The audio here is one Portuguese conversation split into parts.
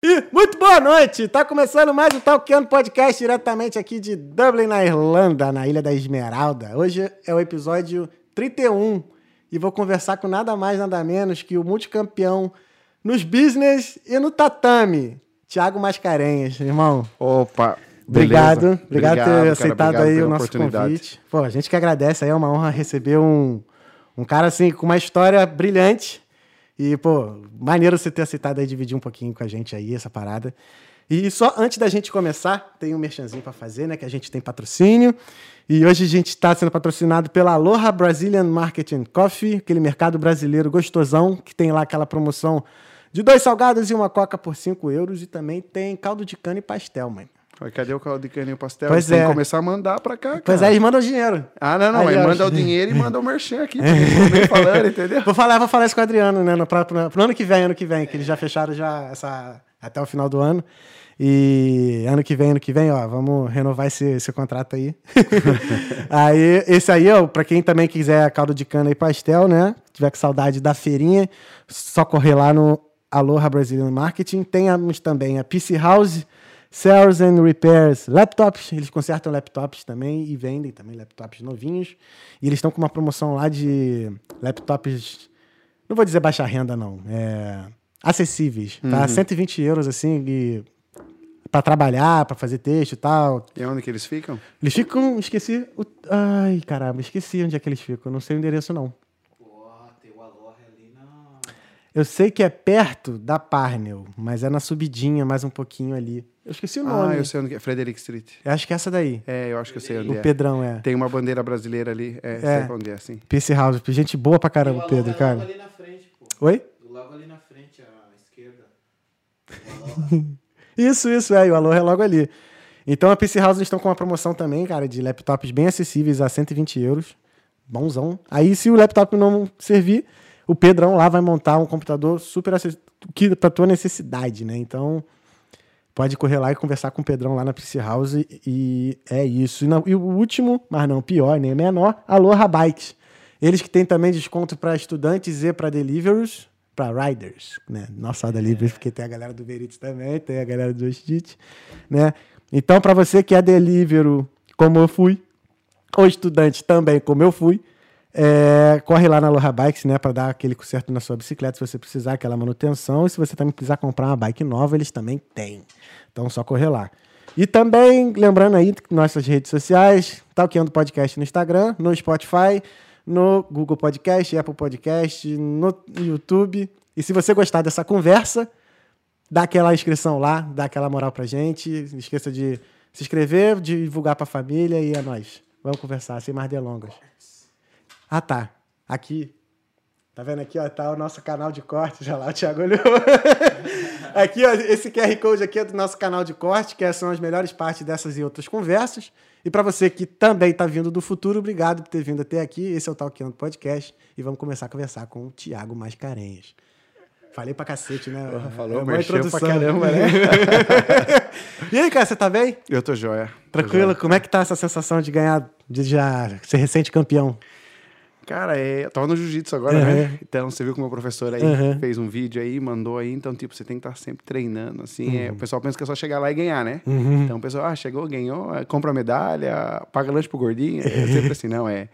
E muito boa noite! Tá começando mais um Talkando Podcast diretamente aqui de Dublin, na Irlanda, na Ilha da Esmeralda. Hoje é o episódio 31 e vou conversar com nada mais, nada menos que o multicampeão nos business e no tatame, Thiago Mascarenhas, irmão. Opa! Obrigado, beleza. obrigado, por ter cara, aceitado obrigado aí o nosso convite. Pô, a gente que agradece aí, é uma honra receber um, um cara assim com uma história brilhante. E, pô, maneiro você ter aceitado aí dividir um pouquinho com a gente aí essa parada. E só antes da gente começar, tem um merchanzinho para fazer, né? Que a gente tem patrocínio. E hoje a gente está sendo patrocinado pela Aloha Brazilian Marketing Coffee, aquele mercado brasileiro gostosão, que tem lá aquela promoção de dois salgados e uma coca por 5 euros. E também tem caldo de cana e pastel, mano. Cadê o caldo de caninho pastel? Pois Tem é. que começar a mandar pra cá, cara. Pois é, eles mandam dinheiro. Ah, não, não. Aí, manda o dinheiro e manda o merchan aqui. Falando, entendeu? Vou falar, vou falar isso com o Adriano, né? No, próprio, no ano que vem, ano que vem, que eles já fecharam já essa, até o final do ano. E ano que vem, ano que vem, ó, vamos renovar esse, esse contrato aí. aí, esse aí, ó, pra quem também quiser caldo de cana e pastel, né? Tiver com saudade da feirinha, só correr lá no Aloha Brazilian Marketing. Temos também a PC House, Sales and Repairs Laptops. Eles consertam laptops também e vendem também laptops novinhos. E eles estão com uma promoção lá de laptops, não vou dizer baixa renda, não. É, acessíveis, tá? 120 euros, assim, e para trabalhar, para fazer texto e tal. E onde que eles ficam? Eles ficam, esqueci, o, ai, caramba, esqueci onde é que eles ficam, não sei o endereço não. Eu sei que é perto da Parnell, mas é na subidinha, mais um pouquinho ali. Eu esqueci o nome. Ah, eu sei onde é. Frederick Street. Eu acho que é essa daí. É, eu acho que eu sei onde O é. Pedrão é. Tem uma bandeira brasileira ali. É, É. sei onde é, sim. PC House, gente boa pra caramba, Tem o Pedro, cara. Logo ali na frente, pô. Oi? Do logo ali na frente, à esquerda. O. Isso, isso, é. E o Aloha é logo ali. Então a PC House eles estão com uma promoção também, cara, de laptops bem acessíveis a 120 euros. Bonzão. Aí, se o laptop não servir, o Pedrão lá vai montar um computador super acessível, que pra tua necessidade, né? Então, pode correr lá e conversar com o Pedrão lá na PC House e é isso. E, não- e o último, mas não pior, nem menor, Aloha Bikes. Eles que têm também desconto para estudantes e para deliveries, para riders, né? Não só deliveries, porque tem a galera do Verit também, tem a galera do Justit, né? Então, para você que é delivery, como eu fui, ou estudante também, como eu fui, é, corre lá na Aloha Bikes, né, para dar aquele conserto na sua bicicleta, se você precisar, aquela manutenção. E se você também precisar comprar uma bike nova, eles também têm. Então, só correr lá. E também, lembrando aí, nossas redes sociais, Talkando Podcast no Instagram, no Spotify, no Google Podcast, Apple Podcast, no YouTube. E se você gostar dessa conversa, dá aquela inscrição lá, dá aquela moral pra gente. Não esqueça de se inscrever, divulgar pra família e é nóis. Vamos conversar, sem mais delongas. Ah, tá. Aqui. Tá vendo aqui, ó? Tá o nosso canal de corte. Já lá, o Thiago olhou. aqui, ó. Esse QR Code aqui é do nosso canal de corte, que são as melhores partes dessas e outras conversas. E para você que também tá vindo do futuro, obrigado por ter vindo até aqui. Esse é o Talkando Podcast. E vamos começar a conversar com o Thiago Mascarenhas. Falei pra cacete, né? falou É uma merchan pra introdução. caramba, né? e aí, cara, você tá bem? Eu tô joia. Tô Tranquilo? joia. Como é que tá essa sensação de ganhar, de já ser recente campeão? Cara, é, eu tava no jiu-jitsu agora, Uhum. né? Então, você viu que o meu professor aí Uhum. fez um vídeo aí, mandou aí. Então, tipo, você tem que estar sempre treinando, assim. Uhum. é, o pessoal pensa que é só chegar lá e ganhar, né? Então, o pessoal, ah, chegou, ganhou, é, compra medalha, paga lanche pro gordinho. É sempre assim, não, é...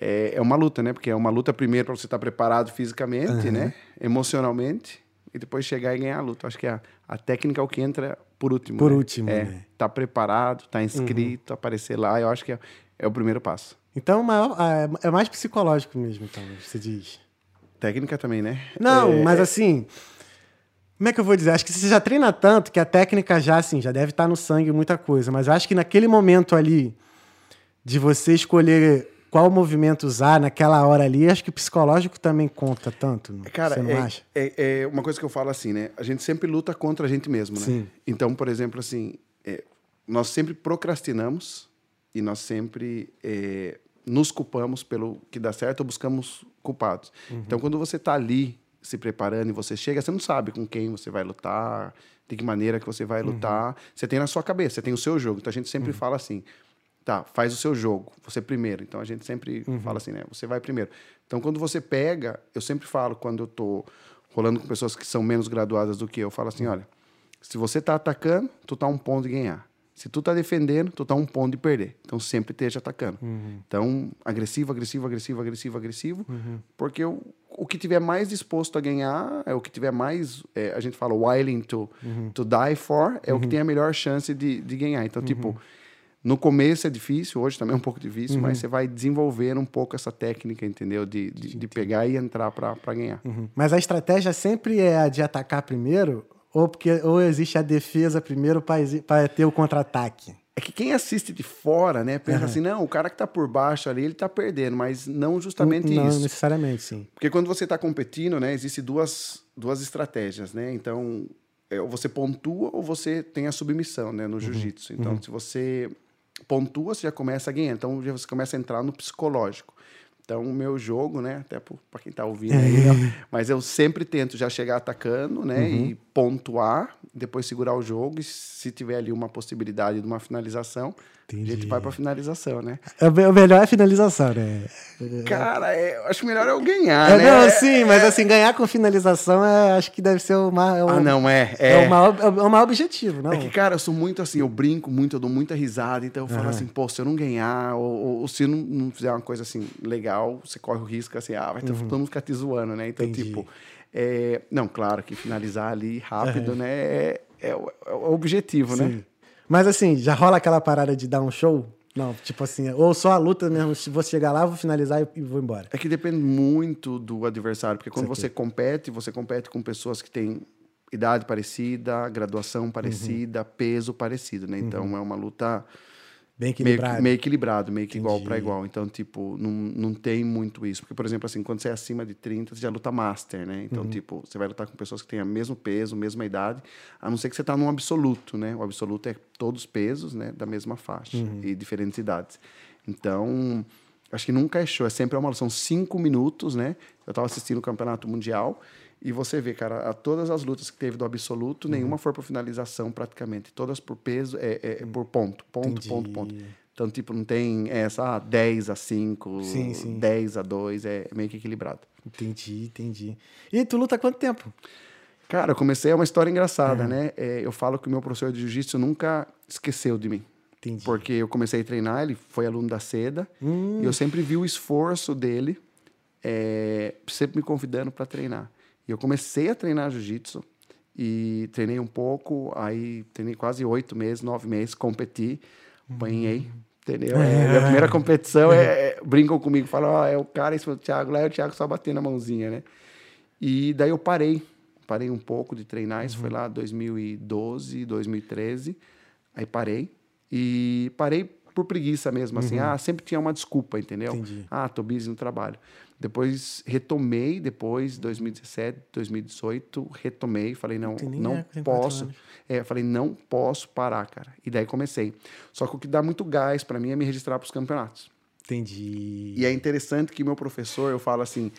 É, é uma luta, né? Porque é uma luta primeiro para você estar preparado fisicamente, né? Emocionalmente. E depois chegar e ganhar a luta. Acho que a, a técnica é o que entra por último. Por né? último, É, né? tá preparado, tá inscrito, aparecer lá. Eu acho que é, é o primeiro passo. Então, maior- é é mais psicológico mesmo, então, você diz. Técnica também, né? Não, É, mas assim. Como é que eu vou dizer? Acho que você já treina tanto que a técnica já, assim, já deve estar no sangue muita coisa. Mas acho que naquele momento ali, de você escolher qual movimento usar naquela hora ali, acho que o psicológico também conta tanto. Cara, você não é, acha? é, é uma coisa que eu falo assim, né? A gente sempre luta contra a gente mesmo, né? Sim. Então, por exemplo, assim, é, nós sempre procrastinamos e nós sempre é, nos culpamos pelo que dá certo ou buscamos culpados. Uhum. Então, quando você está ali se preparando e você chega, você não sabe com quem você vai lutar, de que maneira que você vai Uhum. lutar. Você tem na sua cabeça, você tem o seu jogo. Então, a gente sempre fala assim, tá, faz o seu jogo, você primeiro. Então, a gente sempre fala assim, né? Você vai primeiro. Então, quando você pega, eu sempre falo, quando eu tô rolando com pessoas que são menos graduadas do que eu, eu falo assim, olha, Se você tá atacando, tu tá um ponto de ganhar. Se tu tá defendendo, tu tá um ponto de perder. Então sempre esteja atacando. Uhum. Então, agressivo, agressivo, agressivo, agressivo, agressivo. Porque o, o que tiver mais disposto a ganhar, é o que tiver mais, é, a gente fala, willing to, to die for, é o que tem a melhor chance de, de ganhar. Então, tipo, no começo é difícil, hoje também é um pouco difícil, mas você vai desenvolvendo um pouco essa técnica, entendeu? De, de, de pegar e entrar para ganhar. Uhum. Mas a estratégia sempre é a de atacar primeiro, ou, porque, ou existe a defesa primeiro para ter o contra-ataque? É que quem assiste de fora, né, pensa assim, não, o cara que tá por baixo ali, ele tá perdendo, mas não justamente não isso. necessariamente, sim. Porque quando você está competindo, né, existe duas, duas estratégias, né? Então, é, ou você pontua ou você tem a submissão, né, no jiu-jitsu. Então, se você pontua, você já começa a ganhar. Então, já você começa a entrar no psicológico. Então, o meu jogo, né, até para quem tá ouvindo aí, né, mas eu sempre tento já chegar atacando, né, e pontuar, depois segurar o jogo e se tiver ali uma possibilidade de uma finalização, a gente Entendi. vai para finalização, né? É, o melhor é a finalização, né? Cara, é, acho que melhor é eu ganhar, É, né? não, sim, mas assim, ganhar com finalização é, acho que deve ser o maior. É Ah, não, é. É, É, o maior, é o maior objetivo, não? É que, cara, eu sou muito assim, eu brinco muito, eu dou muita risada, então eu falo Aham. assim, pô, se eu não ganhar, ou, ou- ou se eu não, não fizer uma coisa assim legal, você corre o risco assim, ah, vai ter todo mundo ficar te zoando, né? Então, Uhum. Entendi. tipo, é, não, claro que finalizar ali rápido, né, é, é o, é o objetivo, né? Mas assim, já rola aquela parada de dar um show? Não, tipo assim, ou só a luta mesmo, se você chegar lá, vou finalizar e, vou embora. É que depende muito do adversário, porque quando você compete, você compete com pessoas que têm idade parecida, graduação parecida, Uhum. peso parecido, né? Então é uma luta Bem meio, equilibrado. que- meio equilibrado, meio que igual Entendi. para igual. Então, tipo, não, não tem muito isso. Porque, por exemplo, assim, quando você é acima de 30, você já luta master, né? Uhum. Então, tipo, você vai lutar com pessoas que têm o mesmo peso, mesma idade, a não ser que você tá num absoluto, né? O absoluto é todos os pesos, né? Da mesma faixa Uhum. e diferentes idades. Então, acho que nunca é show, é sempre uma são cinco minutos, né? Eu tava assistindo o Campeonato Mundial e você vê, cara, a todas as lutas que teve do Uhum. absoluto, nenhuma foi por finalização praticamente, todas por peso, é, é- é por ponto, ponto, Entendi. ponto, ponto. Então, tipo, não tem essa ah, 10 a 5, Sim, sim. 10 a 2, é meio que equilibrado. Entendi, entendi. E tu luta há quanto tempo? Cara, eu comecei, é uma história engraçada, Uhum. né? É, eu falo que o meu professor de jiu-jitsu nunca esqueceu de mim. Entendi. Porque eu comecei a treinar, ele foi aluno da Seda, Hum. e eu sempre vi o esforço dele, é, sempre me convidando para treinar. E eu comecei a treinar jiu-jitsu, e treinei um pouco, aí treinei quase oito meses, nove meses, competi, apanhei, entendeu? É, minha primeira competição, é, é, brincam comigo, falam, ó, é o cara, esse foi o Thiago, lá é o Thiago só batendo a mãozinha, né? E daí eu parei, parei um pouco de treinar, isso foi lá 2012, 2013, aí parei, e parei por preguiça mesmo, assim, ah, sempre tinha uma desculpa, entendeu? Entendi. Ah, tô busy no trabalho. Depois retomei, depois 2017, 2018, retomei, falei não, não quatro posso. É, falei não posso parar, cara. E daí comecei. Só que o que dá muito gás para mim é me registrar para os campeonatos. Entendi. E é interessante que meu professor, eu falo assim,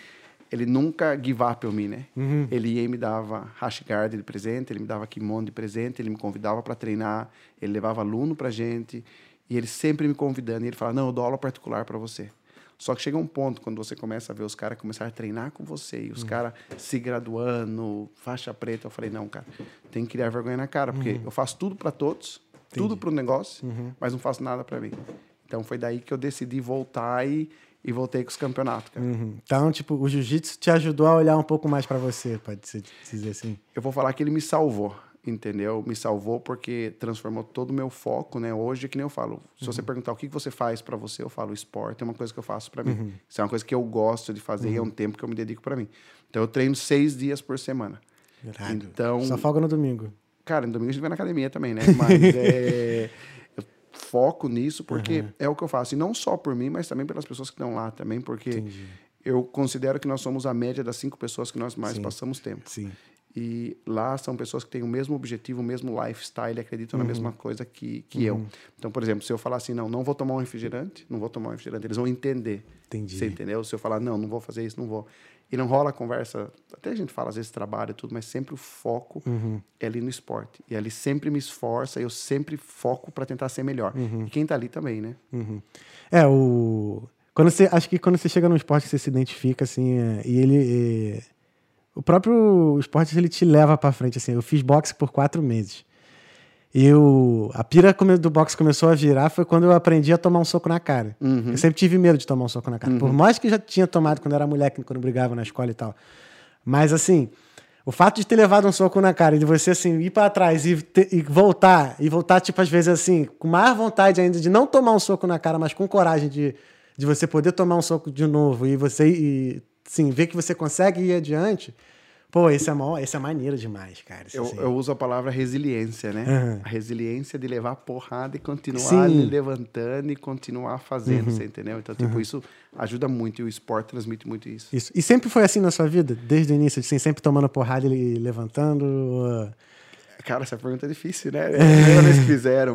ele nunca give up on me, né? Uhum. Ele ia e me dava hash guard de presente, ele me dava kimono de presente, ele me convidava para treinar, ele levava aluno pra gente, e ele sempre me convidando, e ele falava, não, eu dou aula particular para você. Só que chega um ponto, quando você começa a ver os caras começar a treinar com você, e os caras se graduando, faixa preta, eu falei, não, cara, tem que criar vergonha na cara, porque eu faço tudo para todos, tudo para o negócio, mas não faço nada para mim. Então foi daí que eu decidi voltar e, e voltei com os campeonatos, cara. Uhum. Então, tipo, o jiu-jitsu te ajudou a olhar um pouco mais pra você, pode dizer assim. eu vou falar que ele me salvou, entendeu? Me salvou porque transformou todo o meu foco, né? Hoje, que nem eu falo, se você perguntar o que você faz pra você, eu falo, esporte é uma coisa que eu faço pra mim. Isso é uma coisa que eu gosto de fazer e é um tempo que eu me dedico pra mim. Então, eu treino seis dias por semana. Irado. Então, Só folga no domingo. cara, no domingo a gente vai na academia também, né? Mas é, eu foco nisso porque é o que eu faço. E não só por mim, mas também pelas pessoas que estão lá também, porque Entendi. eu considero que nós somos a média das cinco pessoas que nós mais Sim. passamos tempo. Sim. E lá são pessoas que têm o mesmo objetivo, o mesmo lifestyle, acreditam na mesma coisa que, que eu. Então, por exemplo, se eu falar assim, não, não vou tomar um refrigerante, não vou tomar um refrigerante, eles vão entender. Entendi. Você entendeu? Se eu falar, não, não vou fazer isso, não vou. E não rola a conversa, até a gente fala às vezes trabalho e tudo, mas sempre o foco é ali no esporte. E ali sempre me esforça, eu sempre foco para tentar ser melhor. E quem tá ali também, né? Uhum. É, o. Quando você, acho que quando você chega num esporte que você se identifica, assim, é, e ele. é, o próprio esporte ele te leva pra frente. Assim, eu fiz boxe por quatro meses. Eu, a pira do boxe começou a virar foi quando eu aprendi a tomar um soco na cara. Eu sempre tive medo de tomar um soco na cara. Por mais que eu já tinha tomado quando era moleque, quando brigava na escola e tal. Mas assim, o fato de ter levado um soco na cara e de você assim ir para trás e, te- e voltar, e voltar tipo às vezes assim, com mais vontade ainda de não tomar um soco na cara, mas com coragem de, de você poder tomar um soco de novo e você e, sim, ver que você consegue ir adiante. Pô, esse é, mó, esse é maneiro demais, cara. Eu, assim. eu uso a palavra resiliência, né? Aham. A resiliência de levar porrada e continuar levantando e continuar fazendo, você entendeu? Então, tipo, isso ajuda muito e o esporte transmite muito isso. Isso. E sempre foi assim na sua vida? Desde o início, assim, sempre tomando porrada e levantando? ou- Cara, essa pergunta é difícil, né? Primeira vez que fizeram.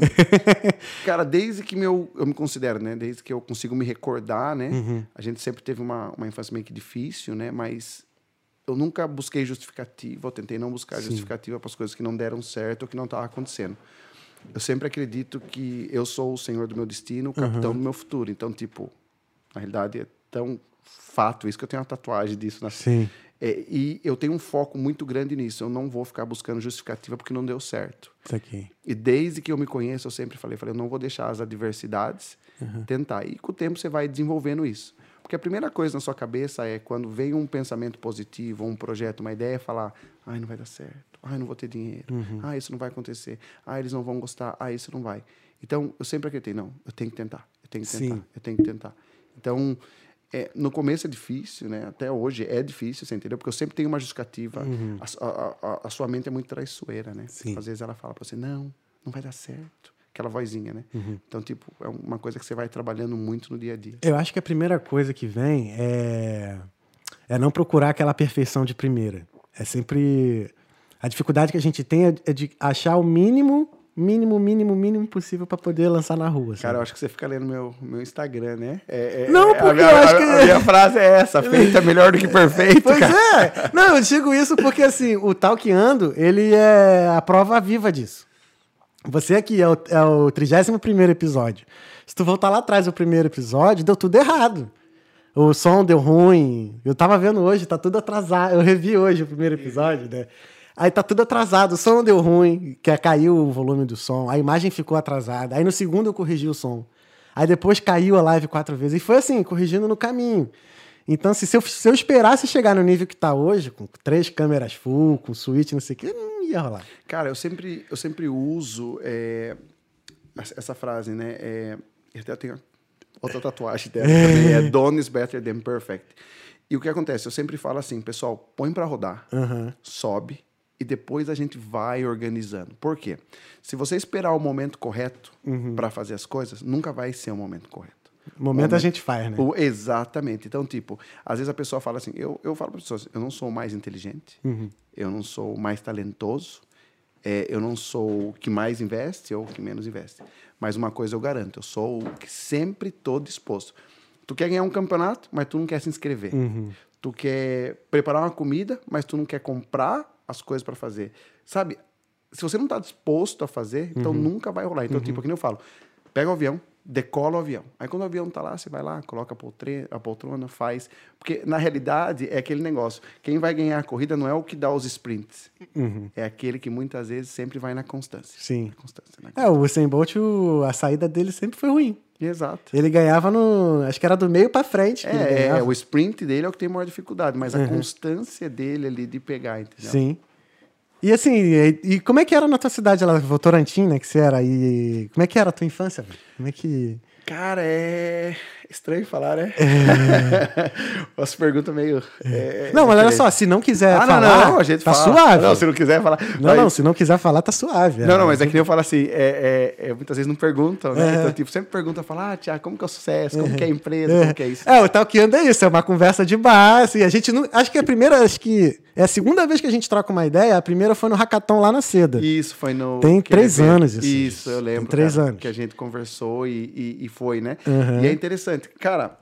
Cara, desde que meu, eu me considero, né? Desde que eu consigo me recordar, né? A gente sempre teve uma, uma infância meio que difícil, né? Mas eu nunca busquei justificativa, eu tentei não buscar justificativa para as coisas que não deram certo ou que não estavam acontecendo. Eu sempre acredito que eu sou o senhor do meu destino, o capitão do meu futuro. Então, tipo, na realidade é tão fato isso que eu tenho uma tatuagem disso na Sim. É, e eu tenho um foco muito grande nisso. Eu não vou ficar buscando justificativa porque não deu certo. Isso aqui. E desde que eu me conheço, eu sempre falei, falei, eu não vou deixar as adversidades tentar. E com o tempo você vai desenvolvendo isso. Porque a primeira coisa na sua cabeça é quando vem um pensamento positivo, um projeto, uma ideia, falar, ai, não vai dar certo, ai, não vou ter dinheiro, ai, isso não vai acontecer, ai, eles não vão gostar, ai, isso não vai. Então, eu sempre acreditei, não, eu tenho que tentar, eu tenho que tentar, Sim. eu tenho que tentar. Então, é, no começo é difícil, né? Até hoje é difícil, você entendeu? Porque eu sempre tenho uma justificativa. A su- A, a- a sua mente é muito traiçoeira, né? Sim. Às vezes ela fala pra você, não, não vai dar certo. Aquela vozinha, né? Uhum. Então, tipo, é uma coisa que você vai trabalhando muito no dia a dia. Eu acho que a primeira coisa que vem é, é não procurar aquela perfeição de primeira. É sempre. A dificuldade que a gente tem é é de achar o mínimo, mínimo, mínimo, mínimo possível para poder lançar na rua. sabe? Cara, eu acho que você fica lendo meu, meu Instagram, né? É- é- Não, é- a porque minha- eu acho a- que- A minha frase é essa, feito é melhor do que perfeito, Pois cara. é! Não, eu digo isso porque assim, o Talkando, ele é a prova viva disso. Você aqui é o, é o 31 episódio. Se tu voltar lá atrás o primeiro episódio, deu tudo errado. O som deu ruim. Eu tava vendo hoje, tá tudo atrasado. Eu revi hoje o primeiro episódio, né? Aí tá tudo atrasado, o som deu ruim, que caiu o volume do som, a imagem ficou atrasada. Aí no segundo eu corrigi o som. Aí depois caiu a live quatro vezes. E foi assim, corrigindo no caminho. Então, assim, se, eu, se eu esperasse chegar no nível que tá hoje, com três câmeras full, com switch, não sei o que, não ia rolar. Cara, eu sempre, eu sempre uso é, essa- frase, né? É, eu até tenho outra tatuagem dela também, é Done is better than perfect. E o que acontece? Eu sempre falo assim, pessoal, põe pra rodar, Aham. sobe, e depois a gente vai organizando. Por quê? Se você esperar o momento correto pra fazer as coisas, nunca vai ser o momento correto. O momento a gente faz, né? O- exatamente. Então, tipo, às vezes a pessoa fala assim, eu, eu falo para pessoas, eu não sou o mais inteligente, eu não sou o mais talentoso, é, eu não sou o que mais investe ou o que menos investe. Mas uma coisa eu garanto, eu sou o que sempre estou disposto. Tu quer ganhar um campeonato, mas tu não quer se inscrever. Tu quer preparar uma comida, mas tu não quer comprar as coisas para fazer. Sabe? Se você não está disposto a fazer, então nunca vai rolar. Então, tipo, aqui eu falo, pega o avião, decola o avião. Aí quando o avião tá lá, você vai lá, coloca a poltrona, a poltrona, faz. Porque na realidade é aquele negócio. Quem vai ganhar a corrida não é o que dá os sprints. É aquele que muitas vezes sempre vai na constância. Sim. Na constância, na É, o Usain Bolt, o- a saída dele sempre foi ruim. Exato. Ele ganhava no. Acho que era do meio pra frente. É, é, o sprint dele é o que tem maior dificuldade, mas a constância dele ali de pegar, entendeu? Sim. E assim, e, e como é que era na tua cidade lá, Votorantim, né? Que você era? E como é que era a tua infância? Como é que. Cara, é estranho falar, né? É. As perguntas meio. é, não, mas olha só, se não quiser Ah, não, falar, não, a gente tá fala. suave. Não, se não quiser falar. Não, Mas- não, se não quiser falar, tá suave. Não, não, mas é que nem eu falo assim, é, é- é, muitas vezes não perguntam, né? É. Então, tipo, sempre pergunta, fala, ah, Tiago, como que é o sucesso? Como que é a empresa? Como que é isso? É, o Talkando é isso, é uma conversa de bar, assim, a gente não... Acho que a primeira, acho que... É a segunda vez que a gente troca uma ideia, a primeira foi no Hackathon lá na Seda. Isso, foi no... Tem três anos isso. Isso, eu Tem lembro. três cara, anos. Que a gente conversou e, e, e foi, né? Uhum. E é interessante. Cara,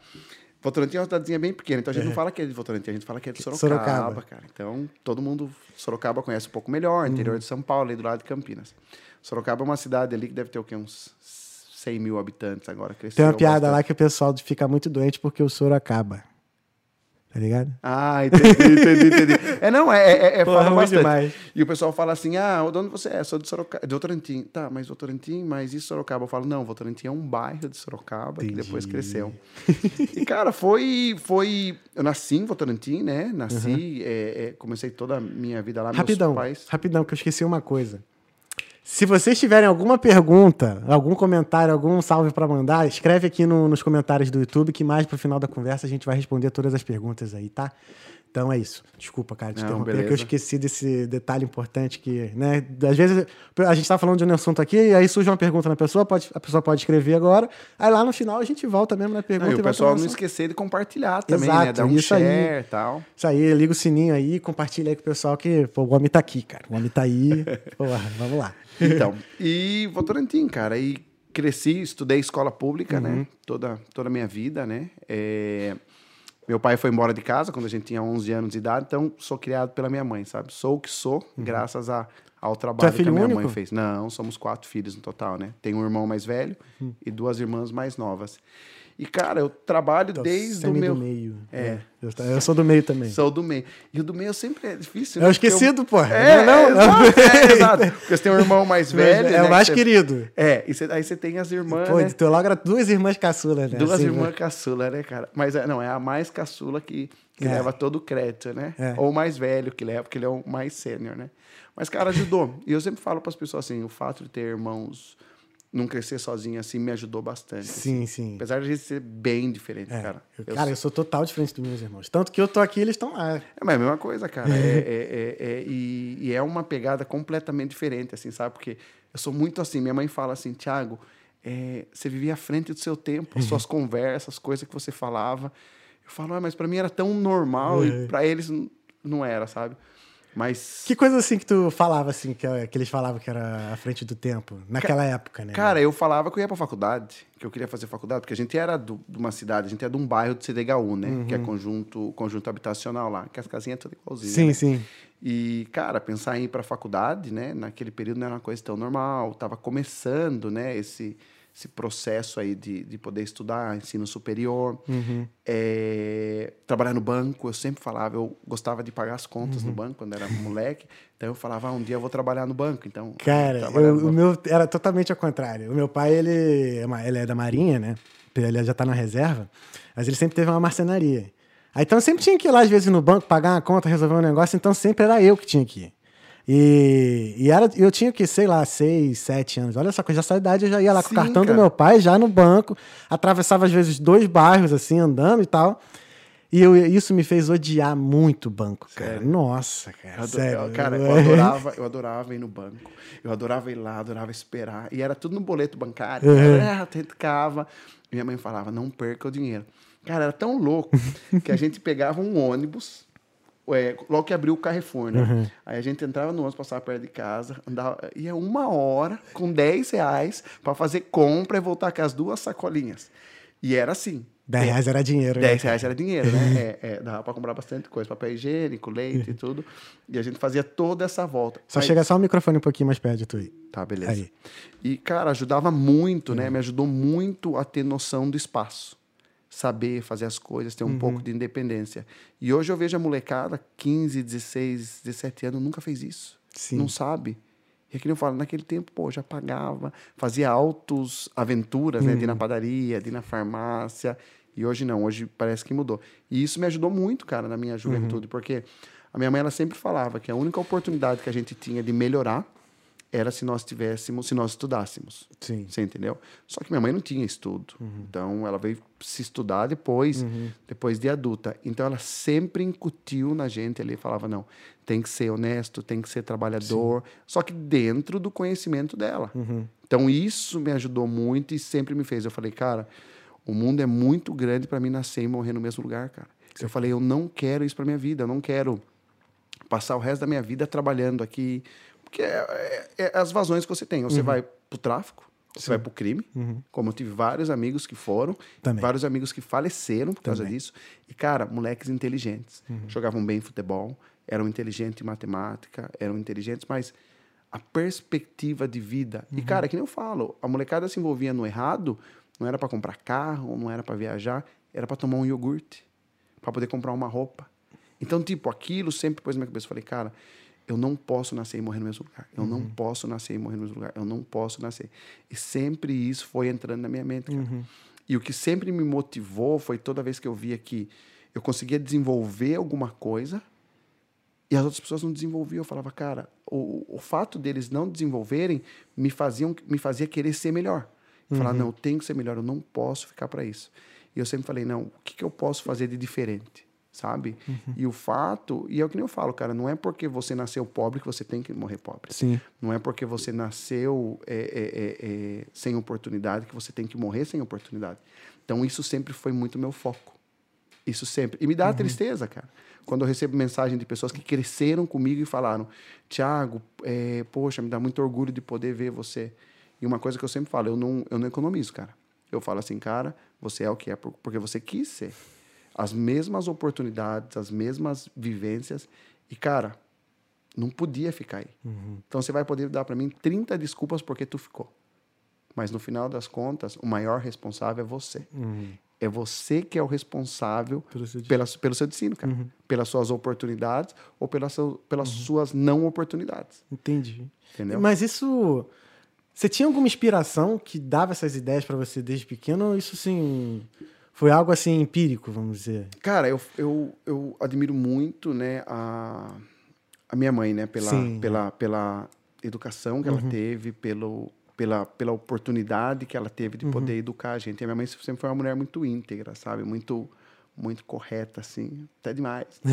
Votorantim é uma cidadezinha bem pequena, então a gente não fala que é de Votorantim, a gente fala que é de Sorocaba, Sorocaba. cara. Então, todo mundo, Sorocaba conhece um pouco melhor, interior Uhum. de São Paulo, ali do lado de Campinas. Sorocaba é uma cidade ali que deve ter o quê? Uns 100 mil habitantes agora. Tem uma piada bastante. lá que o pessoal fica muito doente porque o soro acaba. Tá ligado? Ah, entendi, entendi, entendi. É, não, é, é, é Porra, fala bastante. demais. E o pessoal fala assim, ah, de onde você é? Sou de Sorocaba, de Votorantim. Tá, mas Votorantim, mas e Sorocaba? Eu falo, não, Votorantim é um bairro de Sorocaba Entendi. que depois cresceu. e, cara, foi, foi... Eu nasci em Votorantim, né? Nasci, é, é, comecei toda a minha vida lá, Rapidão, rapidão, que eu esqueci uma coisa. Se vocês tiverem alguma pergunta, algum comentário, algum salve pra mandar, escreve aqui no- nos comentários do YouTube que mais pro final da conversa a gente vai responder todas as perguntas aí, tá? Então é isso. Desculpa, cara, te Não, interromper, que eu esqueci desse detalhe importante que, né, às vezes a gente tá falando de um assunto aqui e aí surge uma pergunta na pessoa, pode, a pessoa pode escrever agora, aí lá no final a gente volta mesmo na Não, pergunta e o volta pessoal não esquecer de compartilhar também, né? Exato, Dar um isso aí. share e tal. Isso aí, liga o sininho aí, compartilha aí com o pessoal que, pô, o homem tá aqui, cara. O homem tá aí. Porra, vamos lá. Então, e Votorantim, cara, e cresci, estudei escola pública, Uhum. né? Toda, toda a minha vida, né? É, Meu pai foi embora de casa quando a gente tinha 11 anos de idade, então sou criado pela minha mãe, sabe? Sou o que sou, graças a, ao trabalho que Uhum. filho a minha único? mãe fez. Não, somos quatro filhos no total, né? Tenho um irmão mais velho Uhum. e duas irmãs mais novas. E, cara, eu trabalho Tô desde o meu... do meio. É. Eu, eu sou do meio também. Sou do meio. E o do meio sempre é difícil, É o né? Porque eu- esquecido, pô. É, não, não. é, exato, é, exato. Porque você tem um irmão mais velho. é né, o mais que você- querido. É, e você- aí você tem as irmãs, Pô, né? logo era duas irmãs caçulas, né? Duas Assim, irmãs né? caçula, né, cara? Mas é, não, é a mais caçula que, que É. leva todo o crédito, né? É. Ou o mais velho que leva, porque ele é o mais sênior, né? Mas, cara, ajudou. e eu sempre falo para as pessoas assim, o fato de ter irmãos não crescer sozinho assim me ajudou bastante. assim. Sim, sim. Apesar de a gente ser bem diferente, É. cara. Eu- cara, eu sou total diferente dos meus irmãos. Tanto que eu tô aqui, eles estão lá. É, mas é a mesma coisa, cara. É, é- é- é- e, e é uma pegada completamente diferente, assim, sabe? Porque eu sou muito assim. Minha mãe fala assim, Thiago, é, você vivia à frente do seu tempo, as suas conversas, as coisas que você falava. Eu falo, ah, mas para mim era tão normal e para eles não era, sabe? Mas, Que coisa assim que tu falava, assim, que, que eles falavam que era à frente do tempo, naquela época, né? cara, eu falava que eu ia pra faculdade, que eu queria fazer faculdade, porque a gente era do- de uma cidade, a gente é de um bairro de CDHU, né? Que é conjunto, conjunto habitacional lá, que as casinhas tudo igualzinho. sim, né? sim. E, cara, pensar em ir para a faculdade, né? Naquele período não era uma coisa tão normal. Tava começando, né? Esse, esse processo aí de, de poder estudar ensino superior. É, trabalhar no banco, eu sempre falava, eu gostava de pagar as contas no banco quando era moleque. Então eu falava, ah, um dia eu vou trabalhar no banco. Então, Cara, eu- no o banco. meu era totalmente ao contrário. O meu pai, ele é, ele é da Marinha, né? Ele já tá na reserva, mas ele sempre teve uma marcenaria. Aí, então, eu sempre tinha que ir lá, às vezes, no banco, pagar uma conta, resolver um negócio, então sempre era eu que tinha que ir. E, e era, eu tinha que, sei lá, seis, sete anos. Olha só, com essa idade eu já ia lá com Sim, o cartão do cara. meu pai, já no banco, atravessava às vezes dois bairros, assim, andando e tal. E eu- isso me fez odiar muito o banco, cara. Sério? Nossa, cara, Eu sério. eu- cara, eu adorava, eu adorava ir no banco. Eu adorava ir lá, adorava esperar. E era tudo no boleto bancário. Uhum. Ah, tentava. Minha mãe falava, não perca o dinheiro. Cara, era tão louco que a gente pegava um ônibus, é, logo que abriu o Carrefour, né? Uhum. Aí a gente entrava no ônibus, passava perto de casa, andava, ia uma hora com 10 reais para fazer compra e voltar com as duas sacolinhas. E era assim. 10 reais era dinheiro. né? 10 reais era dinheiro, né? É, é, dava pra comprar bastante coisa, papel higiênico, leite e tudo. E a gente fazia toda essa volta. Só Mas- chega só o microfone um pouquinho mais perto de tu aí. Tá, beleza. Aí. E, cara, ajudava muito, né? Me ajudou muito a ter noção do espaço. Saber fazer as coisas, ter um Uhum. pouco de independência. E hoje eu vejo a molecada, 15, 16, 17 anos, nunca fez isso. Sim. Não sabe. E aqui eu falo, naquele tempo, pô, já pagava, fazia altos aventuras, né? De ir na Uhum. padaria, de ir na farmácia. E hoje não, hoje parece que mudou. E isso me ajudou muito, cara, na minha juventude, Uhum. porque a minha mãe ela sempre falava que a única oportunidade que a gente tinha de melhorar era se nós tivéssemos, se nós estudássemos. Sim. Você entendeu? Só que minha mãe não tinha estudo. Então ela veio se estudar depois, depois de adulta. Então ela sempre incutiu na gente ali, falava não, tem que ser honesto, tem que ser trabalhador, só que dentro do conhecimento dela. Então isso me ajudou muito e sempre me fez. Eu falei, cara, o mundo é muito grande para mim nascer e morrer no mesmo lugar, cara. Eu falei, eu não quero isso para minha vida, eu não quero passar o resto da minha vida trabalhando aqui. Porque é, é- é as vazões que você tem. Ou você vai pro tráfico, você vai pro crime. Como eu tive vários amigos que foram, Também. vários amigos que faleceram por causa Também. disso. E, cara, moleques inteligentes. Jogavam bem futebol, eram inteligentes em matemática, eram inteligentes, mas a perspectiva de vida. E, cara, que nem eu falo, a molecada se envolvia no errado, não era para comprar carro, não era para viajar, era para tomar um iogurte. para poder comprar uma roupa. Então, tipo, aquilo sempre pôs na minha cabeça. Eu falei, cara, eu não posso nascer e morrer no mesmo lugar. Eu não posso nascer e morrer no mesmo lugar. Eu não posso nascer. E sempre isso foi entrando na minha mente, cara. E o que sempre me motivou foi toda vez que eu via que eu conseguia desenvolver alguma coisa e as outras pessoas não desenvolviam. Eu falava, cara, o, o fato deles não desenvolverem me, faziam, me fazia querer ser melhor. Eu Falar, não, eu tenho que ser melhor, eu não posso ficar para isso. E eu sempre falei, não, o que, que eu posso fazer de diferente? Sabe? E o fato, e é o que nem eu falo, cara, não é porque você nasceu pobre que você tem que morrer pobre. Sim. Não é porque você nasceu é, é, é, é, sem oportunidade que você tem que morrer sem oportunidade. Então, isso sempre foi muito meu foco. Isso sempre. E me dá tristeza, cara. Quando eu recebo mensagem de pessoas que cresceram comigo e falaram: Tiago, é, poxa, me dá muito orgulho de poder ver você. E uma coisa que eu sempre falo: eu não, eu não economizo, cara. Eu falo assim, cara, você é o que é por- porque você quis ser. As mesmas oportunidades, as mesmas vivências. E, cara, não podia ficar aí. Então você vai poder dar para mim 30 desculpas porque tu ficou. Mas no final das contas, o maior responsável é você. É você que é o responsável Pelo seu pela, pelo seu destino, cara. Pelas suas oportunidades ou pelas, seu- pelas suas não oportunidades. Entendi. Entendeu? Mas isso. Você tinha alguma inspiração que dava essas ideias pra você desde pequeno? Ou isso, assim. Foi algo assim empírico, vamos dizer? Cara, eu, eu, eu admiro muito, né, a, a minha mãe, né, pela, Sim. pela, pela educação que ela teve, pelo, pela, pela oportunidade que ela teve de poder educar a gente. A minha mãe sempre foi uma mulher muito íntegra, sabe? Muito, muito correta, assim, até demais.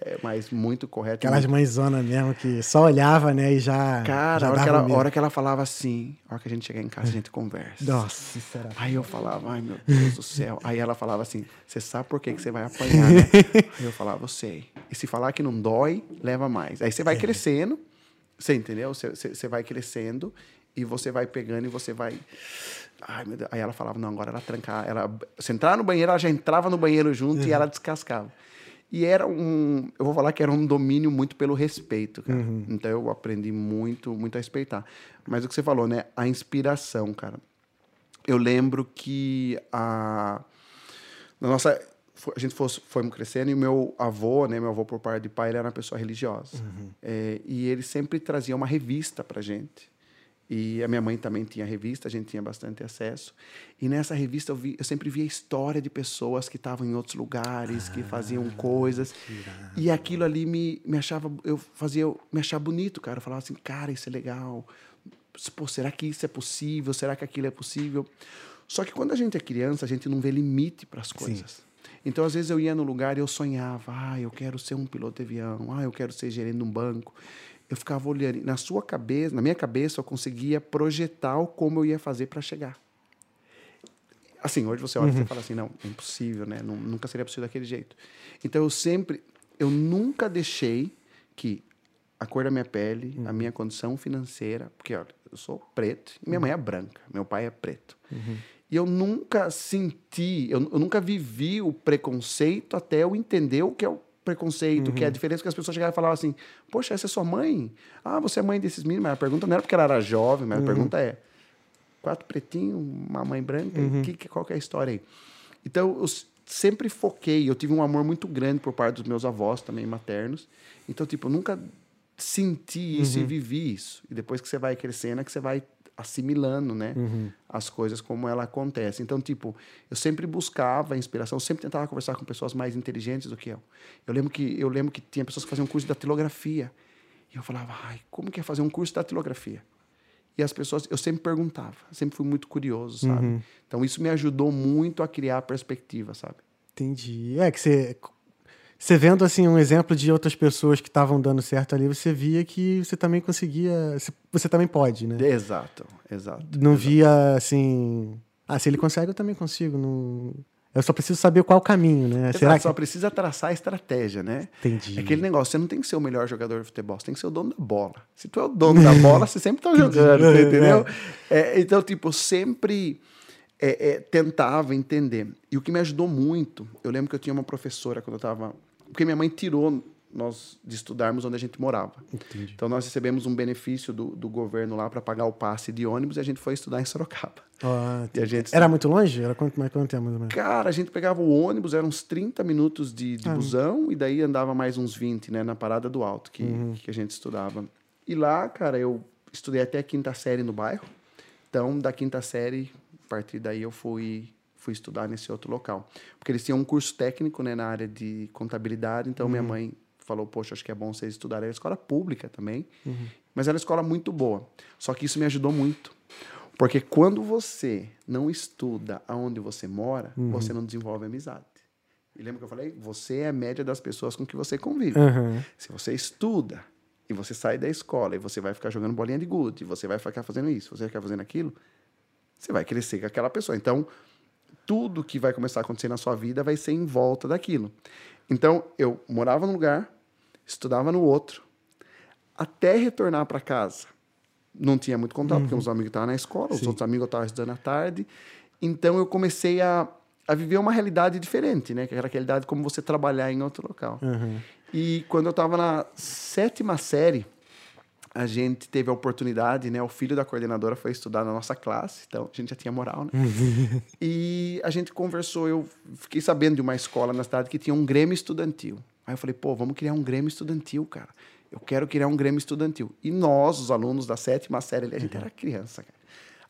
É, mas muito correta. Aquelas muito- mãezona mesmo que só olhava, né? E já. Cara, já a hora, que ela, medo. hora que ela falava assim, a hora que a gente chegar em casa, a gente conversa. Nossa, isso era. Aí eu falava, ai meu Deus do céu. Aí ela falava assim: você sabe por que, que você vai apanhar, né? Aí eu falava, eu sei. E se falar que não dói, leva mais. Aí você vai crescendo, você entendeu? Você, você, você vai crescendo e você vai pegando e você vai. Ai, meu Deus. Aí ela falava, não, agora ela trancar. Ela, você entrar no banheiro, ela já entrava no banheiro junto e ela descascava. E era um. Eu vou falar que era um domínio muito pelo respeito, cara. Então eu aprendi muito, muito a respeitar. Mas o que você falou, né? A inspiração, cara eu lembro que a na nossa a gente fosse, fomos crescendo e meu avô, né, meu avô por parte de pai, ele era uma pessoa religiosa. É, e ele sempre trazia uma revista pra gente. E a minha mãe também tinha revista, a gente tinha bastante acesso. E nessa revista eu, vi, eu sempre via história de pessoas que estavam em outros lugares, que faziam coisas. E aquilo ali me, me achava, eu fazia eu me achar bonito, cara. Eu falava assim, cara, isso é legal. Pô, será que isso é possível? Será que aquilo é possível? Só que quando a gente é criança, a gente não vê limite para as coisas. Então, às vezes, eu ia no lugar e eu sonhava, ah, eu quero ser um piloto de avião, ah, eu quero ser gerente de um banco. Eu ficava olhando. E na sua cabeça, na minha cabeça, eu conseguia projetar como eu ia fazer para chegar. Assim, hoje você olha e você fala assim, não, é impossível, né? Nun- Nunca seria possível daquele jeito. Então, eu sempre, eu nunca deixei que a cor da minha pele, a minha condição financeira, porque olha, eu sou preto e minha mãe é branca, meu pai é preto. E eu nunca senti, eu, eu nunca vivi o preconceito até eu entender o que é o preconceito, que é a diferença que as pessoas chegavam e falavam assim: Poxa, essa é sua mãe? Ah, você é mãe desses meninos? Mas a pergunta não era porque ela era jovem, mas a pergunta é: quatro pretinhos, uma mãe branca, que, que, qual que é a história aí? Então, eu sempre foquei, eu tive um amor muito grande por parte dos meus avós também maternos. Então, tipo, eu nunca senti isso e vivi isso. E depois que você vai crescendo, é que você vai assimilando, né? As coisas como ela acontece. Então, tipo, eu sempre buscava inspiração, eu sempre tentava conversar com pessoas mais inteligentes do que eu. Eu lembro que eu lembro que tinha pessoas que faziam curso de datilografia. E eu falava, ai, como que é fazer um curso de datilografia? E as pessoas, eu sempre perguntava, sempre fui muito curioso, sabe? Então isso me ajudou muito a criar perspectiva, sabe? Entendi. É que você. Você vendo assim um exemplo de outras pessoas que estavam dando certo ali, você via que você também conseguia. você- também pode, né? Exato, exato. Não via assim. Ah, se ele consegue, eu também consigo. Não... Eu só preciso saber qual o caminho, né? Exato, Será que. só precisa traçar a estratégia, né? Entendi. É aquele negócio, você não tem que ser o melhor jogador de futebol, você tem que ser o dono da bola. Se tu é o dono da bola, você sempre tá jogando, entendeu? É, então, tipo, eu sempre é, é, tentava entender. E o que me ajudou muito, eu lembro que eu tinha uma professora quando eu tava... Porque minha mãe tirou nós de estudarmos onde a gente morava. Entendi. Então nós recebemos um benefício do, do governo lá para pagar o passe de ônibus e a gente foi estudar em Sorocaba. Ó, E a gente Era muito longe? Era quanto, mais quanto tempo mais ou menos? Cara, a gente pegava o ônibus, eram uns 30 minutos de, de Ah. busão, e daí andava mais uns 20, né, na parada do alto que, Uhum. que a gente estudava. E lá, cara, eu estudei até a quinta série no bairro. Então, da quinta série, a partir daí eu fui, fui estudar nesse outro local. Porque eles tinham um curso técnico, né, na área de contabilidade, então Uhum. minha mãe falou, poxa, acho que é bom vocês estudarem. Era escola pública também, Uhum. mas era uma escola muito boa. Só que isso me ajudou muito. Porque quando você não estuda aonde você mora, Uhum. você não desenvolve amizade. E lembra que eu falei? Você é a média das pessoas com que você convive. Aham. Se você estuda e você sai da escola e você vai ficar jogando bolinha de gude, você vai ficar fazendo isso, você vai ficar fazendo aquilo, você vai crescer com aquela pessoa. Então, tudo que vai começar a acontecer na sua vida vai ser em volta daquilo. Então, eu morava num lugar, estudava no outro, até retornar para casa. Não tinha muito contato, porque uns amigos estavam na escola, os Sim. outros amigos eu estava estudando à tarde. Então, eu comecei a, a viver uma realidade diferente, né? Que era a realidade como você trabalhar em outro local. Aham. E quando eu estava na sétima série, a gente teve a oportunidade, né? O filho da coordenadora foi estudar na nossa classe, então a gente já tinha moral, né? e a gente conversou, eu fiquei sabendo de uma escola na cidade que tinha um grêmio estudantil. Aí eu falei, pô, vamos criar um grêmio estudantil, cara. Eu quero criar um grêmio estudantil. E nós, os alunos da sétima série, a gente era criança, cara.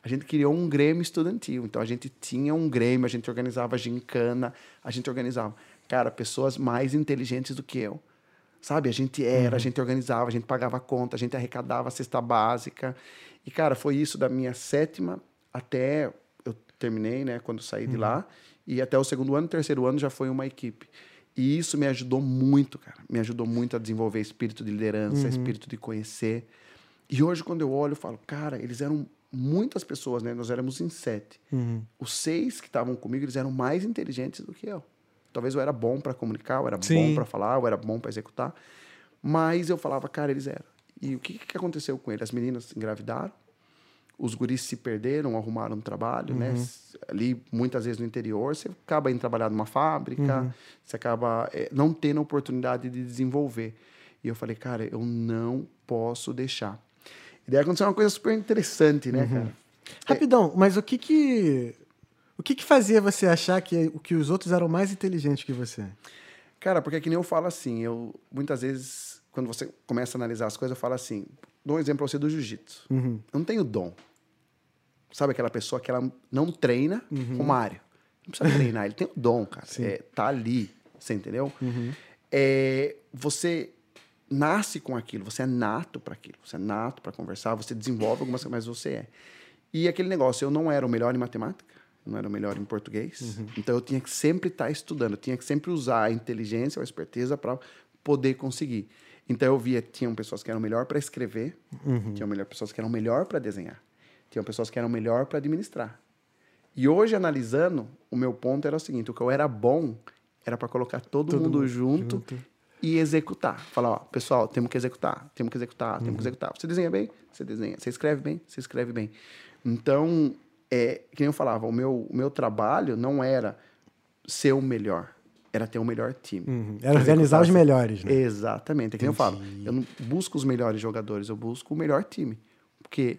A gente criou um grêmio estudantil. Então a gente tinha um grêmio, a gente organizava gincana, a gente organizava. Cara, pessoas mais inteligentes do que eu. Sabe? A gente era, a gente organizava, a gente pagava conta, a gente arrecadava a cesta básica. E, cara, foi isso da minha sétima até eu terminei, né? Quando saí de lá. E até o segundo ano, terceiro ano já foi uma equipe. E isso me ajudou muito, cara. Me ajudou muito a desenvolver espírito de liderança, espírito de conhecer. E hoje, quando eu olho, eu falo, cara, eles eram muitas pessoas, né? Nós éramos em sete. Uhum. Os seis que estavam comigo, eles eram mais inteligentes do que eu. Talvez eu era bom para comunicar, eu era Sim. bom para falar, eu era bom para executar. Mas eu falava, cara, eles eram. E o que, que aconteceu com eles? As meninas engravidaram, os guris se perderam, arrumaram um trabalho, né? S- Ali, muitas vezes no interior, você acaba indo trabalhar numa fábrica, você acaba eh, não tendo a oportunidade de desenvolver. E eu falei, cara, eu não posso deixar. E daí aconteceu uma coisa super interessante, né, cara? Rapidão, mas o que que. O que que fazia você achar que, que os outros eram mais inteligentes que você? Cara, porque é que nem eu falo assim, eu muitas vezes, quando você começa a analisar as coisas, eu falo assim, dou um exemplo pra você do jiu-jitsu. Uhum. Eu não tenho dom. Sabe aquela pessoa que ela não treina, o Mário. Não precisa treinar, ele tem o dom, cara. Sim. É, tá ali, você entendeu? É, você nasce com aquilo, você é nato para aquilo, você é nato para conversar, você desenvolve algumas coisas, mas você é. E aquele negócio, eu não era o melhor em matemática, não era o melhor em português, então eu tinha que sempre estar estudando, eu tinha que sempre usar a inteligência a esperteza para poder conseguir. Então eu via, tinham pessoas que eram melhor para escrever, tinham melhor, pessoas que eram melhor para desenhar, tinham pessoas que eram melhor para administrar. E hoje, analisando, o meu ponto era o seguinte: o que eu era bom era para colocar todo, Todo mundo, mundo junto, junto. e executar. Falar, ó, pessoal, temos que executar, temos que executar, Uhum. temos que executar. Você desenha bem? Você desenha. Você escreve bem? Você escreve bem. Então, é, que nem eu falava, o meu, o meu trabalho não era ser o melhor, era ter o melhor time. Uhum. Era organizar os melhores, né? Exatamente. É que nem eu falo. Eu não busco os melhores jogadores, eu busco o melhor time. Porque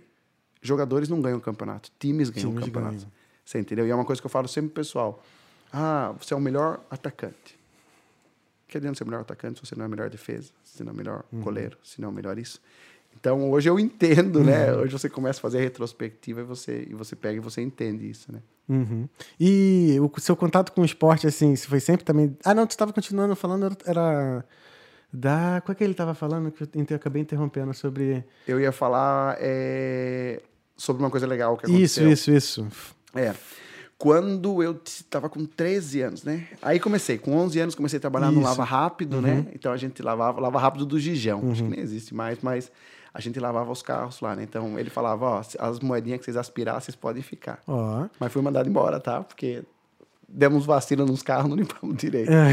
jogadores não ganham campeonato, times ganham Times campeonato. ganham. Você entendeu? E é uma coisa que eu falo sempre pro pessoal. Ah, você é o melhor atacante. Que adianta ser o melhor atacante se você não é a melhor defesa, se não é o melhor Uhum. goleiro, se não é o melhor isso. Então, hoje eu entendo, né? Hoje você começa a fazer a retrospectiva e você, e você pega e você entende isso, né? Uhum. E o seu contato com o esporte, assim, se foi sempre também. Ah, não, tu estava continuando falando, era-. Da. Qual é que ele estava falando que eu acabei interrompendo sobre. Eu ia falar é, sobre uma coisa legal que Isso, aconteceu. isso, isso. É. Quando eu estava com 13 anos, né? Aí comecei, com 11 anos comecei a trabalhar no Isso. Lava Rápido, né? Então a gente lavava, Lava Rápido do Gijão, acho que nem existe mais, mas a gente lavava os carros lá, né? Então ele falava, ó, as moedinhas que vocês aspirar, vocês podem ficar. Ó. Mas fui mandado embora, tá? Porque demos vacina nos carros, não limpamos direito. É.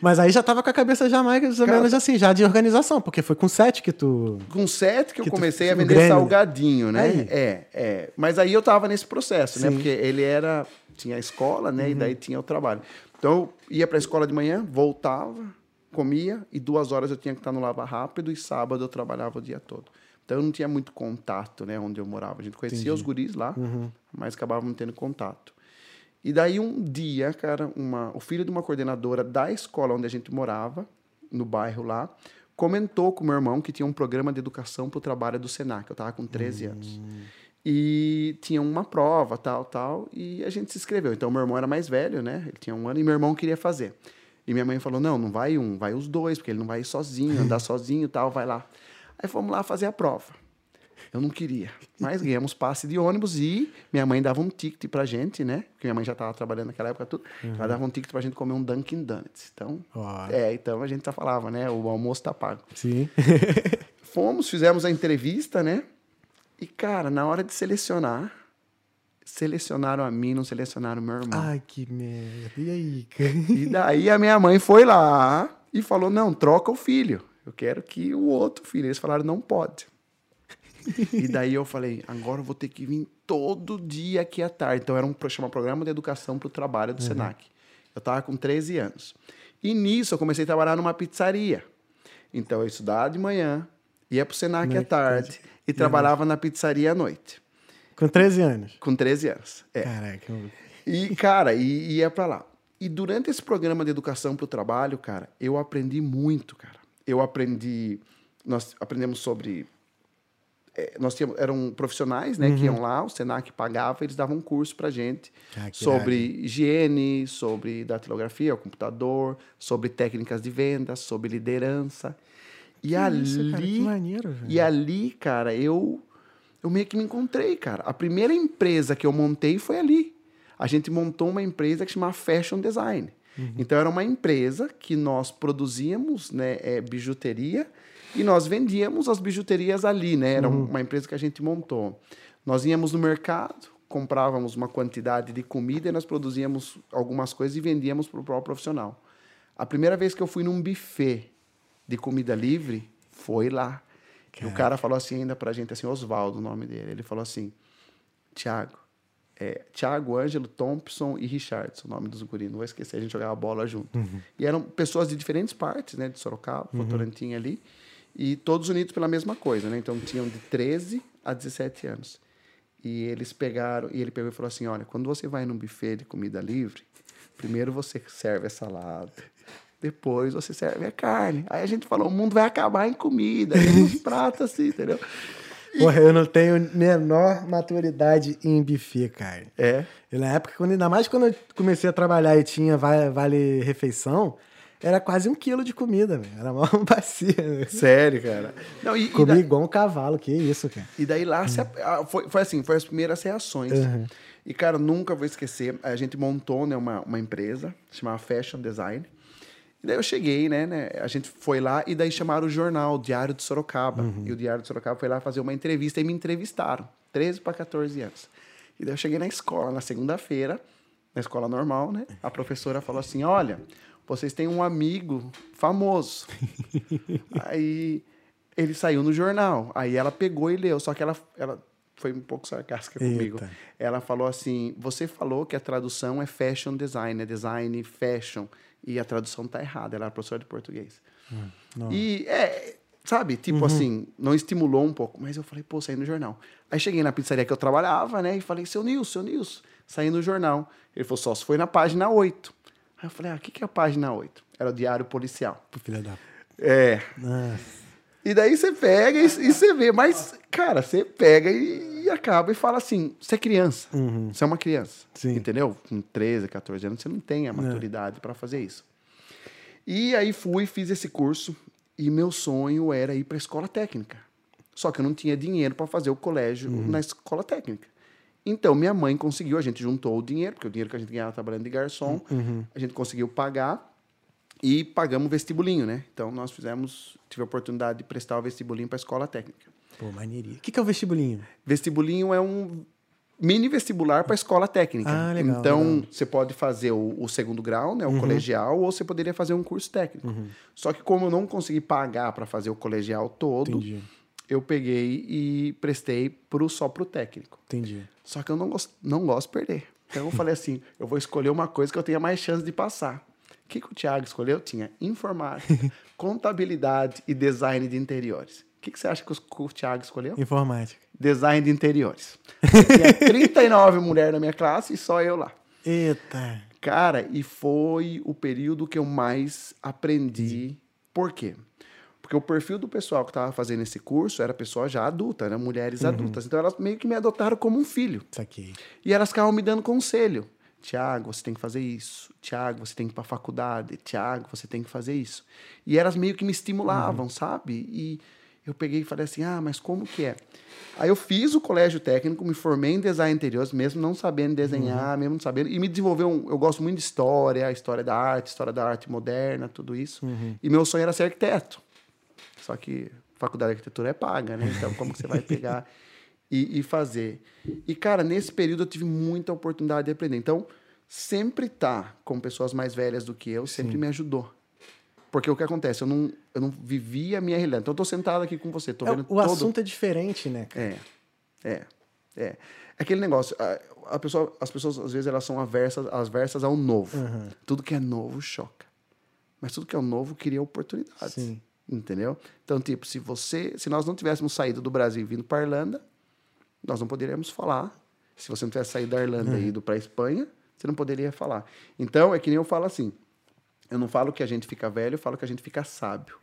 Mas aí já tava com a cabeça já mais ou Cara- menos assim, já de organização, porque foi com sete que tu. Com sete que eu Que tu- comecei a o vender né? salgadinho, né? Aí. É, é. Mas aí eu tava nesse processo, né? Sim. Porque ele era. Tinha a escola, né? Uhum. E daí tinha o trabalho. Então eu ia pra escola de manhã, voltava, comia e duas horas eu tinha que estar no Lava Rápido e sábado eu trabalhava o dia todo. Então eu não tinha muito contato, né, onde eu morava. A gente conhecia Entendi. os guris lá, Uhum. mas acabávamos tendo contato. E daí um dia, cara, uma, o filho de uma coordenadora da escola onde a gente morava, no bairro lá, comentou com o meu irmão que tinha um programa de educação para o trabalho do Senac. Eu tava com 13 anos. E tinha uma prova, tal, tal, e a gente se inscreveu. Então, meu irmão era mais velho, né? Ele tinha um ano e meu irmão queria fazer. E minha mãe falou: não, não vai um, vai os dois, porque ele não vai ir sozinho, andar sozinho tal, vai lá. Aí fomos lá fazer a prova. Eu não queria. Mas ganhamos passe de ônibus e minha mãe dava um ticket pra gente, né? Porque minha mãe já estava trabalhando naquela época tudo. Ela dava um ticket pra gente comer um Dunkin' Donuts. Então, Ó. é, então a gente já falava, né? O almoço tá pago. Sim. Fomos, fizemos a entrevista, né? E, cara, na hora de selecionar, selecionaram a mim, não selecionaram meu irmão. Ai, que merda. E aí? E daí a minha mãe foi lá e falou: não, troca o filho. Eu quero que o outro filho. Eles falaram: não pode. e daí eu falei: agora eu vou ter que vir todo dia aqui à tarde. Então era um chama Programa de Educação para o Trabalho do Senac. Eu estava com 13 anos. E nisso eu comecei a trabalhar numa pizzaria. Então eu estudava de manhã, ia para o Senac à tarde e trabalhava na pizzaria à noite. Com 13 anos. Com 13 anos. É. Caraca. E, cara, e ia pra lá. E durante esse programa de educação para o trabalho, cara, eu aprendi muito, cara. Eu aprendi. Nós aprendemos sobre. é, nós tínhamos, eram profissionais, né, que iam lá, o Senac pagava, eles davam um curso pra gente Ah, sobre higiene, sobre datilografia, o computador, sobre técnicas de vendas, sobre liderança. E Que ali. isso, cara, que maneiro, velho. E ali, cara, eu eu meio que me encontrei, cara. A primeira empresa que eu montei foi ali. A gente montou uma empresa que chamava Fashion Design. Então era uma empresa que nós produzíamos, né, é, bijuteria e nós vendíamos as bijuterias ali, né? Era uma empresa que a gente montou. Nós íamos no mercado, comprávamos uma quantidade de comida e nós produzíamos algumas coisas e vendíamos para o próprio profissional. A primeira vez que eu fui num buffet de comida livre foi lá. E o cara falou assim ainda pra gente, assim, Oswaldo, o nome dele. Ele falou assim, Tiago, é, Tiago, Ângelo, Thompson e Richardson, o nome dos guris. Não vou esquecer, a gente jogava bola junto. E eram pessoas de diferentes partes, né? De Sorocaba, Votorantim ali. E todos unidos pela mesma coisa, né? Então tinham de 13 a 17 anos. E eles pegaram, e ele pegou e falou assim: olha, quando você vai num buffet de comida livre, primeiro você serve a salada, depois você serve a carne. Aí a gente falou: o mundo vai acabar em comida, e nos pratos assim, entendeu? Porra, eu não tenho menor maturidade em buffet, cara. É. E na época, quando, ainda mais quando eu comecei a trabalhar e tinha vale, vale refeição, era quase um quilo de comida, velho. Era uma bacia. velho. Sério, cara. Não, e, e, Comi da- igual um cavalo, que isso, cara. e daí lá ah, foi, foi assim, foi as primeiras reações. Uhum. E, cara, nunca vou esquecer. A gente montou né, uma, uma empresa, chamava Fashion Design. E daí eu cheguei, né, né? A gente foi lá e daí chamaram o jornal, o Diário de Sorocaba. E o Diário de Sorocaba foi lá fazer uma entrevista e me entrevistaram. 13 para 14 anos. E daí eu cheguei na escola, na segunda-feira, na escola normal, né? A professora falou assim: olha, vocês têm um amigo famoso. Aí ele saiu no jornal. Aí ela pegou e leu. Só que ela, ela foi um pouco sarcástica comigo. Eita. Ela falou assim: você falou que a tradução é fashion design, é design fashion. E a tradução tá errada. Ela era professora de português. não. E é, sabe, tipo assim, não estimulou um pouco. Mas eu falei, pô, saí no jornal. Aí cheguei na pizzaria que eu trabalhava, né? E falei, seu Nilson, seu Nilson, saí no jornal. Ele falou, só se foi na página 8. Aí eu falei, ah, o que, que é a página 8? Era o Diário Policial. Filha da. É. Nossa. E daí você pega e, e você vê, mas, cara, você pega e, e acaba e fala assim: você é criança. Você é uma criança. Sim. Entendeu? Com 13, 14 anos, você não tem a maturidade para fazer isso. E aí fui, fiz esse curso e meu sonho era ir para a escola técnica. Só que eu não tinha dinheiro para fazer o colégio na escola técnica. Então, minha mãe conseguiu, a gente juntou o dinheiro, porque o dinheiro que a gente ganhava trabalhando de garçom, a gente conseguiu pagar e pagamos o vestibulinho, né? Então, nós fizemos, tive a oportunidade de prestar o vestibulinho para a escola técnica. Pô, maneirinha. O que, que é o vestibulinho? Vestibulinho é um mini vestibular para a escola técnica. Ah, legal, então, legal. Uhum. você pode fazer o, o segundo grau, né, o colegial, ou você poderia fazer um curso técnico. Só que como eu não consegui pagar para fazer o colegial todo, Entendi. eu peguei e prestei pro, só pro técnico. Entendi. Só que eu não gosto, não gosto de perder. Então eu falei assim, eu vou escolher uma coisa que eu tenha mais chance de passar. O que, que o Thiago escolheu? Tinha informática, contabilidade e design de interiores. O que, que você acha que o Thiago escolheu? Informática. Design de interiores. Tinha 39 mulheres na minha classe e só eu lá. Eita. Cara, e foi o período que eu mais aprendi. Por quê? Porque o perfil do pessoal que estava fazendo esse curso era pessoa já adulta, eram mulheres Uhum. adultas. Então elas meio que me adotaram como um filho. Isso aqui. E elas ficavam me dando conselho. Tiago, você tem que fazer isso. Tiago, você tem que ir para faculdade. Tiago, você tem que fazer isso. E elas meio que me estimulavam, sabe? E eu peguei e falei assim: ah, mas como que é? Aí eu fiz o colégio técnico, me formei em design interiores, mesmo não sabendo desenhar, mesmo não sabendo. E me desenvolveu. Um, eu gosto muito de história, história da arte, história da arte moderna, tudo isso. E meu sonho era ser arquiteto. Só que faculdade de arquitetura é paga, né? Então, como que você vai pegar e, e fazer? E, cara, nesse período eu tive muita oportunidade de aprender. Então, sempre estar com pessoas mais velhas do que eu sempre me ajudou. Porque o que acontece? Eu não, eu não vivia a minha realidade. Então, eu tô sentado aqui com você, tô É, vendo o todo... assunto é diferente, né? cara? É, é, é. Aquele negócio, a, a pessoa, as pessoas, às vezes, elas são aversas, aversas ao novo. Uhum. Tudo que é novo choca. Mas tudo que é novo cria oportunidades. Sim. Entendeu? Então, tipo, se você, se nós não tivéssemos saído do Brasil e vindo para Irlanda, nós não poderíamos falar. Se você não tivesse saído da Irlanda e ido para Espanha, você não poderia falar. Então, é que nem eu falo assim. Eu não falo que a gente fica velho, eu falo que a gente fica sábio.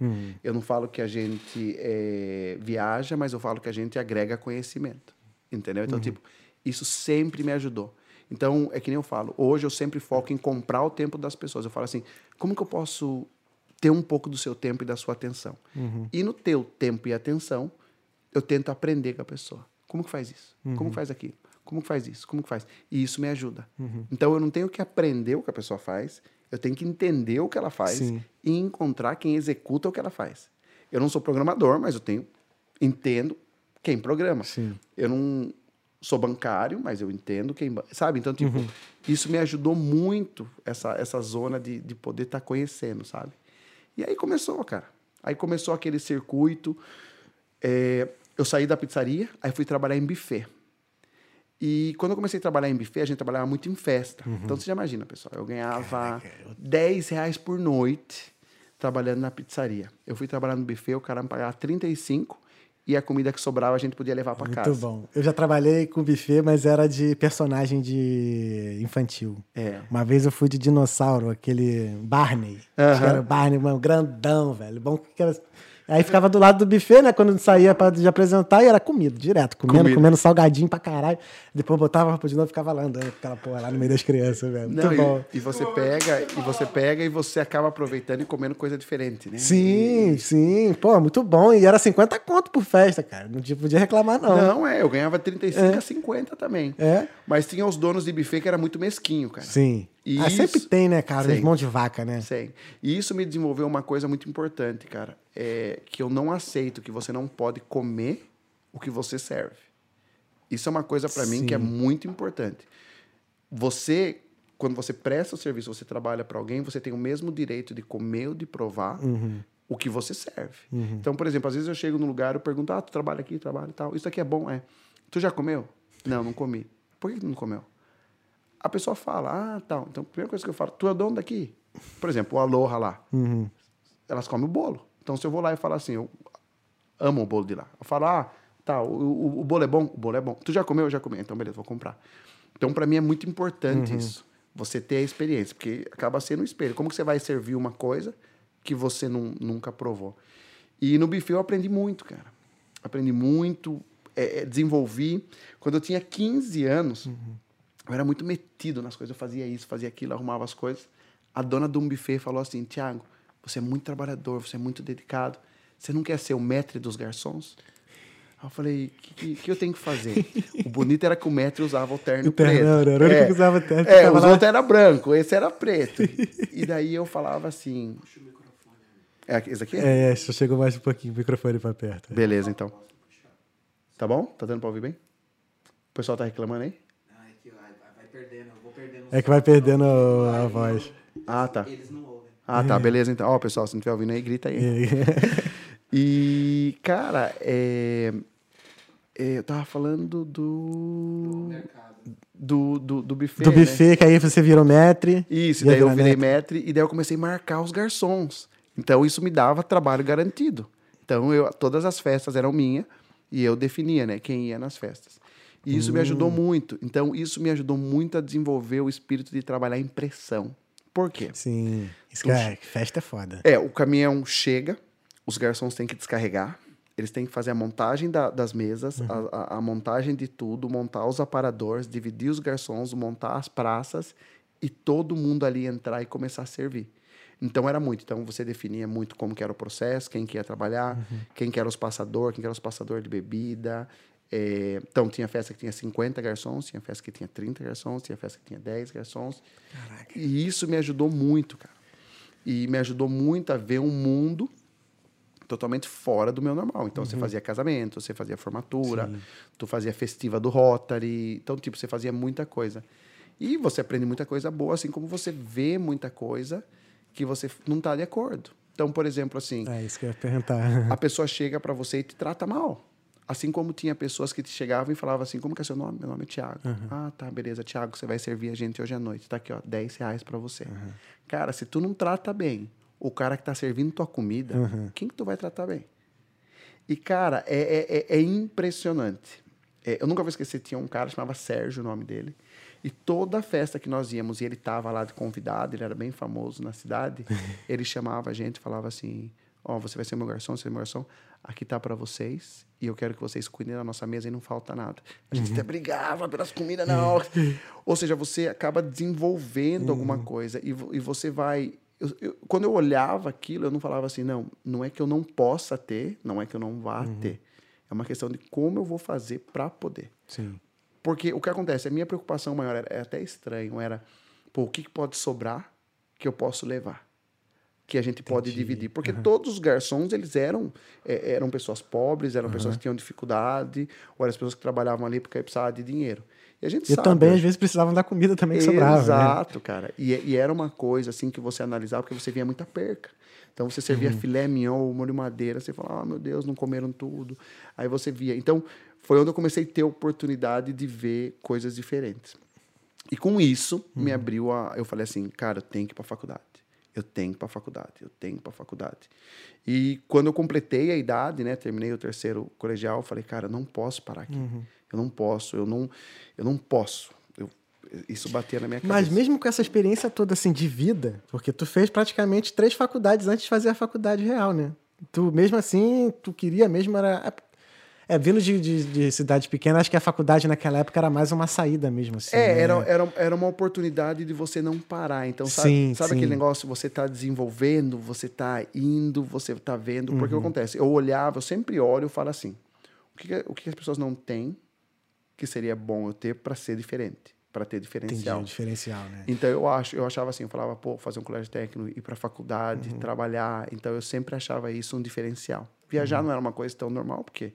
Eu não falo que a gente eh, viaja, mas eu falo que a gente agrega conhecimento. Entendeu? Então, tipo, isso sempre me ajudou. Então, é que nem eu falo. Hoje eu sempre foco em comprar o tempo das pessoas. Eu falo assim, como que eu posso ter um pouco do seu tempo e da sua atenção? E no teu tempo e atenção, eu tento aprender com a pessoa. Como que faz isso? Como que faz aquilo? Como que faz isso? Como que faz? E isso me ajuda. Então eu não tenho que aprender o que a pessoa faz, eu tenho que entender o que ela faz Sim. e encontrar quem executa o que ela faz. Eu não sou programador, mas eu tenho entendo quem programa. Sim. Eu não sou bancário, mas eu entendo quem, sabe? Então, tipo, isso me ajudou muito essa essa zona de, de poder estar conhecendo, sabe? E aí começou, cara. Aí começou aquele circuito. é, eu saí da pizzaria, aí fui trabalhar em buffet. E quando eu comecei a trabalhar em buffet, a gente trabalhava muito em festa. Então você já imagina, pessoal, eu ganhava 10 reais por noite trabalhando na pizzaria. Eu fui trabalhar no buffet, o cara me pagava 35 e a comida que sobrava a gente podia levar para casa. Muito bom. Eu já trabalhei com buffet, mas era de personagem de infantil. É. Uma vez eu fui de dinossauro, aquele Barney. Acho que era o Barney, mano, grandão, velho. Bom que era... Aí ficava do lado do buffet, né? Quando saía pra de apresentar, e era comida, direto. Comendo, Comida. comendo salgadinho pra caralho. Depois botava roupa de novo e ficava lá andando com aquela porra lá no meio das crianças, velho. Muito Não, bom. e, e você pega, e você pega e você acaba aproveitando e comendo coisa diferente, né? Sim, sim. Pô, muito bom. E era 50 conto por festa, cara. Não podia reclamar, não. Não, é, eu ganhava 35 a 50 também. É? Mas tinha os donos de buffet que era muito mesquinho, cara. Sim. E ah, sempre isso- tem, né, cara? Sim. mãos de vaca, né? Sei. E isso me desenvolveu uma coisa muito importante, cara. É que eu não aceito que você não pode comer o que você serve. Isso é uma coisa para mim que é muito importante. Você, quando você presta o serviço, você trabalha para alguém, você tem o mesmo direito de comer ou de provar o que você serve. Então, por exemplo, às vezes eu chego num lugar, eu pergunto: "Ah, tu trabalha aqui, trabalha e tal. Isso aqui é bom, é? Tu já comeu? Não, não comi. Por que tu não comeu? A pessoa fala, ah, tal. Então, a primeira coisa que eu falo, tu é dono daqui? Por exemplo, o Aloha lá. Elas comem o bolo. Então, se eu vou lá e falar assim, eu amo o bolo de lá. Eu falo, ah, tá, o, o, o bolo é bom? O bolo é bom. Tu já comeu? Eu já comi. Então, beleza, vou comprar. Então, para mim é muito importante isso. Você ter a experiência, porque acaba sendo um espelho. Como que você vai servir uma coisa que você não, nunca provou? E no buffet eu aprendi muito, cara. Aprendi muito, é, é, desenvolvi. Quando eu tinha 15 anos, eu era muito metido nas coisas. Eu fazia isso, fazia aquilo, arrumava as coisas. A dona de um buffet falou assim: Tiago, você é muito trabalhador, você é muito dedicado. Você não quer ser o maître dos garçons? Aí eu falei: o que, que, que eu tenho que fazer? o bonito era que o maître usava o terno O terno, preto. era o único que usava terno, É, os lá. outros era branco, esse era preto. e daí eu falava assim. É, esse aqui? É, é, só chegou mais um pouquinho o microfone pra perto. Beleza, então. Tá bom? Tá dando pra ouvir bem? O pessoal tá reclamando aí? Ah, é que vai, vai- perdendo, eu vou perdendo. É que vai perdendo a voz. Ah, tá. Eles não ouvem. Ah, tá, beleza então. Ó, pessoal, se não estiver ouvindo aí, grita aí. E, cara, é, é, eu tava falando do. Do, do, do buffet. Do né? buffet, que aí você virou maître. Isso, daí eu virei maître e daí eu comecei a marcar os garçons. Então isso me dava trabalho garantido. Então eu, todas as festas eram minhas e eu definia, né, quem ia nas festas. E isso me ajudou Hum. muito. Então isso me ajudou muito a desenvolver o espírito de trabalhar em pressão. Por quê? Sim. Isso que é, festa é foda. É, o caminhão chega, os garçons têm que descarregar, eles têm que fazer a montagem da- das mesas, Uhum. a, a- a montagem de tudo, montar os aparadores, dividir os garçons, montar as praças e todo mundo ali entrar e começar a servir. Então era muito. Então você definia muito como que era o processo, quem que ia trabalhar, Uhum. quem que era os passadores, quem que era os passadores de bebida. É, então tinha festa que tinha 50 garçons, tinha festa que tinha 30 garçons, tinha festa que tinha 10 garçons. E isso me ajudou muito, cara. E me ajudou muito a ver um mundo totalmente fora do meu normal. Então, você fazia casamento, você fazia formatura, tu fazia festiva do Rotary. Então, tipo, você fazia muita coisa. E você aprende muita coisa boa, assim como você vê muita coisa que você não está de acordo. Então, por exemplo, assim, É isso que eu ia perguntar. a pessoa chega para você e te trata mal. Assim como tinha pessoas que te chegavam e falavam assim, como que é seu nome? Meu nome é Tiago. Ah, tá, beleza. Tiago, você vai servir a gente hoje à noite. Tá aqui, ó, 10 reais para você. Cara, se tu não trata bem o cara que tá servindo tua comida, quem que tu vai tratar bem? E, cara, é, é, é- é impressionante. É, eu nunca vou esquecer, tinha um cara, chamava Sérgio, o nome dele. E toda festa que nós íamos, e ele tava lá de convidado, ele era bem famoso na cidade, ele chamava a gente falava assim, ó, você vai ser meu garçom, você é meu garçom, aqui tá para vocês, e eu quero que vocês cuidem da nossa mesa e não falta nada. A gente até brigava pelas comidas na hora. Ou seja, você acaba desenvolvendo alguma coisa, e, e você vai... eu- eu- quando eu olhava aquilo, eu não falava assim, não, não é que eu não possa ter, não é que eu não vá ter. É uma questão de como eu vou fazer para poder. Sim. Porque o que acontece, a minha preocupação maior era, é até estranho, era, pô, o que, que pode sobrar que eu posso levar? Que a gente pode dividir. Porque todos os garçons, eles eram, é, eram pessoas pobres, eram pessoas que tinham dificuldade, ou eram as pessoas que trabalhavam ali porque precisavam de dinheiro. E a gente E sabe, também, né? às vezes, precisavam da comida também que sobrava. né? Exato, cara. E, e era uma coisa assim que você analisava porque você via muita perca. Então você servia Uhum. filé mignon, molho madeira, você falava, ah, meu Deus, não comeram tudo. Aí você via. Então foi onde eu comecei a ter oportunidade de ver coisas diferentes. E com isso Uhum. me abriu a. Eu falei assim, cara, eu tenho que ir para faculdade. Eu tenho para faculdade. Eu tenho para faculdade. E quando eu completei a idade, né, terminei o terceiro colegial, eu falei, cara, eu não posso parar aqui. Uhum. Eu não posso. Eu não, eu não posso. Eu, isso batia na minha cabeça. Mas mesmo com essa experiência toda assim de vida, porque tu fez praticamente três faculdades antes de fazer a faculdade real, né? Tu mesmo assim, tu queria mesmo era é vindo de, de, de cidade pequena, acho que a faculdade naquela época era mais uma saída mesmo assim. É, né? era, era, era uma oportunidade de você não parar. Então, sabe, Sim, sabe sim. aquele negócio? Você tá desenvolvendo, você tá indo, você tá vendo. Uhum. Porque o que acontece? Eu olhava, eu sempre olho e falo assim: o que, o que as pessoas não têm que seria bom eu ter para ser diferente, para ter Entendi, diferencial? o diferencial, né? Então eu acho, eu achava assim, eu falava, pô, fazer um colégio técnico, ir para faculdade, Uhum. trabalhar. Então eu sempre achava isso um diferencial. Uhum. Viajar não era uma coisa tão normal, porque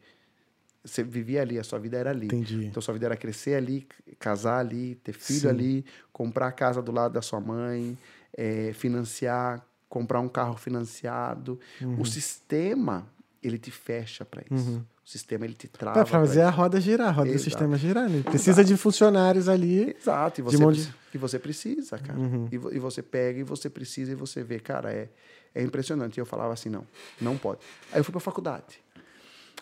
você vivia ali, a sua vida era ali. Entendi. Então sua vida era crescer ali, casar ali, ter filho Sim. ali, comprar a casa do lado da sua mãe, eh, financiar, comprar um carro financiado. Uhum. O sistema ele te fecha para isso. O sistema ele te trava. Pra fazer pra a roda girar, a roda do Exato. sistema girar, né? Precisa de funcionários ali. Exato, e De você, de- preci- e você precisa, cara. Uhum. E, e você pega e você precisa e você vê, cara, é, é impressionante. E eu falava assim, não, não pode. Aí eu fui pra faculdade.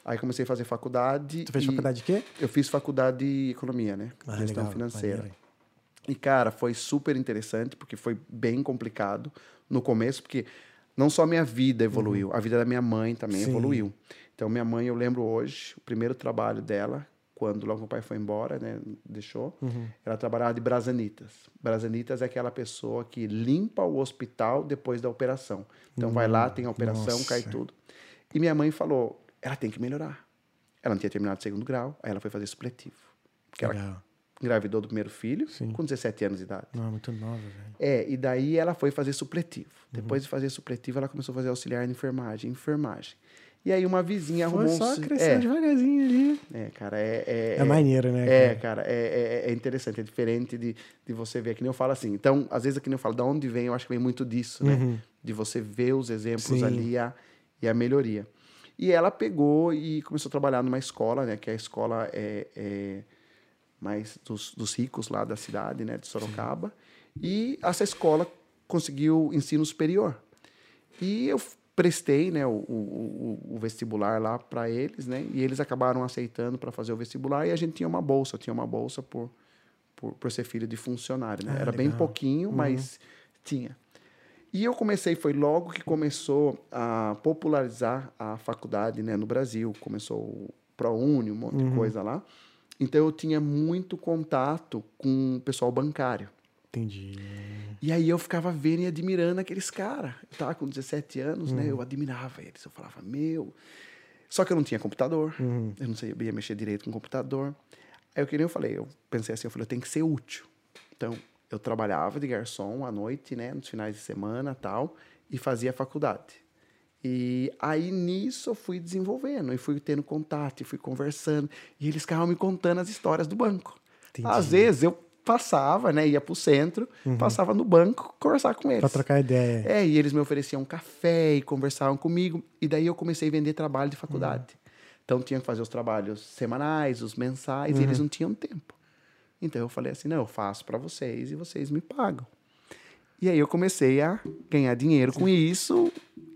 Aí comecei a fazer faculdade. Tu fez faculdade de quê? Eu fiz faculdade de economia, né? Ah, Gestão legal, financeira. maneiro. E, cara, foi super interessante, porque foi bem complicado no começo, porque não só a minha vida evoluiu, a vida da minha mãe também Uhum. Sim. evoluiu. Então, minha mãe, eu lembro hoje, o primeiro trabalho dela, quando logo meu pai foi embora, né, deixou, Uhum. ela trabalhava de brasanitas. Brasanitas é aquela pessoa que limpa o hospital depois da operação. Então, vai lá, tem a operação, nossa. cai tudo. E minha mãe falou, ela tem que melhorar. Ela não tinha terminado o segundo grau, aí ela foi fazer supletivo. Porque ela engravidou do primeiro filho Sim. com 17 anos de idade. Não, muito nova, velho. É, e daí ela foi fazer supletivo. Uhum. Depois de fazer supletivo, ela começou a fazer auxiliar de enfermagem, enfermagem. E aí uma vizinha Foi arrumou só um... crescendo devagarzinho ali. É, é, cara, é... É, É maneiro, né, É, cara? cara, é, é, é interessante, é diferente de, de você ver, que nem eu falo assim. Então, às vezes, que nem eu falo, da onde vem, eu acho que vem muito disso, né? De você ver os exemplos Uhum. Sim. ali a, e a melhoria. E ela pegou e começou a trabalhar numa escola, né? Que a escola é, é mais dos, dos ricos lá da cidade, né, de Sorocaba. E essa escola conseguiu ensino superior. E eu prestei né, o, o, o vestibular lá para eles, né? E eles acabaram aceitando para fazer o vestibular e a gente tinha uma bolsa, tinha uma bolsa por, por, por ser filho de funcionário, né? Ah, Era bem legal. pouquinho, mas tinha. E eu comecei, foi logo que começou a popularizar a faculdade né, no Brasil. Começou o ProUni, um monte de coisa lá. Então eu tinha muito contato com o pessoal bancário. Entendi. E aí eu ficava vendo e admirando aqueles caras. Eu tava com 17 anos, né? Eu admirava eles. Eu falava, meu. Só que eu não tinha computador. Eu não sabia mexer direito com computador. Aí eu que nem eu falei, eu pensei assim, eu falei, eu tenho que ser útil. Então, eu trabalhava de garçom à noite, né? Nos finais de semana tal, e fazia faculdade. E aí nisso eu fui desenvolvendo, e fui tendo contato, e fui conversando. E eles ficavam me contando as histórias do banco. Entendi. Às vezes eu passava, né? Ia pro centro, passava no banco, conversar com eles. Pra trocar ideia. É, e eles me ofereciam café e conversavam comigo. E daí eu comecei a vender trabalho de faculdade. Então tinha que fazer os trabalhos semanais, os mensais, e eles não tinham tempo. Então eu falei assim: não, eu faço para vocês e vocês me pagam. E aí eu comecei a ganhar dinheiro com isso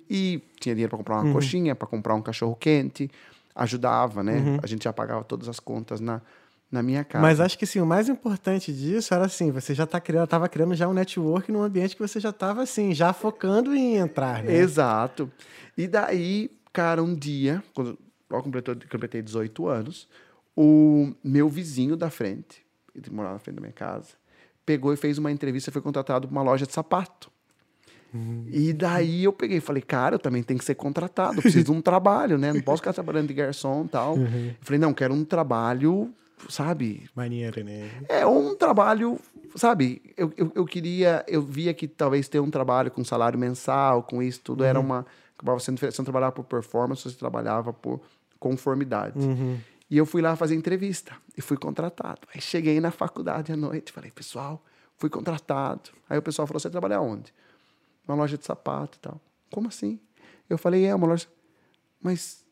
e tinha dinheiro para comprar uma coxinha, para comprar um cachorro quente, ajudava, né? A gente já pagava todas as contas na, na minha casa. Mas acho que sim, o mais importante disso era assim, você já tá criando, tava criando já um network num ambiente que você já tava assim, já focando em entrar, né? Exato. E daí, cara, um dia, quando completou, completei 18 anos, o meu vizinho da frente, ele morava na frente da minha casa, pegou e fez uma entrevista, foi contratado para uma loja de sapato. E daí eu peguei e falei, cara, eu também tenho que ser contratado, eu preciso de um trabalho, né? Não posso ficar trabalhando de garçom e tal. Eu falei, não, quero um trabalho, sabe, Maneiro, né? é um trabalho, sabe? Eu, eu, eu queria, eu via que talvez ter um trabalho com salário mensal, com isso tudo, era uma. Acabava sendo diferente. Você não trabalhava por performance, você trabalhava por conformidade. E eu fui lá fazer entrevista e fui contratado. Aí cheguei na faculdade à noite, falei, pessoal, fui contratado. Aí o pessoal falou: você trabalha onde? Uma loja de sapato e tal. Como assim? Eu falei: é uma loja. Mas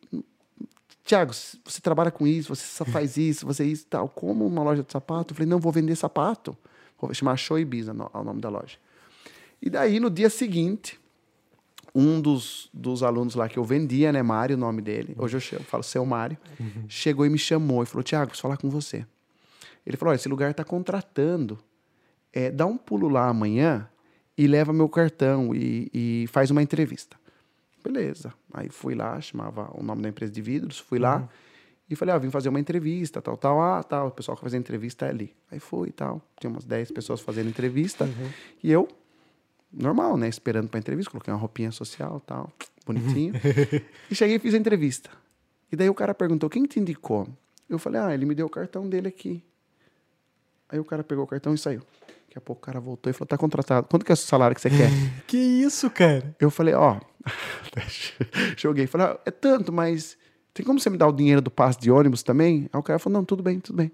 Tiago, você trabalha com isso, você faz isso, você isso e tal. Como uma loja de sapato? Eu falei, não, vou vender sapato. Vou chamar Show Ibiza, é o nome da loja. E daí, no dia seguinte, um dos, dos alunos lá que eu vendia, né, Mário, o nome dele, hoje eu chamo, falo seu Mário, chegou e me chamou e falou, Tiago, preciso falar com você. Ele falou, olha, esse lugar está contratando, é, dá um pulo lá amanhã e leva meu cartão e, e faz uma entrevista. Beleza. Aí fui lá, chamava o nome da empresa de vidros, fui lá e falei, ah, vim fazer uma entrevista, tal, tal, ah, tal, o pessoal que fazia entrevista é ali. Aí fui e tal, tinha umas 10 pessoas fazendo entrevista e eu, normal, né, esperando pra entrevista, coloquei uma roupinha social, tal, bonitinho. e cheguei e fiz a entrevista. E daí o cara perguntou, quem te indicou? Eu falei, ah, ele me deu o cartão dele aqui. Aí o cara pegou o cartão e saiu. Daqui a pouco o cara voltou e falou, tá contratado, quanto que é o salário que você quer? Que isso, cara? Eu falei, ó, joguei, falei, ah, é tanto, mas tem como você me dar o dinheiro do passe de ônibus também? Aí o cara falou, não, tudo bem, tudo bem.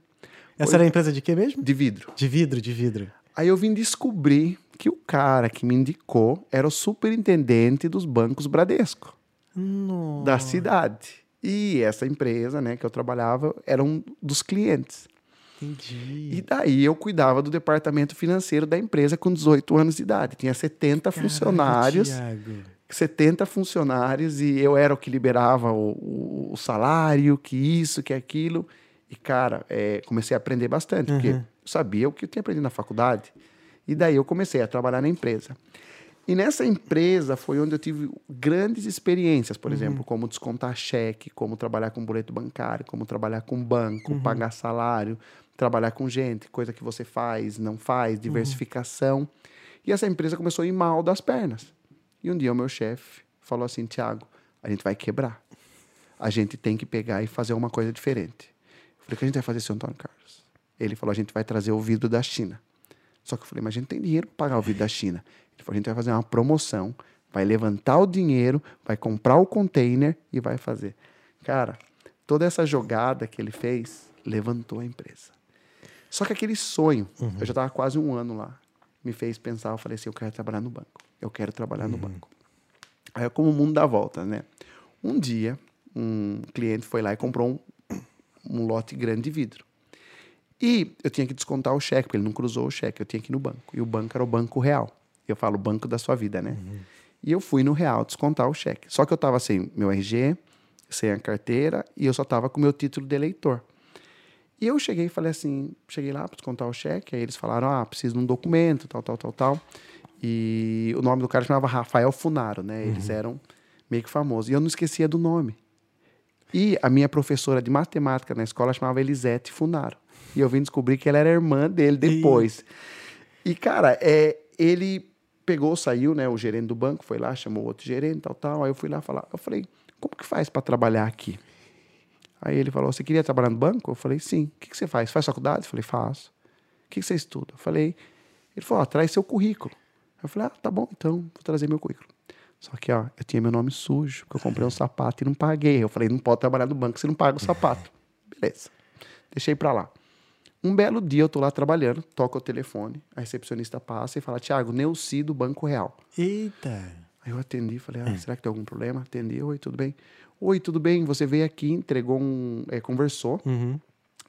Essa era a empresa de quê mesmo? De vidro. De vidro, de vidro. Aí eu vim descobrir que o cara que me indicou era o superintendente dos bancos Bradesco, Nossa. da cidade. E essa empresa, né, que eu trabalhava, era um dos clientes. Entendi. E daí eu cuidava do departamento financeiro da empresa com 18 anos de idade. Tinha 70 funcionários. Thiago. 70 funcionários e eu era o que liberava o, o- o salário, que isso, que aquilo. E, cara, é, comecei a aprender bastante, porque eu sabia o que eu tinha aprendido na faculdade. E daí eu comecei a trabalhar na empresa. E nessa empresa foi onde eu tive grandes experiências, por exemplo, como descontar cheque, como trabalhar com boleto bancário, como trabalhar com banco, pagar salário, trabalhar com gente, coisa que você faz, não faz, diversificação. E essa empresa começou a ir mal das pernas. E um dia o meu chefe falou assim: Tiago, a gente vai quebrar. A gente tem que pegar e fazer uma coisa diferente. Eu falei: o que a gente vai fazer, seu Antônio Carlos? Ele falou: a gente vai trazer o vidro da China. Só que eu falei: mas a gente tem dinheiro para pagar o vidro da China. Ele falou: a gente vai fazer uma promoção, vai levantar o dinheiro, vai comprar o container e vai fazer. Cara, toda essa jogada que ele fez levantou a empresa. Só que aquele sonho, eu já estava quase um ano lá, me fez pensar, eu falei assim, eu quero trabalhar no banco. Eu quero trabalhar no banco. Aí é como o mundo dá volta, né? Um dia, um cliente foi lá e comprou um, um lote grande de vidro. E eu tinha que descontar o cheque, porque ele não cruzou o cheque, eu tinha que ir no banco. E o banco era o Banco Real. Eu falo banco da sua vida, né? E eu fui no Real descontar o cheque. Só que eu tava sem meu RG, sem a carteira, e eu só tava com meu título de eleitor. E eu cheguei e falei assim, cheguei lá para descontar o cheque, aí eles falaram, ah, preciso de um documento, tal, tal, tal, tal. E o nome do cara chamava Rafael Funaro, né? Eles eram meio que famosos. E eu não esquecia do nome. E a minha professora de matemática na escola chamava Elisete Funaro. E eu vim descobrir que ela era irmã dele depois. E, cara, é, ele pegou, saiu, né? O gerente do banco foi lá, chamou outro gerente, tal, tal. Aí eu fui lá falar. Eu falei, como que faz para trabalhar aqui? Aí ele falou, você queria trabalhar no banco? Eu falei, sim. O que, que você faz? Faz faculdade? Eu falei, faço. O que, que você estuda? Eu falei, ele falou, ó, traz seu currículo. Eu falei, ah, tá bom, então, vou trazer meu currículo. Só que, ó, eu tinha meu nome sujo, porque eu comprei um sapato e não paguei. Eu falei, não pode trabalhar no banco se não paga o sapato. Beleza. Deixei pra lá. Um belo dia eu tô lá trabalhando, toco o telefone, a recepcionista passa e fala, Tiago, Neuci do Banco Real. Eita. Aí eu atendi, falei, ah, será que tem algum problema? Atendi, oi, tudo bem? Oi, tudo bem? Você veio aqui, entregou um, é, conversou Uhum.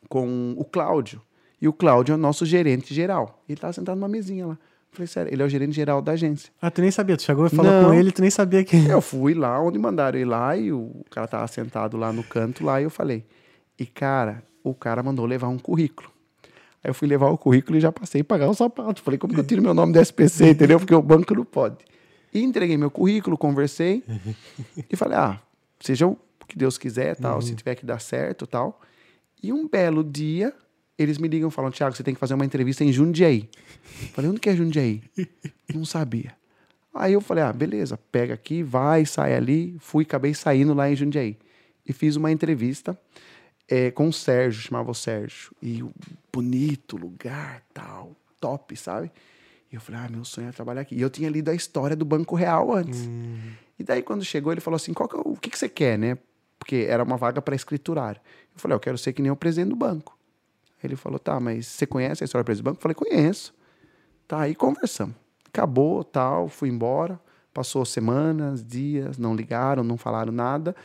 com o Cláudio. E o Cláudio é o nosso gerente geral. Ele tava sentado numa mesinha lá. Eu falei, sério, ele é o gerente geral da agência. Ah, tu nem sabia. Tu chegou e falou Não. com ele, tu nem sabia que. Eu fui lá onde mandaram ir lá e o cara tava sentado lá no canto lá e eu falei. E cara, o cara mandou levar um currículo. Aí eu fui levar o currículo e já passei a pagar o sapato. Falei, como que eu tiro meu nome do SPC, entendeu? Porque o banco não pode. E entreguei meu currículo, conversei e falei, ah, seja o que Deus quiser, tal, se tiver que dar certo, tal. E um belo dia, eles me ligam e falam, Tiago, você tem que fazer uma entrevista em Jundiaí. Falei, onde que é Jundiaí? Não sabia. Aí eu falei, ah, beleza, pega aqui, vai, sai ali. Fui, acabei saindo lá em Jundiaí. E fiz uma entrevista eh, com o Sérgio, chamava o Sérgio. E o bonito lugar, tal, top, sabe? E eu falei, ah, meu sonho é trabalhar aqui. E eu tinha lido a história do Banco Real antes. E daí, quando chegou, ele falou assim, Qual que é o, que, que você quer, né? Porque era uma vaga para escriturário. Eu falei, "Ah, eu quero ser que nem o presidente do banco. Ele falou, tá, mas você conhece a história do presidente do banco? Eu falei, conheço. Tá, aí conversamos. Acabou, tal, fui embora. Passou semanas, dias, não ligaram, não falaram nada.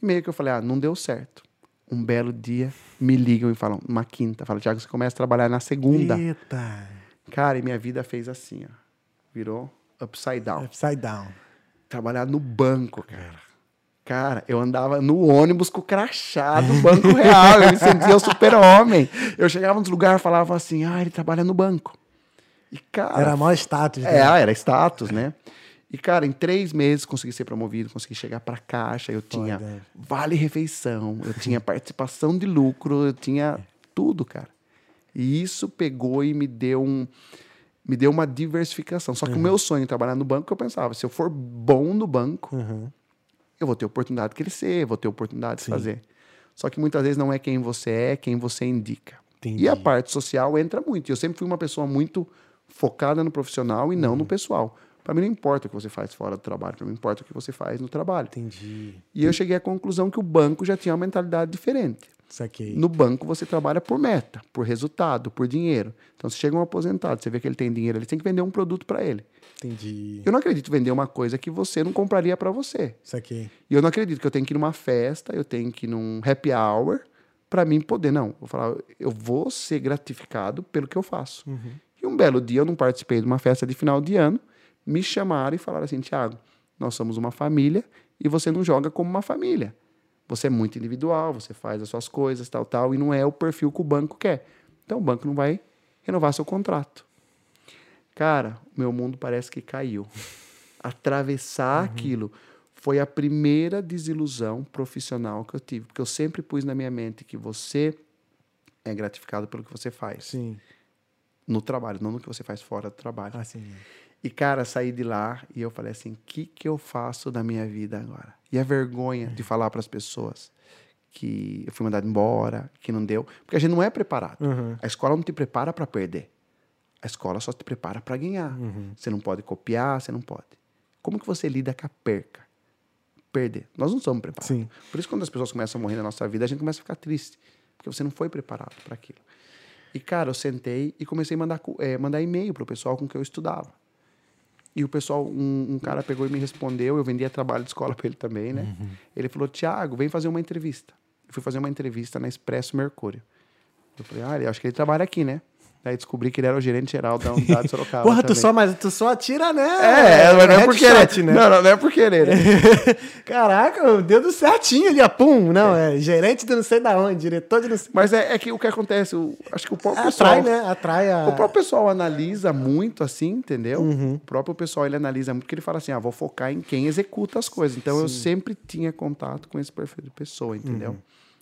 E meio que eu falei, ah, não deu certo. Um belo dia, me ligam e falam, uma quinta. Fala, Tiago, você começa a trabalhar na segunda. Eita. Cara, e minha vida fez assim, ó. Virou upside down. Upside down. Trabalhar no banco, cara. Cara, eu andava no ônibus com o crachá do Banco Real. Eu me sentia o super-homem. Eu chegava nos lugares e falava assim, ah, ele trabalha no banco. E, cara... Era maior status. É, né? ah, era status, né? E, cara, em três meses consegui ser promovido, consegui chegar pra caixa, eu tinha Foda. vale refeição, eu tinha participação de lucro, eu tinha tudo, cara. E isso pegou e me deu um me deu uma diversificação. Só que o meu sonho trabalhar no banco, eu pensava, se eu for bom no banco, Uhum. eu vou ter oportunidade de crescer, vou ter oportunidade de fazer. Só que muitas vezes não é quem você é, é quem você indica. Entendi. E a parte social entra muito. Eu sempre fui uma pessoa muito focada no profissional e não Uhum. no pessoal. Para mim não importa o que você faz fora do trabalho, para mim importa o que você faz no trabalho. Entendi. E eu cheguei à conclusão que o banco já tinha uma mentalidade diferente. Saquei. No banco você trabalha por meta, por resultado, por dinheiro. Então se chega um aposentado, você vê que ele tem dinheiro, ele tem que vender um produto para ele. Entendi. Eu não acredito vender uma coisa que você não compraria para você. Saquei. E eu não acredito que eu tenho que ir numa festa, eu tenho que ir num happy hour para mim poder. Não, vou falar, eu vou ser gratificado pelo que eu faço. E um belo dia eu não participei de uma festa de final de ano, me chamaram e falaram assim: Tiago, nós somos uma família e você não joga como uma família. Você é muito individual, você faz as suas coisas, tal, tal, e não é o perfil que o banco quer. Então o banco não vai renovar seu contrato. Cara, meu mundo parece que caiu. Atravessar aquilo foi a primeira desilusão profissional que eu tive. Porque eu sempre pus na minha mente que você é gratificado pelo que você faz Sim. no trabalho, não no que você faz fora do trabalho. Ah, sim. E, cara, saí de lá e eu falei assim: o que, que eu faço da minha vida agora? E a vergonha de falar para as pessoas que eu fui mandado embora, que não deu. Porque a gente não é preparado. Uhum. A escola não te prepara para perder. A escola só te prepara para ganhar. Você não pode copiar, você não pode. Como que você lida com a perca? Perder. Nós não somos preparados. Sim. Por isso, quando as pessoas começam a morrer na nossa vida, a gente começa a ficar triste. Porque você não foi preparado para aquilo. E, cara, eu sentei e comecei a mandar, eh, mandar e-mail pro pessoal com que eu estudava. E o pessoal, um, um cara pegou e me respondeu, eu vendia trabalho de escola para ele também, né? Ele falou, Tiago, vem fazer uma entrevista. Eu fui fazer uma entrevista na Expresso Mercúrio. Eu falei, ah, acho que ele trabalha aqui, né? Aí descobri que ele era o gerente geral da unidade de Sorocaba. Porra, tu só, mas tu só atira, né? É, mas não é por querer. né? Não, não, não é por querer. né? Caraca, o dedo certinho ali, ó, pum. Não, é, gerente de não sei da onde, diretor de não sei... Mas é, é que o que acontece, o- acho que o próprio Atrai, pessoal... né? Atrai a... O próprio pessoal analisa muito assim, entendeu? Uhum. O próprio pessoal ele analisa muito porque ele fala assim: ah, vou focar em quem executa as coisas. Então eu sempre tinha contato com esse perfil de pessoa, entendeu? Uhum.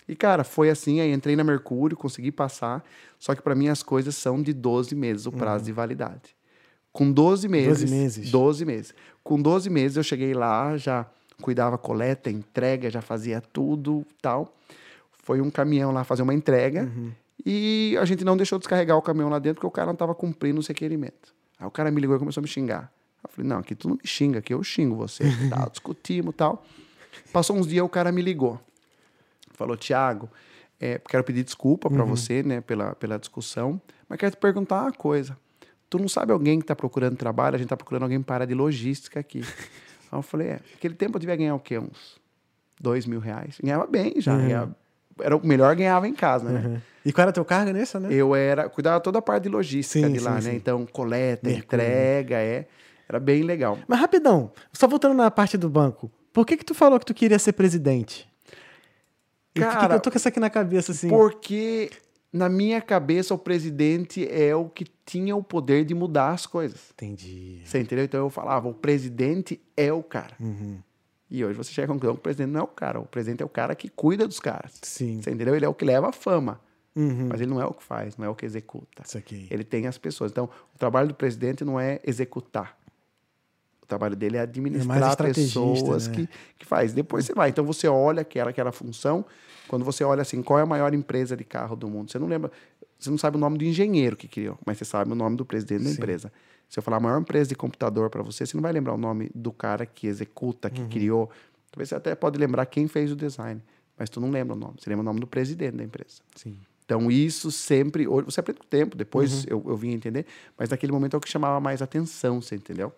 E cara, foi assim, aí entrei na Mercúrio, consegui passar, só que para mim as coisas são de 12 meses o prazo de validade. Com 12 meses, 12 Uhum. meses. 12 meses. Com 12 meses eu cheguei lá, já cuidava coleta, entrega, já fazia tudo, tal. Foi um caminhão lá fazer uma entrega Uhum. e a gente não deixou descarregar o caminhão lá dentro porque o cara não estava cumprindo os requerimentos. Aí o cara me ligou e começou a me xingar. Eu falei, não, aqui tu não me xinga, aqui eu xingo você. tal, discutimos e tal. Passou uns dias, o cara me ligou. Falou, Tiago, é, quero pedir desculpa para você, né, pela, pela discussão, mas quero te perguntar uma coisa. Tu não sabe alguém que está procurando trabalho? A gente está procurando alguém para área de logística aqui. Aí eu falei, é, naquele tempo eu devia ganhar o quê? Uns dois mil reais. Ganhava bem já. ganhava- era o melhor ganhava em casa, né? Uhum. E qual era teu cargo nessa, né? Eu era, cuidava toda a parte de logística Sim, de lá, sim, né? sim. Então, coleta, Mercúrio. entrega, é. Era bem legal. Mas rapidão, só voltando na parte do banco. Por que que tu falou que tu queria ser presidente? Por que que Cara, eu tô com isso aqui na cabeça, assim. Porque na minha cabeça o presidente é o que tinha o poder de mudar as coisas. Entendi. Você entendeu? Então eu falava, o presidente é o cara. Uhum. E hoje você chega à conclusão que o presidente não é o cara. O presidente é o cara que cuida dos caras. Sim. Você entendeu? Ele é o que leva a fama. Uhum. Mas ele não é o que faz, não é o que executa. Isso aqui. Ele tem as pessoas. Então, o trabalho do presidente não é executar. O trabalho dele é É administrar estrategista, pessoas né? que, que faz. Depois você vai. Então, você olha aquela, aquela função. Quando você olha assim, qual é a maior empresa de carro do mundo? Você não lembra, você não sabe o nome do engenheiro que criou, mas você sabe o nome do presidente da Sim. empresa. Se eu falar a maior empresa de computador para você, você não vai lembrar o nome do cara que executa, Uhum. que criou. Talvez você até pode lembrar quem fez o design, mas tu não lembra o nome. Você lembra o nome do presidente da empresa. Sim. Então, isso sempre. Você aprende com o tempo, Uhum. depois eu, eu vim entender, mas naquele momento é o que chamava mais atenção, você entendeu?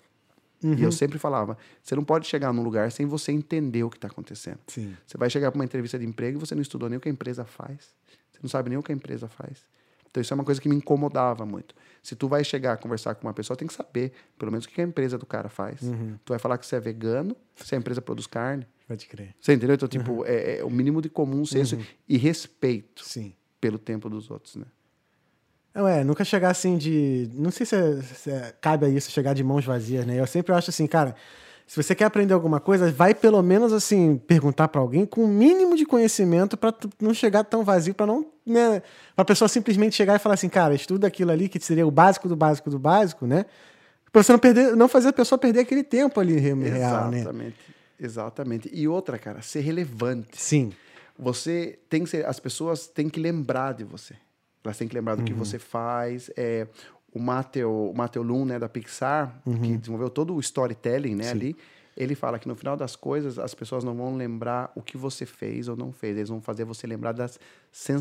E Uhum. eu sempre falava: você não pode chegar num lugar sem você entender o que está acontecendo. Sim. Você vai chegar para uma entrevista de emprego e você não estudou nem o que a empresa faz. Você não sabe nem o que a empresa faz. Então, isso é uma coisa que me incomodava muito. Se tu vai chegar a conversar com uma pessoa, tem que saber, pelo menos, o que a empresa do cara faz. Uhum. Tu vai falar que você é vegano, se a empresa produz carne. Pode crer. Você entendeu? Então, tipo, Uhum. é, é o mínimo de comum senso e respeito Sim. pelo tempo dos outros, né? Não é, nunca chegar assim de. Não sei se, é- se é- cabe a isso chegar de mãos vazias, né? Eu sempre acho assim, cara, se você quer aprender alguma coisa, vai pelo menos assim, perguntar pra alguém com o mínimo de conhecimento tu não chegar tão vazio, pra não. Né, pra pessoa simplesmente chegar e falar assim, cara, estuda aquilo ali que seria o básico do básico do básico, né? Pra você não, perder, não fazer a pessoa perder aquele tempo ali re- real, né? Exatamente. Exatamente. E outra, cara, ser relevante. Sim. Você tem que ser, as pessoas têm que lembrar de você. Elas têm que lembrar do Uhum. que você faz. É, o Mateo, o Mateo Lum, né, da Pixar, Uhum. que desenvolveu todo o storytelling, né, ali, ele fala que no final das coisas as pessoas não vão lembrar o que você fez ou não fez, eles vão fazer você lembrar das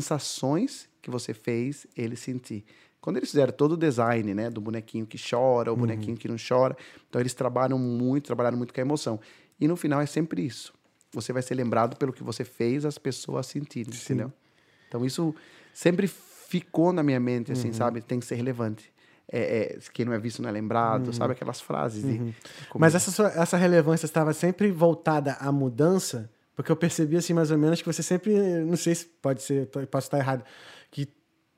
sensações que você fez ele sentir. Quando eles fizeram todo o design, né, do bonequinho que chora, o bonequinho que não chora, então eles trabalham muito, trabalharam muito com a emoção. E no final é sempre isso. Você vai ser lembrado pelo que você fez as pessoas sentirem, entendeu? Então isso sempre ficou na minha mente, assim, sabe? Tem que ser relevante. É, é, quem não é visto não é lembrado, sabe? Aquelas frases de, como- Mas essa, sua- essa relevância estava sempre voltada à mudança, porque eu percebi assim mais ou menos que você sempre, não sei se pode ser, posso estar errado, que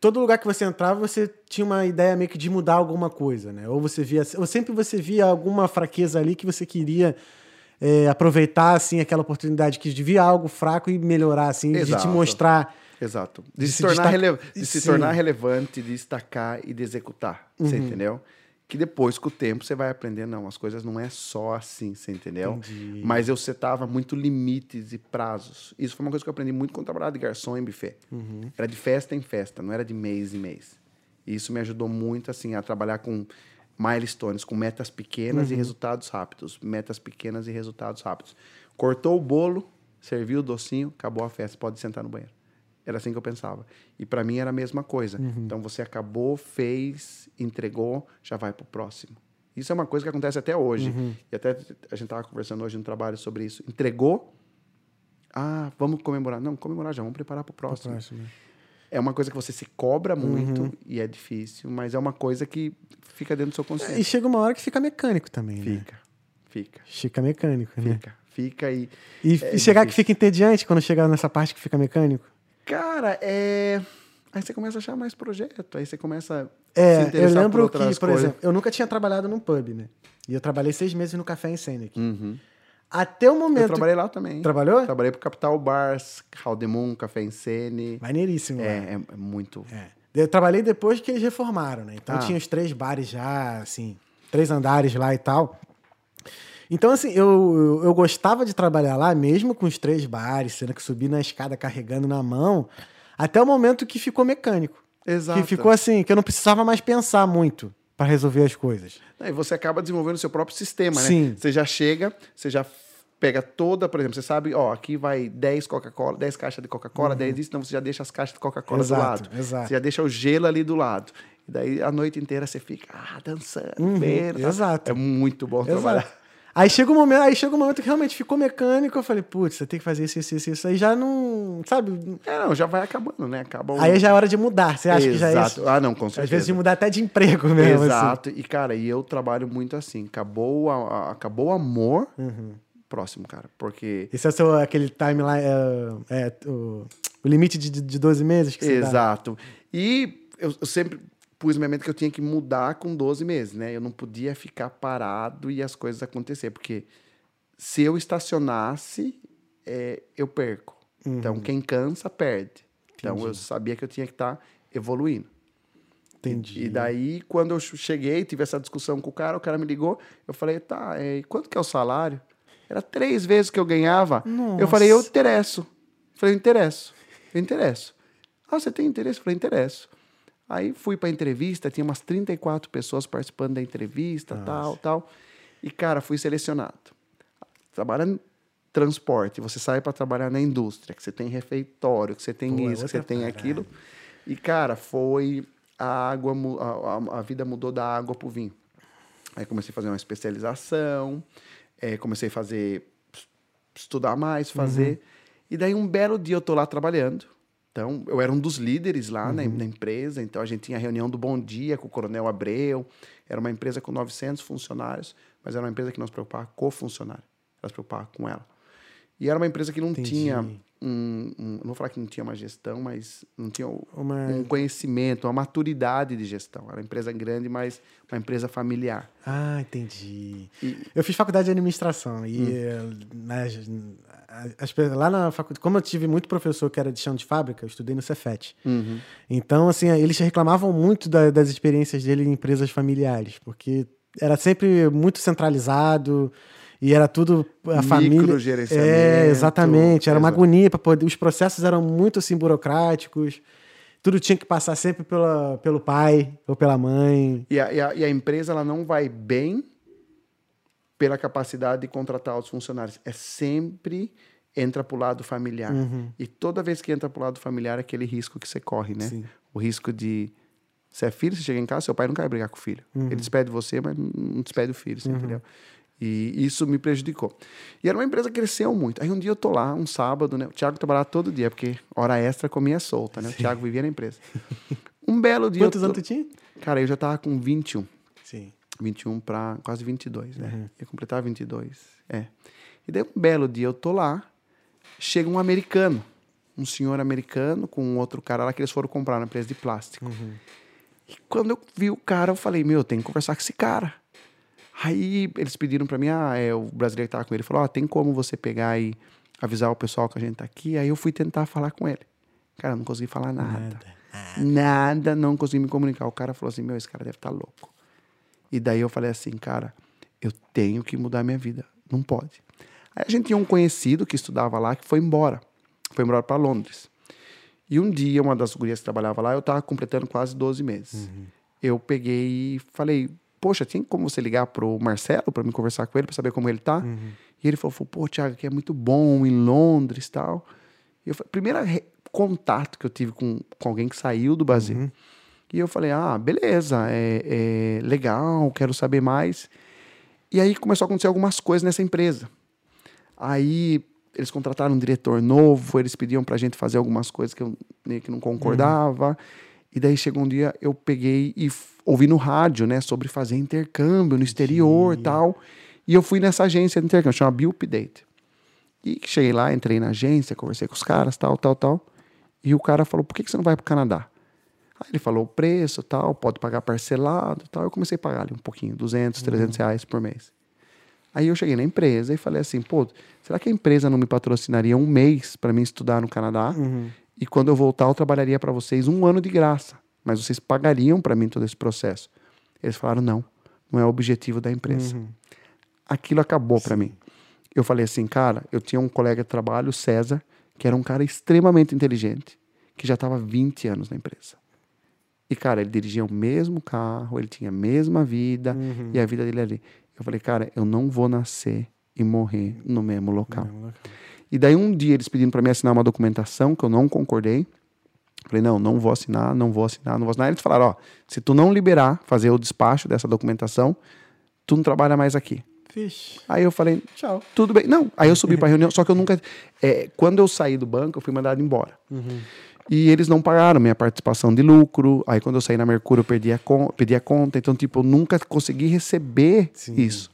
todo lugar que você entrava você tinha uma ideia meio que de mudar alguma coisa, né? Ou você via, ou sempre você via alguma fraqueza ali que você queria é, aproveitar assim aquela oportunidade que de via algo fraco e melhorar assim, de te Exato. mostrar. Exato. De, de se, tornar destaca- de se Sim. Uhum. tornar relevante, de destacar e de executar. Você entendeu? Que depois, com o tempo, você vai aprender, não, as coisas não é só assim, você entendeu? Entendi. Mas eu setava muito limites e prazos. Isso foi uma coisa que eu aprendi muito quando trabalhava de garçom em buffet. Uhum. Era de festa em festa, não era de mês em mês. E isso me ajudou muito, assim, a trabalhar com milestones, com metas pequenas e Uhum. resultados rápidos. Metas pequenas e resultados rápidos. Cortou o bolo, serviu o docinho, acabou a festa, pode sentar no banheiro. Era assim que eu pensava. E para mim era a mesma coisa. Uhum. Então você acabou, fez, entregou, já vai pro próximo. Isso é uma coisa que acontece até hoje. Uhum. E até a gente tava conversando hoje no trabalho sobre isso. Entregou, ah, vamos comemorar. Não, comemorar já, vamos preparar pro próximo. Próximo. É uma coisa que você se cobra muito Uhum. e é difícil, mas é uma coisa que fica dentro do seu E consciente. chega uma hora que fica mecânico também, né? Fica, fica, Fica mecânico, né? fica, fica e. E, É e chegar que fica entediante quando chegar nessa parte que fica mecânico? Cara, é. Aí você começa a achar mais projeto, aí você começa a se É, eu interessar lembro por que, outras por coisas. exemplo, eu nunca tinha trabalhado num pub, né? E eu trabalhei seis meses no Café em Senec. Uhum. Até o momento... Eu trabalhei lá também. Trabalhou? Trabalhei pro Capital Bars, Haldemun, Café em Sene. Maneiríssimo. É, é, é muito. É. Eu trabalhei depois que eles reformaram, né? Então Ah. tinha os três bares já, assim, três andares lá e tal. Então, assim, eu, eu, eu gostava de trabalhar lá, mesmo com os três bares, sendo que subi na escada carregando na mão, até o momento que ficou mecânico. Exato. Que ficou assim, que eu não precisava mais pensar muito para resolver as coisas. E você acaba desenvolvendo o seu próprio sistema, Sim. né? Você já chega, você já pega toda, por exemplo, você sabe, ó, aqui vai 10 Coca-Cola, 10 caixas de Coca-Cola, 10 disso, então você já deixa as caixas de Coca-Cola do lado. exato. Você já deixa o gelo ali do lado. E daí a noite inteira você fica, ah, dançando, vendo, tá? exato. É muito bom Exato. trabalhar. Aí chega um momento, aí chega um momento que realmente ficou mecânico, eu falei, putz, você tem que fazer isso, isso, isso, isso. Aí já não, sabe? É, não, já vai acabando, né? Acaba o... Aí já é hora de mudar. Você acha que já é Exato. isso? Ah, não, com certeza. Às vezes de mudar até de emprego mesmo. assim. Exato. E, cara, e eu trabalho muito assim. Acabou, a, a- acabou o amor, Uhum. próximo, cara. Porque. Esse é o seu, aquele timeline, é, é, o, o limite de, de 12 meses que você dá. Exato. E eu, eu sempre pus minha mente que eu tinha que mudar com 12 meses, né? Eu não podia ficar parado e as coisas acontecer, porque se eu estacionasse, é, eu perco. Então, quem cansa, perde. Então, eu sabia que eu tinha que estar evoluindo. Entendi. E daí, quando eu cheguei, tive essa discussão com o cara, o cara me ligou, eu falei, tá, é, quanto que é o salário? Era três vezes que eu ganhava. Eu falei, eu interesso. Eu falei, eu interesso. Eu interesso. Ah, você tem interesse? Eu falei, interesso. Aí fui pra entrevista, tinha umas 34 pessoas participando da entrevista, tal, tal. E, cara, fui selecionado. Trabalha em transporte, você sai para trabalhar na indústria, que você tem refeitório, que você tem Pô, é isso, que você tem parada. aquilo. E, cara, foi. A água, a, a- vida mudou da água pro vinho. Aí comecei a fazer uma especialização, eh, comecei a fazer, estudar mais, fazer. E daí um belo dia eu tô lá trabalhando. Então, eu era um dos líderes lá na, na empresa, então a gente tinha reunião do Bom Dia com o Coronel Abreu. Era uma empresa com 900 funcionários, mas era uma empresa que não se preocupava com o funcionário, ela se preocupava com ela. E era uma empresa que não Entendi. tinha um, um- não vou falar que não tinha uma gestão, mas não tinha Uma- um conhecimento, uma maturidade de gestão. Era uma empresa grande, mas uma empresa familiar. Ah, entendi. E- Hum. Eu fiz faculdade de administração e eh, nas- as pe- lá na faculdade, como eu tive muito professor que era de chão de fábrica, eu estudei no Cefet. Uhum. Então, assim, eles reclamavam muito da- das experiências dele em empresas familiares, porque era sempre muito centralizado e era tudo a família. É, exatamente. Era uma agonia para poder. Os processos eram muito assim burocráticos. Tudo tinha que passar sempre pela, pelo pai ou pela mãe. E a, e a- e a empresa ela não vai bem pela capacidade de contratar os funcionários. É sempre entra para o lado familiar. Uhum. E toda vez que entra para o lado familiar, é aquele risco que você corre, né? Sim. O risco de. Você é filho, você chega em casa, seu pai não quer brigar com o filho. Uhum. Ele despede você, mas não despede o filho, você entendeu? E isso me prejudicou. E era uma empresa que cresceu muito. Aí um dia eu tô lá, um sábado, né? O Thiago trabalhava todo dia, porque hora extra comia solta, né? O Thiago vivia na empresa. Um belo dia. Quantos eu anos tô... tu tinha? Cara, eu já tava com 21. Sim. 21 para quase 22, né? Uhum. Ia completar 22. É. E daí um belo dia eu tô lá, chega um americano, um senhor americano com um outro cara lá que eles foram comprar na empresa de plástico. Uhum. E quando eu vi o cara, eu falei: "Meu, eu tenho que conversar com esse cara". Aí eles pediram para mim, ah, é, o brasileiro que tava com ele falou: "Ó, tem como você pegar e avisar o pessoal que a gente tá aqui?". Aí eu fui tentar falar com ele. Cara, eu não consegui falar nada. Nada, não consegui me comunicar. O cara falou assim: "Meu, esse cara deve estar louco". E daí eu falei assim, cara, eu tenho que mudar minha vida. Não pode. Aí a gente tinha um conhecido que estudava lá que foi embora. Foi embora para Londres. E um dia, uma das gurias que trabalhava lá, eu tava completando quase 12 meses. Eu peguei e falei, poxa, tem como você ligar pro Marcelo para me conversar com ele, para saber como ele tá? E ele falou, pô, Thiago, aqui é muito bom, em Londres e tal. E eu falei, primeiro contato que eu tive com, com alguém que saiu do Brasil. E eu falei, ah, beleza, é, é legal, quero saber mais. E aí começou a acontecer algumas coisas nessa empresa. Aí eles contrataram um diretor novo, eles pediam pra gente fazer algumas coisas que eu meio que não concordava. E daí chegou um dia, eu peguei e ouvi no rádio, né, sobre fazer intercâmbio no exterior e tal. E eu fui nessa agência de intercâmbio, chama Update. E cheguei lá, entrei na agência, conversei com os caras, tal, tal, tal. E o cara falou: por que que você não vai pro Canadá? Aí ele falou o preço, tal, pode pagar parcelado, tal. Eu comecei a pagar ali um pouquinho, 200, 300 reais por mês. Aí eu cheguei na empresa e falei assim, pô, será que a empresa não me patrocinaria um mês para mim estudar no Canadá? E quando eu voltar, eu trabalharia para vocês um ano de graça. Mas vocês pagariam para mim todo esse processo. Eles falaram, não, não é o objetivo da empresa. Aquilo acabou para mim. Eu falei assim, cara, eu tinha um colega de trabalho, César, que era um cara extremamente inteligente, que já estava 20 anos na empresa. E, cara, ele dirigia o mesmo carro, ele tinha a mesma vida, e a vida dele ali. Eu falei, cara, eu não vou nascer e morrer no mesmo local. E daí um dia eles pediram para mim assinar uma documentação que eu não concordei. Falei, não, não vou assinar, não vou assinar, não vou assinar. Eles falaram, ó, se tu não liberar, fazer o despacho dessa documentação, tu não trabalha mais aqui. Vixe. Aí eu falei, Tchau. tudo bem. Não, aí eu subi pra reunião, só que eu nunca. é, quando eu saí do banco, eu fui mandado embora. E eles não pagaram minha participação de lucro. Aí quando eu saí na Mercúrio, eu perdi a, con perdi a conta. Então, tipo, eu nunca consegui receber isso.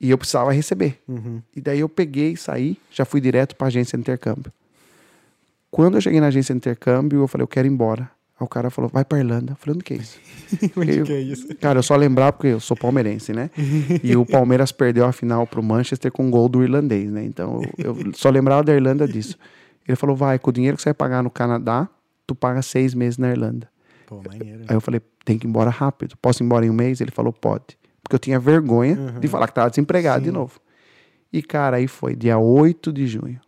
E eu precisava receber. E daí eu peguei saí, já fui direto pra agência de intercâmbio. Quando eu cheguei na agência de intercâmbio, eu falei, eu quero ir embora. Aí o cara falou, vai pra Irlanda. Eu falei, onde que é isso? Onde Eu- que é isso? Cara, eu só lembrar porque eu sou palmeirense, né? E o Palmeiras perdeu a final pro Manchester com um gol do irlandês, né? Então eu, eu só lembrava da Irlanda disso. Ele falou: vai, com o dinheiro que você vai pagar no Canadá, tu paga seis meses na Irlanda. Pô, maneiro. Aí eu falei: tem que ir embora rápido. Posso ir embora em um mês? Ele falou: pode. Porque eu tinha vergonha de falar que tava desempregado de novo. E, cara, aí foi dia 8 de junho.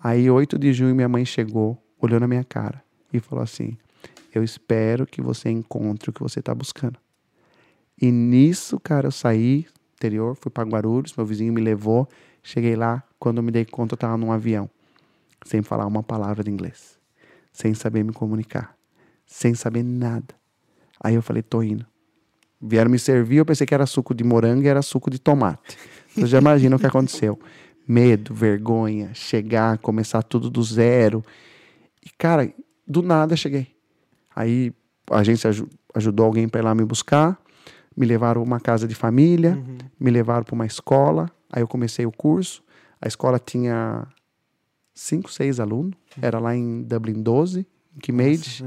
Aí, 8 de junho, minha mãe chegou, olhou na minha cara e falou assim: Eu espero que você encontre o que você tá buscando. E nisso, cara, eu saí interior, fui para Guarulhos, meu vizinho me levou. Cheguei lá, quando eu me dei conta, eu tava num avião, sem falar uma palavra de inglês, sem saber me comunicar, sem saber nada. Aí eu falei, tô indo. Vieram me servir, eu pensei que era suco de morango e era suco de tomate. Você já imagina o que aconteceu. Medo, vergonha, chegar, começar tudo do zero. E, cara, do nada cheguei. Aí a agência aju- ajudou alguém para ir lá me buscar, me levaram uma casa de família, me levaram para uma escola. Aí eu comecei o curso. A escola tinha cinco, seis alunos. Era lá em Dublin 12, em Kimmage.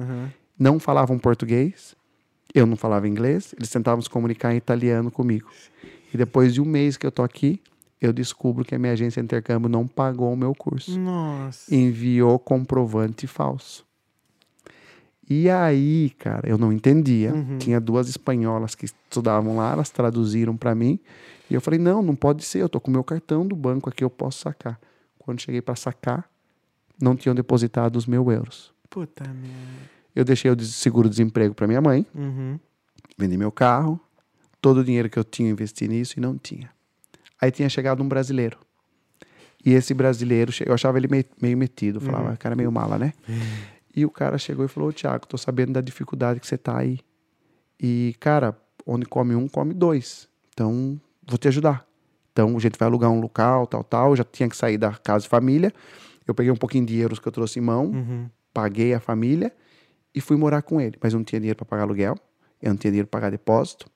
Não falavam português. Eu não falava inglês. Eles tentavam se comunicar em italiano comigo. E depois de um mês que eu tô aqui, eu descubro que a minha agência de intercâmbio não pagou o meu curso Nossa. enviou comprovante falso. E aí, cara, eu não entendia. Tinha duas espanholas que estudavam lá, elas traduziram para mim. E eu falei: "Não, não pode ser, eu tô com meu cartão do banco aqui, eu posso sacar". Quando cheguei para sacar, não tinham depositado os meus euros. Puta merda. Eu deixei o des- seguro-desemprego para minha mãe, Uhum. vendi meu carro, todo o dinheiro que eu tinha eu investi nisso e não tinha. Aí tinha chegado um brasileiro. E esse brasileiro, eu achava ele meio, meio metido, eu falava, cara, é meio mala, né? E o cara chegou e falou: "Ô, Tiago, tô sabendo da dificuldade que você tá aí. E, cara, onde come um, come dois. Então, vou te ajudar. Então, a gente vai alugar um local, tal, tal. Eu já tinha que sair da casa de família. Eu peguei um pouquinho de euros que eu trouxe em mão, Uhum. paguei a família e fui morar com ele. Mas eu não tinha dinheiro para pagar aluguel, eu não tinha dinheiro para pagar depósito.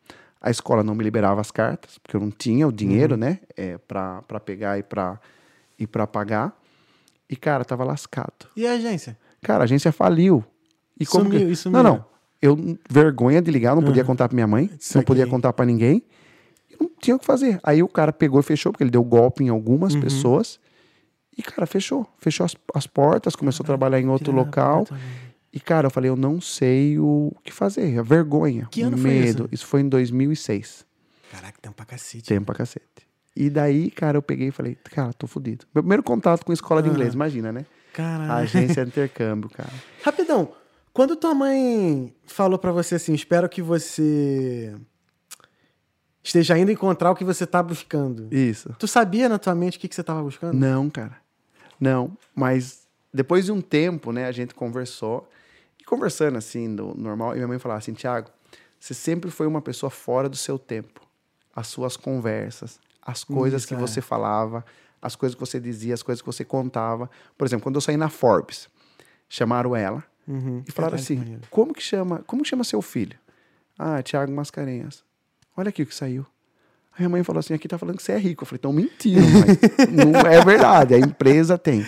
A escola não me liberava as cartas, porque eu não tinha o dinheiro, né, é, para pegar e para e para pagar. E cara, tava lascado. E a agência? Cara, a agência faliu. E como Sumiu, que... e sumiu. Não, não. Eu vergonha de ligar, não podia contar para minha mãe, não Saquei. podia contar para ninguém. E não tinha o que fazer. Aí o cara pegou e fechou, porque ele deu golpe em algumas Uhum. pessoas. E, cara, fechou. Fechou as, as portas, começou a trabalhar em outro local. E, cara, eu falei, eu não sei o que fazer. A vergonha, Que ano foi medo. isso? foi em 2006. Caraca, tempo pra cacete. Tempo pra cacete. E daí, cara, eu peguei e falei, cara, tô fudido. Meu primeiro contato com escola de inglês, imagina, né? Caralho. A agência de intercâmbio, cara. Rapidão. Quando tua mãe falou pra você assim, espero que você esteja indo encontrar o que você tá buscando. Isso. Tu sabia na tua mente o que, que você tava buscando? Não, cara. Não, mas depois de um tempo, né, a gente conversou. E conversando assim, no normal, e minha mãe falava assim: Tiago, você sempre foi uma pessoa fora do seu tempo. As suas conversas, as coisas Isso, que é. você falava, as coisas que você dizia, as coisas que você contava. Por exemplo, quando eu saí na Forbes, chamaram ela Uhum. e falaram assim: maneiro. como que chama? Como que chama seu filho? Ah, Tiago Mascarenhas. Olha aqui o que saiu. Aí a mãe falou assim: aqui tá falando que você é rico. Eu falei, então mentira, não é verdade. A empresa tem.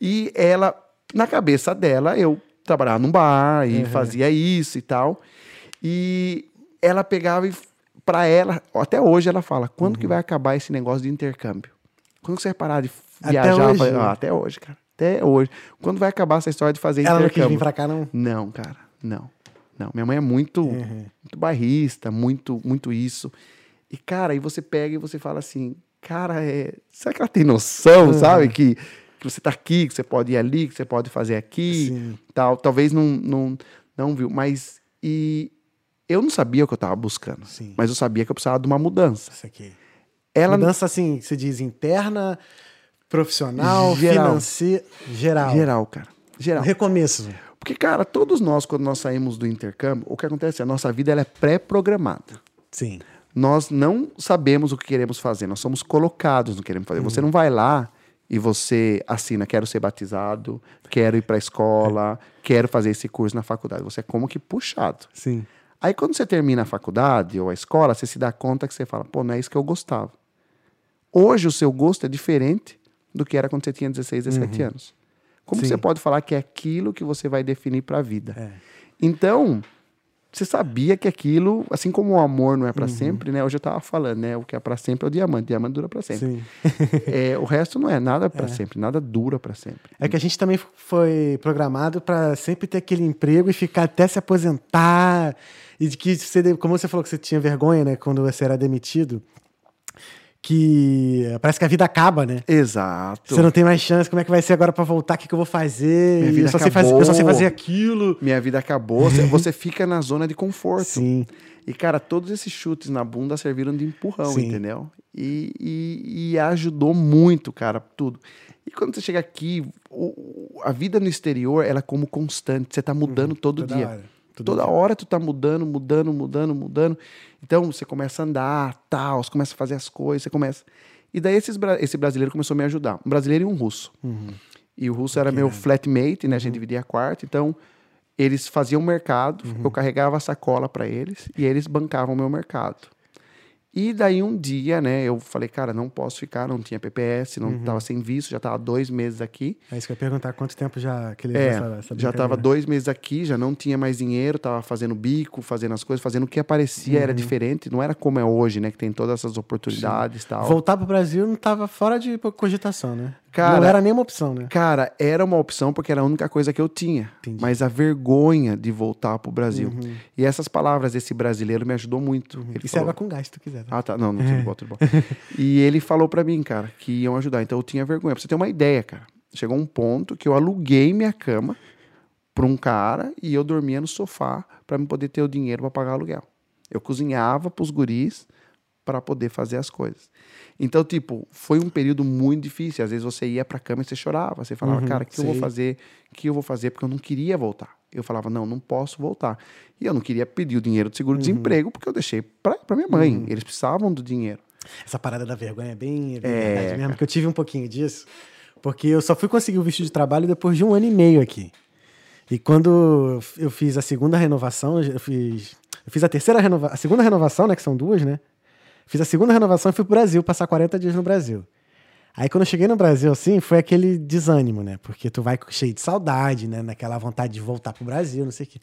E ela, na cabeça dela, eu trabalhava num bar e fazia isso e tal. E ela pegava e, pra ela, até hoje ela fala: quando Uhum. que vai acabar esse negócio de intercâmbio? Quando você vai parar de Até viajar? hoje, pra-? Ah, até hoje, cara. Até hoje. Quando vai acabar essa história de fazer Ela não quis intercâmbio? vir pra cá, não? Não, cara, não. Não, minha mãe é muito, Uhum. muito bairrista, muito, muito isso. E, cara, aí você pega e você fala assim, cara, é... será que ela tem noção, Uhum. sabe? Que, que você tá aqui, que você pode ir ali, que você pode fazer aqui, Sim. tal. Talvez não, não, não viu, mas... E eu não sabia o que eu tava buscando, Sim. mas eu sabia que eu precisava de uma mudança. Isso aqui. Ela Mudança, assim, se diz interna, profissional, Geral. financeira, geral. Geral, cara. Geral. Recomeço. Porque, cara, todos nós, quando nós saímos do intercâmbio, o que acontece é a nossa vida ela é pré-programada. Sim. nós não sabemos o que queremos fazer, nós somos colocados no que queremos fazer. Você não vai lá e você assina, quero ser batizado, quero ir para a escola, quero fazer esse curso na faculdade. Você é como que puxado. Sim. Aí quando você termina a faculdade ou a escola, você se dá conta que você fala, pô, não é isso que eu gostava. Hoje o seu gosto é diferente do que era quando você tinha 16, 17 anos. Como Sim. você pode falar que é aquilo que você vai definir para a vida? É. Então, você sabia que aquilo, assim como o amor não é Uhum. para sempre, né? Hoje eu tava falando, né? O que é para sempre é o diamante, o diamante dura para sempre. É, o resto não é nada para sempre, nada dura para sempre. É que a gente também foi programado para sempre ter aquele emprego e ficar até se aposentar. E de que você, como você falou que você tinha vergonha, né, quando você era demitido, que parece que a vida acaba, né? Exato. Você não tem mais chance, como é que vai ser agora para voltar? O que, que eu vou fazer? Minha vida eu, só sei fazer, eu só sei acabou. fazer aquilo. Minha vida acabou, você, fica na zona de conforto. Sim. E, cara, todos esses chutes na bunda serviram de empurrão, Sim. entendeu? E, e, e ajudou muito, cara, tudo. E quando você chega aqui, o- a vida no exterior, ela é como constante. Você tá mudando todo Uhum. Toda dia. hora. Todo Toda hora tu tá mudando, mudando, mudando, mudando. Então você começa a andar, tal, você começa a fazer as coisas, você começa. E daí esses, esse brasileiro começou a me ajudar. Um brasileiro e um russo. Uhum. E o russo era meu flatmate, né? A gente dividia quarto. Então eles faziam mercado, Uhum. eu carregava a sacola para eles e eles bancavam o meu mercado. E daí um dia, né, eu falei, cara, não posso ficar, não tinha PPS, não Uhum. tava sem visto, já tava dois meses aqui. É isso que eu ia perguntar, quanto tempo já que ele É, essa, essa já estava brincadeira? dois meses aqui, já não tinha mais dinheiro, tava fazendo bico, fazendo as coisas, fazendo o que aparecia, Uhum. era diferente, não era como é hoje, né, que tem todas essas oportunidades e tal. Voltar pro Brasil não tava fora de cogitação, né? Cara- não era nenhuma opção, né? Cara, era uma opção porque era a única coisa que eu tinha. Entendi. Mas a vergonha de voltar pro Brasil. Uhum. E essas palavras desse brasileiro me ajudou muito. Ele Isso é falou, com gás, se tu quiser. Tá? Ah, tá. Não, não, tudo bom, tudo bom. e ele falou pra mim, cara, que iam ajudar. Então eu tinha vergonha. Pra você ter uma ideia, cara. Chegou um ponto que eu aluguei minha cama pra um cara e eu dormia no sofá pra me poder ter o dinheiro pra pagar aluguel. Eu cozinhava pros guris pra poder fazer as coisas. Então, tipo, foi um período muito difícil. Às vezes você ia pra cama e você chorava. Você falava, Uhum, cara, o que eu vou fazer? O que eu vou fazer? Porque eu não queria voltar. Eu falava, não, não posso voltar. E eu não queria pedir o dinheiro do Uhum. seguro-desemprego porque eu deixei pra, pra minha mãe. Eles precisavam do dinheiro. Essa parada da vergonha é bem, é bem É, verdade mesmo, que eu tive um pouquinho disso. Porque eu só fui conseguir o visto de trabalho depois de um ano e meio aqui. E quando eu fiz a segunda renovação, eu fiz, eu fiz a terceira renovação, a segunda renovação, né, que são duas, né? Fiz a segunda renovação e fui pro Brasil, passar 40 dias no Brasil. Aí quando eu cheguei no Brasil, assim, foi aquele desânimo, né? Porque tu vai cheio de saudade, né? Naquela vontade de voltar pro Brasil, não sei o quê.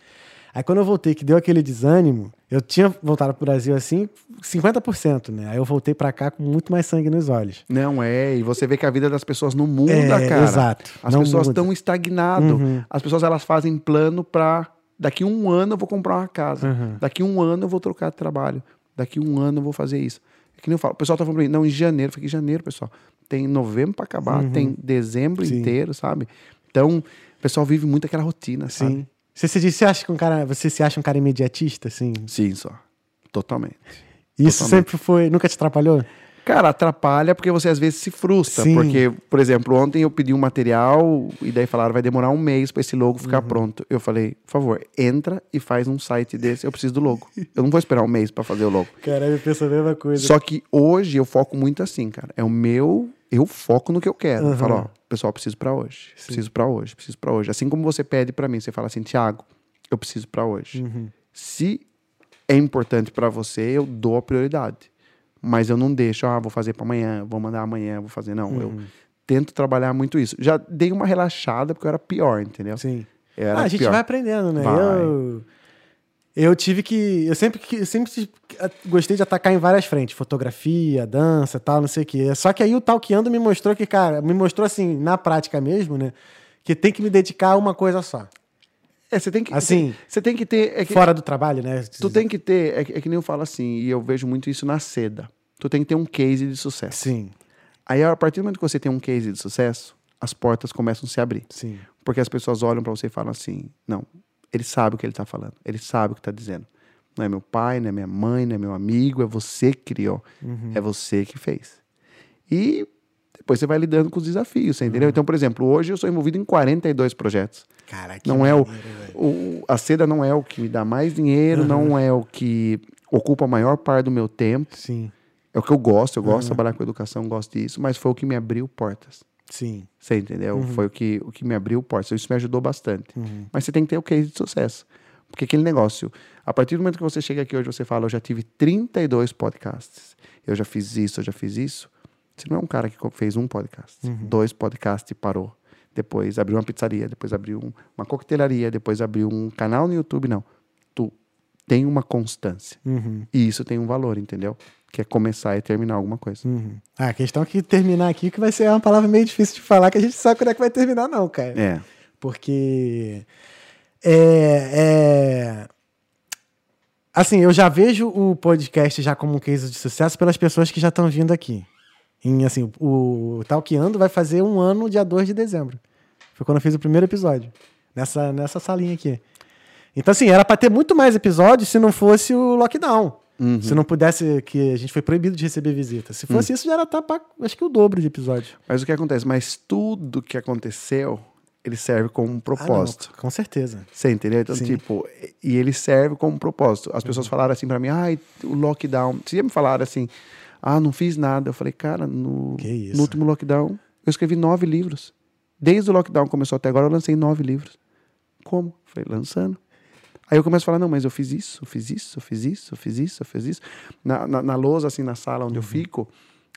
Aí quando eu voltei, que deu aquele desânimo, eu tinha voltado pro Brasil, assim, 50%, né? Aí eu voltei pra cá com muito mais sangue nos olhos. Não é, e você vê que a vida das pessoas não muda, É, cara. exato, As pessoas estão estagnadas. Uhum. As pessoas elas fazem plano pra daqui um ano eu vou comprar uma casa. Uhum. Daqui um ano eu vou trocar de trabalho. Daqui um ano eu vou fazer isso. É que nem eu falo. O pessoal tá falando pra mim, não, em janeiro. Falei, que janeiro, pessoal? Tem novembro pra acabar, tem dezembro Uhum. Sim. inteiro, sabe? Então, o pessoal vive muito aquela rotina, sabe? Sim. Você se, diz, você, acha que um cara, você se acha um cara imediatista, assim? Sim, só. Totalmente. Isso Totalmente. sempre foi. Nunca te atrapalhou? Cara, atrapalha porque você às vezes se frustra. Sim. Porque, por exemplo, ontem eu pedi um material e daí falaram vai demorar um mês para esse logo ficar Uhum. pronto. Eu falei, por favor, entra e faz um site desse. Eu preciso do logo. Eu não vou esperar um mês para fazer o logo. Caralho, eu penso a mesma coisa. Só que hoje eu foco muito assim, cara. É o meu eu foco no que eu quero. Eu Uhum. falo, ó, pessoal, preciso pra hoje. Preciso pra hoje, preciso pra hoje. Assim como você pede pra mim, você fala assim, Thiago, eu preciso pra hoje. Uhum. Se é importante pra você, eu dou a prioridade. Mas eu não deixo, ah, vou fazer pra amanhã, vou mandar amanhã, vou fazer. Não, eu Uhum. tento trabalhar muito isso. Já dei uma relaxada porque eu era pior, entendeu? Sim. Eu Ah, a gente pior. vai aprendendo, né? Vai. Eu, eu tive que. Eu sempre, eu sempre gostei de atacar em várias frentes: fotografia, dança tal, não sei o quê. Só que aí o Talkando me mostrou que, cara, me mostrou assim, na prática mesmo, né? Que tem que me dedicar a uma coisa só. É, você tem que. Assim, você tem que ter. é que- Fora do trabalho, né? Tu tem que ter, é, que- é que nem eu falo assim, e eu vejo muito isso na seda. Tu tem que ter um case de sucesso. Sim, Aí, a partir do momento que você tem um case de sucesso, as portas começam a se abrir. sim. Porque as pessoas olham pra você e falam assim: não, ele sabe o que ele tá falando, ele sabe o que tá dizendo. Não é meu pai, não é minha mãe, não é meu amigo, é você que criou, é você que fez. E depois você vai lidando com os desafios, você entendeu? Então, por exemplo, hoje eu sou envolvido em 42 projetos. Cara, que Não é o, maneiro, o- A seda não é o que me dá mais dinheiro, não é o que ocupa a maior parte do meu tempo. Sim, É o que eu gosto, eu gosto de trabalhar com educação, gosto disso, mas foi o que me abriu portas. sim. Você entendeu? Foi o que, o que me abriu portas. Isso me ajudou bastante. Uhum. Mas você tem que ter o case de sucesso. Porque aquele negócio, a partir do momento que você chega aqui hoje, você fala, eu já tive 32 podcasts. Eu já fiz isso, eu já fiz isso. Você não é um cara que fez um podcast, dois podcasts e parou. Depois abriu uma pizzaria, depois abriu um- uma coquetelaria, depois abriu um canal no YouTube. Não. Tu tem uma constância. Uhum. E isso tem um valor, entendeu? Que é começar e terminar alguma coisa. Uhum. Ah, a questão é que terminar aqui, que vai ser uma palavra meio difícil de falar, que a gente sabe quando é que vai terminar, não, cara. É. Porque é, é- assim, eu já vejo o podcast já como um case de sucesso pelas pessoas que já estão vindo aqui. Em, assim, o Talkeando vai fazer um ano dia 2 de dezembro. Foi quando eu fiz o primeiro episódio. Nessa, nessa salinha aqui. Então, assim, era pra ter muito mais episódios se não fosse o lockdown. Uhum. Se não pudesse, que a gente foi proibido de receber visita. Se fosse isso, já era tá pra, acho que o dobro de episódios. Mas o que acontece? Mas tudo que aconteceu, ele serve como um Ah, propósito. com certeza. Você entendeu? Então, Sim. tipo, e ele serve como propósito. As pessoas falaram assim pra mim, ai, o lockdown. Se me falaram assim, ah, não fiz nada. Eu falei, cara, no, no último lockdown, eu escrevi nove livros. Desde o lockdown começou até agora, eu lancei nove livros. Como? Falei, lançando. Aí eu começo a falar, não, mas eu fiz isso, eu fiz isso, eu fiz isso, eu fiz isso, eu fiz isso. Na, na, na lousa, assim, na sala onde eu fico,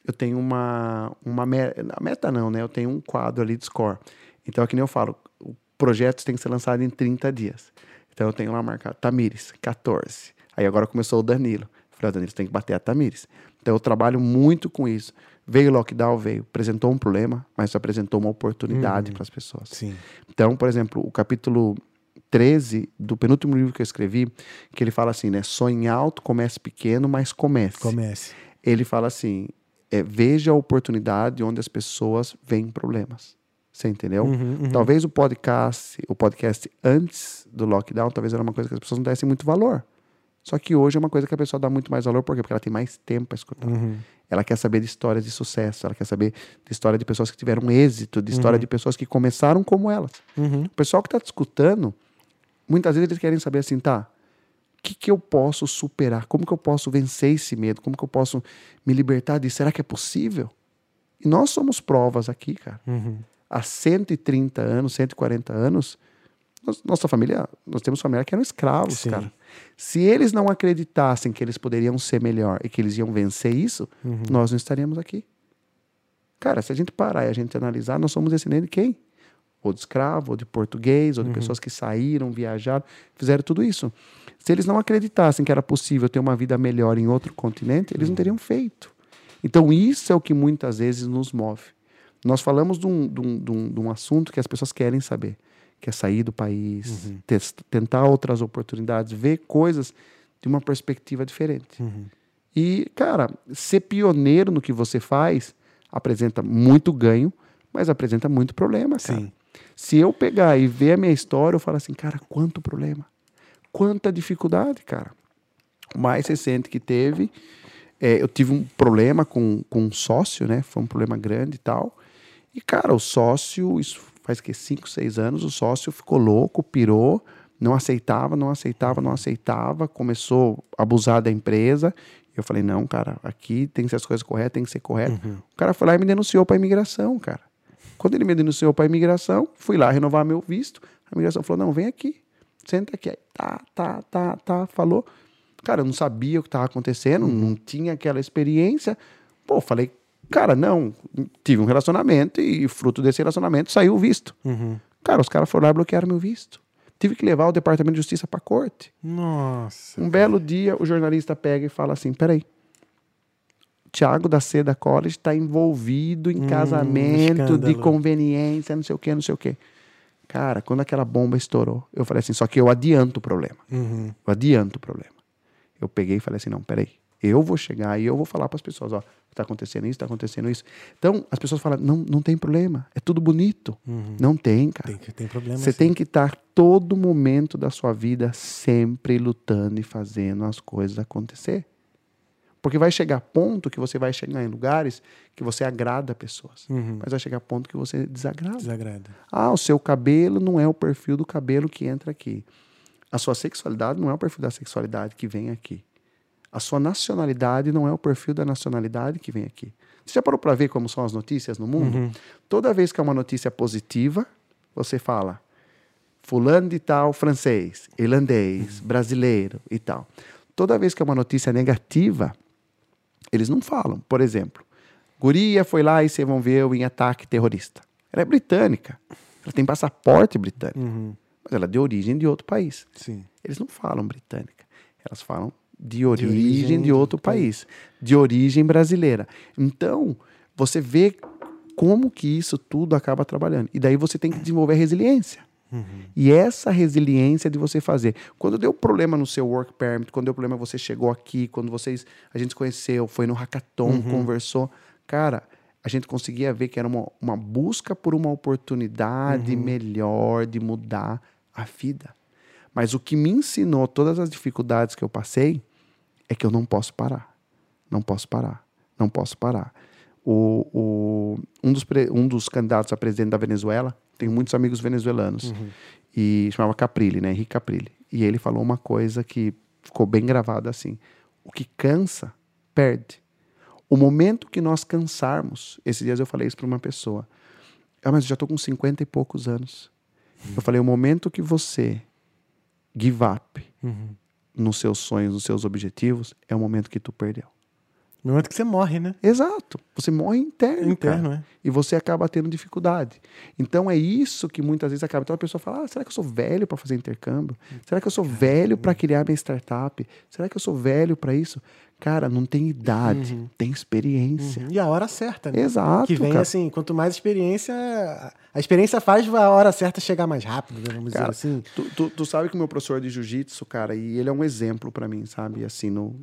eu tenho uma, uma meta, meta não, né? Eu tenho um quadro ali de score. Então, é que nem eu falo, o projeto tem que ser lançado em 30 dias. Então, eu tenho lá marcado, Tamires, 14. Aí agora começou o Danilo. Falei, ó, Danilo, você tem que bater a Tamires. Então, eu trabalho muito com isso. Veio o lockdown, veio, apresentou um problema, mas apresentou uma oportunidade para as pessoas. Sim. Então, por exemplo, o capítulo 13 do penúltimo livro que eu escrevi, que ele fala assim, né? Sonhe alto, comece pequeno, mas comece. Comece. Ele fala assim, é, veja a oportunidade onde as pessoas veem problemas. Você entendeu? Uhum, uhum. Talvez o podcast, o podcast antes do lockdown, talvez era uma coisa que as pessoas não dessem muito valor. Só que hoje é uma coisa que a pessoa dá muito mais valor, por quê? Porque ela tem mais tempo para escutar. Uhum. Ela quer saber de histórias de sucesso, ela quer saber de história de pessoas que tiveram êxito, de história de pessoas que começaram como elas. Uhum. O pessoal que está te escutando, muitas vezes eles querem saber assim, tá? O que, que eu posso superar? Como que eu posso vencer esse medo? Como que eu posso me libertar disso? Será que é possível? E nós somos provas aqui, cara. Uhum. Há 130 anos, 140 anos, nós- nossa família, nós temos família que eram escravos, Sim. cara. Se eles não acreditassem que eles poderiam ser melhor e que eles iam vencer isso, Uhum. nós não estaríamos aqui. Cara, se a gente parar e a gente analisar, nós somos descendentes de quem? Ou de escravo, ou de português, ou de pessoas que saíram, viajaram, fizeram tudo isso. Se eles não acreditassem que era possível ter uma vida melhor em outro continente, eles não teriam feito. Então, isso é o que muitas vezes nos move. Nós falamos de um, de um- de um- de um assunto que as pessoas querem saber, que é sair do país, tes- tentar outras oportunidades, ver coisas de uma perspectiva diferente. Uhum. E, cara, ser pioneiro no que você faz apresenta muito ganho, mas apresenta muito problema, cara. Sim. Se eu pegar e ver a minha história, eu falo assim, cara, quanto problema. Quanta dificuldade, cara. O mais recente que teve, é, eu tive um problema com, com um sócio, né? Foi um problema grande e tal. E, cara, o sócio, isso faz que cinco, seis anos, o sócio ficou louco, pirou, Não aceitava, não aceitava, não aceitava. Começou a abusar da empresa. Eu falei, não, cara, aqui tem que ser as coisas corretas, tem que ser correto. O cara foi lá e me denunciou para imigração, cara. Quando ele me denunciou para imigração, fui lá renovar meu visto. A imigração falou, não, vem aqui, senta aqui. Aí, tá, tá, tá, tá, falou. Cara, eu não sabia o que estava acontecendo, não tinha aquela experiência. Pô, falei, cara, não, tive um relacionamento e fruto desse relacionamento saiu o visto. Cara, os caras foram lá e bloquearam meu visto. Tive que levar o Departamento de Justiça para corte. Nossa. Um belo dia, o jornalista pega e fala assim: peraí. Tiago da Seda College está envolvido em Hum, casamento de escândalo. conveniência, não sei o que, não sei o que. Cara, quando aquela bomba estourou, eu falei assim: só que eu adianto o problema. Uhum. Eu adianto o problema. Eu peguei e falei assim: não, peraí. Eu vou chegar e eu vou falar para as pessoas: ó, está acontecendo isso, está acontecendo isso. Então, as pessoas falam: não, não tem problema, é tudo bonito. Não tem, cara. Tem, que- tem problema. Você sim. tem que estar todo momento da sua vida sempre lutando e fazendo as coisas acontecer. Porque vai chegar ponto que você vai chegar em lugares que você agrada pessoas. Uhum. Mas vai chegar ponto que você desagrada. Desagrada. Ah, o seu cabelo não é o perfil do cabelo que entra aqui. A sua sexualidade não é o perfil da sexualidade que vem aqui. A sua nacionalidade não é o perfil da nacionalidade que vem aqui. Você já parou para ver como são as notícias no mundo? Toda vez que é uma notícia positiva, você fala fulano de tal francês, irlandês, brasileiro e tal. Toda vez que é uma notícia negativa, eles não falam. Por exemplo, Guria foi lá e vão ver em ataque terrorista. Ela é britânica. Ela tem passaporte britânico. Uhum. Mas ela é de origem de outro país. Sim. Eles não falam britânica. Elas falam de origem de, origem de outro país. De origem brasileira. Então, você vê como que isso tudo acaba trabalhando. E daí você tem que desenvolver resiliência. E essa resiliência de você fazer. Quando deu problema no seu work permit, quando deu problema você chegou aqui, quando vocês a gente se conheceu, foi no hackathon, conversou, cara, a gente conseguia ver que era uma, uma busca por uma oportunidade melhor de mudar a vida. Mas o que me ensinou todas as dificuldades que eu passei é que eu não posso parar. Não posso parar. Não posso parar. O, o- um, dos, um dos candidatos a presidente da Venezuela, tenho muitos amigos venezuelanos, e chamava Caprilli, né? Henrique Caprilli. E ele falou uma coisa que ficou bem gravada assim: o que cansa, perde. O momento que nós cansarmos, esses dias eu falei isso para uma pessoa. Ah, mas eu já estou com 50 e poucos anos. Eu falei: o momento que você give up Uhum. Nos seus sonhos, nos seus objetivos, é o momento que tu perdeu. No momento que você morre, né? Exato. Você morre interno. Interno, é. E você acaba tendo dificuldade. Então é isso que muitas vezes acaba. Então a pessoa fala: ah, será que eu sou velho para fazer intercâmbio? Será que eu sou velho para criar minha startup? Será que eu sou velho para isso? Cara, não tem idade, tem experiência. E a hora certa, né? Exato. Que vem cara. assim, quanto mais experiência, a experiência faz a hora certa chegar mais rápido, né? vamos Cara, dizer assim. Tu, tu, tu sabe que o meu professor de jiu-jitsu, cara, e ele é um exemplo para mim, sabe? Assim, no,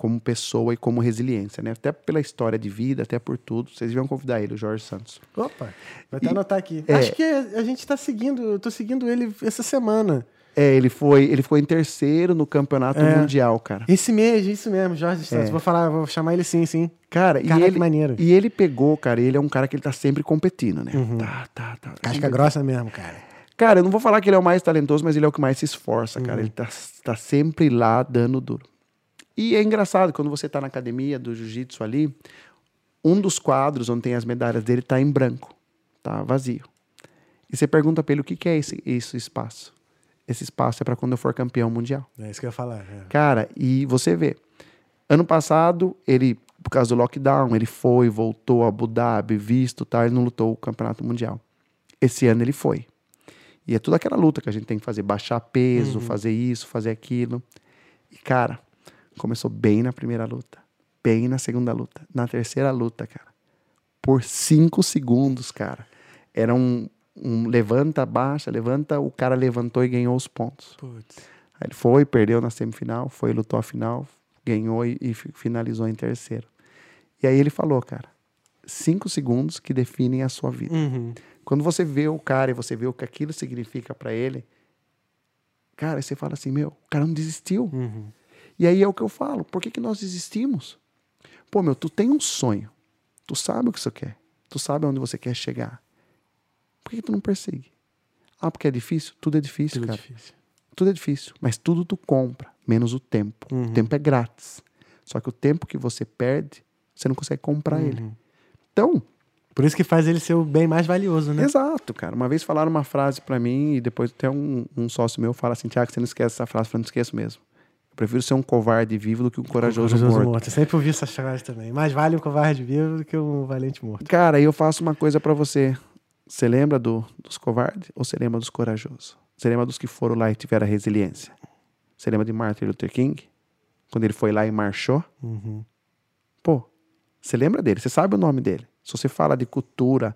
como pessoa e como resiliência, né? Até pela história de vida, até por tudo. Vocês deviam convidar ele, o Jorge Santos. Opa, vou até E- anotar aqui. é. Acho que a gente tá seguindo, eu tô seguindo ele essa semana. É, ele foi, ele ficou em terceiro no campeonato É. mundial, cara. Esse mês, isso mesmo, Jorge Santos. Vou falar, vou chamar ele sim, sim. Cara, e Caraca, ele, que maneiro. e ele pegou, cara, ele é um cara que ele tá sempre competindo, né? Tá, tá, tá. Casca grossa mesmo, cara. Cara, eu não vou falar que ele é o mais talentoso, mas ele é o que mais se esforça, cara. Ele tá, tá sempre lá dando duro. E é engraçado, quando você tá na academia do jiu-jitsu ali, um dos quadros onde tem as medalhas dele tá em branco, tá vazio. E você pergunta pra ele o que, que é esse, esse espaço. Esse espaço é para quando eu for campeão mundial. É isso que eu ia falar. é. Cara, e você vê, ano passado, ele, por causa do lockdown, ele foi, voltou a Abu Dhabi, visto, tá? Ele não lutou o campeonato mundial. Esse ano ele foi. E é toda aquela luta que a gente tem que fazer, baixar peso, fazer isso, fazer aquilo. E, cara, começou bem na primeira luta, bem na segunda luta, na terceira luta, cara. Por cinco segundos, cara. Era um, um levanta, baixa, levanta, o cara levantou e ganhou os pontos. Putz. Aí ele foi, perdeu na semifinal, foi, lutou a final, ganhou e, e fi- finalizou em terceiro. E aí ele falou, cara, cinco segundos que definem a sua vida. Uhum. Quando você vê o cara e você vê o que aquilo significa pra ele, cara, você fala assim, meu, o cara não desistiu. Uhum. E aí é o que eu falo, por que, que nós desistimos? Pô, meu, tu tem um sonho, tu sabe o que você quer, tu sabe aonde você quer chegar. Por que, que tu não persegue? Ah, porque é difícil? Tudo é difícil, Tudo cara. difícil. Tudo é difícil, mas tudo tu compra, menos o tempo. O tempo é grátis. Só que o tempo que você perde, você não consegue comprar ele. Então, Por isso que faz ele ser o bem mais valioso, né? Exato, cara. Uma vez falaram uma frase pra mim e depois até um, um sócio meu fala assim, Tiago, você não esquece essa frase. Eu falei, não esqueço mesmo. Eu prefiro ser um covarde vivo do que um corajoso, morto. Eu sempre ouvi essa frase também. Mais vale um covarde vivo do que um valente morto. Cara, eu faço uma coisa pra você. Você lembra do, dos covardes ou você lembra dos corajosos? Você lembra dos que foram lá e tiveram resiliência? Você lembra de Martin Luther King? Quando ele foi lá e marchou? Uhum. Pô, você lembra dele, você sabe o nome dele. Se você fala de cultura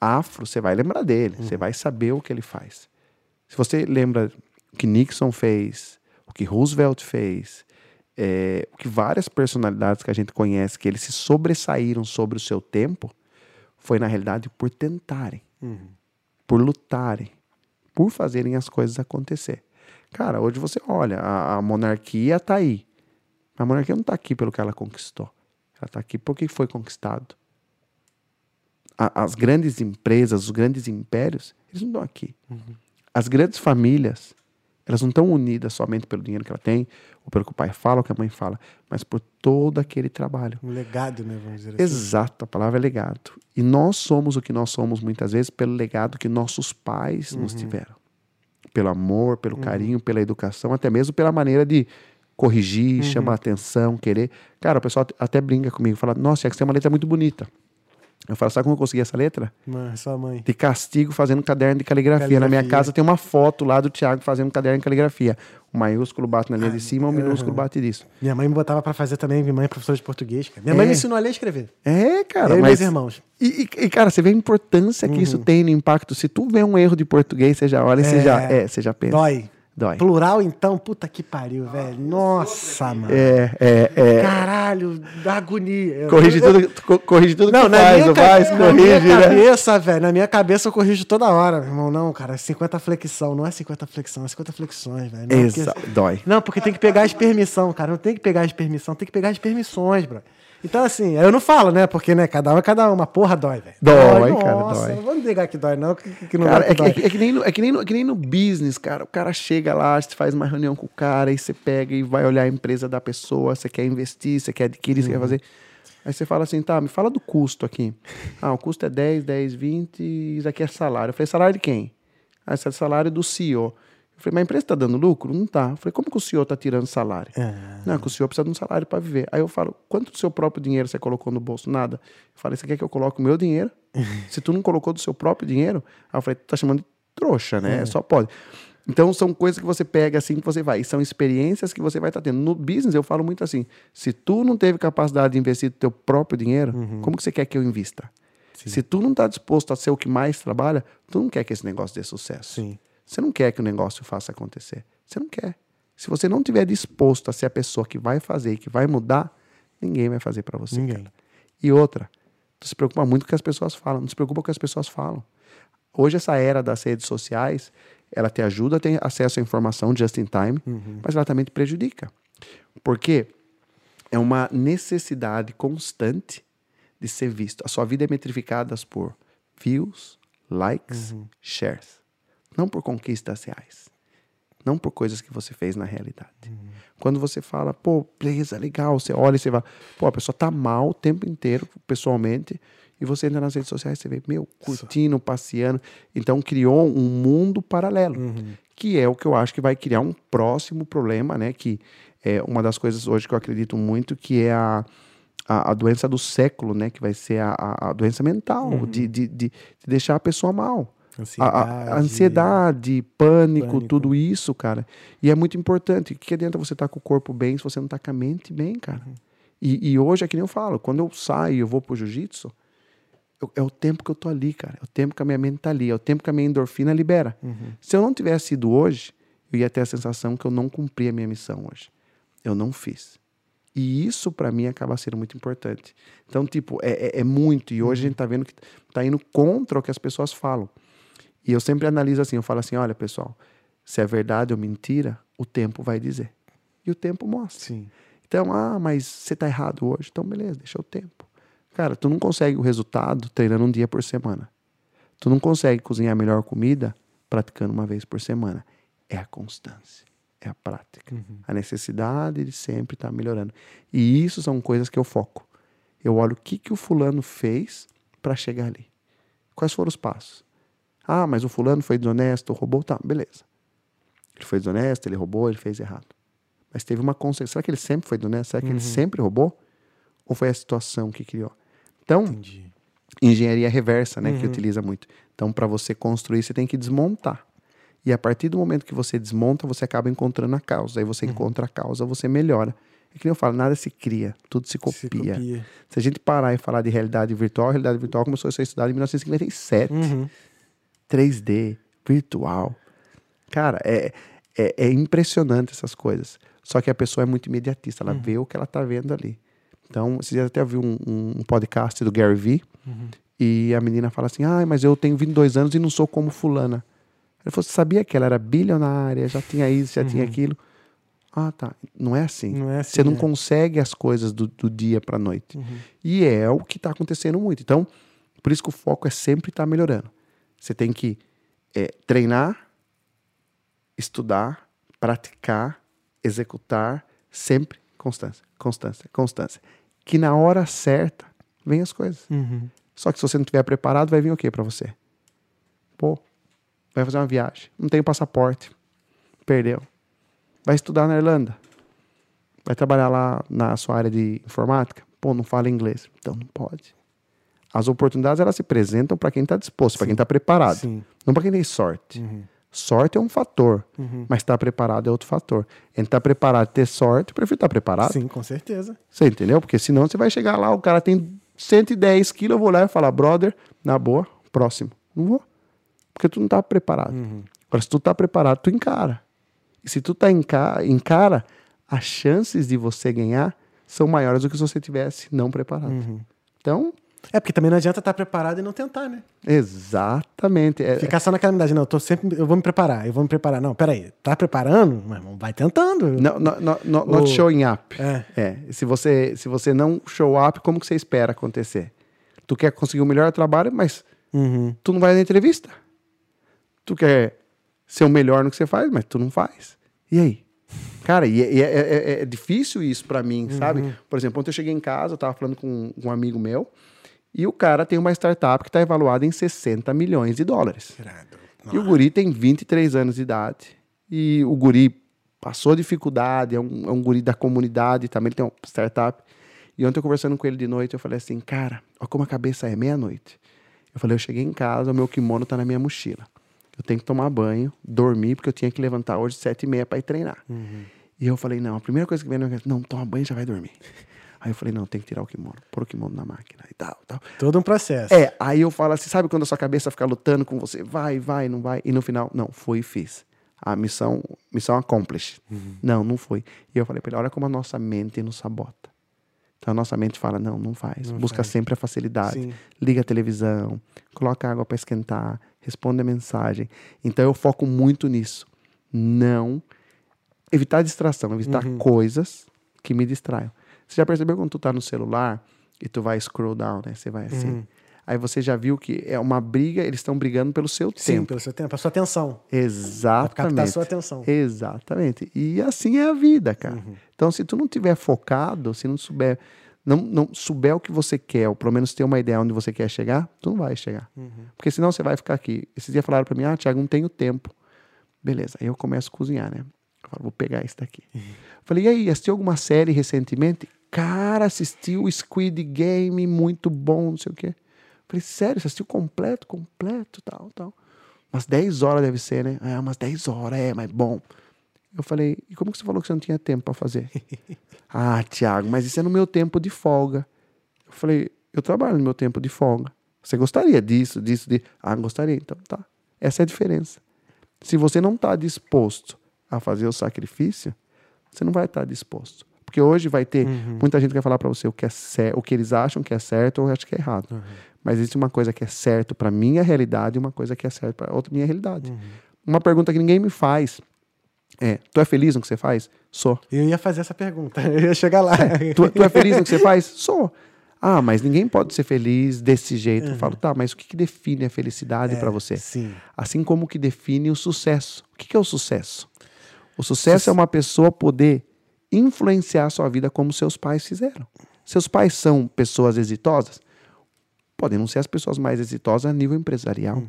afro, você vai lembrar dele, você vai saber o que ele faz. Se você lembra o que Nixon fez, o que Roosevelt fez, é, o que várias personalidades que a gente conhece, que eles se sobressaíram sobre o seu tempo, foi na realidade por tentarem, por lutarem, por fazerem as coisas acontecer. Cara, hoje você olha, a, a monarquia tá aí. A monarquia não tá aqui pelo que ela conquistou. Ela tá aqui porque foi conquistado. A- as grandes empresas, os grandes impérios, eles não estão aqui. As grandes famílias, elas não estão unidas somente pelo dinheiro que ela tem, ou pelo que o pai fala, ou que a mãe fala, mas por todo aquele trabalho. Um legado, né? Vamos dizer assim. Exato, a palavra é legado. E nós somos o que nós somos muitas vezes pelo legado que nossos pais nos tiveram. Pelo amor, pelo carinho, pela educação, até mesmo pela maneira de corrigir, chamar atenção, querer. Cara, o pessoal até brinca comigo, fala: Nossa, é que você tem uma letra muito bonita. Eu falo: Sabe como eu consegui essa letra? Mas sua mãe. De castigo fazendo caderno de caligrafia. Na minha Caligrafia. casa tem uma foto lá do Thiago fazendo caderno de caligrafia. O maiúsculo bate na linha de cima, o minúsculo bate disso. Minha mãe me botava pra fazer também. Minha mãe é professora de português. Cara. Minha mãe É. me ensinou a ler e escrever. É, cara. Eu e mas... meus irmãos. E, e- e, cara, você vê a importância que isso tem no impacto. Se tu vê um erro de português, você já olha e você É. já, é, você já pensa. Dói. Dói. Plural, então, puta que pariu, velho. Nossa, mano. É, é, é. Caralho, dá agonia. Corrige eu- tudo, co- corrige tudo Não, que na faz, minha, faz, na corrige, minha né? cabeça, velho, na minha cabeça eu corrijo toda hora, meu irmão. Não, cara, 50 flexão, não é 50 flexão, é 50 flexões, velho. Não, porque- Exa dói. Não, porque tem que pegar as permissão, cara. Não tem que pegar as permissão, tem que pegar as permissões, bro. Então, assim, eu não falo, né? Porque, né, cada um é cada um. Uma porra dói, velho. Dói, cara, nossa, dói. Não vamos negar que dói, não, que, que não Cara, dói, é, que é, dói. é que nem no, é, que nem no, é que nem no business, cara. O cara chega lá, você faz uma reunião com o cara, e você pega e vai olhar a empresa da pessoa, você quer investir, você quer adquirir, você quer fazer. Aí você fala assim, tá, me fala do custo aqui. Ah, o custo é 10, 10, 20, e isso aqui é salário. Eu falei, salário de quem? Ah, esse é salário do CEO. Eu falei, mas a empresa tá dando lucro? Não tá. Eu falei, como que o CEO tá tirando salário? Não, é que o senhor precisa de um salário para viver. Aí eu falo, quanto do seu próprio dinheiro você colocou no bolso? Nada. Eu falei, você quer que eu coloque o meu dinheiro? Se tu não colocou do seu próprio dinheiro, aí eu falei, tu tá chamando de trouxa, né? Só pode. Então são coisas que você pega assim que você vai. E são experiências que você vai estar tendo. No business eu falo muito assim, se tu não teve capacidade de investir do teu próprio dinheiro, como que você quer que eu invista? Se tu não está disposto a ser o que mais trabalha, tu não quer que esse negócio dê sucesso. Sim. Você não quer que o negócio faça acontecer. Você não quer. Se você não tiver disposto a ser a pessoa que vai fazer e que vai mudar, ninguém vai fazer para você. Ninguém. cara. E outra, tu se preocupa muito com o que as pessoas falam. Não se preocupa com o que as pessoas falam. Hoje, essa era das redes sociais, ela te ajuda a ter acesso à informação just in time, mas ela também te prejudica. Porque é uma necessidade constante de ser visto. A sua vida é metrificada por views, likes, shares. Não por conquistas reais. Não por coisas que você fez na realidade. Quando você fala, pô, beleza, legal, você olha e você vai, pô, a pessoa tá mal o tempo inteiro, pessoalmente, e você entra nas redes sociais, você vê, meu, curtindo, passeando. Então criou um mundo paralelo, que é o que eu acho que vai criar um próximo problema, né? Que é uma das coisas hoje que eu acredito muito, que é a, a, a doença do século, né? Que vai ser a, a, a doença mental, de, de, de, de deixar a pessoa mal. A- A, a ansiedade, pânico, Pânico. tudo isso, cara. E é muito importante. O que adianta você estar com o corpo bem se você não está com a mente bem, cara? E, e hoje é que nem eu falo, quando eu saio eu vou pro jiu-jitsu, é o tempo que eu tô ali, cara. É o tempo que a minha mente tá ali, é o tempo que a minha endorfina libera. Se eu não tivesse ido hoje, eu ia ter a sensação que eu não cumpri a minha missão hoje. Eu não fiz. E isso, para mim, acaba sendo muito importante. Então, tipo, é, é- é muito. E hoje a gente tá vendo que tá indo contra o que as pessoas falam. E eu sempre analiso assim, eu falo assim, olha, pessoal, se é verdade ou mentira, o tempo vai dizer. E o tempo mostra. Sim. Então, ah, mas você tá errado hoje. Então, beleza, deixa o tempo. Cara, tu não consegue o resultado treinando um dia por semana. Tu não consegue cozinhar melhor comida praticando uma vez por semana. É a constância, é a prática, a necessidade de sempre estar melhorando. E isso são coisas que eu foco. Eu olho o que, que o fulano fez para chegar ali. Quais foram os passos? Ah, mas o fulano foi desonesto, roubou, tá, beleza. Ele foi desonesto, ele roubou, ele fez errado. Mas teve uma consequência. Será que ele sempre foi desonesto? Será que ele sempre roubou? Ou foi a situação que criou? Então, Entendi. engenharia reversa, né, que utiliza muito. Então, para você construir, você tem que desmontar. E a partir do momento que você desmonta, você acaba encontrando a causa. Aí você encontra a causa, você melhora. É que nem eu falo, nada se cria, tudo se Se copia. copia. Se a gente parar e falar de realidade virtual, a realidade virtual começou a ser estudada em 1957. Uhum. 3D, virtual. Cara, é, é, é impressionante essas coisas. Só que a pessoa é muito imediatista, ela vê o que ela tá vendo ali. Então, vocês até viu um, um podcast do Gary Vee, e a menina fala assim: ah, mas eu tenho 22 anos e não sou como fulana. Ele falou: você sabia que ela era bilionária, já tinha isso, já tinha aquilo? Ah, tá. Não é assim. Não é assim, Você não é. consegue as coisas do, do dia para noite. E é o que está acontecendo muito. Então, por isso que o foco é sempre estar melhorando. Você tem que é, treinar, estudar, praticar, executar, sempre constância, constância, constância. Que na hora certa vem as coisas. Uhum. Só que se você não estiver preparado, vai vir o que para você? Pô, vai fazer uma viagem, não tem passaporte, perdeu. Vai estudar na Irlanda, vai trabalhar lá na sua área de informática, pô, não fala inglês, então não pode. As oportunidades elas se apresentam para quem está disposto, para quem está preparado, Sim. não para quem tem sorte. Sorte é um fator, mas estar preparado é outro fator. Entre estar preparado e ter sorte, eu prefiro estar preparado. Sim, com certeza. Você entendeu? Porque senão você vai chegar lá, o cara tem 110 quilos, eu vou lá e falar, brother, na boa, próximo. Não vou. Porque tu não tá preparado. Agora, se tu tá preparado, tu encara. E se tu tá enca encara, as chances de você ganhar são maiores do que se você tivesse não preparado. Então, É porque também não adianta estar preparado e não tentar, né? exatamente. É, Ficar só naquela unidade, não, eu tô sempre, eu vou me preparar, eu vou me preparar. Não, peraí, tá preparando? Mas vai tentando. Não, não, não, não- not showing up. É. É. Se você, se você não show up, como que você espera acontecer? Tu quer conseguir o melhor trabalho, mas Uhum. tu não vai na entrevista. Tu quer ser o melhor no que você faz, mas tu não faz. E aí? Cara, e é, e é- é- é difícil isso pra mim, sabe? Por exemplo, ontem eu cheguei em casa, eu tava falando com um amigo meu, e o cara tem uma startup que está avaliada em 60 milhões de dólares. E o guri tem 23 anos de idade. E o guri passou dificuldade, é um, é um guri da comunidade, também ele tem uma startup. E ontem eu conversando com ele de noite, eu falei assim, cara, olha como a cabeça é meia-noite. Eu falei, eu cheguei em casa, o meu kimono tá na minha mochila. Eu tenho que tomar banho, dormir, porque eu tinha que levantar hoje sete e meia para ir treinar. E eu falei, não, a primeira coisa que vem na minha cabeça, não, toma banho e já vai dormir. Aí eu falei, não, tem que tirar o kimono, pôr o kimono na máquina e tal, tal. Todo um processo. É, aí eu falo assim, sabe quando a sua cabeça fica lutando com você, vai, vai, não vai, e no final, não, foi e fiz. A missão, missão accomplished. Não, não foi. E eu falei pra ele, olha como a nossa mente nos sabota. Então a nossa mente fala, não, não faz. Não Busca faz. sempre a facilidade. Sim. Liga a televisão, coloca água para esquentar, responde a mensagem. Então eu foco muito nisso. Não evitar distração, evitar coisas que me distraiam. Você já percebeu quando tu tá no celular e tu vai scroll down, né? Você vai assim. Aí você já viu que é uma briga, eles estão brigando pelo seu Sim, tempo. pelo seu tempo, a sua atenção. Pra captar a Exatamente. sua atenção. Exatamente. E assim é a vida, cara. Uhum. Então, se tu não tiver focado, se não souber, não, não souber o que você quer, ou pelo menos ter uma ideia onde você quer chegar, tu não vai chegar. Uhum. Porque senão você vai ficar aqui. Esses dias falaram pra mim, ah, Thiago, não tenho tempo. Beleza, aí eu começo a cozinhar, né? Eu falo, vou pegar esse daqui. Uhum. Falei, e aí, assistiu alguma série recentemente? Cara, assisti o Squid Game, muito bom, não sei o quê. Falei, sério, você assistiu completo, completo, tal, tal. Umas 10 horas deve ser, né? É, umas 10 horas, é, mas bom. Eu falei, e como que você falou que você não tinha tempo pra fazer? ah, Thiago, mas isso é no meu tempo de folga. Eu falei, eu trabalho no meu tempo de folga. Você gostaria disso, disso, de. Ah, gostaria, então tá. Essa é a diferença. Se você não está disposto a fazer o sacrifício, você não vai estar disposto. Porque hoje vai ter muita gente que vai falar para você o que é o que eles acham que é certo ou acho que é errado. Mas existe uma coisa que é certo para minha realidade e uma coisa que é certo para outra minha realidade. Uma pergunta que ninguém me faz é: tu é feliz no que você faz? Sou. Eu ia fazer essa pergunta, eu ia chegar lá. Tu, tu é feliz no que você faz? Sou. Ah, mas ninguém pode ser feliz desse jeito. Eu falo, tá, mas o que, que define a felicidade É, para você? Sim. Assim como o que define o sucesso. O que, que é o sucesso? O sucesso é uma pessoa poder influenciar a sua vida como seus pais fizeram. Seus pais são pessoas exitosas? Podem não ser as pessoas mais exitosas a nível empresarial,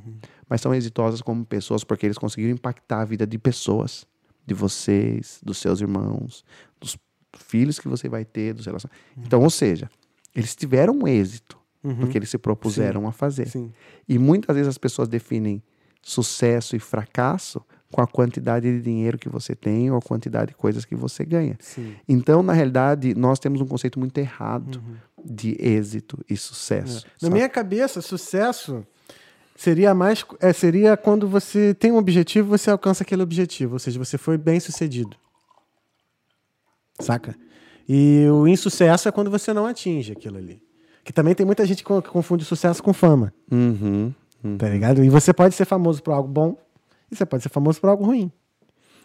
mas são exitosas como pessoas porque eles conseguiram impactar a vida de pessoas, de vocês, dos seus irmãos, dos filhos que você vai ter, dos relacionamentos. Então, ou seja, eles tiveram um êxito no que eles se propuseram a fazer. Sim. E muitas vezes as pessoas definem sucesso e fracasso com a quantidade de dinheiro que você tem ou a quantidade de coisas que você ganha. Sim. Então, na realidade, nós temos um conceito muito errado de êxito e sucesso. Na sabe? minha cabeça, sucesso seria mais é, seria quando você tem um objetivo, você alcança aquele objetivo, ou seja, você foi bem sucedido. Saca? E o insucesso é quando você não atinge aquilo ali. Que também tem muita gente que confunde sucesso com fama, Uhum, uhum. tá ligado? E você pode ser famoso por algo bom e você pode ser famoso por algo ruim.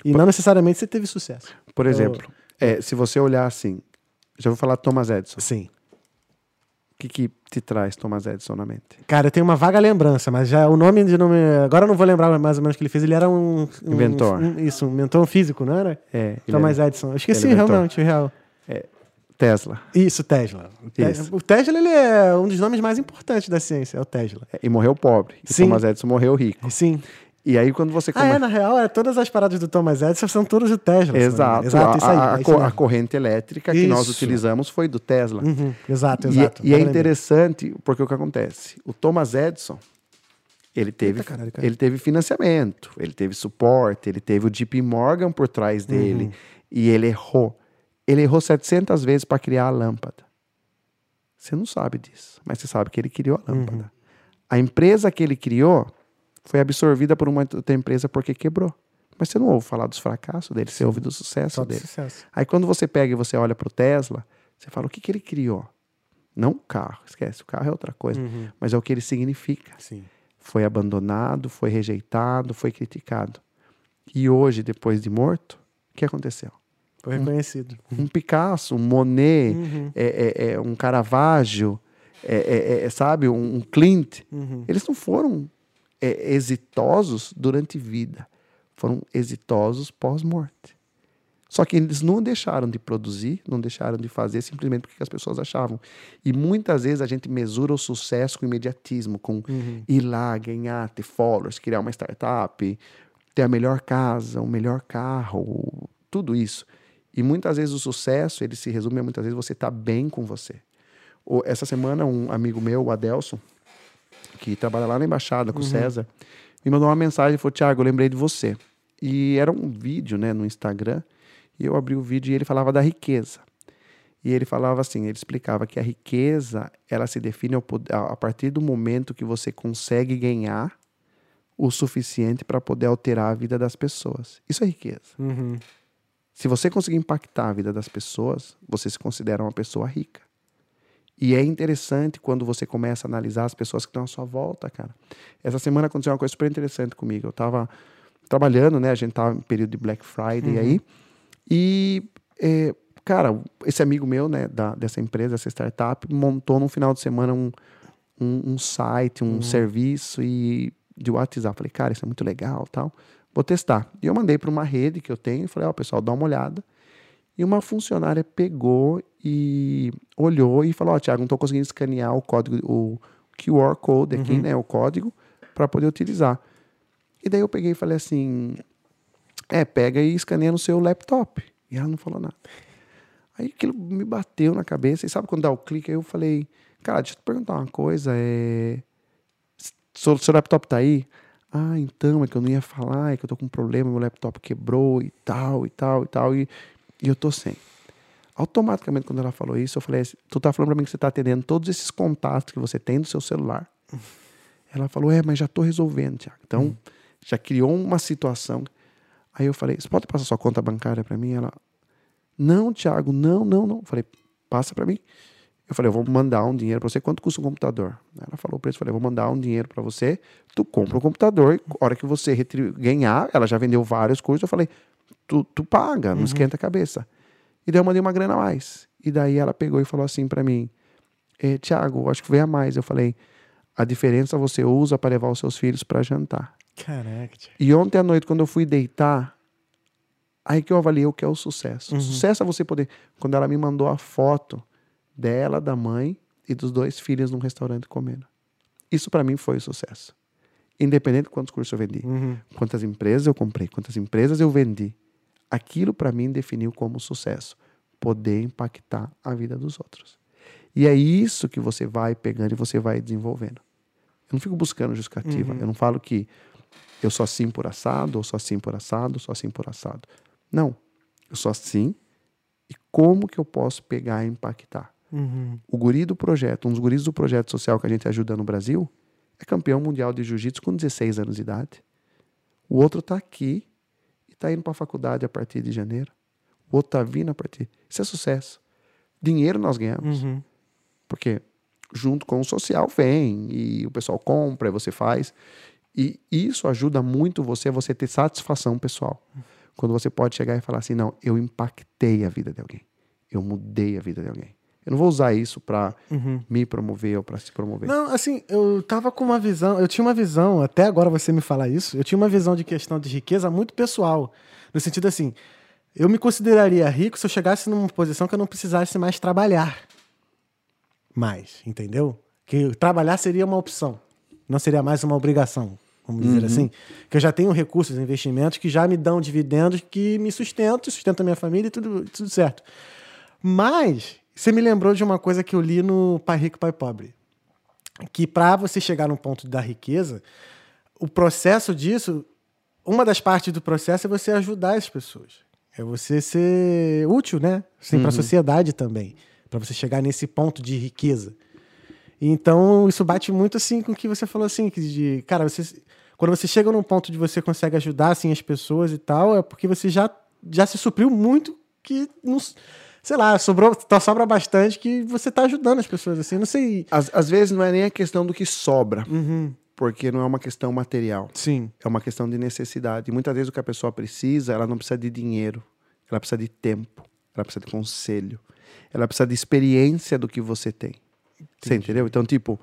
E não necessariamente você teve sucesso. Por exemplo, é, se você olhar assim, já vou falar Thomas Edison. Sim. O que, que te traz Thomas Edison na mente? Cara, eu tenho uma vaga lembrança, mas já o nome de nome. Agora eu não vou lembrar mais ou menos o que ele fez. Ele era um. um- Inventor. um- isso, um mentor físico, não era? É, Thomas é Edison. Eu esqueci ele é realmente, o real. Tesla. Isso, Tesla. Isso. o Tesla ele é um dos nomes mais importantes da ciência, é o Tesla. É, E morreu pobre. Sim. Thomas Edison morreu rico. Sim. E aí, quando você Ah, come- é, na real, é, todas as paradas do Thomas Edison são todas do Tesla. Exato. Exato, isso aí. a, a- é isso a corrente elétrica que nós Isso. utilizamos foi do Tesla. Uhum, Exato, E- exato. E, é Agora lembrei. interessante porque o que acontece? O Thomas Edison, ele teve, Eita, caralho, cara. ele teve financiamento, ele teve suporte, ele teve o JP Morgan por trás dele Uhum. e ele errou. Ele errou 700 vezes para criar a lâmpada. Você não sabe disso, mas você sabe que ele criou a Uhum. lâmpada. A empresa que ele criou foi absorvida por uma outra empresa porque quebrou. Mas você não ouve falar dos fracassos dele, você ouve do sucesso Só dele. sucesso. Aí quando você pega e você olha para o Tesla, você fala o que, que ele criou? Não o carro, esquece, o carro é outra coisa, Uhum. mas é o que ele significa. Sim. Foi abandonado, foi rejeitado, foi criticado. E hoje, depois de morto, o que aconteceu? Foi reconhecido. Um Picasso, um Monet, Uhum. é, é- é um Caravaggio, é, é- é, sabe, um, um Clint. Uhum. Eles não foram é, exitosos durante vida, foram exitosos pós-morte. Só que eles não deixaram de produzir, não deixaram de fazer simplesmente porque as pessoas achavam. E muitas vezes a gente mesura o sucesso com imediatismo, com Uhum. ir lá, ganhar, ter followers, criar uma startup, ter a melhor casa, o melhor carro, tudo isso. E muitas vezes o sucesso, ele se resume a muitas vezes você estar bem com você. Essa semana, um amigo meu, o Adelson, que trabalha lá na embaixada com o César, me mandou uma mensagem e falou: Tiago, eu lembrei de você. E era um vídeo né, no Instagram, e eu abri o vídeo e ele falava da riqueza. E ele falava assim, ele explicava que a riqueza, ela se define ao pod- a a partir do momento que você consegue ganhar o suficiente para poder alterar a vida das pessoas. Isso é riqueza. Uhum. Se você conseguir impactar a vida das pessoas, você se considera uma pessoa rica. E é interessante quando você começa a analisar as pessoas que estão à sua volta, cara. Essa semana aconteceu uma coisa super interessante comigo. Eu tava trabalhando, né? A gente tava em período de Black Friday aí. E, é, cara, esse amigo meu, né, da, dessa empresa, dessa startup, montou no final de semana um, um, um site, um serviço e de WhatsApp. Falei, cara, isso é muito legal tal. Vou testar. E eu mandei para uma rede que eu tenho e falei, ó, pessoal, dá uma olhada. E uma funcionária pegou e olhou e falou, ó, Thiago, não estou conseguindo escanear o código, o QR Code aqui, né, o código, para poder utilizar. E daí eu peguei e falei assim, é, pega e escaneia no seu laptop. E ela não falou nada. Aí aquilo me bateu na cabeça. E sabe quando dá o clique? Aí eu falei, cara, deixa eu te perguntar uma coisa. É... Seu, seu laptop tá aí? Ah, então, é que eu não ia falar, é que eu tô com um problema, meu laptop quebrou e tal, e tal, e tal, e, e eu tô sem. Automaticamente, quando ela falou isso, eu falei tu tá falando pra mim que você tá atendendo todos esses contatos que você tem do seu celular. Ela falou, é, mas já tô resolvendo, Tiago. Então, já criou uma situação. Aí eu falei, você pode passar sua conta bancária para mim? Ela, não, Thiago, não, não, não. Eu falei, passa para mim. Eu falei, eu vou mandar um dinheiro para você. Quanto custa um computador? Ela falou o preço. Eu falei, eu vou mandar um dinheiro para você. Tu compra o computador. E a hora que você ganhar, ela já vendeu vários cursos. Eu falei, tu, tu paga, não esquenta a cabeça. E daí eu mandei uma grana a mais. E daí ela pegou e falou assim para mim, eh, Tiago, acho que veio a mais. Eu falei, a diferença você usa para levar os seus filhos para jantar. Caraca. E ontem à noite, quando eu fui deitar, aí que eu avaliei o que é o sucesso. Uhum. Sucesso é você poder. Quando ela me mandou a foto dela, da mãe e dos dois filhos num restaurante comendo. Isso para mim foi o sucesso. Independente de quantos cursos eu vendi, Uhum. quantas empresas eu comprei, quantas empresas eu vendi. Aquilo para mim definiu como sucesso. Poder impactar a vida dos outros. E é isso que você vai pegando e você vai desenvolvendo. Eu não fico buscando justificativa. Uhum. Eu não falo que eu sou assim por assado, ou sou assim por assado, ou sou assim por assado. Não. Eu sou assim. E como que eu posso pegar e impactar? Uhum. O guri do projeto, um dos guris do projeto social que a gente ajuda no Brasil, é campeão mundial de jiu-jitsu com 16 anos de idade. O outro está aqui e está indo para a faculdade a partir de janeiro. O outro está vindo a partir. Isso é sucesso. Dinheiro nós ganhamos. Uhum. Porque junto com o social vem e o pessoal compra e você faz. E isso ajuda muito você a você ter satisfação pessoal. Quando você pode chegar e falar assim, não, eu impactei a vida de alguém. Eu mudei a vida de alguém. Eu não vou usar isso para Uhum. me promover ou para se promover. Não, assim, eu tava com uma visão, eu tinha uma visão, até agora você me falar isso, eu tinha uma visão de questão de riqueza muito pessoal. No sentido assim, eu me consideraria rico se eu chegasse numa posição que eu não precisasse mais trabalhar. Mais, entendeu? Que trabalhar seria uma opção, não seria mais uma obrigação, vamos dizer assim. Que eu já tenho recursos, investimentos que já me dão dividendos que me sustentam, sustentam a minha família e tudo, tudo certo. Mas você me lembrou de uma coisa que eu li no Pai Rico, Pai Pobre que para você chegar no ponto da riqueza, o processo disso, uma das partes do processo é você ajudar as pessoas. É você ser útil, né? Assim, para a sociedade também, para você chegar nesse ponto de riqueza. Então, isso bate muito assim com o que você falou assim, que de, cara, você quando você chega num ponto de você consegue ajudar assim as pessoas e tal, é porque você já já se supriu muito que não sei lá, sobrou, tá, sobra bastante que você tá ajudando as pessoas assim, não sei. Às, às vezes não é nem a questão do que sobra, Uhum. porque não é uma questão material. Sim. É uma questão de necessidade. E muitas vezes o que a pessoa precisa, ela não precisa de dinheiro. Ela precisa de tempo. Ela precisa de conselho. Ela precisa de experiência do que você tem. Você entendeu? Então, tipo,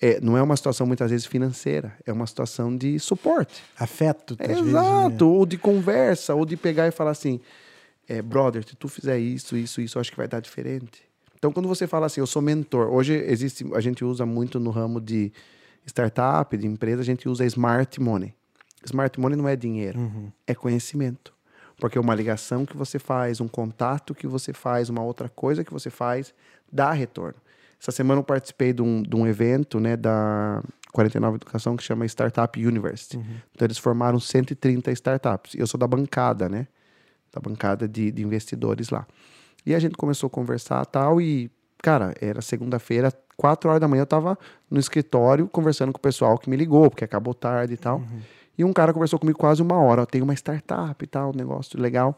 é, não é uma situação muitas vezes financeira. É uma situação de suporte. Afeto, É, vezes, exato. né? Ou de conversa. Ou de pegar e falar assim, é, brother, se tu fizer isso, isso, isso, acho que vai dar diferente. Então, quando você fala assim, eu sou mentor. Hoje existe, a gente usa muito no ramo de startup, de empresa, a gente usa smart money. Smart money não é dinheiro, Uhum. é conhecimento. Porque uma ligação que você faz, um contato que você faz, uma outra coisa que você faz, dá retorno. Essa semana eu participei de um, de um evento né, da 49 Educação que chama Startup University. Então eles formaram 130 startups. Eu sou da bancada, né? Da bancada de, de investidores lá. E a gente começou a conversar tal e, cara, era segunda-feira, quatro horas da manhã, eu tava no escritório conversando com o pessoal que me ligou, porque acabou tarde e tal. E um cara conversou comigo quase uma hora. Ó, tem uma startup e tal, um negócio legal.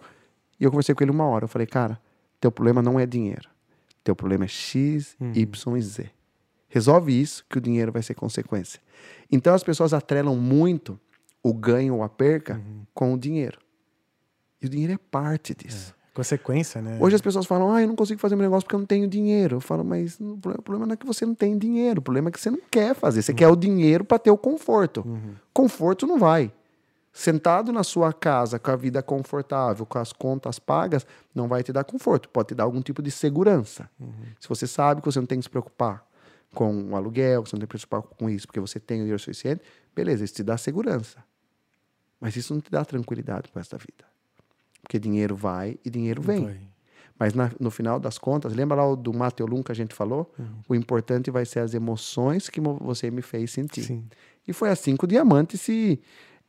E eu conversei com ele uma hora. Eu falei, cara, teu problema não é dinheiro. Teu problema é X, Y e Z. Resolve isso que o dinheiro vai ser consequência. Então as pessoas atrelam muito o ganho ou a perca com o dinheiro. E o dinheiro é parte disso. Consequência, né? Hoje as pessoas falam, ah, eu não consigo fazer meu negócio porque eu não tenho dinheiro. Eu falo, mas o problema- não é que você não tem dinheiro, o problema é que você não quer fazer. Você quer o dinheiro para ter o conforto. Conforto não vai. Sentado na sua casa com a vida confortável, com as contas pagas, não vai te dar conforto. Pode te dar algum tipo de segurança. Se você sabe que você não tem que se preocupar com o aluguel, que você não tem que se preocupar com isso, porque você tem o dinheiro suficiente, beleza, isso te dá segurança. Mas isso não te dá tranquilidade para esta vida. Porque dinheiro vai e dinheiro vem. Vai. Mas na- no final das contas, lembra lá o do Mateolum que a gente falou? O importante vai ser as emoções que você me fez sentir. Sim. E foi assim que o diamante se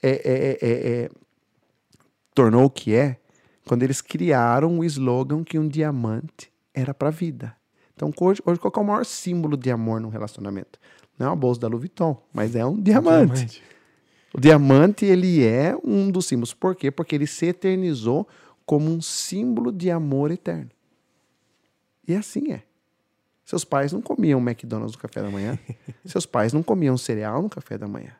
é, é, é, é, tornou o que é quando eles criaram o slogan que um diamante era para a vida. Então, hoje, hoje, qual é o maior símbolo de amor no relacionamento? Não é uma bolsa da Louis Vuitton, mas é um diamante. O diamante, ele é um dos símbolos. Por quê? Porque ele se eternizou como um símbolo de amor eterno. E assim é. Seus pais não comiam McDonald's no café da manhã. Seus pais não comiam cereal no café da manhã.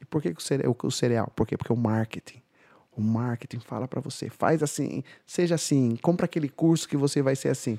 E por que, que o, cereal, o cereal? Por quê? Porque o marketing. O marketing fala para você, faz assim, seja assim, compra aquele curso que você vai ser assim.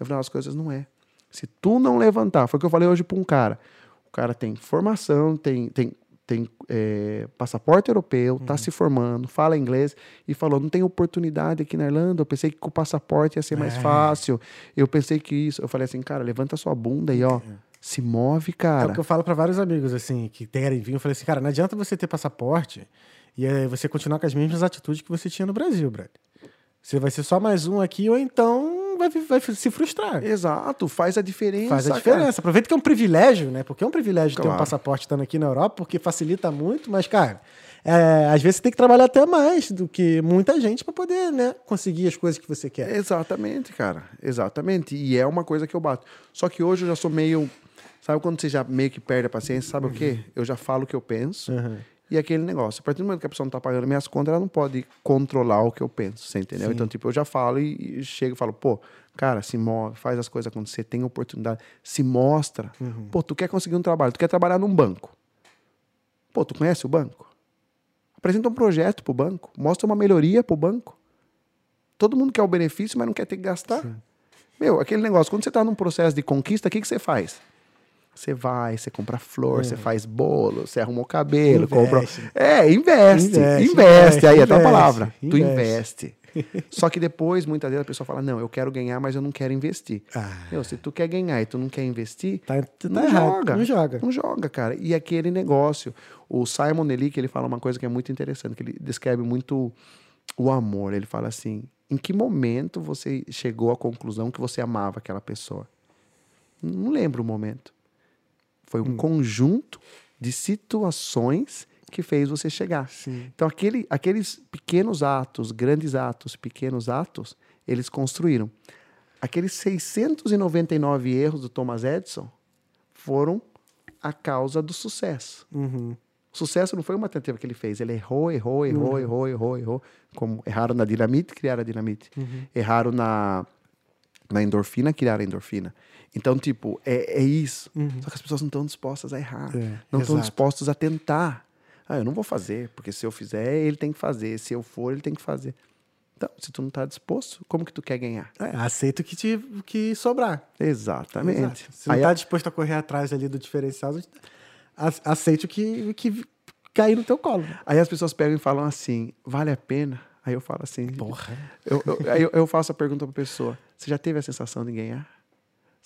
No final das coisas, não é. Se tu não levantar, foi o que eu falei hoje para um cara. O cara tem formação, tem, tem, tem é, passaporte europeu, tá se formando, fala inglês e falou: não tem oportunidade aqui na Irlanda. Eu pensei que com o passaporte ia ser mais É. fácil. Eu pensei que isso. Eu falei assim, cara, levanta sua bunda e ó, se move, É o cara. que eu falo pra vários amigos, assim, que querem vir. Eu falei assim, cara, não adianta você ter passaporte e aí você continuar com as mesmas atitudes que você tinha no Brasil, brother. Você vai ser só mais um aqui, ou então vai, vai se frustrar. Exato, faz a diferença. Faz a cara. diferença. Aproveita que é um privilégio, né? Porque é um privilégio ter um Claro. passaporte estando aqui na Europa, porque facilita muito, mas, cara, é, às vezes você tem que trabalhar até mais do que muita gente para poder, né, conseguir as coisas que você quer. Exatamente, cara. Exatamente. E é uma coisa que eu bato. Só que hoje eu já sou meio. Sabe quando você já meio que perde a paciência? Sabe o quê? Eu já falo o que eu penso. Uhum. E aquele negócio. A partir do momento que a pessoa não tá pagando minhas contas, ela não pode controlar o que eu penso. Você entendeu? Sim. Então, tipo, eu já falo e, e chego e falo, pô, cara, se move, faz as coisas acontecer, tem oportunidade, se mostra. Uhum. Pô, tu quer conseguir um trabalho, tu quer trabalhar num banco. Pô, tu conhece o banco? Apresenta um projeto pro banco, mostra uma melhoria pro banco. Todo mundo quer o benefício, mas não quer ter que gastar. Meu, aquele negócio, quando você tá num processo de conquista, o que, que você faz? Você vai, você compra flor, você faz bolo, você arruma o cabelo, Investe. compra. É, investe, investe. Investe, aí é a tua investe, palavra. Tu investe. Só que depois, muitas vezes, a pessoa fala: Não, eu quero ganhar, mas eu não quero investir. Ah. Meu, se tu quer ganhar e tu não quer investir, Tá, tu tá não joga. Não joga. Não joga, cara. E aquele negócio. O Simon Elick, ele fala uma coisa que é muito interessante, que ele descreve muito o amor. Ele fala assim: em que momento você chegou à conclusão que você amava aquela pessoa? Não lembro o momento. Foi um conjunto de situações que fez você chegar. Sim. Então, aquele, aqueles pequenos atos, grandes atos, pequenos atos, eles construíram. Aqueles 699 erros do Thomas Edison foram a causa do sucesso. Uhum. O sucesso não foi uma tentativa que ele fez. Ele errou, errou, errou, errou, errou, errou. Como erraram na dinamite, criaram a dinamite. Erraram na, na endorfina, criaram a endorfina. Então, tipo, é, é isso. Só que as pessoas não estão dispostas a errar. É, não estão exato. dispostos a tentar. Ah, eu não vou fazer, porque se eu fizer, ele tem que fazer. Se eu for, ele tem que fazer. Então, se tu não está disposto, como que tu quer ganhar? É, aceita o que, te, que sobrar. Exatamente. Exato. Se não Aí tá a- disposto a correr atrás ali do diferencial, a- aceite o que, que cair no teu colo. Aí as pessoas pegam e falam assim, vale a pena? Aí eu falo assim, Porra. Eu, eu, eu, eu faço a pergunta pra pessoa: você já teve a sensação de ganhar?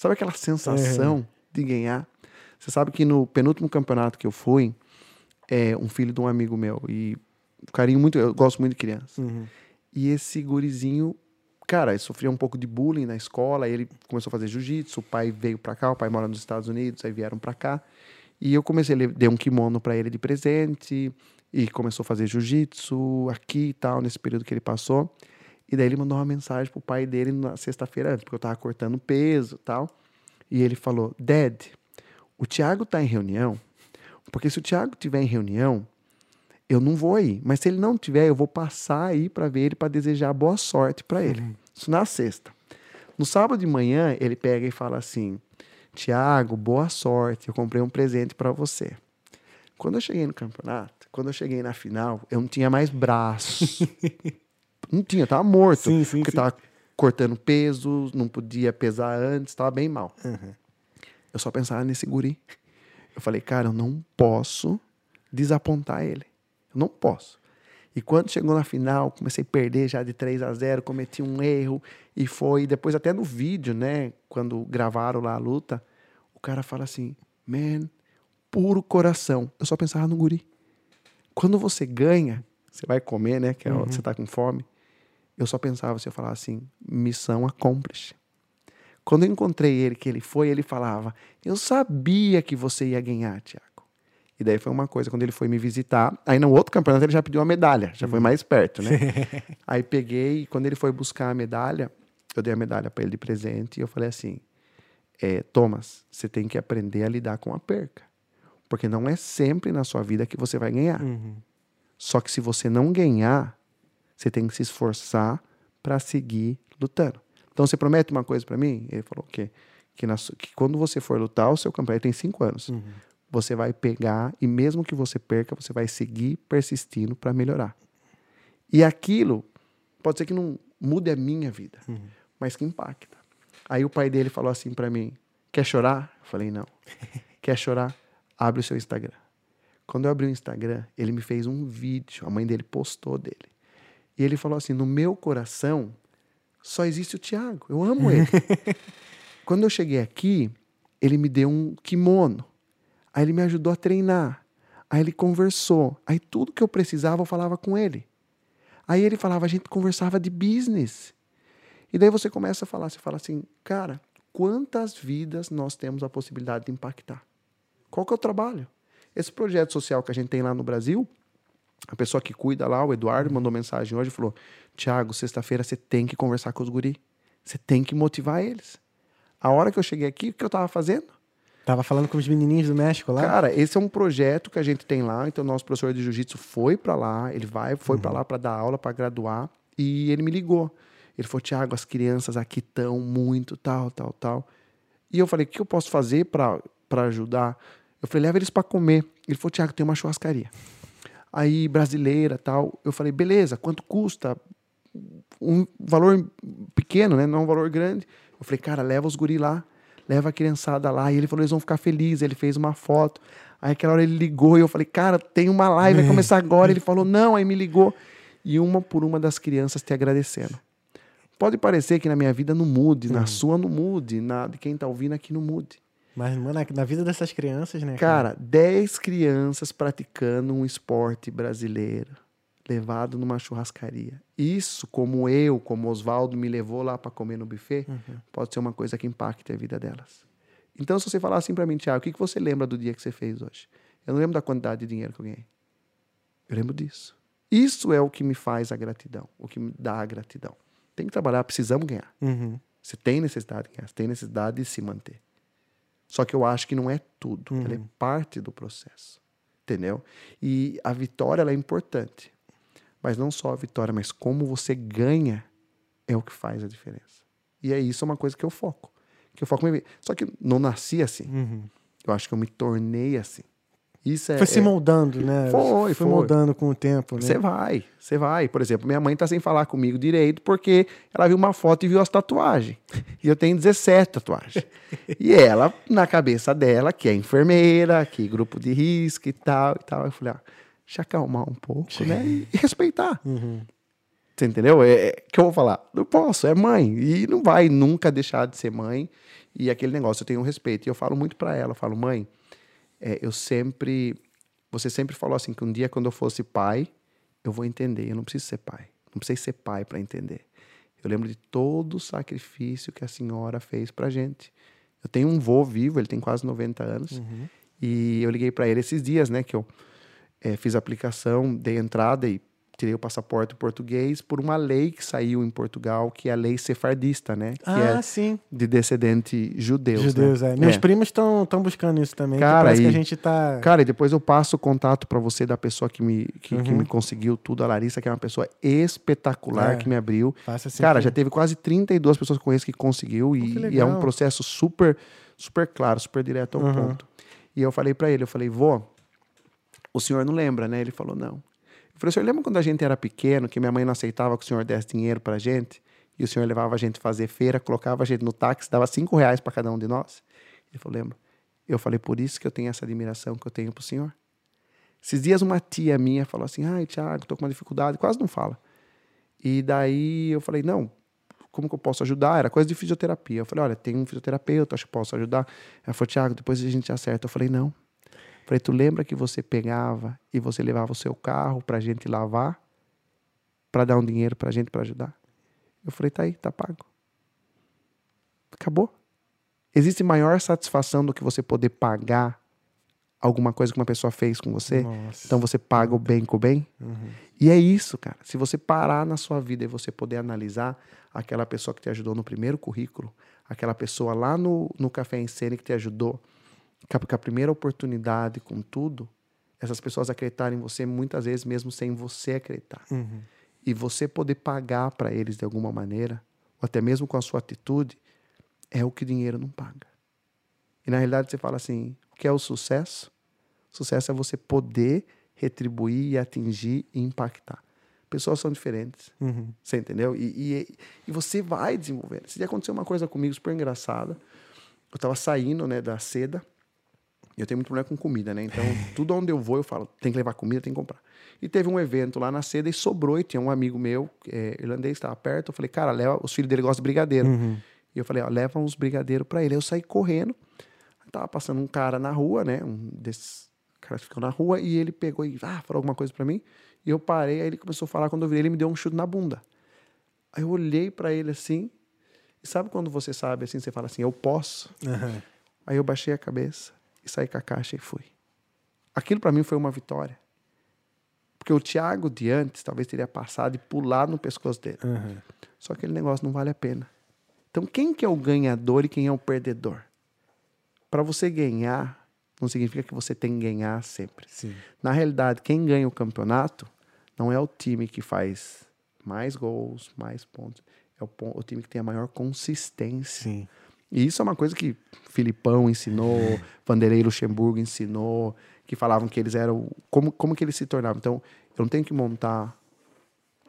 Sabe aquela sensação de ganhar? Você sabe que no penúltimo campeonato que eu fui, é um filho de um amigo meu. E carinho muito, eu gosto muito de criança. Uhum. E esse gurizinho, cara, ele sofria um pouco de bullying na escola. Aí ele começou a fazer jiu-jitsu. O pai veio pra cá, o pai mora nos Estados Unidos, aí vieram pra cá. E eu comecei, ele dei um kimono pra ele de presente. E começou a fazer jiu-jitsu aqui e tal, nesse período que ele passou. E daí ele mandou uma mensagem pro pai dele na sexta-feira antes, porque eu tava cortando peso e tal. E ele falou: Dad, o Thiago tá em reunião, porque se o Thiago tiver em reunião, eu não vou aí. Mas se ele não tiver, eu vou passar aí para ver ele para desejar boa sorte para ele. Isso na sexta. No sábado de manhã, ele pega e fala assim: Tiago, boa sorte, eu comprei um presente para você. Quando eu cheguei no campeonato, quando eu cheguei na final, eu não tinha mais braços. não tinha, tava morto. Sim, sim, porque sim. tava cortando peso, não podia pesar antes, tava bem mal. Uhum. Eu só pensava nesse guri. Eu falei, cara, eu não posso desapontar ele. Eu não posso. E quando chegou na final, comecei a perder já de 3 a 0 cometi um erro e foi. Depois, até no vídeo, né? Quando gravaram lá a luta, o cara fala assim: Man, puro coração. Eu só pensava no guri. Quando você ganha, você vai comer, né? Que é, Uhum. Você tá com fome. Eu só pensava, você falava assim: missão accomplished. Quando eu encontrei ele, que ele foi, ele falava: Eu sabia que você ia ganhar, Tiago. E daí foi uma coisa, quando ele foi me visitar, aí no outro campeonato ele já pediu uma medalha, já foi mais perto, né? aí peguei, quando ele foi buscar a medalha, eu dei a medalha para ele de presente e eu falei assim: é, Thomas, você tem que aprender a lidar com a perca. Porque não é sempre na sua vida que você vai ganhar. Uhum. Só que se você não ganhar, você tem que se esforçar para seguir lutando. Então você promete uma coisa para mim? Ele falou o quê? Que, na que quando você for lutar, o seu campeonato tem cinco anos. Você vai pegar e mesmo que você perca, você vai seguir persistindo para melhorar. E aquilo pode ser que não mude a minha vida, mas que impacta. Aí o pai dele falou assim para mim: Quer chorar? Eu falei, não. Quer chorar? Abre o seu Instagram. Quando eu abri o Instagram, ele me fez um vídeo, a mãe dele postou dele. E ele falou assim: no meu coração só existe o Tiago. Eu amo ele. Quando eu cheguei aqui, ele me deu um kimono. Aí ele me ajudou a treinar. Aí ele conversou. Aí tudo que eu precisava eu falava com ele. Aí ele falava, a gente conversava de business. E daí você começa a falar, você fala assim, cara, quantas vidas nós temos a possibilidade de impactar? Qual que é o trabalho? Esse projeto social que a gente tem lá no Brasil, a pessoa que cuida lá, o Eduardo, mandou mensagem hoje e falou: Tiago, sexta-feira você tem que conversar com os guri. Você tem que motivar eles. A hora que eu cheguei aqui, o que eu tava fazendo? Tava falando com os menininhos do México lá? Cara, esse é um projeto que a gente tem lá. Então, nosso professor de jiu-jitsu foi para lá, ele vai, foi uhum. para lá para dar aula, para graduar. E ele me ligou. Ele falou: Tiago, as crianças aqui estão muito, tal, tal, tal. E eu falei: o que eu posso fazer para ajudar? Eu falei: leva eles para comer. Ele falou: Tiago, tem uma churrascaria. Aí, brasileira tal. Eu falei: beleza, quanto custa? Um valor pequeno, né? Não é um valor grande. Eu falei: cara, leva os guri lá leva a criançada lá. E ele falou, eles vão ficar felizes. Ele fez uma foto. Aí aquela hora ele ligou e eu falei, cara, tem uma live, vai começar agora. Ele falou, não, aí me ligou. E uma por uma das crianças te agradecendo. Pode parecer que na minha vida não mude, uhum. na sua não mude, na de quem tá ouvindo aqui não mude. Mas, mano, na vida dessas crianças, né? Cara, 10 crianças praticando um esporte brasileiro levado numa churrascaria. Isso, como eu, como Oswaldo me levou lá para comer no buffet, uhum. pode ser uma coisa que impacte a vida delas. Então, se você falar assim para mim, Tiago, o que, que você lembra do dia que você fez hoje? Eu não lembro da quantidade de dinheiro que eu ganhei. Eu lembro disso. Isso é o que me faz a gratidão, o que me dá a gratidão. Tem que trabalhar, precisamos ganhar. Uhum. Você tem necessidade de ganhar, você tem necessidade de se manter. Só que eu acho que não é tudo, uhum. ela é uhum. parte do processo. Entendeu? E a vitória é importante. Mas não só a vitória, mas como você ganha é o que faz a diferença. E é isso uma coisa que eu foco. Que eu foco Só que não nasci assim. Uhum. Eu acho que eu me tornei assim. Isso é, foi se é moldando, né? Foi, foi, foi. moldando com o tempo, né? Você vai, você vai. Por exemplo, minha mãe tá sem falar comigo direito porque ela viu uma foto e viu as tatuagens. E eu tenho 17 tatuagens. e ela, na cabeça dela, que é enfermeira, que é grupo de risco e tal e tal, eu falei, ah, se acalmar um pouco, né? E, respeitar. Uhum. Você entendeu? É, é, que eu vou falar. Não posso, é mãe. E não vai nunca deixar de ser mãe. E aquele negócio, eu tenho um respeito. E eu falo muito para ela, eu falo, mãe, é, eu sempre. Você sempre falou assim que um dia, quando eu fosse pai, eu vou entender. Eu não preciso ser pai. Não preciso ser pai para entender. Eu lembro de todo o sacrifício que a senhora fez pra gente. Eu tenho um vô vivo, ele tem quase 90 anos. Uhum. E eu liguei para ele esses dias, né? Que eu é, fiz a aplicação, dei entrada e tirei o passaporte português por uma lei que saiu em Portugal, que é a lei sefardista, né? Que ah, é sim. De descendente judeus. Judeus, né? é. Meus é. primos estão buscando isso também. Cara, parece e, que a gente tá. Cara, e depois eu passo o contato para você da pessoa que me, que, uhum. que, me conseguiu tudo, a Larissa, que é uma pessoa espetacular, é. que me abriu. Assim cara, que... já teve quase 32 pessoas que conheço que conseguiu, e, que e, é um processo super, super claro, super direto ao uhum. ponto. E eu falei para ele, eu falei, vô, o senhor não lembra, né? Ele falou, não. Falei, senhor lembra quando a gente era pequeno, que minha mãe não aceitava que o senhor desse dinheiro pra gente? E o senhor levava a gente fazer feira, colocava a gente no táxi, dava cinco reais para cada um de nós? Ele falou, lembro. Eu falei, por isso que eu tenho essa admiração que eu tenho pro senhor. Esses dias uma tia minha falou assim, ai, Tiago, tô com uma dificuldade, quase não fala. E daí eu falei, não, como que eu posso ajudar? Era coisa de fisioterapia. Eu falei, olha, tem um fisioterapeuta, acho que posso ajudar. Ela falou, Tiago, depois a gente acerta. Eu falei, não, Falei, tu lembra que você pegava e você levava o seu carro para a gente lavar, para dar um dinheiro para a gente para ajudar? Eu falei, tá aí, tá pago. Acabou. Existe maior satisfação do que você poder pagar alguma coisa que uma pessoa fez com você? Nossa. Então você paga o bem com o bem? Uhum. E é isso, cara. Se você parar na sua vida e você poder analisar aquela pessoa que te ajudou no primeiro currículo, aquela pessoa lá no, no Café em Cena que te ajudou, com a primeira oportunidade, com tudo, essas pessoas acreditarem em você muitas vezes mesmo sem você acreditar. Uhum. E você poder pagar para eles de alguma maneira, ou até mesmo com a sua atitude, é o que dinheiro não paga. E na realidade você fala assim: o que é o sucesso? sucesso é você poder retribuir e atingir e impactar. Pessoas são diferentes. Uhum. Você entendeu? E, e, e, você vai desenvolvendo. Se acontecer uma coisa comigo super engraçada, eu tava saindo, né, da seda. Eu tenho muito problema com comida, né? Então, tudo onde eu vou, eu falo, tem que levar comida, tem que comprar. E teve um evento lá na seda e sobrou, e tinha um amigo meu, é, irlandês, estava perto. Eu falei, cara, leva, os filhos dele gostam de brigadeiro. E eu falei, ó, leva uns brigadeiros pra ele. Aí eu saí correndo. Tava passando um cara na rua, né? Um desses caras que ficam na rua, e ele pegou e ah, falou alguma coisa pra mim. E eu parei, aí ele começou a falar. Quando eu virei, ele me deu um chute na bunda. Aí eu olhei pra ele assim. E sabe quando você sabe assim, você fala assim, eu posso? Aham. Aí eu baixei a cabeça e saí com a caixa e fui. Aquilo pra mim foi uma vitória. Porque o Thiago de antes talvez teria passado e pulado no pescoço dele. Aham. Só que aquele negócio não vale a pena. Então, quem que é o ganhador e quem é o perdedor? Para você ganhar, não significa que você tem que ganhar sempre. Sim. Na realidade, quem ganha o campeonato não é o time que faz mais gols, mais pontos. É o, o time que tem a maior consistência. Sim. E isso é uma coisa que Filipão ensinou, Vanderlei Luxemburgo ensinou, que falavam que eles eram. Como, como que eles se tornavam. Então, eu não tenho que montar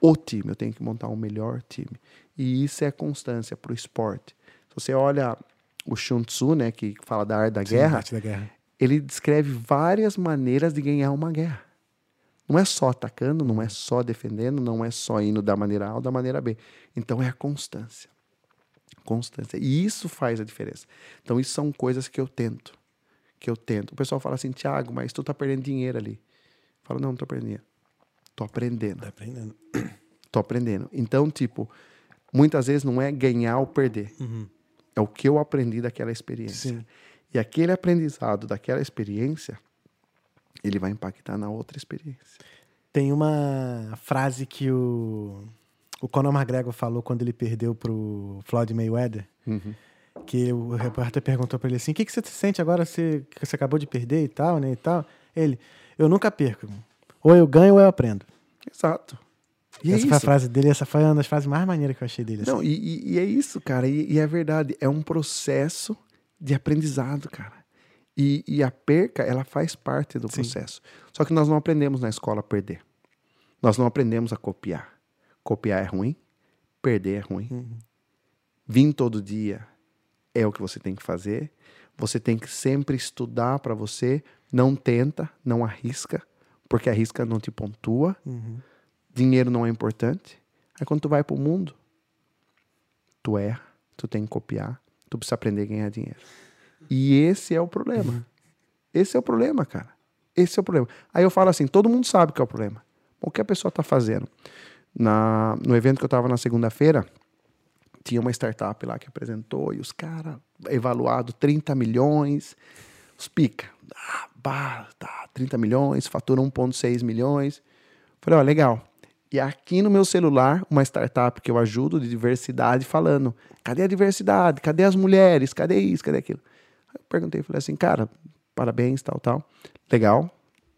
o time, eu tenho que montar o melhor time. E isso é constância para o esporte. Se você olha o Sun Tzu, né, que fala da arte da Sim, guerra, arte da guerra. ele descreve várias maneiras de ganhar uma guerra. Não é só atacando, não é só defendendo, não é só indo da maneira A ou da maneira B. Então é a constância. Constância. E isso faz a diferença. Então isso são coisas que eu tento. Que eu tento. O pessoal fala assim, Tiago, mas tu tá perdendo dinheiro ali. Eu falo, não, não tô perdendo dinheiro. Tô aprendendo. Tá aprendendo. Tô aprendendo. Então, tipo, muitas vezes não é ganhar ou perder. É o que eu aprendi daquela experiência. Sim. E aquele aprendizado daquela experiência, ele vai impactar na outra experiência. Tem uma frase que o, o Conor McGregor falou quando ele perdeu pro Floyd Mayweather. Que o repórter perguntou pra ele assim: o que, que você sente agora você, que você acabou de perder e tal, né? E tal. Ele, eu nunca perco. Ou eu ganho ou eu aprendo. Exato. E essa é foi a frase dele, essa foi uma das frases mais maneiras que eu achei dele. Não, assim. e, e- é isso, cara. E, e é verdade. É um processo de aprendizado, cara. E, e a perca, ela faz parte do processo. Só que nós não aprendemos na escola a perder. Nós não aprendemos a copiar. Copiar é ruim, perder é ruim. Vir todo dia é o que você tem que fazer. Você tem que sempre estudar para você. Não tenta, não arrisca, porque arrisca não te pontua. Dinheiro não é importante. Aí quando tu vai pro mundo, tu erra, tu tem que copiar, tu precisa aprender a ganhar dinheiro. E esse é o problema. Esse é o problema, cara. Esse é o problema. Aí eu falo assim, todo mundo sabe que é o problema. O que a pessoa tá fazendo? Na, no evento que eu tava na segunda-feira, tinha uma startup lá que apresentou e os caras evaluado 30 milhões, os pica, ah, bah, tá, 30 milhões, fatura 1.6 milhões. Falei, ó, legal. E aqui no meu celular, uma startup que eu ajudo de diversidade falando, cadê a diversidade? Cadê as mulheres? Cadê isso? Cadê aquilo? Aí eu perguntei, falei assim, cara, parabéns, tal, tal. Legal,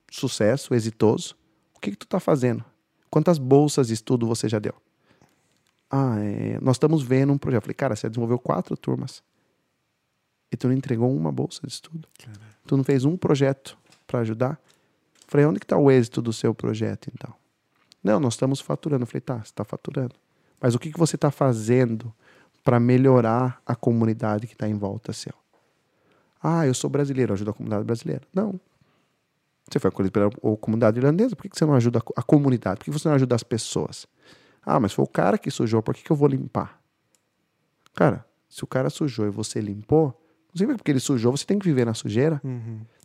sucesso, exitoso. O que que tu tá fazendo? Quantas bolsas de estudo você já deu? Ah, é, nós estamos vendo um projeto. Falei, cara, você desenvolveu quatro turmas. E tu não entregou uma bolsa de estudo. Tu não fez um projeto para ajudar. Falei, onde que está o êxito do seu projeto, então? Não, nós estamos faturando. Falei, tá, você está faturando. Mas o que, que você está fazendo para melhorar a comunidade que está em volta seu? Ah, eu sou brasileiro, eu ajudo a comunidade brasileira. Não. Você foi acolhido pela comunidade irlandesa, por que, você não ajuda a co- a comunidade? Por que você não ajuda as pessoas? Ah, mas foi o cara que sujou, por que, que eu vou limpar? Cara, se o cara sujou e você limpou, não que porque ele sujou, você tem que viver na sujeira.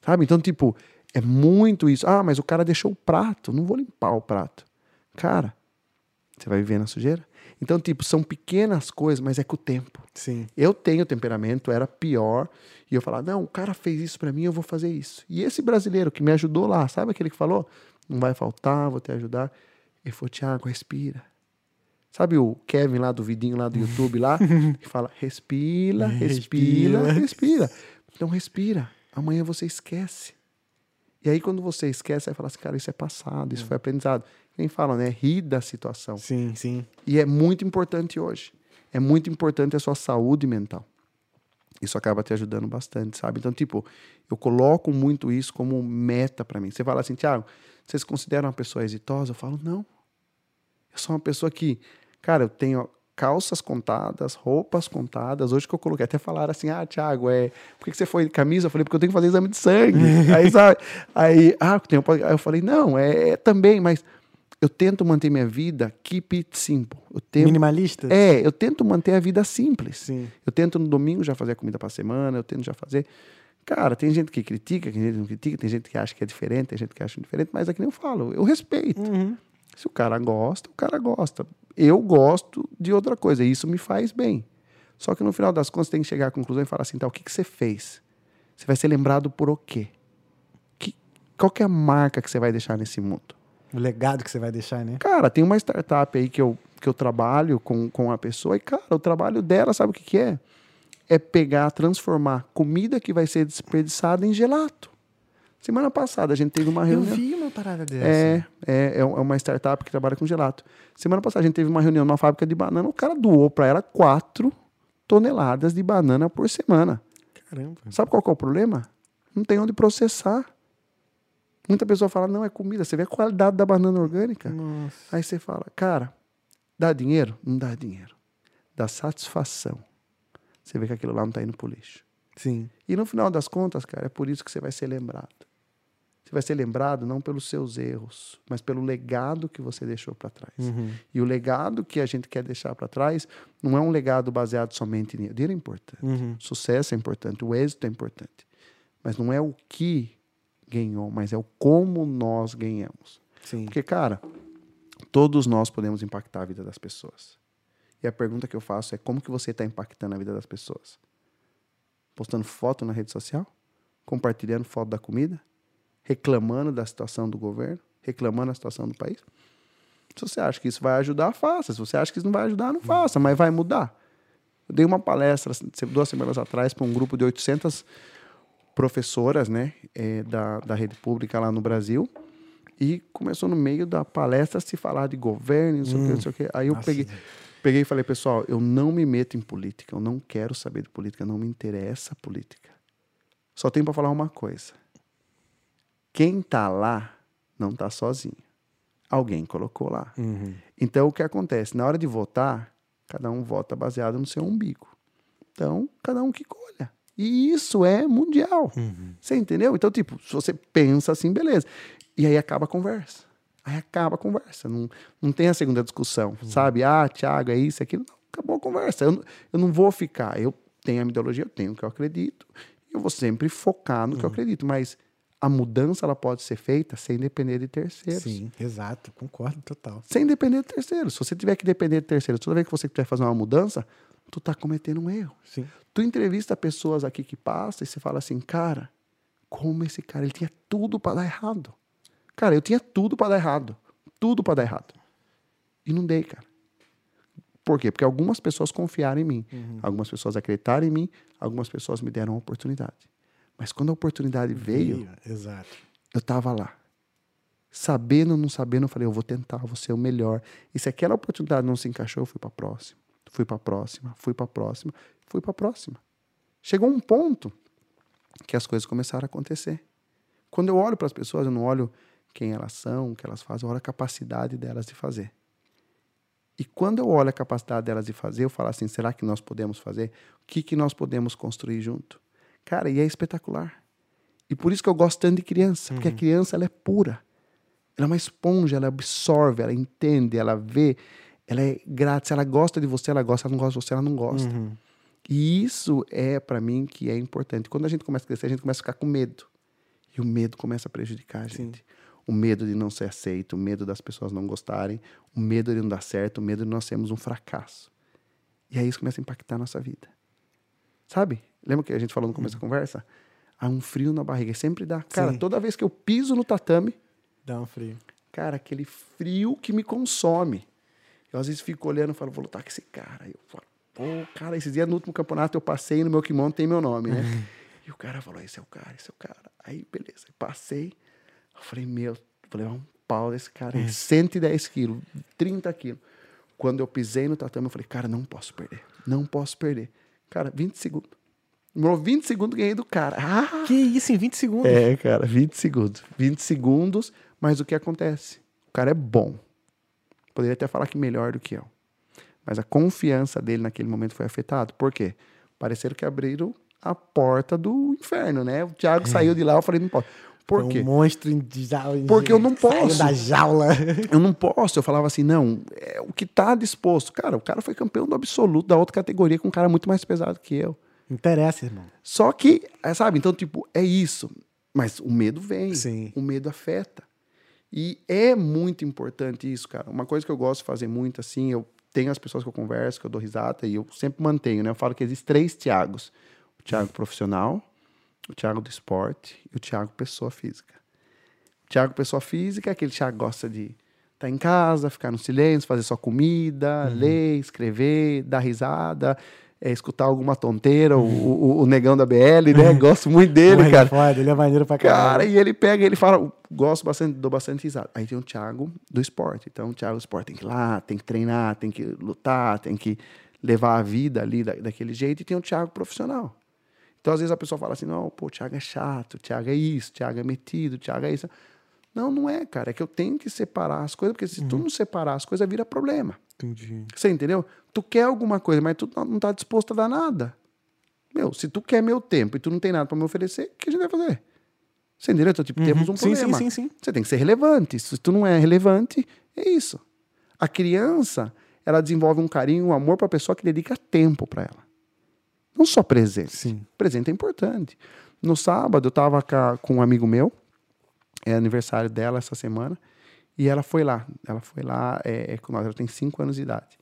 Sabe? Então, tipo, é muito isso. Ah, mas o cara deixou o prato, não vou limpar o prato. Cara, você vai viver na sujeira? Então, tipo, são pequenas coisas, mas é com o tempo. Sim. Eu tenho temperamento, era pior. E eu falava, não, o cara fez isso pra mim, eu vou fazer isso. E esse brasileiro que me ajudou lá, sabe aquele que falou? Não vai faltar, vou te ajudar. Ele falou, Tiago, respira. Sabe o Kevin lá do vidinho lá do YouTube lá? que fala, respira, respira, Respira. respira. Então respira. Amanhã você esquece. E aí quando você esquece, você fala assim, cara, isso é passado, isso foi aprendizado. Quem fala, né? Ri da situação. Sim, sim. E é muito importante hoje. É muito importante a sua saúde mental. Isso acaba te ajudando bastante, sabe? Então, tipo, eu coloco muito isso como meta pra mim. Você fala assim, Tiago, vocês consideram uma pessoa exitosa? Eu falo, não. Eu sou uma pessoa que, cara, eu tenho calças contadas, roupas contadas. Hoje que eu coloquei, até falaram assim: ah, Thiago, é, por que, que você foi de camisa? Eu falei, porque eu tenho que fazer exame de sangue. aí, sabe? Aí, ah, tem, aí eu falei, não, é, é, também, mas eu tento manter minha vida keep it simple. Eu tento, Minimalista? é, eu tento manter a vida simples. Sim. Eu tento no domingo já fazer a comida para semana, eu tento já fazer. Cara, tem gente que critica, tem gente que não critica, tem gente que acha que é diferente, tem gente que acha diferente, mas é que nem eu falo, eu respeito. Uhum. Se o cara gosta, o cara gosta. Eu gosto de outra coisa, e isso me faz bem. Só que no final das contas tem que chegar à conclusão e falar assim, tá, o que, que você fez? Você vai ser lembrado por o quê? Que, qual que é a marca que você vai deixar nesse mundo? O legado que você vai deixar, né? Cara, tem uma startup aí que eu, que eu trabalho com, com a pessoa e, cara, o trabalho dela, sabe o que, que é? É pegar, transformar comida que vai ser desperdiçada em gelato. Semana passada a gente teve uma Eu reunião. vi uma parada dessa. É, é, é uma startup que trabalha com gelato. Semana passada a gente teve uma reunião numa fábrica de banana, o cara doou para ela 4 toneladas de banana por semana. Caramba. Sabe qual é o problema? Não tem onde processar. Muita pessoa fala, não, é comida. Você vê a qualidade da banana orgânica. Nossa. Aí você fala, cara, dá dinheiro? Não dá dinheiro. Dá satisfação. Você vê que aquilo lá não tá indo pro lixo. Sim. E no final das contas, cara, é por isso que você vai ser lembrado. Você vai ser lembrado não pelos seus erros, mas pelo legado que você deixou para trás. Uhum. E o legado que a gente quer deixar para trás não é um legado baseado somente em dinheiro. Dinheiro é importante, Uhum. sucesso é importante, o êxito é importante. Mas não é o que ganhou, mas é o como nós ganhamos. Sim. Porque, cara, todos nós podemos impactar a vida das pessoas. E a pergunta que eu faço é como que você está impactando a vida das pessoas? Postando foto na rede social? Compartilhando foto da comida? Reclamando da situação do governo? Reclamando da situação do país? Se você acha que isso vai ajudar, faça. Se você acha que isso não vai ajudar, não faça, mas vai mudar. Eu dei uma palestra duas semanas atrás para um grupo de 800 professoras né, eh, da, da rede pública lá no Brasil. E começou no meio da palestra a se falar de governo, não sei o que, não sei o que. Aí eu Nossa. peguei, peguei e falei, pessoal, eu não me meto em política, eu não quero saber de política, não me interessa a política. Só tenho para falar uma coisa. Quem tá lá não tá sozinho. Alguém colocou lá. Uhum. Então, o que acontece? Na hora de votar, cada um vota baseado no seu umbigo. Então, cada um que colha. E isso é mundial. Uhum. Você entendeu? Então, tipo, se você pensa assim, beleza. E aí acaba a conversa. Aí acaba a conversa. Não, não tem a segunda discussão, sabe? Ah, Thiago, é isso, é aquilo. Não, acabou a conversa. Eu, não- eu não vou ficar. Eu tenho a minha ideologia, eu tenho o que eu acredito. E eu vou sempre focar no que eu acredito. Mas a mudança, ela pode ser feita sem depender de terceiros. Sim, exato. Concordo total. Sem depender de terceiros. Se você tiver que depender de terceiros, toda vez que você quiser fazer uma mudança, tu tá cometendo um erro. Sim. Tu entrevista pessoas aqui que passam e você fala assim, cara, como esse cara, ele tinha tudo para dar errado. Cara, eu tinha tudo para dar errado. Tudo para dar errado. E não dei, cara. Por quê? Porque algumas pessoas confiaram em mim. Algumas pessoas acreditaram em mim. Algumas pessoas me deram uma oportunidade. Mas quando a oportunidade veio, Exato. eu tava lá. Sabendo ou não sabendo, eu falei, eu vou tentar, vou ser o melhor. E se aquela oportunidade não se encaixou, eu fui para próxima. Fui para próxima, fui para próxima, fui para próxima. Chegou um ponto que as coisas começaram a acontecer. Quando eu olho para as pessoas, eu não olho quem elas são, o que elas fazem, eu olho a capacidade delas de fazer. E quando eu olho a capacidade delas de fazer, eu falo assim: será que nós podemos fazer? O que, que nós podemos construir junto? Cara, e é espetacular. E por isso que eu gosto tanto de criança, porque a criança ela é pura. Ela é uma esponja, ela absorve, ela entende, ela vê, ela é grata. Se ela gosta de você, ela gosta. Se ela não gosta de você, ela não gosta. Uhum. E isso é, para mim, que é importante. Quando a gente começa a crescer, a gente começa a ficar com medo. E o medo começa a prejudicar a gente. O medo de não ser aceito, o medo das pessoas não gostarem, o medo de não dar certo, o medo de nós sermos um fracasso. E aí isso começa a impactar a nossa vida. Sabe? Lembra que a gente falou no começo da conversa? Há um frio na barriga. Sempre dá. Cara, Sim. toda vez que eu piso no tatame, Dá um frio. cara, aquele frio que me consome. Eu às vezes fico olhando e falo, vou lutar com esse cara. Eu falo, pô, cara, esses dias no último campeonato eu passei no meu kimono tem meu nome, né? e o cara falou, esse é o cara, esse é o cara. Aí, beleza, eu passei. Eu falei, meu, vou levar um pau desse cara. aí, 110 quilos, 30 quilos. Quando eu pisei no tatame, eu falei, cara, não posso perder. Não posso perder. Cara, 20 segundos. Demorou 20 segundos, ganhei do cara. Ah! Que isso, em 20 segundos? É, cara, 20 segundos. 20 segundos, mas o que acontece? O cara é bom. Poderia até falar que melhor do que eu. Mas a confiança dele naquele momento foi afetada. Por quê? Pareceram que abriram a porta do inferno, né? O Thiago saiu de lá, eu falei, não pode. Por quê? Um monstro de jaula. Porque eu não posso. da jaula. Eu não posso. Eu falava assim, não, é o que tá disposto. Cara, o cara foi campeão do absoluto da outra categoria com um cara muito mais pesado que eu. Interessa, irmão. Só que, é, sabe, então, tipo, é isso. Mas o medo vem. Sim. O medo afeta. E é muito importante isso, cara. Uma coisa que eu gosto de fazer muito, assim, eu tenho as pessoas que eu converso, que eu dou risada, e eu sempre mantenho, né? Eu falo que existem três Tiagos. O Tiago profissional, o Tiago do esporte e o Tiago pessoa física. O Tiago pessoa física é aquele Tiago que gosta de estar em casa, ficar no silêncio, fazer sua comida, ler, escrever, dar risada, é, escutar alguma tonteira, o, o- o negão da BL, né? Gosto muito dele, é cara. foda, ele é maneiro pra Cara, caralho. e ele pega, ele fala, gosto bastante, dou bastante risada. Aí tem o Thiago do esporte. Então, o Thiago do esporte tem que ir lá, tem que treinar, tem que lutar, tem que levar a vida ali da- daquele jeito. E tem o Thiago profissional. Então, às vezes a pessoa fala assim: não, pô, o Thiago é chato, o Thiago é isso, o Thiago é metido, o Thiago é isso. Não, não é, cara. É que eu tenho que separar as coisas, porque se tu não separar as coisas, vira problema. Entendi. Você entendeu? Tu quer alguma coisa, mas tu não tá disposto a dar nada. Meu, se tu quer meu tempo e tu não tem nada pra me oferecer, o que a gente vai fazer? Você entendeu? Então, tipo, temos um Sim, problema. sim, sim, sim. Você tem que ser relevante. Se tu não é relevante, é isso. A criança, ela desenvolve um carinho, um amor pra pessoa que dedica tempo pra ela. Não só presente. Sim. Presente é importante. No sábado, eu tava ca- com um amigo meu, é aniversário dela essa semana, e ela foi lá. Ela foi lá é, é com nós, ela tem 5 anos de idade.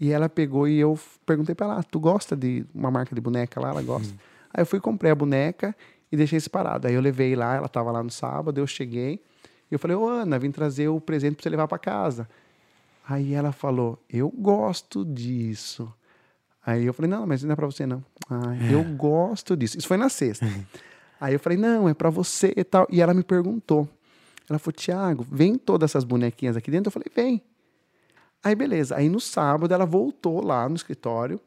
E ela pegou e eu perguntei pra ela: "Ah, tu gosta de uma marca de boneca lá? Ela gosta. Aí eu fui comprei a boneca e deixei separado. Aí eu levei lá, ela tava lá no sábado, eu cheguei e eu falei: Ô Ana, vim trazer o presente pra você levar pra casa. Aí ela falou: Eu gosto disso. Aí eu falei: Não, mas não é pra você não. Ah, eu gosto disso. Isso foi na sexta. Aí eu falei: Não, é pra você e tal. E ela me perguntou. Ela falou: Tiago, vem todas essas bonequinhas aqui dentro? Eu falei: Vem. Aí beleza. Aí no sábado ela voltou lá no escritório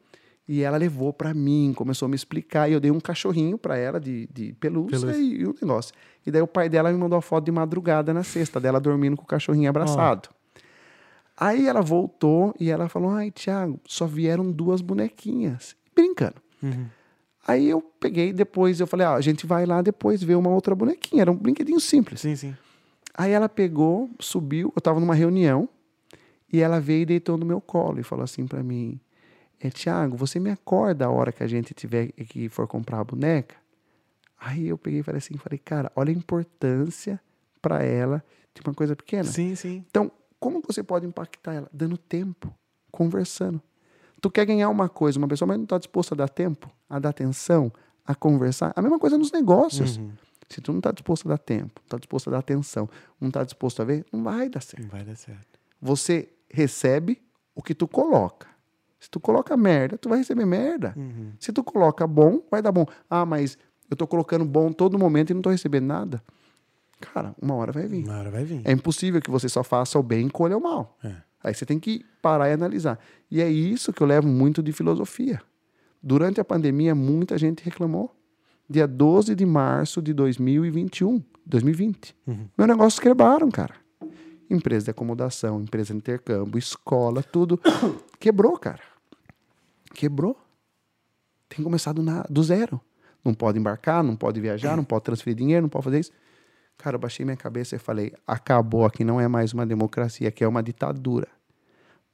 e ela levou pra mim, começou a me explicar. E eu dei um cachorrinho pra ela de, de pelúcia, Pelúcia. E, e um negócio. E daí o pai dela me mandou a foto de madrugada na sexta, dela dormindo com o cachorrinho abraçado. Aí ela voltou e ela falou: Ai, Tiago, só vieram duas bonequinhas. Brincando. Aí eu peguei depois, eu falei: ah, a gente vai lá depois ver uma outra bonequinha. Era um brinquedinho simples. Sim, sim. Aí ela pegou, subiu, eu tava numa reunião, e ela veio e deitou no meu colo e falou assim pra mim: é, Tiago, você me acorda a hora que a gente tiver que for comprar a boneca? Aí eu peguei e falei assim, falei, cara, olha a importância pra ela de uma coisa pequena. Sim, sim. Então, como você pode impactar ela? Dando tempo, conversando. Tu quer ganhar uma coisa, uma pessoa, mas não está disposta a dar tempo, a dar atenção, a conversar. A mesma coisa nos negócios. Se tu não está disposto a dar tempo, não está disposto a dar atenção, não está disposto a ver, não vai dar certo. Não vai dar certo. Você recebe o que tu coloca. Se tu coloca merda, tu vai receber merda. Se tu coloca bom, vai dar bom. Ah, mas eu tô colocando bom todo momento e não tô recebendo nada. Cara, uma hora vai vir. Uma hora vai vir. É impossível que você só faça o bem e colha o mal. É. Aí você tem que parar e analisar. E é isso que eu levo muito de filosofia. Durante a pandemia, muita gente reclamou. Dia 12 de março de 2021, 2020. Meu negócio quebraram, cara. Empresa de acomodação, empresa de intercâmbio, escola, tudo. Quebrou, cara. Quebrou. Tem começado na, do zero. Não pode embarcar, não pode viajar, não pode transferir dinheiro, não pode fazer isso. Cara, eu baixei minha cabeça e falei: acabou, aqui não é mais uma democracia, aqui é uma ditadura.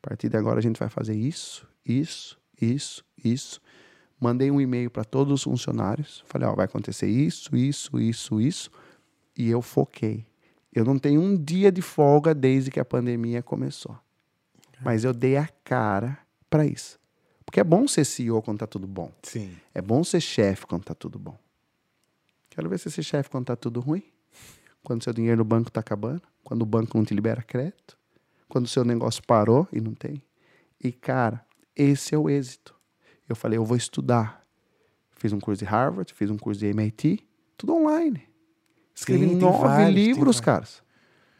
A partir de agora a gente vai fazer isso, isso, isso, isso. Mandei um e-mail para todos os funcionários. Falei: ó, vai acontecer isso, isso, isso, isso. E eu foquei. Eu não tenho um dia de folga desde que a pandemia começou. Mas eu dei a cara para isso. Porque é bom ser CEO quando tá tudo bom. Sim. É bom ser chefe quando tá tudo bom. Quero ver você ser chefe quando tá tudo ruim. Quando seu dinheiro no banco tá acabando. Quando o banco não te libera crédito. Quando o seu negócio parou e não tem. E, cara, esse é o êxito. Eu falei, eu vou estudar. Fiz um curso de Harvard, fiz um curso de MIT, tudo online. Escrevi Sim, nove vários, livros, caras.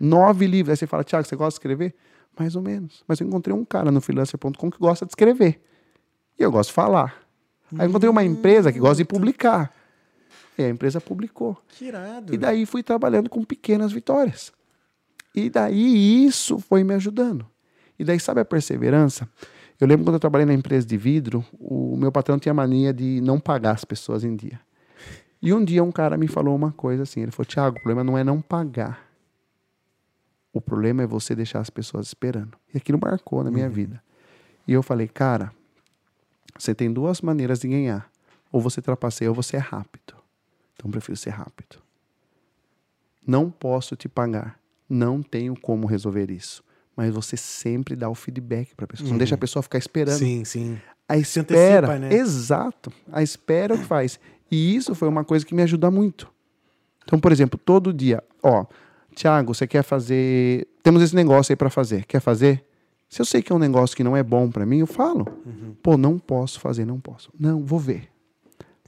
Nove livros. Aí você fala, Tiago, você gosta de escrever? Mais ou menos. Mas eu encontrei um cara no freelancer.com que gosta de escrever. E eu gosto de falar. Aí eu encontrei uma empresa que gosta de publicar. E a empresa publicou. Que irado. E daí fui trabalhando com pequenas vitórias. E daí isso foi me ajudando. E daí, sabe a perseverança? Eu lembro quando eu trabalhei na empresa de vidro, o meu patrão tinha mania de não pagar as pessoas em dia. E um dia um cara me falou uma coisa assim, ele falou, Tiago, o problema não é não pagar. O problema é você deixar as pessoas esperando. E aquilo marcou na minha vida. E eu falei, cara, você tem duas maneiras de ganhar. Ou você trapaceia ou você é rápido. Então eu prefiro ser rápido. Não posso te pagar. Não tenho como resolver isso. Mas você sempre dá o feedback para a pessoa. Não deixa a pessoa ficar esperando. Sim, sim. A espera. antecipa, né? Exato. A espera é o que faz. E isso foi uma coisa que me ajuda muito. Então, por exemplo, todo dia, ó, Tiago, você quer fazer. Temos esse negócio aí para fazer. Quer fazer? Se eu sei que é um negócio que não é bom para mim, eu falo. Uhum. Pô, não posso fazer, não posso. Não, vou ver.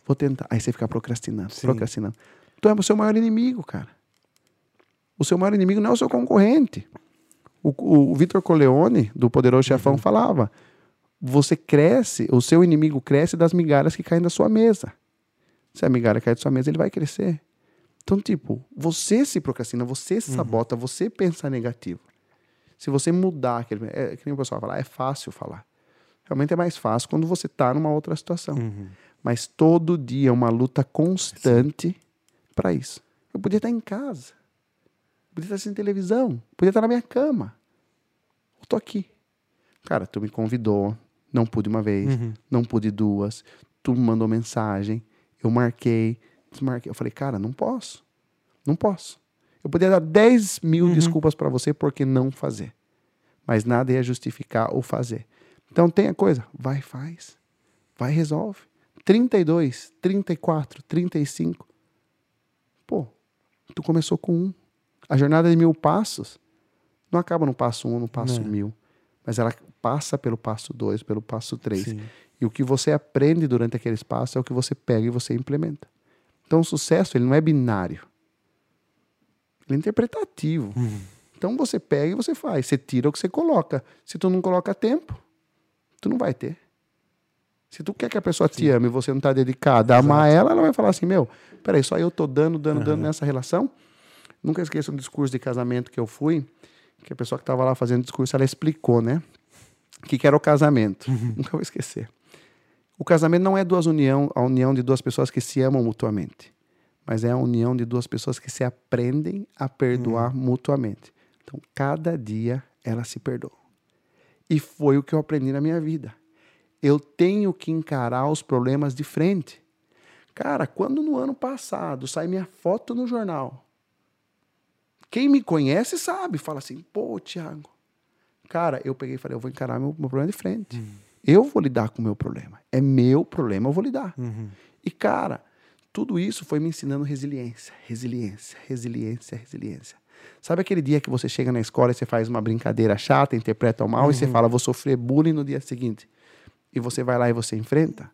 Vou tentar. Aí você fica procrastinando, Sim. procrastinando. Tu é o seu maior inimigo, cara. O seu maior inimigo não é o seu concorrente. O, o, o Vitor Corleone, do Poderoso Chefão, Uhum. falava: você cresce, o seu inimigo cresce das migalhas que caem da sua mesa. Se a migalha cair da sua mesa, ele vai crescer. Então, tipo, você se procrastina, você se sabota, você pensa negativo. Se você mudar aquele. É que nem o pessoal fala, é fácil falar. Realmente é mais fácil quando você está numa outra situação. Uhum. Mas todo dia é uma luta constante para isso. Eu podia estar em casa. Podia estar assistindo televisão. Podia estar na minha cama. Eu tô aqui. Cara, tu me convidou. Não pude uma vez. Uhum. Não pude duas. Tu me mandou mensagem. Eu marquei. Desmarquei. Eu falei, cara, não posso. Não posso. Eu podia dar 10 mil desculpas para você porque não fazer. Mas nada ia justificar o fazer. Então tem a coisa. Vai, faz. Vai, resolve. 32, 34, 35. Pô, tu começou com um. A jornada de mil passos não acaba no passo um, no passo Não. mil. Mas ela passa pelo passo dois, pelo passo três. Sim. E o que você aprende durante aqueles passos é o que você pega e você implementa. Então o sucesso ele não é binário. Ele é interpretativo. Então você pega e você faz. Você tira o que você coloca. Se tu não coloca tempo, tu não vai ter. Se tu quer que a pessoa te ame e você não está dedicado a amar ela, ela vai falar assim, meu, peraí, só eu tô dando, dando, dando nessa relação. Nunca esqueço um discurso de casamento que eu fui, que a pessoa que estava lá fazendo o discurso, ela explicou, né? O que, que era o casamento. Nunca vou esquecer. O casamento não é duas união, a união de duas pessoas que se amam mutuamente, mas é a união de duas pessoas que se aprendem a perdoar mutuamente. Então, cada dia ela se perdoa. E foi o que eu aprendi na minha vida. Eu tenho que encarar os problemas de frente. Cara, quando no ano passado sai minha foto no jornal, quem me conhece sabe, fala assim, pô, Thiago. Cara, eu peguei e falei, eu vou encarar meu, meu problema de frente. Eu vou lidar com o meu problema. É meu problema, eu vou lidar. Uhum. E, cara, tudo isso foi me ensinando resiliência, resiliência, resiliência, resiliência. Sabe aquele dia que você chega na escola e você faz uma brincadeira chata, interpreta o mal e você fala, vou sofrer bullying no dia seguinte? E você vai lá e você enfrenta?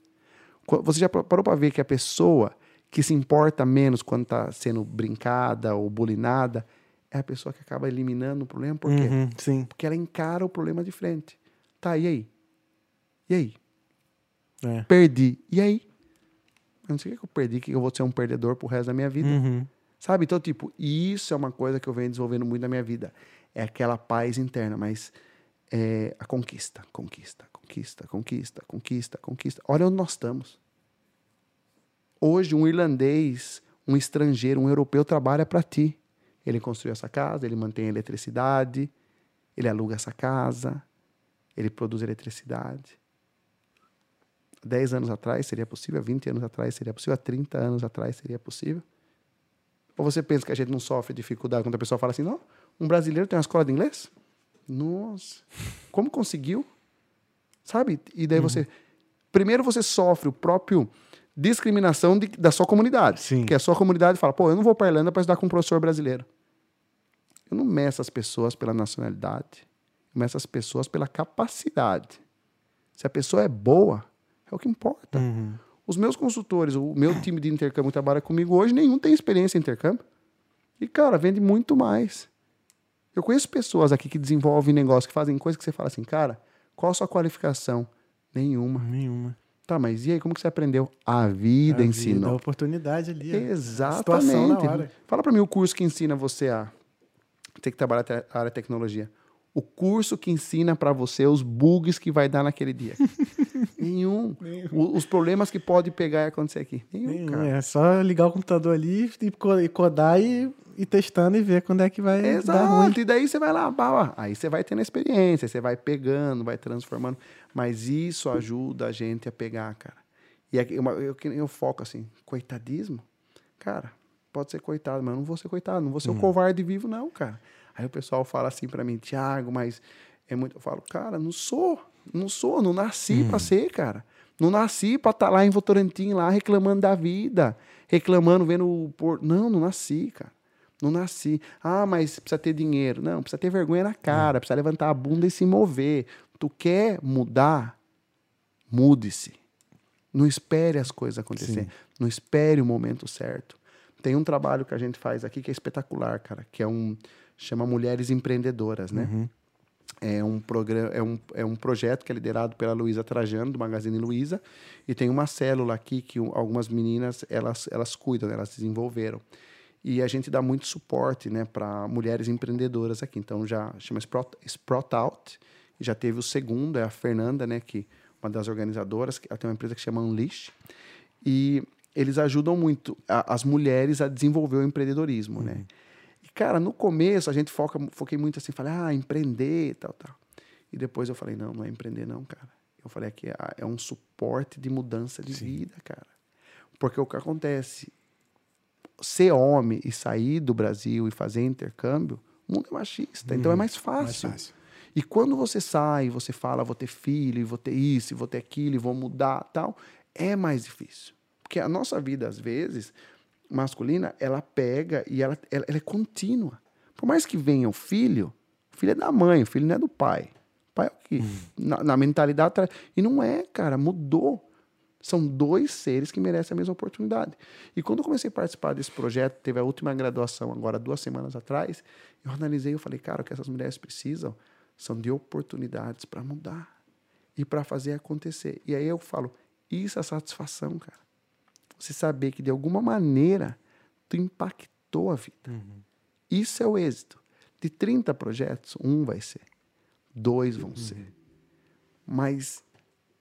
Você já pa- parou para ver que a pessoa que se importa menos quando está sendo brincada ou bullyingada é a pessoa que acaba eliminando o problema? Por quê? Uhum. Sim. Porque ela encara o problema de frente. Tá, e aí? E aí? É. Perdi. E aí? Eu não sei o que eu perdi, que eu vou ser um perdedor pro resto da minha vida. Uhum. Sabe? Então, tipo, isso é uma coisa que eu venho desenvolvendo muito na minha vida. É aquela paz interna, mas é a conquista, conquista, conquista, conquista, conquista, conquista. Olha onde nós estamos. Hoje, um irlandês, um estrangeiro, um europeu trabalha para ti. Ele construiu essa casa, ele mantém a eletricidade, ele aluga essa casa, ele produz eletricidade. 10 anos atrás seria possível, há 20 anos atrás seria possível, há 30 anos atrás seria possível. Ou você pensa que a gente não sofre dificuldade quando a pessoa fala assim, não, um brasileiro tem uma escola de inglês? Nossa, como conseguiu? Sabe? E daí você... Primeiro você sofre o próprio discriminação de- da sua comunidade. Sim. Que a sua comunidade fala, pô, eu não vou para Irlanda para estudar com um professor brasileiro. Eu não meço as pessoas pela nacionalidade. Eu meço as pessoas pela capacidade. Se a pessoa é boa, é o que importa. Uhum. Os meus consultores, o meu time de intercâmbio que trabalha comigo hoje, nenhum tem experiência em intercâmbio. E, cara, vende muito mais. Eu conheço pessoas aqui que desenvolvem negócio, que fazem coisas que você fala assim, cara, qual a sua qualificação? Nenhuma. Nenhuma. Tá, mas e aí, como que você aprendeu? A vida A ensinou. A oportunidade ali. Exatamente. Fala para mim o curso que ensina você a ter que trabalhar a área de tecnologia. o curso que ensina para você os bugs que vai dar naquele dia. Nenhum. O- os problemas que pode pegar e acontecer aqui. Nenhum, Nenhum, cara. É só ligar o computador ali e co- e codar e ir testando e ver quando é que vai dar ruim. Exato. E daí você vai lá, ó, aí você vai tendo experiência, você vai pegando, vai transformando. Mas isso ajuda a gente a pegar, cara. E é uma- eu, nem eu foco assim, coitadismo, cara, pode ser coitado, mas eu não vou ser coitado, não vou ser Hum. o covarde vivo, não, cara. Aí o pessoal fala assim pra mim, Tiago, mas é muito. Eu falo, cara, não sou, não sou, não nasci Hum. pra ser, cara. Não nasci pra estar lá em Votorantim, lá reclamando da vida, reclamando, vendo o por. Não, não nasci, cara. Não nasci. Ah, mas precisa ter dinheiro. Não, precisa ter vergonha na cara, precisa levantar a bunda e se mover. Tu quer mudar? Mude-se. Não espere as coisas acontecer. Não espere o momento certo. Tem um trabalho que a gente faz aqui que é espetacular, cara, que é um chama Mulheres Empreendedoras, né? É um programa, é um, é um projeto que é liderado pela Luísa Trajano do Magazine Luiza e tem uma célula aqui que um- algumas meninas elas elas cuidam, elas desenvolveram. E a gente dá muito suporte, né, para mulheres empreendedoras aqui. Então já chama Sprout, Sprout Out, já teve o segundo, é a Fernanda, né, que uma das organizadoras, que ela tem uma empresa que chama Unleash. E eles ajudam muito a- as mulheres a desenvolver o empreendedorismo, né? E, cara, no começo a gente foca, foquei muito assim, falei, ah, empreender, tal, tal. E depois eu falei, não, não é empreender não, cara. Eu falei aqui, é, é um suporte de mudança de vida, cara. Porque o que acontece, ser homem e sair do Brasil e fazer intercâmbio, o mundo é machista, então é mais fácil. mais fácil. E quando você sai, você fala, vou ter filho, vou ter isso, vou ter aquilo, vou mudar, tal, é mais difícil. Porque a nossa vida, às vezes, masculina, ela pega e ela, ela, ela é contínua. Por mais que venha o filho, o filho é da mãe, o filho não é do pai. O pai é o quê? Na, na mentalidade. E não é, cara, mudou. São dois seres que merecem a mesma oportunidade. E quando eu comecei a participar desse projeto, teve a última graduação agora, duas semanas atrás, eu analisei e falei, cara, o que essas mulheres precisam são de oportunidades para mudar e para fazer acontecer. E aí eu falo, isso é satisfação, cara. Você saber que de alguma maneira tu impactou a vida. Isso é o êxito. De 30 projetos, um vai ser, dois vão ser. Mas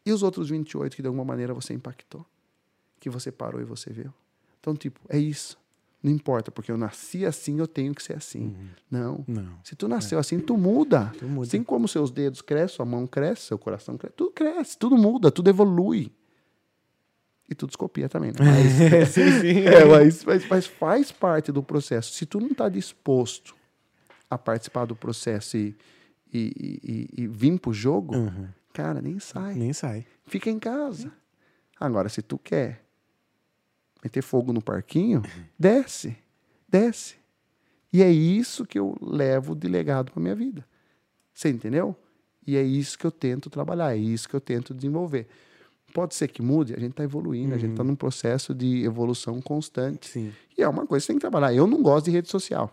e os outros 28 que de alguma maneira você impactou? Que você parou e você viu? Então, tipo, é isso. Não importa, porque eu nasci assim, eu tenho que ser assim. Não. Não. Se tu nasceu assim, tu muda. Tu muda. Assim como seus dedos crescem, sua mão cresce, seu coração cresce, tudo cresce, tudo muda, tudo evolui. E tudo copia também, né? Mas, sim, sim. é, mas, mas- mas faz parte do processo. Se tu não está disposto a participar do processo e, e, e, e, vir pro jogo, cara, nem sai. Nem sai. Fica em casa. Agora, se tu quer meter fogo no parquinho, desce. Desce. E é isso que eu levo de legado para minha vida. Você entendeu? E é isso que eu tento trabalhar, é isso que eu tento desenvolver. Pode ser que mude, a gente está evoluindo, a gente está num processo de evolução constante. Sim. E é uma coisa que você tem que trabalhar. Eu não gosto de rede social.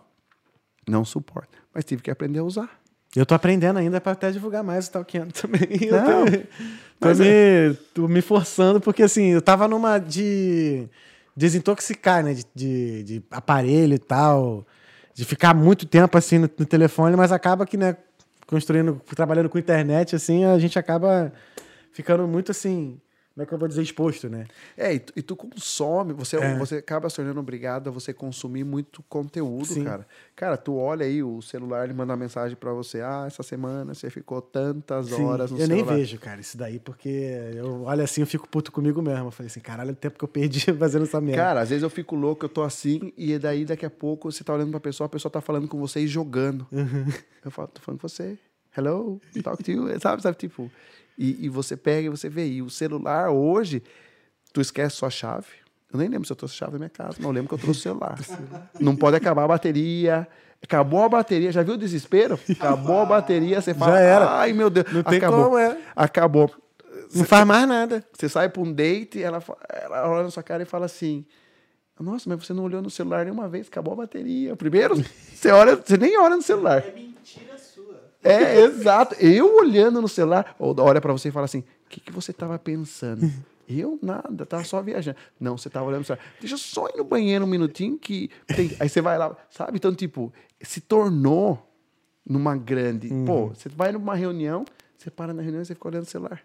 Não suporto. Mas tive que aprender a usar. Eu tô aprendendo ainda para até divulgar mais o Talkando também. Eu Não, tô, tô me, tô me forçando, porque assim, eu tava numa de desintoxicar, né? De, de, de aparelho e tal. De ficar muito tempo assim no, no telefone, mas acaba que, né, construindo, trabalhando com internet, assim, a gente acaba ficando muito assim. Como é que eu vou dizer exposto, né? É, e tu, e tu consome, você, É. você acaba se tornando obrigado a você consumir muito conteúdo, Sim. cara. Cara, tu olha aí o celular, ele manda uma mensagem pra você, ah, essa semana você ficou tantas Sim, horas no eu celular. nem vejo, cara, isso daí, porque eu olho assim, eu fico puto comigo mesmo. Eu falei assim, caralho, o tempo que eu perdi fazendo essa merda. Cara, às vezes eu fico louco, eu tô assim, e daí daqui a pouco você tá olhando pra pessoa, a pessoa tá falando com você e jogando. Uhum. Eu falo, tô falando com você. Hello, talk to you. Sabe, sabe, tipo. E, e você pega e você vê. E o celular hoje, tu esquece sua chave. Eu nem lembro se eu trouxe a chave da minha casa, mas eu lembro que eu trouxe o celular. Não pode acabar a bateria. Acabou a bateria, já viu o desespero? Acabou a bateria, você fala, Já era. ai meu Deus, Não tem acabou. como, é. Acabou. Não faz mais nada. Você sai para um date, ela, ela olha na sua cara e fala assim: Nossa, mas você não olhou no celular nenhuma vez, acabou a bateria. Primeiro, você olha, você nem olha no celular. É mentira. É, exato. Eu olhando no celular, olha para você e fala assim: O que, que você estava pensando? Eu nada, tava só viajando. Não, você tava olhando no celular. Deixa eu só ir no banheiro um minutinho que. tem- Aí você vai lá, sabe? Então, tipo, se tornou numa grande. Pô, você vai numa reunião, você para na reunião e você fica olhando o celular.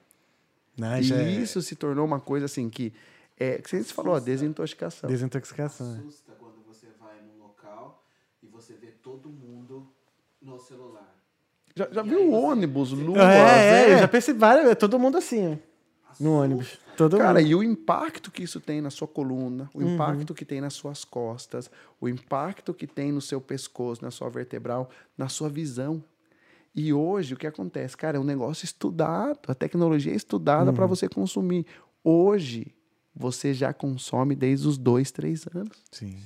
Né, e já é isso se tornou uma coisa assim que. É, que você falou, a desintoxicação. Desintoxicação. é. Assusta quando você vai num local e você vê todo mundo no celular. Já, já viu o ônibus, Lua? É, é, eu já percebi várias, é todo mundo assim, no ônibus. Todo Cara, mundo. e o impacto que isso tem na sua coluna, o Uhum. impacto que tem nas suas costas, o impacto que tem no seu pescoço, na sua vertebral, na sua visão. E hoje o que acontece? Cara, é um negócio estudado, a tecnologia é estudada Uhum. para você consumir. Hoje, você já consome desde os dois, três anos. Sim.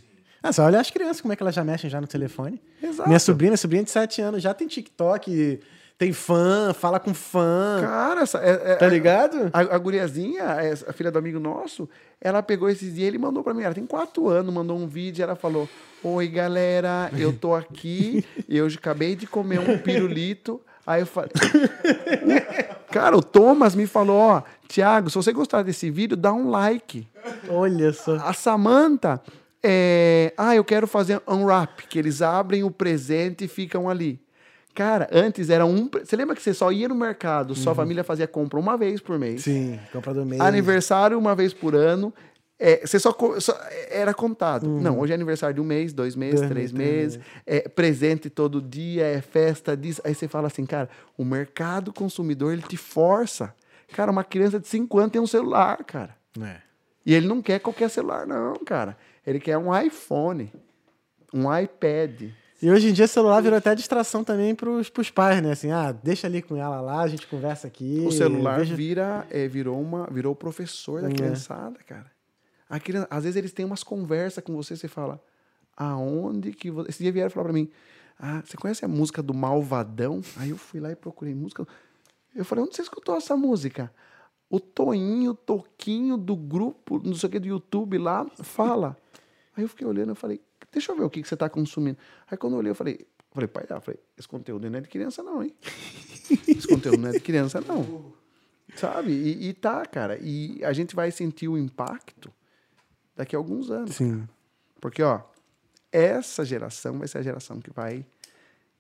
Ah, só olha as crianças, como é que elas já mexem já no telefone. Exato. Minha sobrinha, minha sobrinha de 7 anos, já tem TikTok, tem fã, fala com fã. Cara, essa, é, é- Tá ligado? A, a guriazinha, a filha do amigo nosso, ela pegou esses dias, ele mandou pra mim, ela tem quatro anos, mandou um vídeo, ela falou, oi galera, eu tô aqui, eu acabei de comer um pirulito, aí eu falei... Cara, o Thomas me falou, ó, Thiago, se você gostar desse vídeo, dá um like. Olha só. A Samantha, é... ah, eu quero fazer unwrap, que eles abrem o presente e ficam ali. Cara, antes era um... Você lembra que você só ia no mercado, sua família fazia compra uma vez por mês? Sim, compra do mês. Aniversário uma vez por ano. É, você só, só- era contado. Não, hoje é aniversário de um mês, dois meses, três meses, meses, é presente todo dia, é festa disso. Aí você fala assim, cara, o mercado consumidor ele te força. Cara, uma criança de 5 anos tem um celular, cara. É. E ele não quer qualquer celular, não, cara. Ele quer um iPhone, um iPad. E hoje em dia celular virou até distração também pros, pros pais, né? Assim, ah, deixa ali com ela lá, a gente conversa aqui. O celular veja- vira, é, virou, uma, virou o professor da É. criançada, cara. A criança, às vezes eles têm umas conversas com você, você fala, aonde que você... Esse dia vieram falar pra mim, ah, você conhece a música do Malvadão? Aí eu fui lá e procurei música. Eu falei, onde você escutou essa música? O Toinho, Toquinho do grupo, não sei o que, do YouTube lá, fala. Aí eu fiquei olhando, eu falei, deixa eu ver o que, que você tá consumindo. Aí quando eu olhei, eu falei, falei, pai, eu falei, esse conteúdo não é de criança não, hein? Esse conteúdo não é de criança não. Sabe? E, e tá, cara. E a gente vai sentir o impacto daqui a alguns anos. Sim. Porque, ó, essa geração vai ser a geração que vai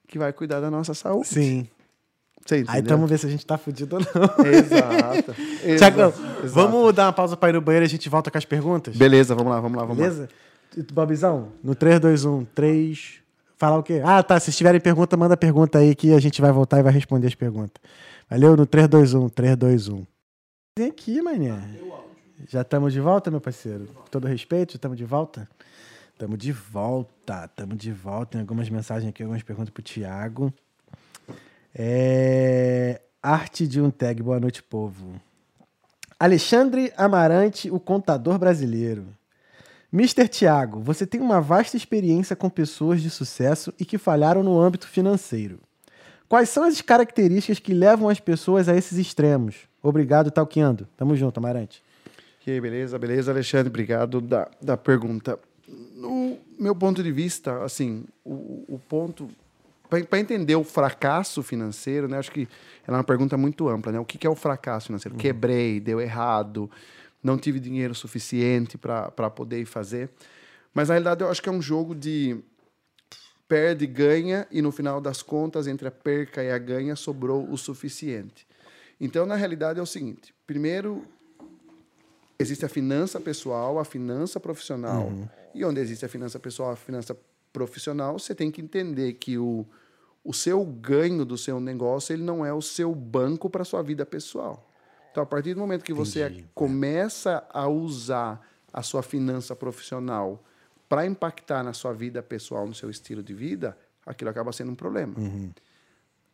que vai cuidar da nossa saúde. Sim. Você Aí tamo ver se a gente tá fudido ou não. Exato. Tiagão, vamos dar uma pausa pra ir no banheiro e a gente volta com as perguntas? Beleza, vamos lá, vamos lá, vamos lá. Beleza? Tu, Bobizão, no 3, 2, 1, 3. Falar o quê? Ah, tá. Se tiverem pergunta, manda pergunta aí que a gente vai voltar e vai responder as perguntas. Valeu? No 3, 2, 1, 3, 2, 1. Vem aqui, mané. Já estamos de volta, meu parceiro? Com todo respeito, estamos de volta? Estamos de volta, estamos de volta. Tem algumas mensagens aqui, algumas perguntas pro Thiago. É... Arte de um tag, boa noite, povo. Alexandre Amarante, o contador brasileiro. Mr. Tiago, você tem uma vasta experiência com pessoas de sucesso e que falharam no âmbito financeiro. Quais são as características que levam as pessoas a esses extremos? Obrigado, Talqueando. Tamo junto, Amarante. E aí, beleza, beleza, Alexandre, obrigado da, da pergunta. No meu ponto de vista, assim, o, o ponto para entender o fracasso financeiro, né? Acho que ela é uma pergunta muito ampla, né? O que, que é o fracasso financeiro? Quebrei, deu errado, não tive dinheiro suficiente para poder fazer. Mas na realidade eu acho que é um jogo de perde, ganha e no final das contas entre a perca e a ganha sobrou o suficiente. Então na realidade é o seguinte: primeiro existe a finança pessoal, a finança profissional. E onde existe a finança pessoal, a finança profissional, você tem que entender que o, o seu ganho do seu negócio ele não é o seu banco para sua vida pessoal. Então, a partir do momento que você começa a usar a sua finança profissional para impactar na sua vida pessoal, no seu estilo de vida, aquilo acaba sendo um problema.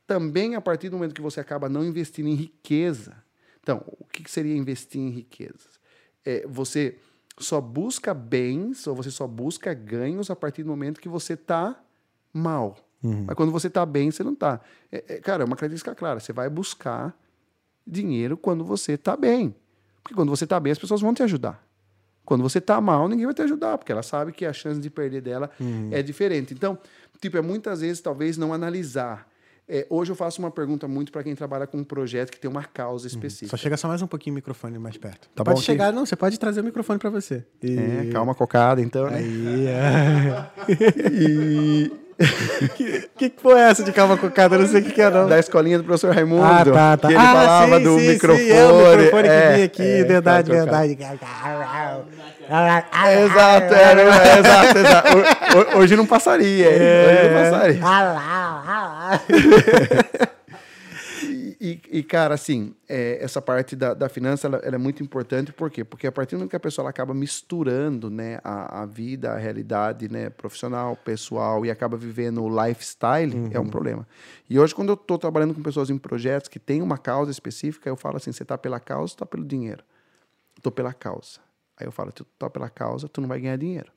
Também a partir do momento que você acaba não investindo em riqueza. Então, o que que seria investir em riquezas? É, você só busca bens ou você só busca ganhos a partir do momento que você está mal. Mas quando você está bem, você não está. cara, é uma característica clara. Você vai buscar dinheiro quando você está bem. Porque quando você está bem, as pessoas vão te ajudar. Quando você está mal, ninguém vai te ajudar, porque ela sabe que a chance de perder dela é diferente. Então, tipo, é muitas vezes talvez não analisar. É, hoje eu faço uma pergunta muito para quem trabalha com um projeto que tem uma causa específica. Só chega só mais um pouquinho o microfone mais perto. Tá pode bom aqui? chegar, não, você pode trazer o microfone pra você. E- É, calma cocada, então, né? Aí, é. E, que, que porra é essa de calma cocada? Eu não sei o que, que é, não. Da escolinha do professor Raimundo. Ah, tá, tá. Que ele ah, falava sim, do sim, microfone. Sim, é o microfone é, que vinha aqui, é, verdade, tá, verdade. Exato, era, é, exato, exato. Ho- Hoje não passaria, hein? Hoje não passaria. E, e- cara, assim, é, essa parte da, da finança ela, ela é muito importante, por quê? Porque a partir do momento que a pessoa ela acaba misturando né, a, a vida, a realidade né, profissional, pessoal, e acaba vivendo o lifestyle, é um problema. E hoje, quando eu estou trabalhando com pessoas em projetos que têm uma causa específica, eu falo assim: você está pela causa ou está pelo dinheiro? Estou pela causa. Aí eu falo: tu tá pela causa, tu não vai ganhar dinheiro.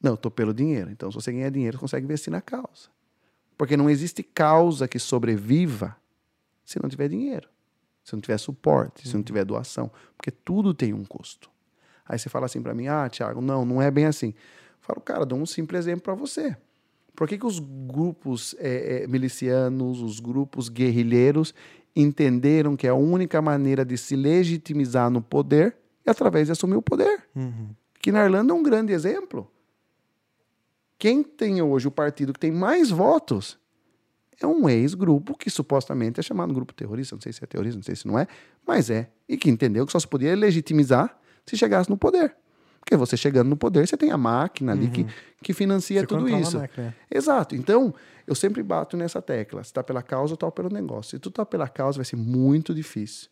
Não, eu tô pelo dinheiro. Então, se você ganhar dinheiro, você consegue investir na causa. Porque não existe causa que sobreviva se não tiver dinheiro, se não tiver suporte, se não tiver doação. Porque tudo tem um custo. Aí você fala assim para mim, ah, Thiago, não, não é bem assim. Eu falo, cara, dou um simples exemplo para você. Por que, que os grupos eh, eh, milicianos, os grupos guerrilheiros entenderam que a única maneira de se legitimizar no poder é através de assumir o poder? Que na Irlanda é um grande exemplo. Quem tem hoje o partido que tem mais votos é um ex-grupo que supostamente é chamado grupo terrorista. Não sei se é terrorista, não sei se não é, mas é. E que entendeu que só se podia legitimizar se chegasse no poder. Porque você chegando no poder, você tem a máquina ali que, que financia Você tudo isso. máquina, Exato. Então, eu sempre bato nessa tecla. Se tá pela causa ou tá pelo negócio. Se tu tá pela causa, vai ser muito difícil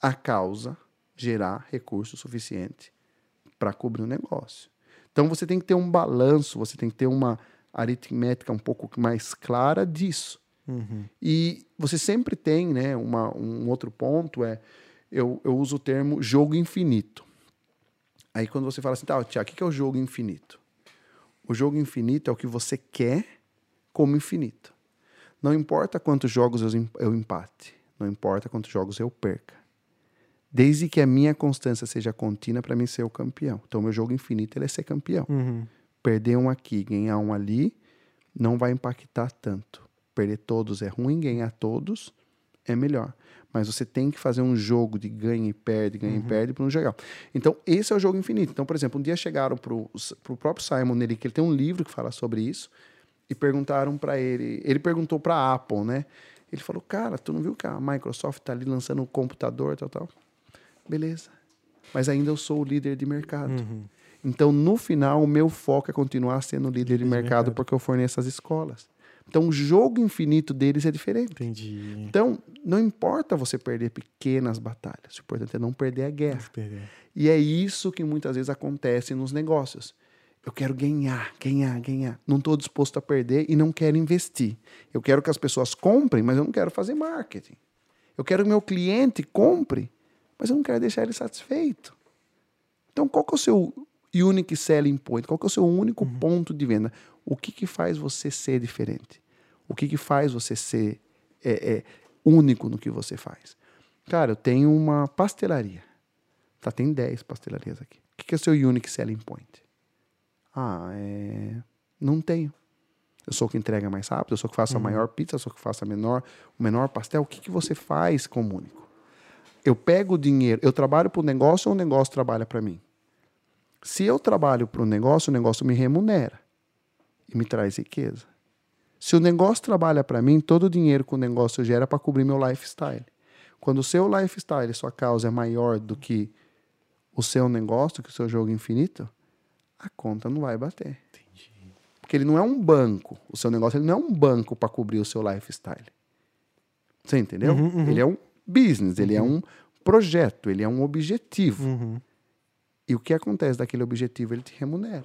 a causa gerar recurso suficiente para cobrir o negócio. Então você tem que ter um balanço, você tem que ter uma aritmética um pouco mais clara disso. E você sempre tem, né, uma, um outro ponto é, eu, eu uso o termo jogo infinito. Aí quando você fala assim, tá, Tiago, o que é o jogo infinito? O jogo infinito é o que você quer como infinito. Não importa quantos jogos eu empate, não importa quantos jogos eu perca. Desde que a minha constância seja contínua para mim ser o campeão. Então, meu jogo infinito ele é ser campeão. Perder um aqui, ganhar um ali, não vai impactar tanto. Perder todos é ruim, ganhar todos é melhor. Mas você tem que fazer um jogo de ganha e perde, ganha e perde para não jogar. Então, esse é o jogo infinito. Então, por exemplo, um dia chegaram para o próprio Simon nele, que ele tem um livro que fala sobre isso, e perguntaram para ele. Ele perguntou para a Apple, né? Ele falou: Cara, tu não viu que a Microsoft está ali lançando um computador, tal, tal? Beleza. Mas ainda eu sou o líder de mercado. Então, no final, o meu foco é continuar sendo líder de mercado, porque eu forneço as escolas. Então, o jogo infinito deles é diferente. Entendi. Então, não importa você perder pequenas batalhas, o importante é não perder a guerra. Perder. E é isso que muitas vezes acontece nos negócios. Eu quero ganhar, ganhar, ganhar. Não estou disposto a perder e não quero investir. Eu quero que as pessoas comprem, mas eu não quero fazer marketing. Eu quero que meu cliente compre, mas eu não quero deixar ele satisfeito. Então, qual que é o seu unique selling point? Qual que é o seu único ponto de venda? O que, que faz você ser diferente? O que, que faz você ser é, é, único no que você faz? Cara, eu tenho uma pastelaria. Tá, tem 10 pastelarias aqui. O que, que é o seu unique selling point? Ah, é... Não tenho. Eu sou o que entrega mais rápido, eu sou o que faço a maior pizza, eu sou o que faço a menor, o menor pastel. O que, que você faz como único? Eu pego o dinheiro, eu trabalho para o negócio ou o negócio trabalha para mim? Se eu trabalho para o negócio, o negócio me remunera e me traz riqueza. Se o negócio trabalha para mim, todo o dinheiro que o negócio gera é para cobrir meu lifestyle. Quando o seu lifestyle, sua causa é maior do que o seu negócio, que o seu jogo infinito, a conta não vai bater. Porque ele não é um banco. O seu negócio ele não é um banco para cobrir o seu lifestyle. Você entendeu? Ele é um business, ele é um projeto, ele é um objetivo. E o que acontece daquele objetivo, ele te remunera.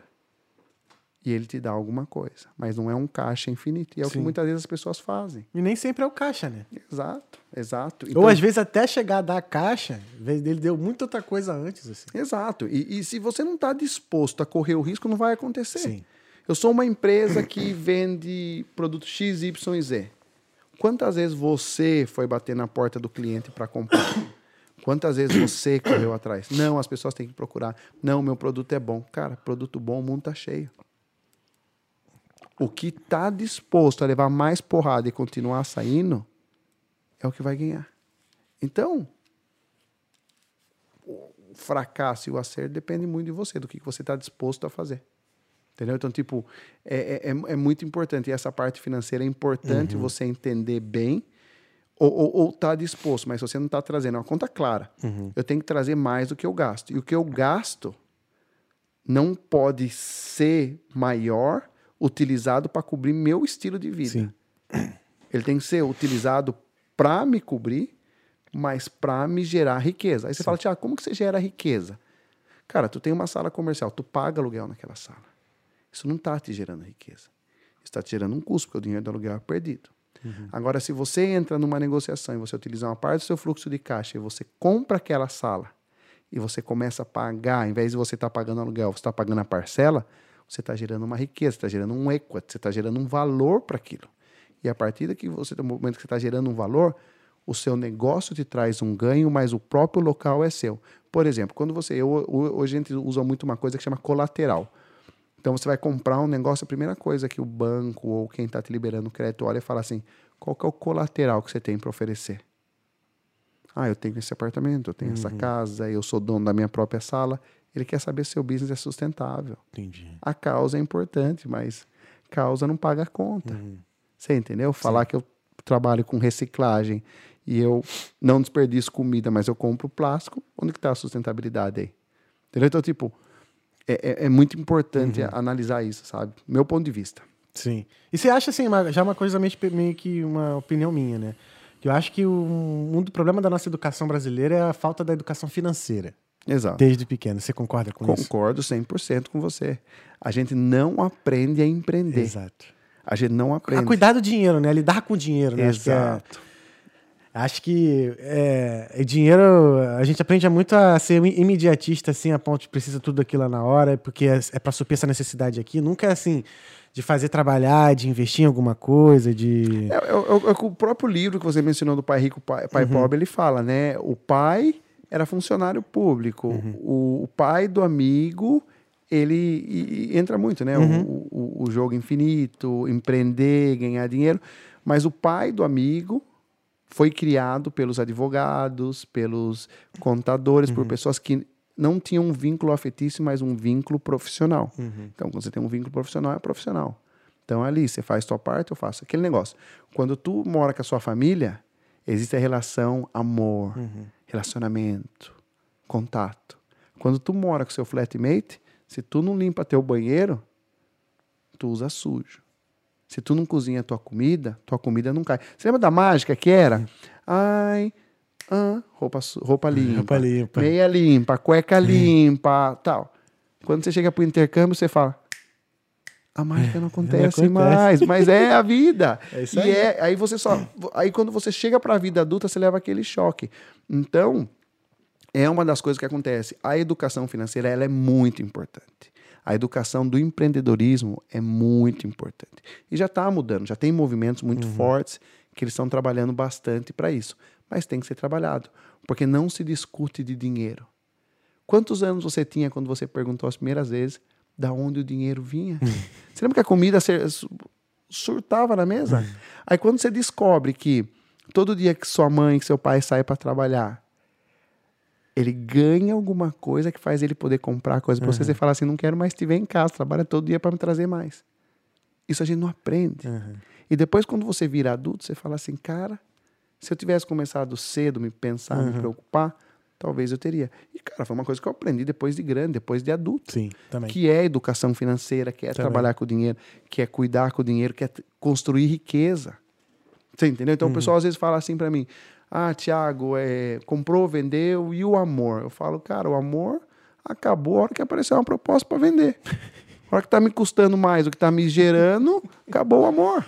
E ele te dá alguma coisa. Mas não é um caixa infinito. E é o que Sim. muitas vezes as pessoas fazem. E nem sempre é o caixa, né? Exato, exato. Ou Então- às vezes até chegar a dar a caixa, ele deu muita outra coisa antes, assim. Exato. E, e se você não está disposto a correr o risco, não vai acontecer. Sim. Eu sou uma empresa que vende produto X, Y e Z. Quantas vezes você foi bater na porta do cliente para comprar? Quantas vezes você correu atrás? Não, as pessoas têm que procurar. Não, meu produto é bom. Cara, produto bom, o mundo tá cheio. O que está disposto a levar mais porrada e continuar saindo é o que vai ganhar. Então, o fracasso e o acerto depende muito de você, do que você está disposto a fazer. Entendeu? Então, tipo, é, é, é muito importante. E essa parte financeira é importante você entender bem ou, tá disposto, mas se você não está trazendo uma conta clara, eu tenho que trazer mais do que eu gasto. E o que eu gasto não pode ser maior utilizado para cobrir meu estilo de vida. Sim. Ele tem que ser utilizado para me cobrir, mas para me gerar riqueza. Aí você fala, Tiago, como que você gera riqueza? Cara, tu tem uma sala comercial, tu paga aluguel naquela sala. Isso não está te gerando riqueza. Isso está te gerando um custo, porque o dinheiro do aluguel é perdido. Agora, se você entra numa negociação e você utiliza uma parte do seu fluxo de caixa e você compra aquela sala e você começa a pagar, em vez de você estar pagando aluguel, você está pagando a parcela, você está gerando uma riqueza, está gerando um equity, você está gerando um valor para aquilo. E a partir daqui você, do momento que você está gerando um valor, o seu negócio te traz um ganho, mas o próprio local é seu. Por exemplo, quando você. Eu, hoje a gente usa muito uma coisa que chama colateral. Então você vai comprar um negócio, a primeira coisa que o banco ou quem está te liberando crédito olha e fala assim: qual que é o colateral que você tem para oferecer? Ah, eu tenho esse apartamento, eu tenho essa casa, eu sou dono da minha própria sala. Ele quer saber se o business é sustentável. Entendi. A causa é importante, mas causa não paga a conta. Você entendeu? Falar que eu trabalho com reciclagem e eu não desperdiço comida, mas eu compro plástico, onde que está a sustentabilidade aí? Entendeu? Então, tipo, é, é- é muito importante analisar isso, sabe? Meu ponto de vista. Sim. E você acha, assim, uma- já uma coisa meio, que uma opinião minha, né? Eu acho que o, um do problema da nossa educação brasileira é a falta da educação financeira, Exato. desde pequeno. Você concorda com isso? Concordo 100% com você. A gente não aprende a empreender. Exato. A gente não A aprende. cuidar do dinheiro, né? Lidar com o dinheiro, né? É- Exato. Acho que é, é dinheiro. A gente aprende muito a ser imediatista, assim, a ponto de precisa tudo aquilo lá na hora, porque é, é para suprir essa necessidade aqui. Nunca é assim, de fazer trabalhar, de investir em alguma coisa, de. É, é- é- é o próprio livro que você mencionou do Pai Rico, Pai, pai Pobre, ele fala, né? O pai era funcionário público. O, o pai do amigo, ele e- e entra muito, né? O, o- o jogo infinito, empreender, ganhar dinheiro. Mas o pai do amigo foi criado pelos advogados, pelos contadores, por pessoas que não tinham um vínculo afetício, mas um vínculo profissional. Então, quando você tem um vínculo profissional, é profissional. Então, ali, você faz tua parte, eu faço aquele negócio. Quando tu mora com a sua família, existe a relação amor, relacionamento, contato. Quando tu mora com seu flatmate, se tu não limpa teu banheiro, tu usa sujo. Se tu não cozinha tua comida, tua comida não cai. Você lembra da mágica que era? Ai, ah, roupa, roupa limpa. Roupa limpa. Meia limpa, cueca limpa, tal. Quando você chega pro intercâmbio, você fala. A mágica não acontece, acontece. mais, mas é a vida. É isso e aí. é, aí você só. Aí quando você chega para a vida adulta, você leva aquele choque. Então, é uma das coisas que acontece. A educação financeira ela é muito importante. A educação do empreendedorismo é muito importante. E já está mudando, já tem movimentos muito fortes que eles estão trabalhando bastante para isso. Mas tem que ser trabalhado, porque não se discute de dinheiro. Quantos anos você tinha quando você perguntou as primeiras vezes da onde o dinheiro vinha? você lembra que a comida surtava na mesa? Aí quando você descobre que todo dia que sua mãe, que seu pai sai para trabalhar, ele ganha alguma coisa que faz ele poder comprar coisa para você, você fala assim, não quero mais te ver em casa, trabalha todo dia para me trazer mais. Isso a gente não aprende. E depois quando você vira adulto, você fala assim, cara, se eu tivesse começado cedo me pensar, me preocupar, talvez eu teria. E cara, foi uma coisa que eu aprendi depois de grande, depois de adulto Sim, também. que é educação financeira, que é Também. trabalhar com o dinheiro, que é cuidar com o dinheiro, que é construir riqueza. Você entendeu? Então o pessoal às vezes fala assim pra mim: Ah, Tiago, é, comprou, vendeu, e o amor? Eu falo, cara, o amor acabou a hora que apareceu uma proposta para vender. A hora que tá me custando mais do que tá me gerando, acabou o amor.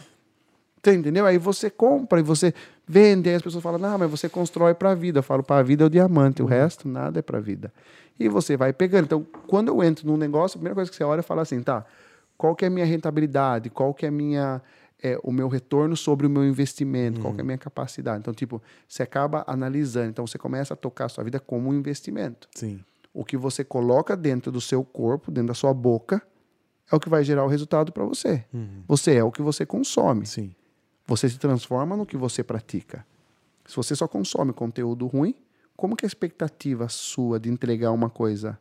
Entendeu? Aí você compra e você vende, aí as pessoas falam, não, mas você constrói para a vida. Eu falo, para a vida é o diamante, o resto nada é para a vida. E você vai pegando. Então, quando eu entro num negócio, a primeira coisa que você olha é falar assim, tá, qual que é a minha rentabilidade? Qual que é a minha, é, o meu retorno sobre o meu investimento? Qual que é a minha capacidade? Então, tipo, você acaba analisando. Então, você começa a tocar a sua vida como um investimento. Sim. O que você coloca dentro do seu corpo, dentro da sua boca, é o que vai gerar o resultado para você. Você é o que você consome. Sim. Você se transforma no que você pratica. Se você só consome conteúdo ruim, como que a expectativa sua de entregar uma coisa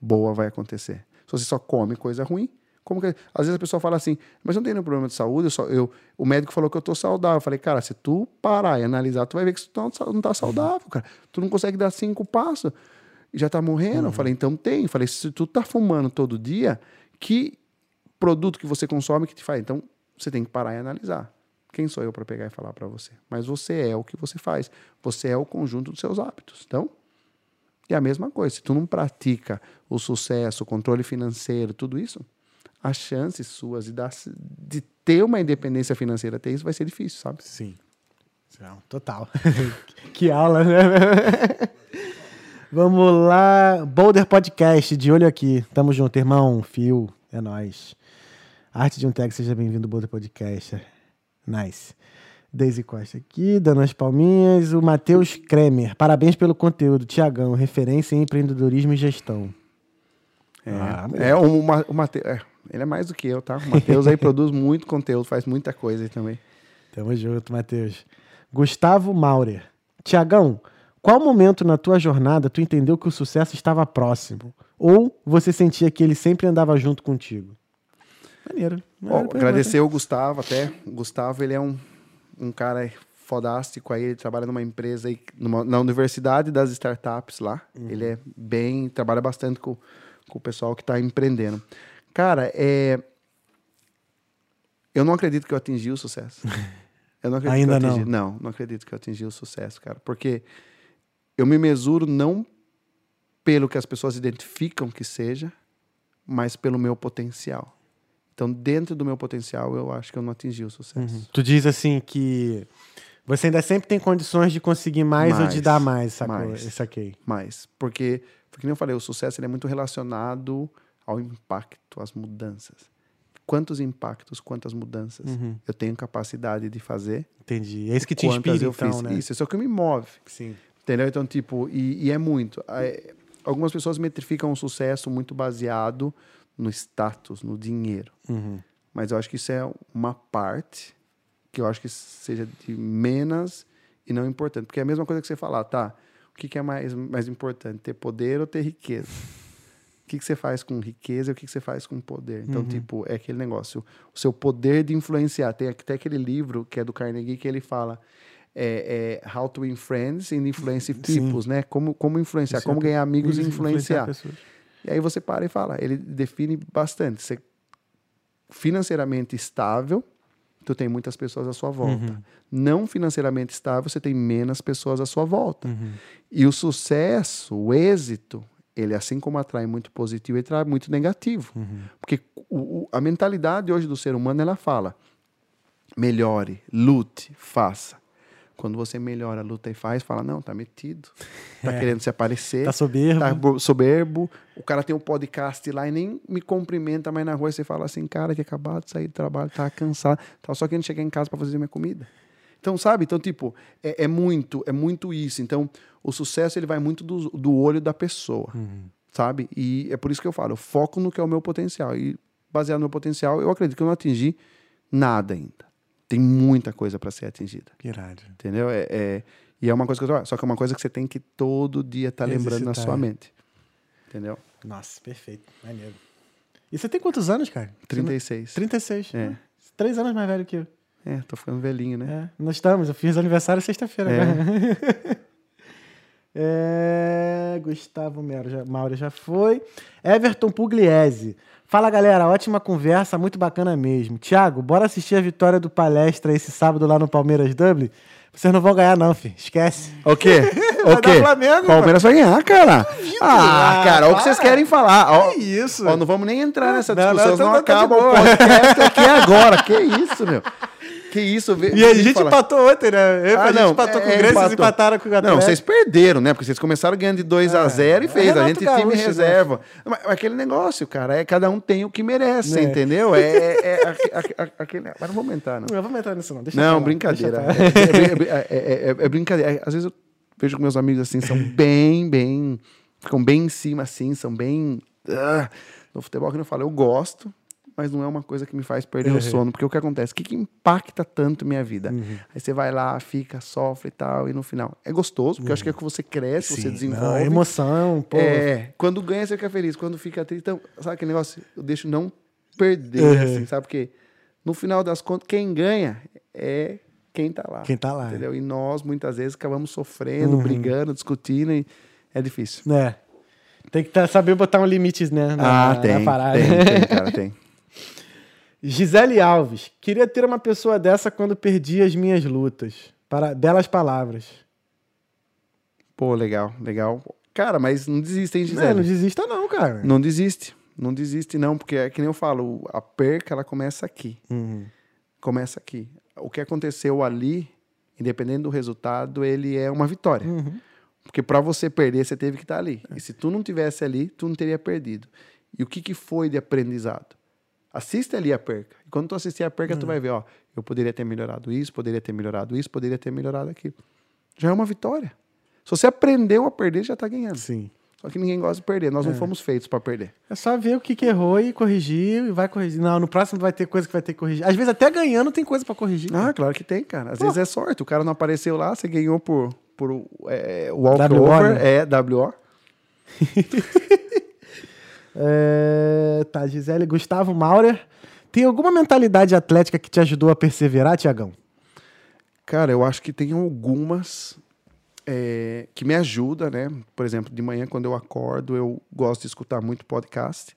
boa vai acontecer? Se você só come coisa ruim, Como que... Às vezes a pessoa fala assim, mas eu não tenho nenhum problema de saúde, eu só, eu, o médico falou que eu tô saudável. Eu falei, cara, se tu parar e analisar, tu vai ver que tu não, não tá saudável, cara. Tu não consegue dar cinco passos e já tá morrendo. Eu falei, então tem. Eu falei, se tu tá fumando todo dia, que produto que você consome que te faz? Então, você tem que parar e analisar. Quem sou eu para pegar e falar para você? Mas você é o que você faz. Você é o conjunto dos seus hábitos. Então, é a mesma coisa. Se tu não pratica o sucesso, o controle financeiro, tudo isso, as chances suas de, dar, de ter uma independência financeira, ter isso vai ser difícil, sabe? Sim. Não, total. que aula, né? Vamos lá. Boulder Podcast, de olho aqui. Tamo junto, irmão. Fio, é nóis. Arte de um Tag, seja bem-vindo ao Boulder Podcast. Nice. Daisy Costa aqui, dando as palminhas. O Matheus Kremer, parabéns pelo conteúdo. Tiagão, referência em empreendedorismo e gestão. É, ah, é o, o Matheus. É, ele é mais do que eu, tá? O Matheus aí produz muito conteúdo, faz muita coisa aí também. Tamo junto, Matheus. Gustavo Maurer. Tiagão, qual momento na tua jornada tu entendeu que o sucesso estava próximo? Ou você sentia que ele sempre andava junto contigo? Maneiro. maneiro oh, agradecer o Gustavo até. O Gustavo, ele é um, um cara fodástico aí, ele trabalha numa empresa aí, numa, na Universidade das Startups lá. Uhum. Ele é bem, trabalha bastante com, com o pessoal que está empreendendo. Cara, é... eu não acredito que eu atingi o sucesso. Eu não acredito Ainda que eu atingi... não. Não, não acredito que eu atingi o sucesso, cara. Porque eu me mesuro não pelo que as pessoas identificam que seja, mas pelo meu potencial. Então, dentro do meu potencial, eu acho que eu não atingi o sucesso. Uhum. Tu diz assim que você ainda sempre tem condições de conseguir mais, mais ou de dar mais, sacou? Mais, saquei. Mais. Porque, porque, como eu falei, o sucesso ele é muito relacionado ao impacto, às mudanças. Quantos impactos, quantas mudanças uhum. eu tenho capacidade de fazer. Entendi. É isso que te inspira, eu então, fiz. né? Isso, isso é o que me move. Sim. Entendeu? Então, tipo, e, e é muito. Algumas pessoas metrificam o sucesso muito baseado no status, no dinheiro. Uhum. Mas eu acho que isso é uma parte que eu acho que seja de menos e não importante. Porque é a mesma coisa que você falar, tá? O que, que é mais, mais importante, ter poder ou ter riqueza? O que, que você faz com riqueza e o que, que você faz com poder? Então, uhum. tipo, é aquele negócio. O seu poder de influenciar. Tem até aquele livro que é do Carnegie que ele fala é, é, How to Win Friends and Influence People, né? Como, como influenciar, Sim, como ganhar amigos e influenciar. influenciar e aí você para e fala, ele define bastante. Você financeiramente estável, tu tem muitas pessoas à sua volta. Uhum. Não financeiramente estável, você tem menos pessoas à sua volta. Uhum. E o sucesso, o êxito, ele assim como atrai muito positivo, ele atrai muito negativo. Uhum. Porque o, o, a mentalidade hoje do ser humano, ela fala, melhore, lute, faça. Quando você melhora luta e faz, fala, não, tá metido. Tá é. querendo se aparecer. Tá soberbo. Tá soberbo. O cara tem um podcast lá e nem me cumprimenta, mas na rua você fala assim, cara, que acabou de sair do trabalho, tá cansado, tá só querendo chegar em casa para fazer minha comida. Então, sabe? Então, tipo, é, é, muito, é muito isso. Então, o sucesso, ele vai muito do, do olho da pessoa, uhum. sabe? E é por isso que eu falo, eu foco no que é o meu potencial. E baseado no meu potencial, eu acredito que eu não atingi nada ainda tem muita coisa para ser atingida. Irado. Entendeu? É, é, e é uma coisa que eu só que é uma coisa que você tem que todo dia estar tá lembrando na sua mente. Entendeu? Nossa, perfeito. Maneiro. E você tem quantos anos, cara? 36. 36. É. Três anos mais velho que eu. É, tô ficando velhinho, né? É, nós estamos. Eu fiz aniversário sexta-feira. É. é, Gustavo Mauro já, Mauro já foi. Everton Pugliese. Fala galera, ótima conversa, muito bacana mesmo. Tiago, bora assistir a vitória do palestra esse sábado lá no Palmeiras Dublin? Vocês não vão ganhar, não, filho. Esquece. O quê? O quê? Flamengo, Palmeiras vai ganhar, cara. Ah, cara, olha o que vocês querem falar. Ó, que isso? Ó, não vamos nem entrar nessa discussão, não, não, não acaba o podcast aqui agora. Que isso, meu. Que isso. E a gente falar. empatou ontem, né? Eu, ah, a gente não, empatou é, com o Grêmio, vocês empataram com o Atlético. Não, vocês perderam, né? Porque vocês começaram ganhando de 2 a 0 é, e fez. É a gente Gaúcho, time né? reserva. Mas, aquele negócio, cara, é cada um tem o que merece, é. entendeu? É, é, é aquele. Mas não vou aumentar, não. Não vou aumentar nisso, não. Deixa não, brincadeira. É, brincadeira. Às vezes eu vejo que meus amigos assim são bem, bem. Ficam bem em cima, assim, são bem. Uh, no futebol que eu falo, eu gosto, mas não é uma coisa que me faz perder uhum. o sono. Porque o que acontece? O que, que impacta tanto minha vida? Uhum. Aí você vai lá, fica, sofre e tal, e no final. É gostoso, porque uhum. eu acho que é que você cresce, Sim, você desenvolve. Não, emoção, pô. É, quando ganha, você fica feliz. Quando fica triste. Então, sabe aquele negócio? Eu deixo não perder, Uhum. assim, sabe? Porque no final das contas, quem ganha é quem tá lá. Quem tá lá. Entendeu? E nós, muitas vezes, acabamos sofrendo, brigando, discutindo, e é difícil. É. Tem que tá- saber botar um limite, né? Na, ah, tem, na parada. tem, tem, cara, tem. Gisele Alves. Queria ter uma pessoa dessa quando perdi as minhas lutas. Para belas palavras. Pô, legal, legal. Cara, mas não desista, hein, Não, Gisele? não desista não, cara. Não desiste. Não desiste, não, porque é que nem eu falo, a perca ela começa aqui. Uhum. Começa aqui. O que aconteceu ali, independente do resultado, ele é uma vitória. Uhum. Porque para você perder, você teve que estar ali. E se tu não tivesse ali, tu não teria perdido. E o que, que foi de aprendizado? Assiste ali a perca. E quando tu assistir a perca, tu vai ver, ó, eu poderia ter melhorado isso, poderia ter melhorado isso, poderia ter melhorado aquilo. Já é uma vitória. Se você aprendeu a perder, já tá ganhando. Sim. Só que ninguém gosta de perder. Nós não fomos feitos para perder. É só ver o que, que errou e corrigir e vai corrigir. Não, no próximo vai ter coisa que vai ter que corrigir. Às vezes até ganhando tem coisa pra corrigir. Ah, claro que tem, cara. Às Pô. vezes é sorte. O cara não apareceu lá, você ganhou por, por é, walk WO, over. né? É, WO. É, tá, Gisele Gustavo Maurer. Tem alguma mentalidade atlética que te ajudou a perseverar, Tiagão? Cara, eu acho que tem algumas é, que me ajudam, né? Por exemplo, de manhã, quando eu acordo, eu gosto de escutar muito podcast.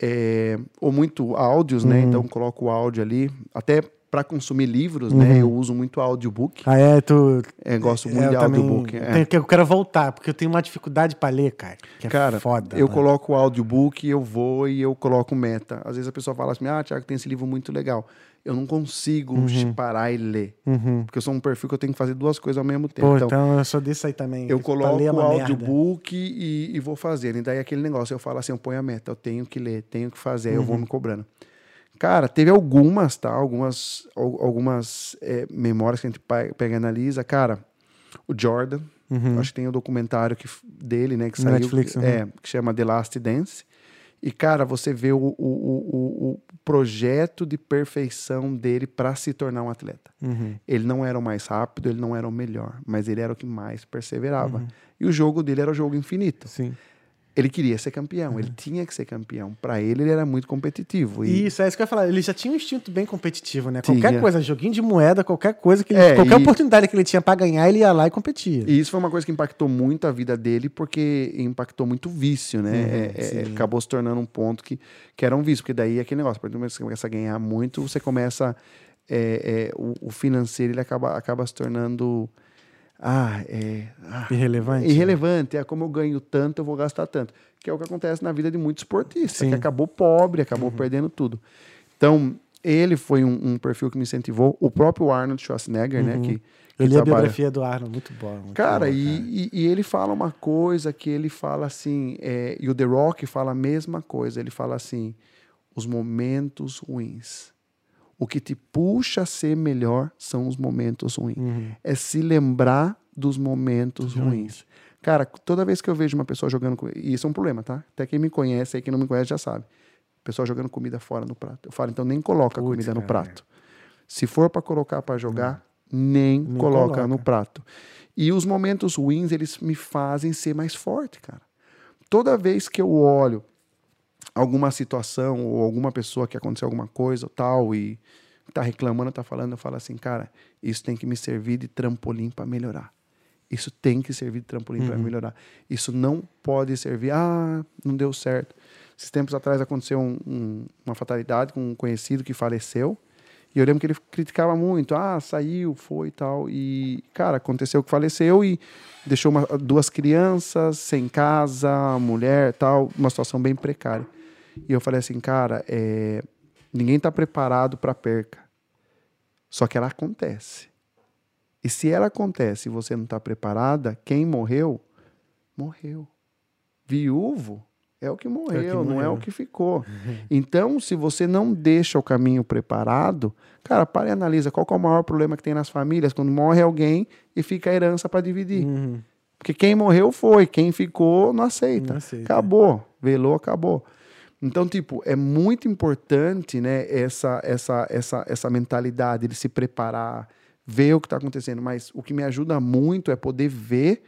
É, ou muito áudios, né? Então, coloco o áudio ali. Até para consumir livros, né? Eu uso muito audiobook. Ah, é, tu. É, gosto muito é, de também audiobook. é. tenho eu quero voltar, porque eu tenho uma dificuldade pra ler, cara. Que é Cara, foda. eu mano. coloco o audiobook, eu vou e eu coloco meta. Às vezes a pessoa fala assim, ah, Tiago, tem esse livro muito legal. Eu não consigo parar e ler. Uhum. Porque eu sou um perfil que eu tenho que fazer duas coisas ao mesmo tempo. Pô, então, então, eu sou desse aí também. eu coloco é o audiobook e, e vou fazendo. E daí aquele negócio, eu falo assim, eu ponho a meta, eu tenho que ler, tenho que fazer, aí eu Uhum. vou me cobrando. Cara, teve algumas, tá? Algumas, al- algumas é, memórias que a gente pega e analisa. Cara, o Jordan, acho que tem o documentário que, dele, né? Que saiu. Uhum. Netflix, que, uhum. É, que chama The Last Dance. E, cara, você vê o, o, o, o projeto de perfeição dele para se tornar um atleta. Uhum. Ele não era o mais rápido, ele não era o melhor, mas ele era o que mais perseverava. Uhum. E o jogo dele era o jogo infinito. Sim. Ele queria ser campeão, ele tinha que ser campeão. Para ele, ele era muito competitivo. E, Isso, é isso que eu ia falar. Ele já tinha um instinto bem competitivo, né? Tinha. Qualquer coisa, joguinho de moeda, qualquer coisa que ele, É, qualquer e- oportunidade que ele tinha pra ganhar, ele ia lá e competia. e isso foi uma coisa que impactou muito a vida dele, porque impactou muito o vício, né? Uhum, É- é- acabou se tornando um ponto que, que era um vício, porque daí é aquele negócio, momento que você começa a ganhar muito, você começa. é, é, o, o financeiro ele acaba, acaba se tornando. Ah, é. ah, Irrelevante. irrelevante. É como eu ganho tanto, eu vou gastar tanto. Que é o que acontece na vida de muitos esportistas, Sim. Uhum. que acabou pobre, acabou perdendo tudo. Então, ele foi um, um perfil que me incentivou. O próprio Arnold Schwarzenegger, né? Que, que Eu li a trabalha- biografia do Arnold, muito bom. muito Cara, bom, e, e- e ele fala uma coisa que ele fala assim, é, e o The Rock fala a mesma coisa. Ele fala assim: os momentos ruins. O que te puxa a ser melhor são os momentos ruins. Uhum. É se lembrar dos momentos ruins. Cara, toda vez que eu vejo uma pessoa jogando. E isso é um problema, tá? Até quem me conhece, aí quem não me conhece já sabe. Pessoa jogando comida fora no prato. Eu falo, então nem coloca a Putz, comida no cara. prato. Se for para colocar para jogar, nem, Nem coloca, coloca. no prato. E os momentos ruins, eles me fazem ser mais forte, cara. Toda vez que eu olho alguma situação ou alguma pessoa que aconteceu alguma coisa ou tal e tá reclamando, tá falando, eu falo assim, cara, isso tem que me servir de trampolim para melhorar. Isso tem que servir de trampolim para melhorar. Isso não pode servir, ah, não deu certo. Esses tempos atrás aconteceu um- um- uma fatalidade com um conhecido que faleceu. E eu lembro que ele criticava muito, ah, saiu, foi e tal. E, cara, aconteceu que faleceu e deixou uma- duas crianças sem casa, mulher tal, uma situação bem precária. E eu falei assim, cara, é, ninguém está preparado para perca. Só que ela acontece. E se ela acontece e você não está preparada, quem morreu, morreu. Viúvo é o que morreu, não é morreu. o que ficou. Então, se você não deixa o caminho preparado, cara, para e analisa qual que é o maior problema que tem nas famílias quando morre alguém e fica a herança para dividir. Uhum. Porque quem morreu foi, quem ficou não aceita. Não aceita. Acabou, velou, acabou. Então, tipo, é muito importante, né, essa, essa, essa, essa mentalidade de se preparar, ver o que está acontecendo. Mas o que me ajuda muito é poder ver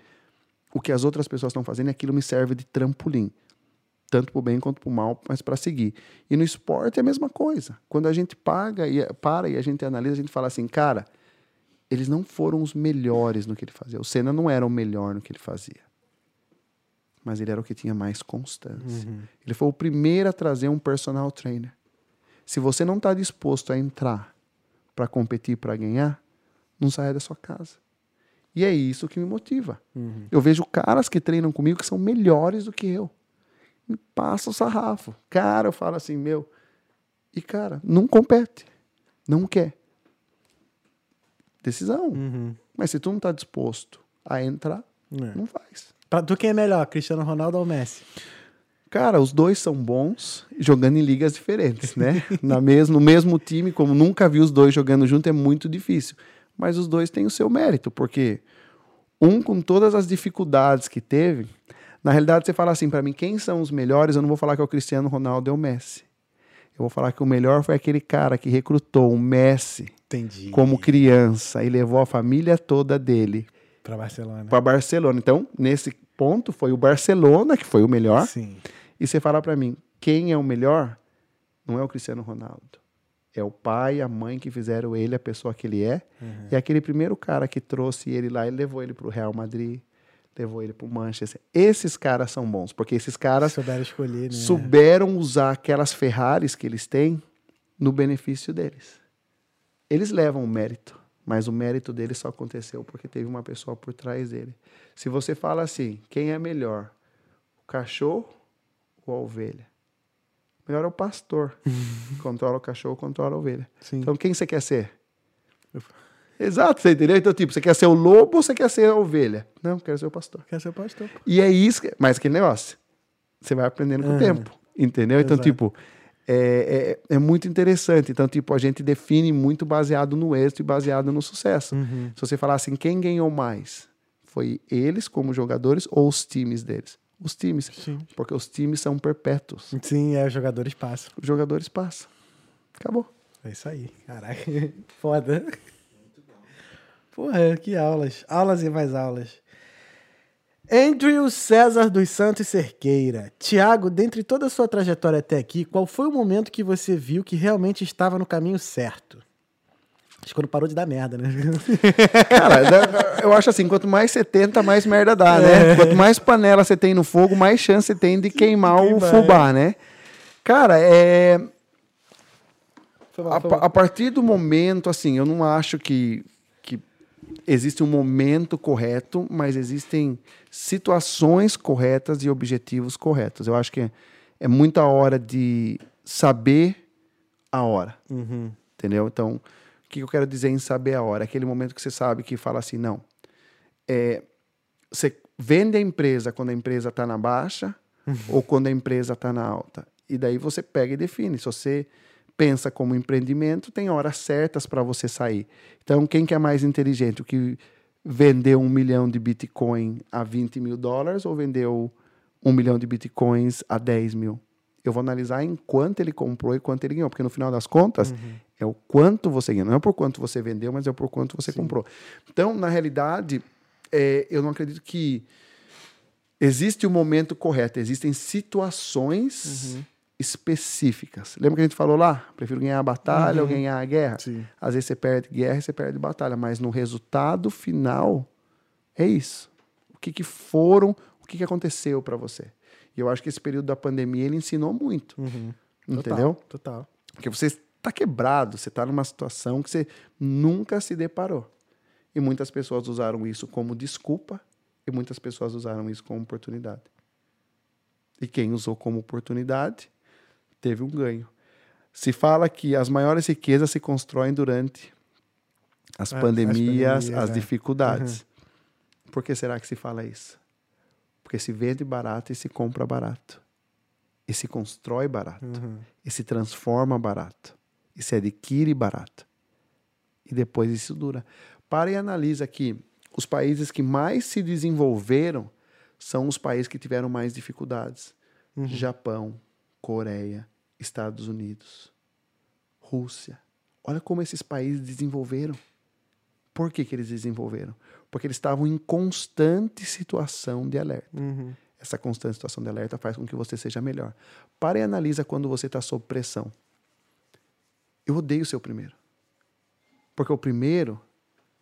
o que as outras pessoas estão fazendo e aquilo me serve de trampolim. tanto para o bem quanto para o mal, mas para seguir. E no esporte é a mesma coisa. Quando a gente paga e para e a gente analisa, a gente fala assim, cara, eles não foram os melhores no que ele fazia. O Senna não era o melhor no que ele fazia. Mas ele era o que tinha mais constância. Uhum. Ele foi o primeiro a trazer um personal trainer. Se você não está disposto a entrar para competir, para ganhar, não saia da sua casa. E é isso que me motiva. Uhum. Eu vejo caras que treinam comigo que são melhores do que eu. Me passa o sarrafo. Cara, eu falo assim, meu. E, cara, não compete. Não quer. Decisão. Uhum. Mas se tu não tá disposto a entrar, É. não faz. Pra tu quem é melhor, Cristiano Ronaldo ou Messi? Cara, os dois são bons jogando em ligas diferentes, né? Na mes no mesmo time, como nunca vi os dois jogando junto, é muito difícil. Mas os dois têm o seu mérito, porque um com todas as dificuldades que teve, na realidade você fala assim para mim, quem são os melhores? Eu não vou falar que é o Cristiano Ronaldo ou o Messi. Eu vou falar que o melhor foi aquele cara que recrutou o Messi Entendi. como criança e levou a família toda dele Pra Barcelona. para Barcelona. Então, nesse ponto foi o Barcelona que foi o melhor. Sim. E você falar para mim, quem é o melhor? Não é o Cristiano Ronaldo. É o pai, a mãe que fizeram ele a pessoa que ele é. E aquele primeiro cara que trouxe ele lá e levou ele pro Real Madrid, levou ele pro Manchester. Esses caras são bons, porque esses caras Souberam escolher, né? souberam usar aquelas Ferraris que eles têm no benefício deles. Eles levam o mérito, mas o mérito deles só aconteceu porque teve uma pessoa por trás dele. Se você fala assim, quem é melhor? O cachorro ou a ovelha? Melhor é o pastor. controla o cachorro, controla a ovelha. Sim. Então quem você quer ser? Exato, você entendeu? Então, tipo, você quer ser o lobo ou você quer ser a ovelha? Não, quero ser o pastor. Quer ser pastor, pô. E é isso, que- mas aquele negócio, você vai aprendendo com o Aham. tempo, entendeu? Então, Exato. tipo, é, é, é muito interessante. Então, tipo, a gente define muito baseado no êxito e baseado no sucesso. Uhum. Se você falar assim, quem ganhou mais? Foi eles como jogadores ou os times deles? Os times. Sim. Porque os times são perpétuos. Sim, é, os jogadores passam. Os jogadores passam. Acabou. É isso aí. Caraca. Foda. Porra, que aulas. Aulas e mais aulas. Andrew César dos Santos Cerqueira. Tiago, dentre toda a sua trajetória até aqui, qual foi o momento que você viu que realmente estava no caminho certo? Acho que quando parou de dar merda, né? Cara, da- eu acho assim, quanto mais você tenta, mais merda dá, né? Quanto mais panela você tem no fogo, mais chance você tem de queimar o fubá, né? Cara, é... Mal, A, a partir do momento, assim, eu não acho que existe um momento correto, mas existem situações corretas e objetivos corretos. Eu acho que é, é muita hora de saber a hora, Uhum. entendeu? Então, o que eu quero dizer em saber a hora? Aquele momento que você sabe que fala assim, não, é, você vende a empresa quando a empresa está na baixa ou quando a empresa está na alta. E daí você pega e define. Se você pensa como empreendimento, tem horas certas para você sair. Então, quem que é mais inteligente? O que vendeu um milhão de Bitcoin a 20 mil dólares ou vendeu um milhão de Bitcoins a 10 mil? Eu vou analisar em quanto ele comprou e quanto ele ganhou, porque no final das contas é o quanto você ganhou. Não é por quanto você vendeu, mas é por quanto você comprou. Então, na realidade, é, eu não acredito que existe o momento correto, existem situações específicas. Lembra que a gente falou lá? Prefiro ganhar a batalha ou ganhar a guerra? Sim. Às vezes você perde guerra e você perde batalha, mas no resultado final é isso. O que, que foram, o que, que aconteceu para você? E eu acho que esse período da pandemia ele ensinou muito. Uhum. Entendeu? Total. total. Porque você está quebrado, você está numa situação que você nunca se deparou. E muitas pessoas usaram isso como desculpa e muitas pessoas usaram isso como oportunidade. E quem usou como oportunidade teve um ganho. Se fala que as maiores riquezas se constroem durante as Ah, as pandemias, pandemias, as é. dificuldades. Por que será que se fala isso? Porque se vende barato e se compra barato. E se constrói barato Uhum. e se transforma barato e se adquire barato. E depois isso dura. Para e analisa que os países que mais se desenvolveram são os países que tiveram mais dificuldades. Japão, Coreia, Estados Unidos, Rússia. Olha como esses países desenvolveram. Por que, que eles desenvolveram? Porque eles estavam em constante situação de alerta. Uhum. Essa constante situação de alerta faz com que você seja melhor. Para e analisa quando você está sob pressão. Eu odeio ser o primeiro. Porque o primeiro,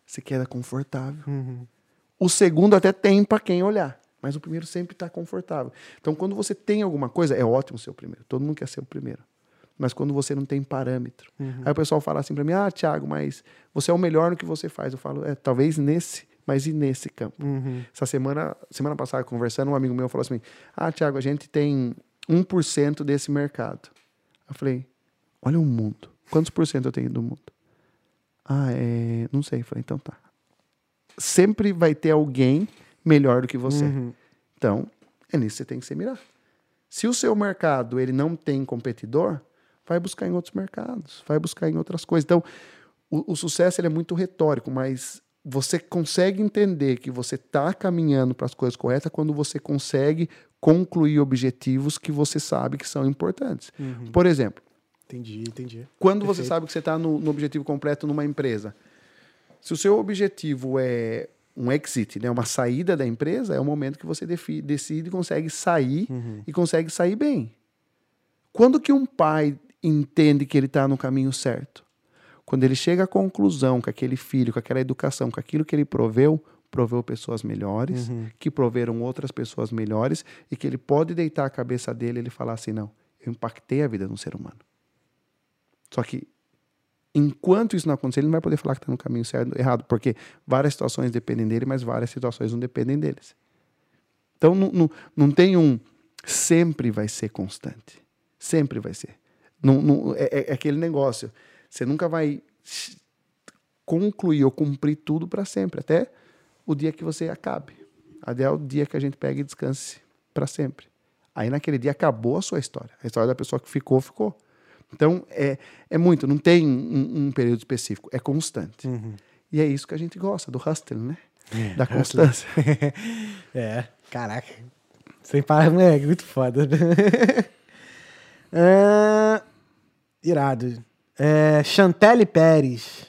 você queda confortável. O segundo até tem para quem olhar. Mas o primeiro sempre está confortável. Então, quando você tem alguma coisa, é ótimo ser o primeiro. Todo mundo quer ser o primeiro. Mas quando você não tem parâmetro. Aí o pessoal fala assim para mim: Ah, Thiago, mas você é o melhor no que você faz. Eu falo: É, talvez nesse, mas e nesse campo? Essa semana, semana passada, conversando, um amigo meu falou assim: Ah, Thiago, a gente tem 1% desse mercado. Eu falei: Olha o mundo. Quantos por cento eu tenho do mundo? Ah, é. Não sei. Eu falei: Então tá. Sempre vai ter alguém melhor do que você. Então, é nisso que você tem que se mirar. Se o seu mercado ele não tem competidor, vai buscar em outros mercados, vai buscar em outras coisas. Então, o, o sucesso ele é muito retórico, mas você consegue entender que você está caminhando para as coisas corretas quando você consegue concluir objetivos que você sabe que são importantes. Por exemplo, Entendi, entendi. quando você Perfeito. sabe que você está no, no objetivo completo numa empresa, se o seu objetivo é um exit, né, uma saída da empresa, é o momento que você decide e consegue sair e consegue sair bem. Quando que um pai entende que ele está no caminho certo? Quando ele chega à conclusão que aquele filho, com aquela educação, com aquilo que ele proveu, proveu pessoas melhores, que proveram outras pessoas melhores, e que ele pode deitar a cabeça dele e ele falar assim: não, eu impactei a vida de um ser humano. Só que enquanto isso não acontecer, ele não vai poder falar que está no caminho certo errado, porque várias situações dependem dele, mas várias situações não dependem deles. Então não, não, não tem um sempre vai ser constante. Sempre vai ser. Não, não- é, é- é aquele negócio. Você nunca vai concluir ou cumprir tudo para sempre, até o dia que você acabe. Até o dia que a gente pega e descanse para sempre. Aí naquele dia acabou a sua história. A história da pessoa que ficou, ficou. Então é, é muito, não tem um, um período específico, é constante. E é isso que a gente gosta, do hustle, né? da constância. É, caraca. Sem parar, moleque, muito foda. Ah, irado. É, Chantelle Pérez.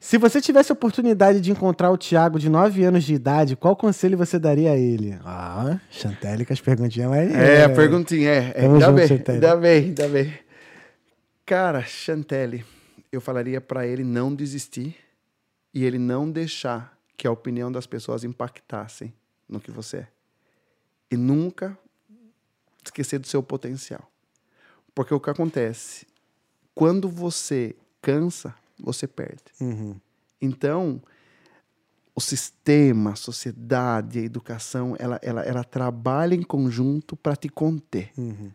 Se você tivesse a oportunidade de encontrar o Thiago de 9 anos de idade, qual conselho você daria a ele? Ah, Chantelle com as perguntinhas mais. É, a perguntinha é. é Tamo ainda, bem, ainda bem, ainda bem. Cara, Chantelle, eu falaria para ele não desistir e ele não deixar que a opinião das pessoas impactassem no que você é. E nunca esquecer do seu potencial. Porque o que acontece? Quando você cansa, você perde. Uhum. Então, o sistema, a sociedade, a educação, ela, ela, ela trabalha em conjunto para te conter. Uhum.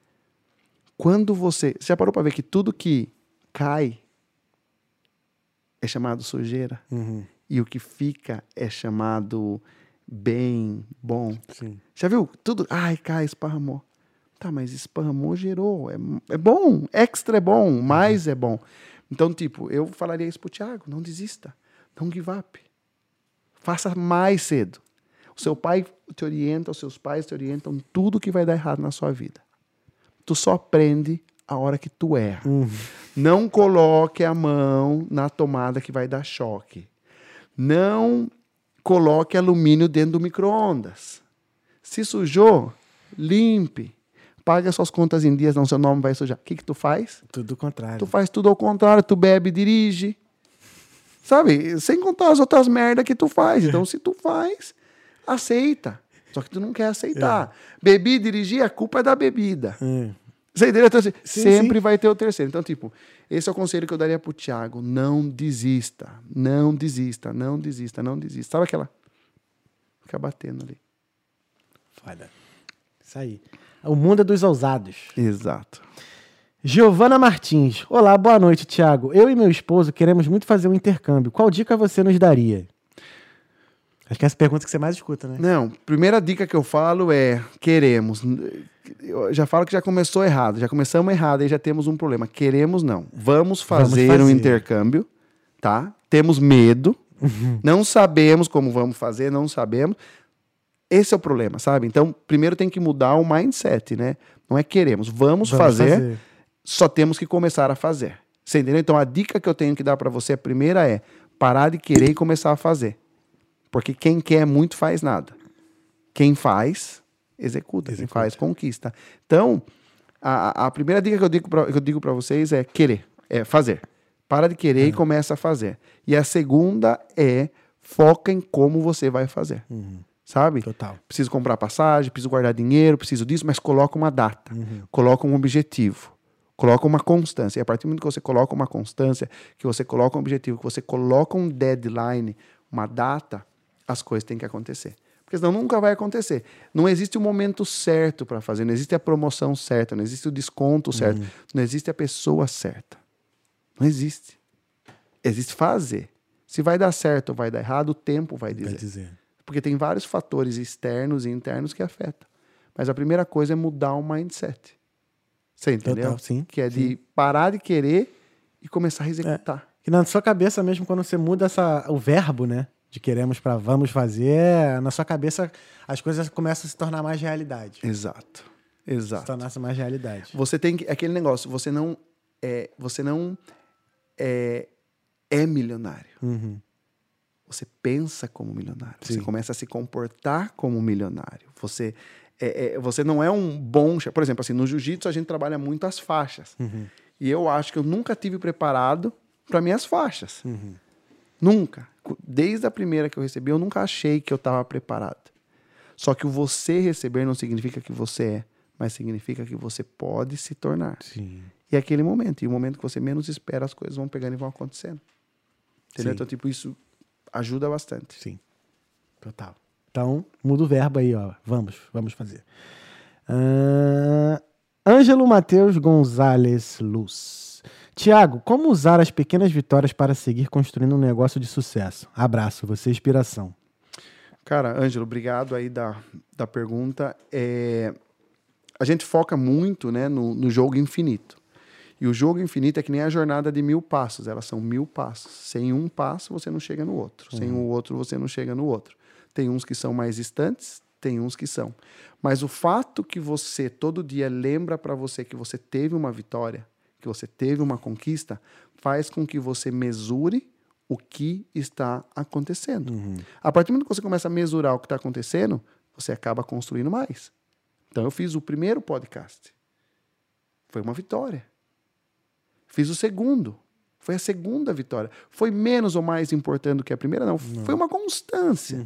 Quando você. Você já parou para ver que tudo que cai é chamado sujeira? Uhum. E o que fica é chamado bem, bom? Sim. Já viu? Tudo. Ai, cai, esparramou. Tá, mas esparramou, gerou. É, é bom. Extra é bom. Mais é bom. Então, tipo, eu falaria isso pro Thiago. Não desista. Não give up. Faça mais cedo. O seu pai te orienta, os seus pais te orientam tudo que vai dar errado na sua vida. Tu só aprende a hora que tu erra. Não coloque a mão na tomada que vai dar choque. Não coloque alumínio dentro do micro-ondas. Se sujou, limpe. Paga suas contas em dias, não seu nome vai sujar. O que, que tu faz? Tudo o contrário. Tu faz tudo ao contrário, tu bebe dirige. Sabe? Sem contar as outras merdas que tu faz. Então, se tu faz, aceita. Só que tu não quer aceitar. Bebi e dirigir, a culpa é da bebida. Hum. Você entendeu? Então, assim, Sim, sempre sim. vai ter o terceiro. Então, tipo, esse é o conselho que eu daria pro Thiago. Não desista. Não desista, não desista, não desista. Sabe aquela? Fica batendo ali. Foda. Isso aí. O mundo é dos ousados. Exato. Giovana Martins. Olá, boa noite, Thiago. Eu e meu esposo queremos muito fazer um intercâmbio. Qual dica você nos daria? Acho que é essa pergunta que você mais escuta, né? Não, primeira dica que eu falo é queremos. Eu já falo que já começou errado, já começamos errado, aí já temos um problema. Queremos não. Vamos fazer, fazer. um intercâmbio, tá? Temos medo, Uhum. não sabemos como vamos fazer, não sabemos. Esse é o problema, sabe? Então, primeiro tem que mudar o mindset, né? Não é queremos, vamos, Vamos fazer, fazer. só temos que começar a fazer. Você entendeu? Então, a dica que eu tenho que dar para você, a primeira é parar de querer e começar a fazer. Porque quem quer muito faz nada. Quem faz, executa, quem Executa. faz, conquista. Então, a, a- primeira dica que eu digo pra- que eu digo para vocês é querer, é fazer. Para de querer e começa a fazer. E a segunda é foca em como você vai fazer. Sabe? Total. Preciso comprar passagem, preciso guardar dinheiro, preciso disso, mas coloca uma data, coloca um objetivo, coloca uma constância. E a partir do momento que você coloca uma constância, que você coloca um objetivo, que você coloca um deadline, uma data, as coisas têm que acontecer. Porque senão nunca vai acontecer. Não existe o momento certo para fazer, não existe a promoção certa, não existe o desconto certo, não existe a pessoa certa. Não existe. Existe fazer. Se vai dar certo ou vai dar errado, o tempo vai dizer. Vai dizer. Porque tem vários fatores externos e internos que afetam. Mas a primeira coisa é mudar o mindset. Você entendeu? Total, sim, Que é de parar de querer e começar a executar. Que na sua cabeça mesmo, quando você muda essa, o verbo, né? De queremos para vamos fazer, na sua cabeça as coisas começam a se tornar mais realidade. Exato. Se Exato. tornar mais realidade. Você tem que. Aquele negócio, você não é, você não é, é milionário. Uhum. Você pensa como milionário. Você Sim. começa a se comportar como milionário. Você, é, é, você não é um bom. Por exemplo, assim, no jiu-jitsu a gente trabalha muito as faixas. E eu acho que eu nunca tive preparado para minhas faixas. Nunca. Desde a primeira que eu recebi, eu nunca achei que eu estava preparado. Só que o você receber não significa que você é, mas significa que você pode se tornar. Sim. E é aquele momento. E o momento que você menos espera, as coisas vão pegando e vão acontecendo. Entendeu? Sim. Então, tipo, isso ajuda bastante. Sim. Total. Então, muda o verbo aí, ó. Vamos, vamos fazer. Ângelo Matheus Gonzalez Luz. Tiago, como usar as pequenas vitórias para seguir construindo um negócio de sucesso? Abraço, você é inspiração. Cara, Ângelo, obrigado aí da, da pergunta. É, a gente foca muito né, no, no jogo infinito. E o jogo infinito é que nem a jornada de mil passos. Elas são mil passos. Sem um passo, você não chega no outro. Sem o outro, você não chega no outro. Tem uns que são mais distantes, tem uns que são. Mas o fato que você todo dia lembra para você que você teve uma vitória, que você teve uma conquista, faz com que você mesure o que está acontecendo. A partir do momento que você começa a mesurar o que está acontecendo, você acaba construindo mais. Então eu fiz o primeiro podcast. Foi uma vitória. Fiz o segundo. Foi a segunda vitória. Foi menos ou mais importante do que a primeira? Não. Foi uma constância.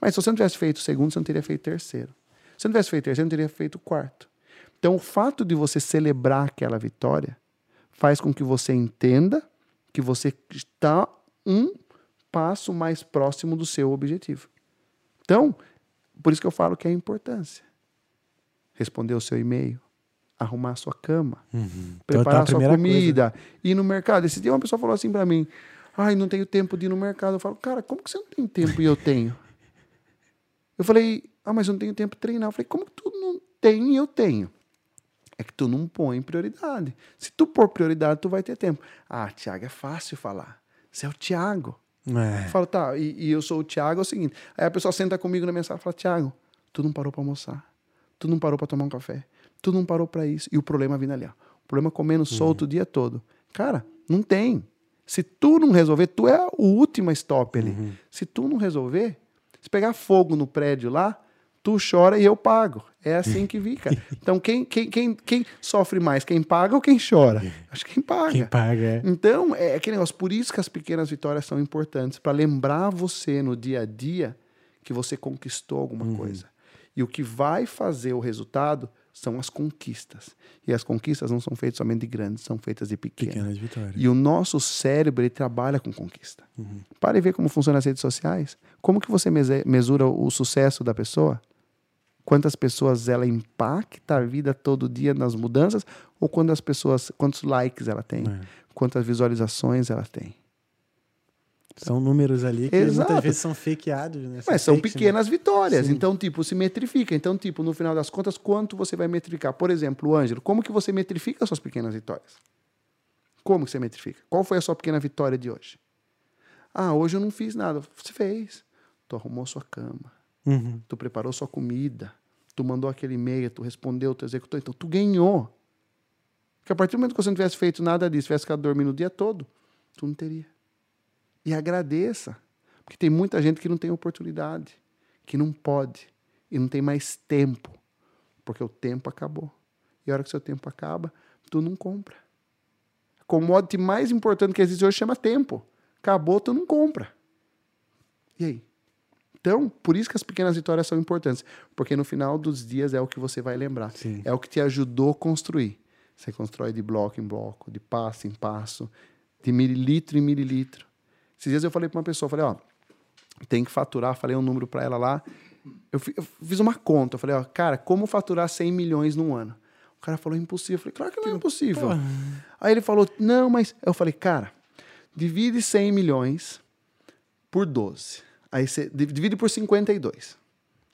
Mas se você não tivesse feito o segundo, você não teria feito o terceiro. Se você não tivesse feito o terceiro, você não teria feito o quarto. Então, o fato de você celebrar aquela vitória faz com que você entenda que você está um passo mais próximo do seu objetivo. Então, por isso que eu falo que é a importância. Responder o seu e-mail, arrumar a sua cama, Então, tá preparar a a sua comida, ir no mercado. Esse dia uma pessoa falou assim para mim: "Ai, não tenho tempo de ir no mercado". Eu falo: "Cara, como que você não tem tempo e eu tenho?" Eu falei: "Ah, mas eu não tenho tempo de treinar". Eu falei: "Como que tu não tem e eu tenho?" É que tu não põe prioridade. Se tu pôr prioridade, tu vai ter tempo. Ah, Tiago, é fácil falar. Você é o Tiago. É. Eu falo, tá, e, e eu sou o Thiago, é o seguinte. Aí a pessoa senta comigo na mensagem e fala, Thiago, tu não parou pra almoçar. Tu não parou pra tomar um café. Tu não parou pra isso. E o problema vindo ali, ó. O problema comendo solto o dia todo. Cara, não tem. Se tu não resolver, tu é o último stop ali. Se tu não resolver, se pegar fogo no prédio lá, tu chora e eu pago. É assim que fica. Então, quem, quem, quem, quem sofre mais? Quem paga ou quem chora? Acho que quem paga. Quem paga é. Então, é aquele negócio. Por isso que as pequenas vitórias são importantes, para lembrar você no dia a dia que você conquistou alguma coisa. E o que vai fazer o resultado são as conquistas. E as conquistas não são feitas somente de grandes, são feitas de pequenas. Pequenas vitórias. E o nosso cérebro ele trabalha com conquista. Para e ver como funcionam as redes sociais. Como que você mesura o sucesso da pessoa? Quantas pessoas ela impacta a vida todo dia nas mudanças? Ou quantas pessoas, quantos likes ela tem? É. Quantas visualizações ela tem? São números ali que Exato. muitas vezes são fakeados, né? Mas são né? pequenas vitórias. Sim. Então, tipo, se metrifica. Então, tipo, no final das contas, quanto você vai metrificar? Por exemplo, Ângelo, como que você metrifica as suas pequenas vitórias? Como que você metrifica? Qual foi a sua pequena vitória de hoje? Ah, hoje eu não fiz nada. Você fez. Tu arrumou sua cama. Uhum. Tu preparou sua comida. Tu mandou aquele e-mail, tu respondeu, tu executou. Então, tu ganhou. Porque a partir do momento que você não tivesse feito nada disso, tivesse ficado dormindo o dia todo, tu não teria. E agradeça. Porque tem muita gente que não tem oportunidade, que não pode e não tem mais tempo Porque o tempo acabou. E a hora que seu tempo acaba, tu não compra. A commodity mais importante que existe hoje chama tempo. Acabou, tu não compra. E aí? Então, por isso que as pequenas vitórias são importantes. Porque no final dos dias é o que você vai lembrar. Sim. É o que te ajudou a construir. Você constrói de bloco em bloco, de passo em passo, de mililitro em mililitro. Esses dias eu falei para uma pessoa, falei, ó, tem que faturar, falei um número para ela lá. Eu, eu fiz uma conta, eu falei, ó, cara, como faturar 100 milhões num ano? O cara falou, impossível. Eu falei, claro que não é impossível. Aí ele falou, não, mas... Eu falei, cara, divide 100 milhões por 12. Aí você div- divide por 52.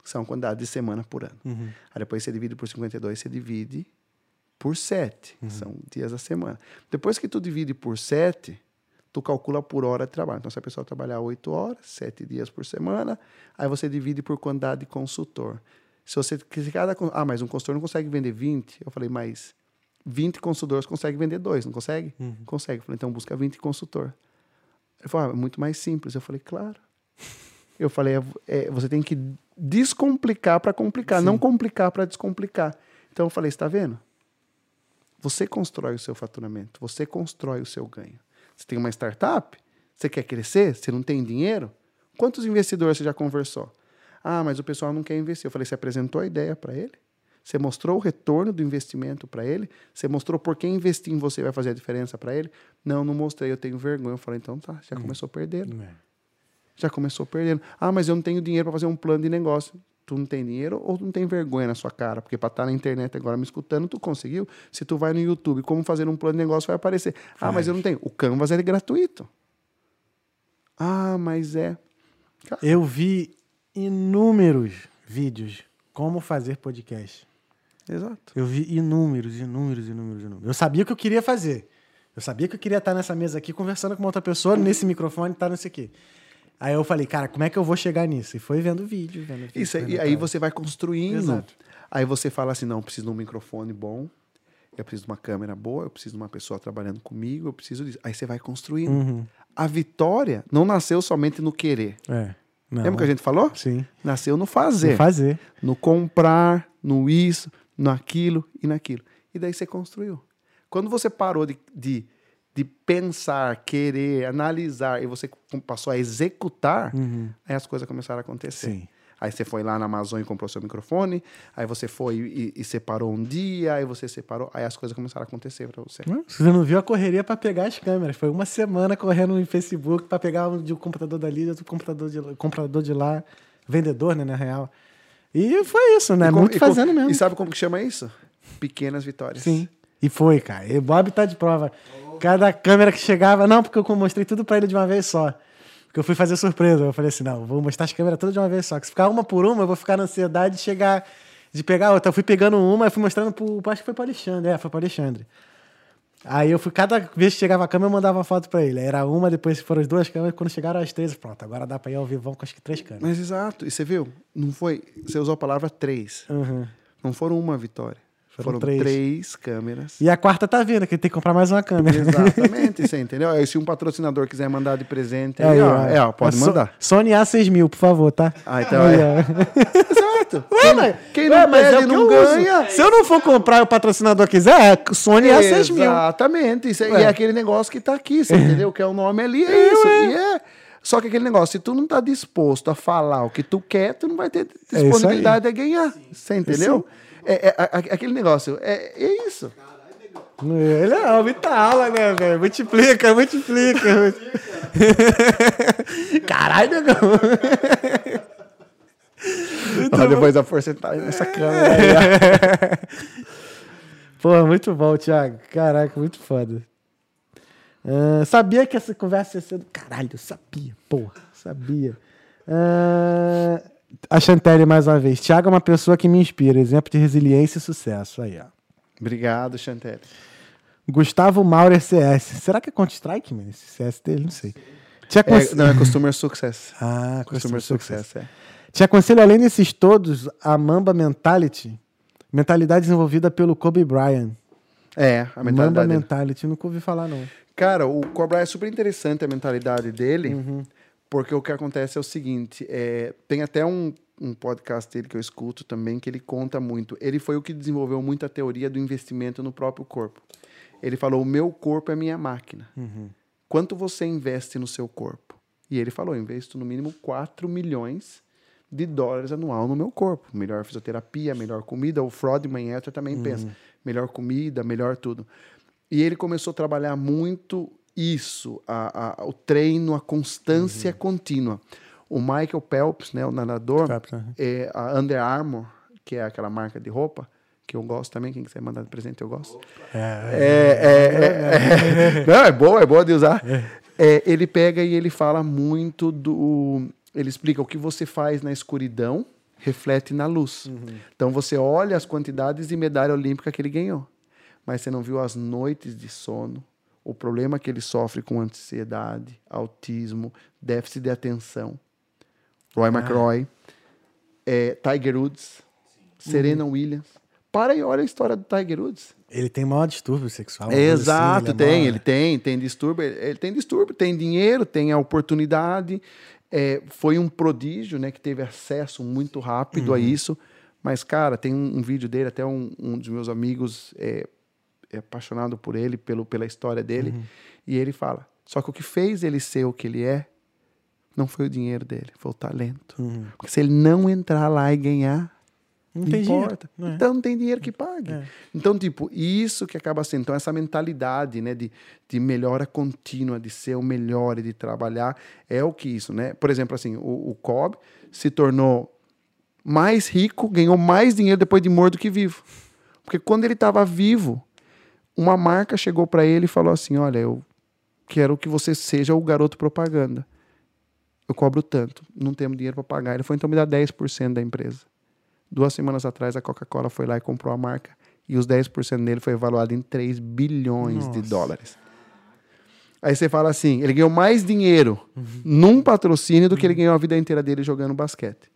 Que são a quantidade de semana por ano. Aí depois você divide por 52, você divide por 7. São dias da semana. Depois que tu divide por 7, tu calcula por hora de trabalho. Então, se a pessoa trabalhar 8 horas, 7 dias por semana, aí você divide por quantidade de consultor. Se você se cada ah, mas um consultor não consegue vender 20, eu falei, mas 20 consultores conseguem vender dois, não consegue? Consegue. Eu falei, então busca 20 consultor. Ele falou, ah, é muito mais simples. Eu falei, claro. Eu falei, é, é, você tem que descomplicar para complicar, não complicar para descomplicar. Então eu falei, está vendo? Você constrói o seu faturamento, você constrói o seu ganho. Você tem uma startup, você quer crescer, você não tem dinheiro? Quantos investidores você já conversou? Ah, mas o pessoal não quer investir. Eu falei, você apresentou a ideia para ele? Você mostrou o retorno do investimento para ele? Você mostrou por que investir em você vai fazer a diferença para ele? Não, não mostrei, eu tenho vergonha. Eu falei, então tá, já começou perdendo. É. Já começou perdendo. Ah, mas eu não tenho dinheiro para fazer um plano de negócio. Tu não tem dinheiro ou tu não tem vergonha na sua cara? Porque para estar na internet agora me escutando, tu conseguiu. Se tu vai no YouTube, como fazer um plano de negócio, vai aparecer. Ah, mas eu não tenho. O Canvas é gratuito. Ah, mas é. Eu vi inúmeros vídeos como fazer podcast. Exato. Eu vi inúmeros, inúmeros, inúmeros, inúmeros. Eu sabia o que eu queria fazer. Eu sabia que eu queria estar nessa mesa aqui conversando com uma outra pessoa, nesse microfone, tá nesse aqui. Aí eu falei, cara, como é que eu vou chegar nisso? E foi vendo vídeo, vendo vídeo. Isso vendo e aí tal. você vai construindo. Exato. Aí você fala assim: não, eu preciso de um microfone bom, eu preciso de uma câmera boa, eu preciso de uma pessoa trabalhando comigo, eu preciso disso. Aí você vai construindo. Uhum. A vitória não nasceu somente no querer. É. Não. Lembra que a gente falou? Sim. Nasceu no fazer. Vou fazer. no comprar, no isso, no aquilo e naquilo. E daí você construiu. Quando você parou de, de, de pensar, querer, analisar e você passou a executar, aí as coisas começaram a acontecer. Sim. Aí você foi lá na Amazon e comprou seu microfone, aí você foi e, e separou um dia, aí você separou, aí as coisas começaram a acontecer para você. Você não viu a correria pra pegar as câmeras. Foi uma semana correndo no Facebook pra pegar um de um computador dali, outro computador de, comprador de lá, vendedor, né, na real. E foi isso, né? Com- Muito com- fazendo mesmo. E sabe como que chama isso? Pequenas vitórias. Sim. E foi, cara. E o Bob tá de prova. Cada câmera que chegava, não, porque eu mostrei tudo pra ele de uma vez só. Porque eu fui fazer surpresa. Eu falei assim: não, vou mostrar as câmeras todas de uma vez só. Que se ficar uma por uma, eu vou ficar na ansiedade de chegar, de pegar outra. Eu fui pegando uma e fui mostrando pro. Acho que foi pro Alexandre. É, foi pro Alexandre. Aí eu fui, cada vez que chegava a câmera, eu mandava foto pra ele. Era uma, depois foram as duas câmeras. Quando chegaram as três, pronto, agora dá pra ir ao vivo com acho que três câmeras. Mas exato. E você viu? Não foi. Você usou a palavra três. Uhum. Não foram uma vitória. Foram Foram, três. três. câmeras. E a quarta tá vindo, que tem que comprar mais uma câmera. Exatamente, você entendeu? Aí, se um patrocinador quiser mandar de presente, aí, Aí, ó, ó. é, ó, pode So- mandar. Sony A6000, por favor, tá? Ah, então Aí, é. Exato. Ué, Quem, mas- quem ué, não mas é pede que não uso. ganha. Se eu não for comprar e o patrocinador quiser, é Sony A6000. Exatamente. Isso, é- Ué. e é aquele negócio que tá aqui, você entendeu? Que é o nome ali, é isso. E é. Só que aquele negócio, se tu não tá disposto a falar o que tu quer, tu não vai ter É disponibilidade a ganhar. Você entendeu? É, é, a- aquele negócio, é, é isso. Ele é aumenta a aula, né, velho? Multiplica, multiplica. Caralho, negão. Ó, depois a porcentagem nessa câmera aí. muito bom, Thiago. Caraca, muito foda. Ah, sabia que essa conversa ia ser do caralho, sabia, porra, sabia. Ah, a Chantelli mais uma vez. Thiago é uma pessoa que me inspira, exemplo de resiliência e sucesso. Aí, ó. Obrigado, Chantelli. Gustavo Maurer CS. Será que é Counter-Strike, mano? Esse CS dele? Não sei. Te É, não, é Customer Success. Ah, Customer Success, é. Te aconselho, além desses todos, a Mamba Mentality. Mentalidade desenvolvida pelo Kobe Bryant. É, a Mamba mentalidade dele. Mentality, nunca ouvi falar, não. Cara, o Cobra é super interessante a mentalidade dele, Uhum. Porque o que acontece é o seguinte: é, tem até um, um podcast dele que eu escuto também, que ele conta muito. Ele foi o que desenvolveu muita teoria do investimento no próprio corpo. Ele falou: o meu corpo é minha máquina. Quanto você investe no seu corpo? E ele falou: eu investo no mínimo 4 milhões de dólares anual no meu corpo. Melhor fisioterapia, melhor comida. O Frodman Etter também pensa: melhor comida, melhor tudo. E ele começou a trabalhar muito isso, a- a- o treino, a constância contínua. O Michael Phelps, né, o nadador, é, a Under Armour, que é aquela marca de roupa, que eu gosto também, quem quiser mandar de presente eu gosto. É, é, é, é. Não, é boa, é boa de usar. É, ele pega e ele fala muito do. Ele explica o que você faz na escuridão reflete na luz. Então você olha as quantidades de medalha olímpica que ele ganhou, mas você não viu as noites de sono, o problema que ele sofre com ansiedade, autismo, déficit de atenção. Roy McRoy, é, Tiger Woods, Serena Williams. Para e olha a história do Tiger Woods. Ele tem maior distúrbio sexual. uma coisa assim, Exato, é tem, ele tem, tem distúrbio, ele ele tem distúrbio, tem dinheiro, tem a oportunidade, é, foi um prodígio, né, que teve acesso muito rápido a isso, mas, cara, tem um, um vídeo dele, até um, um dos meus amigos é, é apaixonado por ele, pelo, pela história dele, e ele fala, só que o que fez ele ser o que ele é, não foi o dinheiro dele, foi o talento. Porque se ele não entrar lá e ganhar, Não não tem dinheiro, importa. né? Então não tem dinheiro que pague. É. Então, tipo, isso que acaba sendo. Então, essa mentalidade, né, de, de melhora contínua, de ser o melhor e de trabalhar, é o que isso, né? Por exemplo, assim, o, o Cobb se tornou mais rico, ganhou mais dinheiro depois de morto do que vivo. Porque quando ele estava vivo, uma marca chegou para ele e falou assim: Olha, eu quero que você seja o garoto propaganda. Eu cobro tanto, não temos dinheiro para pagar. Ele foi, então me dá 10% da empresa. Duas semanas atrás, a Coca-Cola foi lá e comprou a marca. E os 10% dele foi avaliado em 3 bilhões de Nossa. dólares. Aí você fala assim: ele ganhou mais dinheiro num patrocínio do que ele ganhou a vida inteira dele jogando basquete.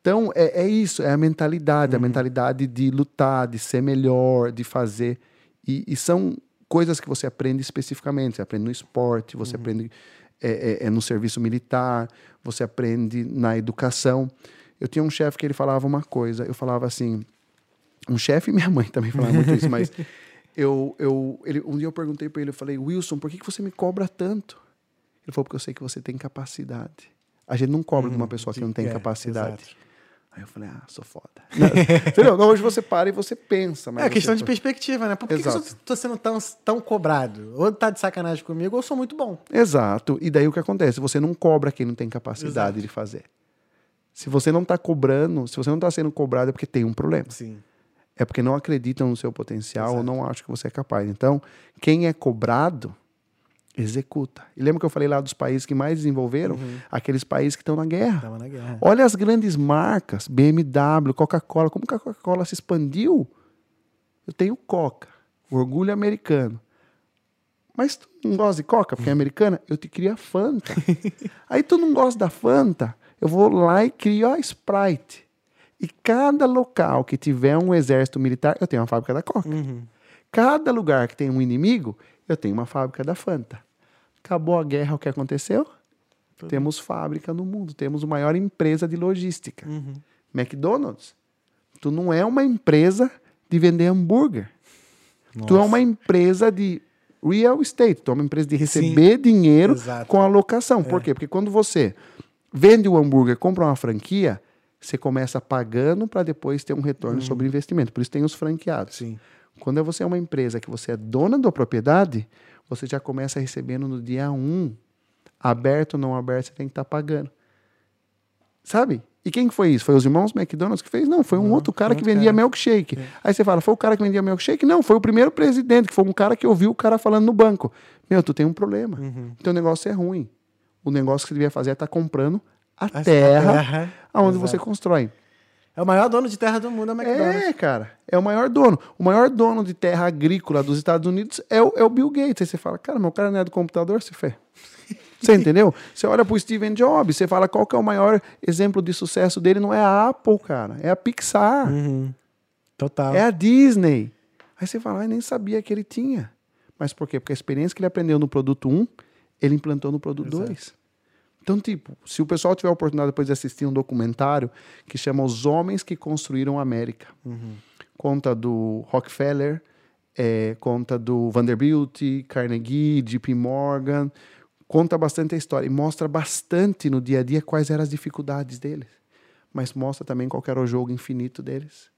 Então, é, é isso, é a mentalidade, a mentalidade de lutar, de ser melhor, de fazer. E, e são coisas que você aprende especificamente. Você aprende no esporte, você aprende é, é, é no serviço militar, você aprende na educação. Eu tinha um chefe que ele falava uma coisa, eu falava assim, um chefe e minha mãe também falavam muito isso, mas eu, eu, ele, um dia eu perguntei para ele, eu falei, Wilson, por que, que você me cobra tanto? Ele falou, porque eu sei que você tem capacidade. A gente não cobra de uma pessoa que não tem é, capacidade. exato. Aí eu falei, ah, sou foda. Entendeu? Não, hoje você para e você pensa. Mas É questão você- de perspectiva, né? Por que, que eu Exato. tô sendo tão, tão cobrado? Ou tá de sacanagem comigo, ou sou muito bom. Exato. E daí o que acontece? Você não cobra quem não tem capacidade Exato. de fazer. Se você não está cobrando, se você não está sendo cobrado, é porque tem um problema. Sim. É porque não acreditam no seu potencial ou não acham que você é capaz. Então, quem é cobrado, executa. E lembra que eu falei lá dos países que mais desenvolveram? Aqueles países que estão na guerra. Na guerra. Olha as grandes marcas, BMW, Coca-Cola, como que a Coca-Cola se expandiu? Eu tenho Coca, orgulho americano. Mas tu não gosta de Coca porque é americana? Eu te crio a Fanta. Aí tu não gosta da Fanta? Eu vou lá e crio a Sprite. E cada local que tiver um exército militar, eu tenho uma fábrica da Coca. Cada lugar que tem um inimigo, eu tenho uma fábrica da Fanta. Acabou a guerra, o que aconteceu? Temos fábrica no mundo, temos a maior empresa de logística. McDonald's. Tu não é uma empresa de vender hambúrguer. Tu é uma empresa de real estate. Tu é uma empresa de receber dinheiro exato. com alocação. Por quê? Porque quando você vende o hambúrguer, compra uma franquia, você começa pagando para depois ter um retorno sobre investimento. Por isso tem os franqueados. Sim. Quando você é uma empresa que você é dona da propriedade, você já começa recebendo no dia 1. Aberto ou não aberto, você tem que estar pagando. Sabe? E quem que foi isso? Foi os irmãos McDonald's que fez? Não, foi um outro cara que vendia cara. milkshake. Aí você fala, foi o cara que vendia milkshake? Não, foi o primeiro presidente, que foi um cara que ouviu o cara falando no banco. Meu, tu tem um problema. Teu negócio é ruim. O negócio que você devia fazer é estar comprando a, A terra, terra, aonde exato. você constrói. É o maior dono de terra do mundo, é o McDonald's. É, cara. É o maior dono. O maior dono de terra agrícola dos Estados Unidos é o, é o Bill Gates. Aí você fala, cara, meu cara não é do computador, se fé. Você entendeu? Você olha pro Steven Jobs, você fala qual que é o maior exemplo de sucesso dele. Não é a Apple, cara. É a Pixar. Uhum. Total. É a Disney. Aí você fala, ah, nem sabia que ele tinha. Mas por quê? Porque a experiência que ele aprendeu no produto 1, ele implantou no produto 2. Então, tipo, se o pessoal tiver a oportunidade depois de assistir um documentário que chama Os Homens que Construíram a América, conta do Rockefeller, é, conta do Vanderbilt, Carnegie, JP Morgan, conta bastante a história e mostra bastante no dia a dia quais eram as dificuldades deles, mas mostra também qual era o jogo infinito deles.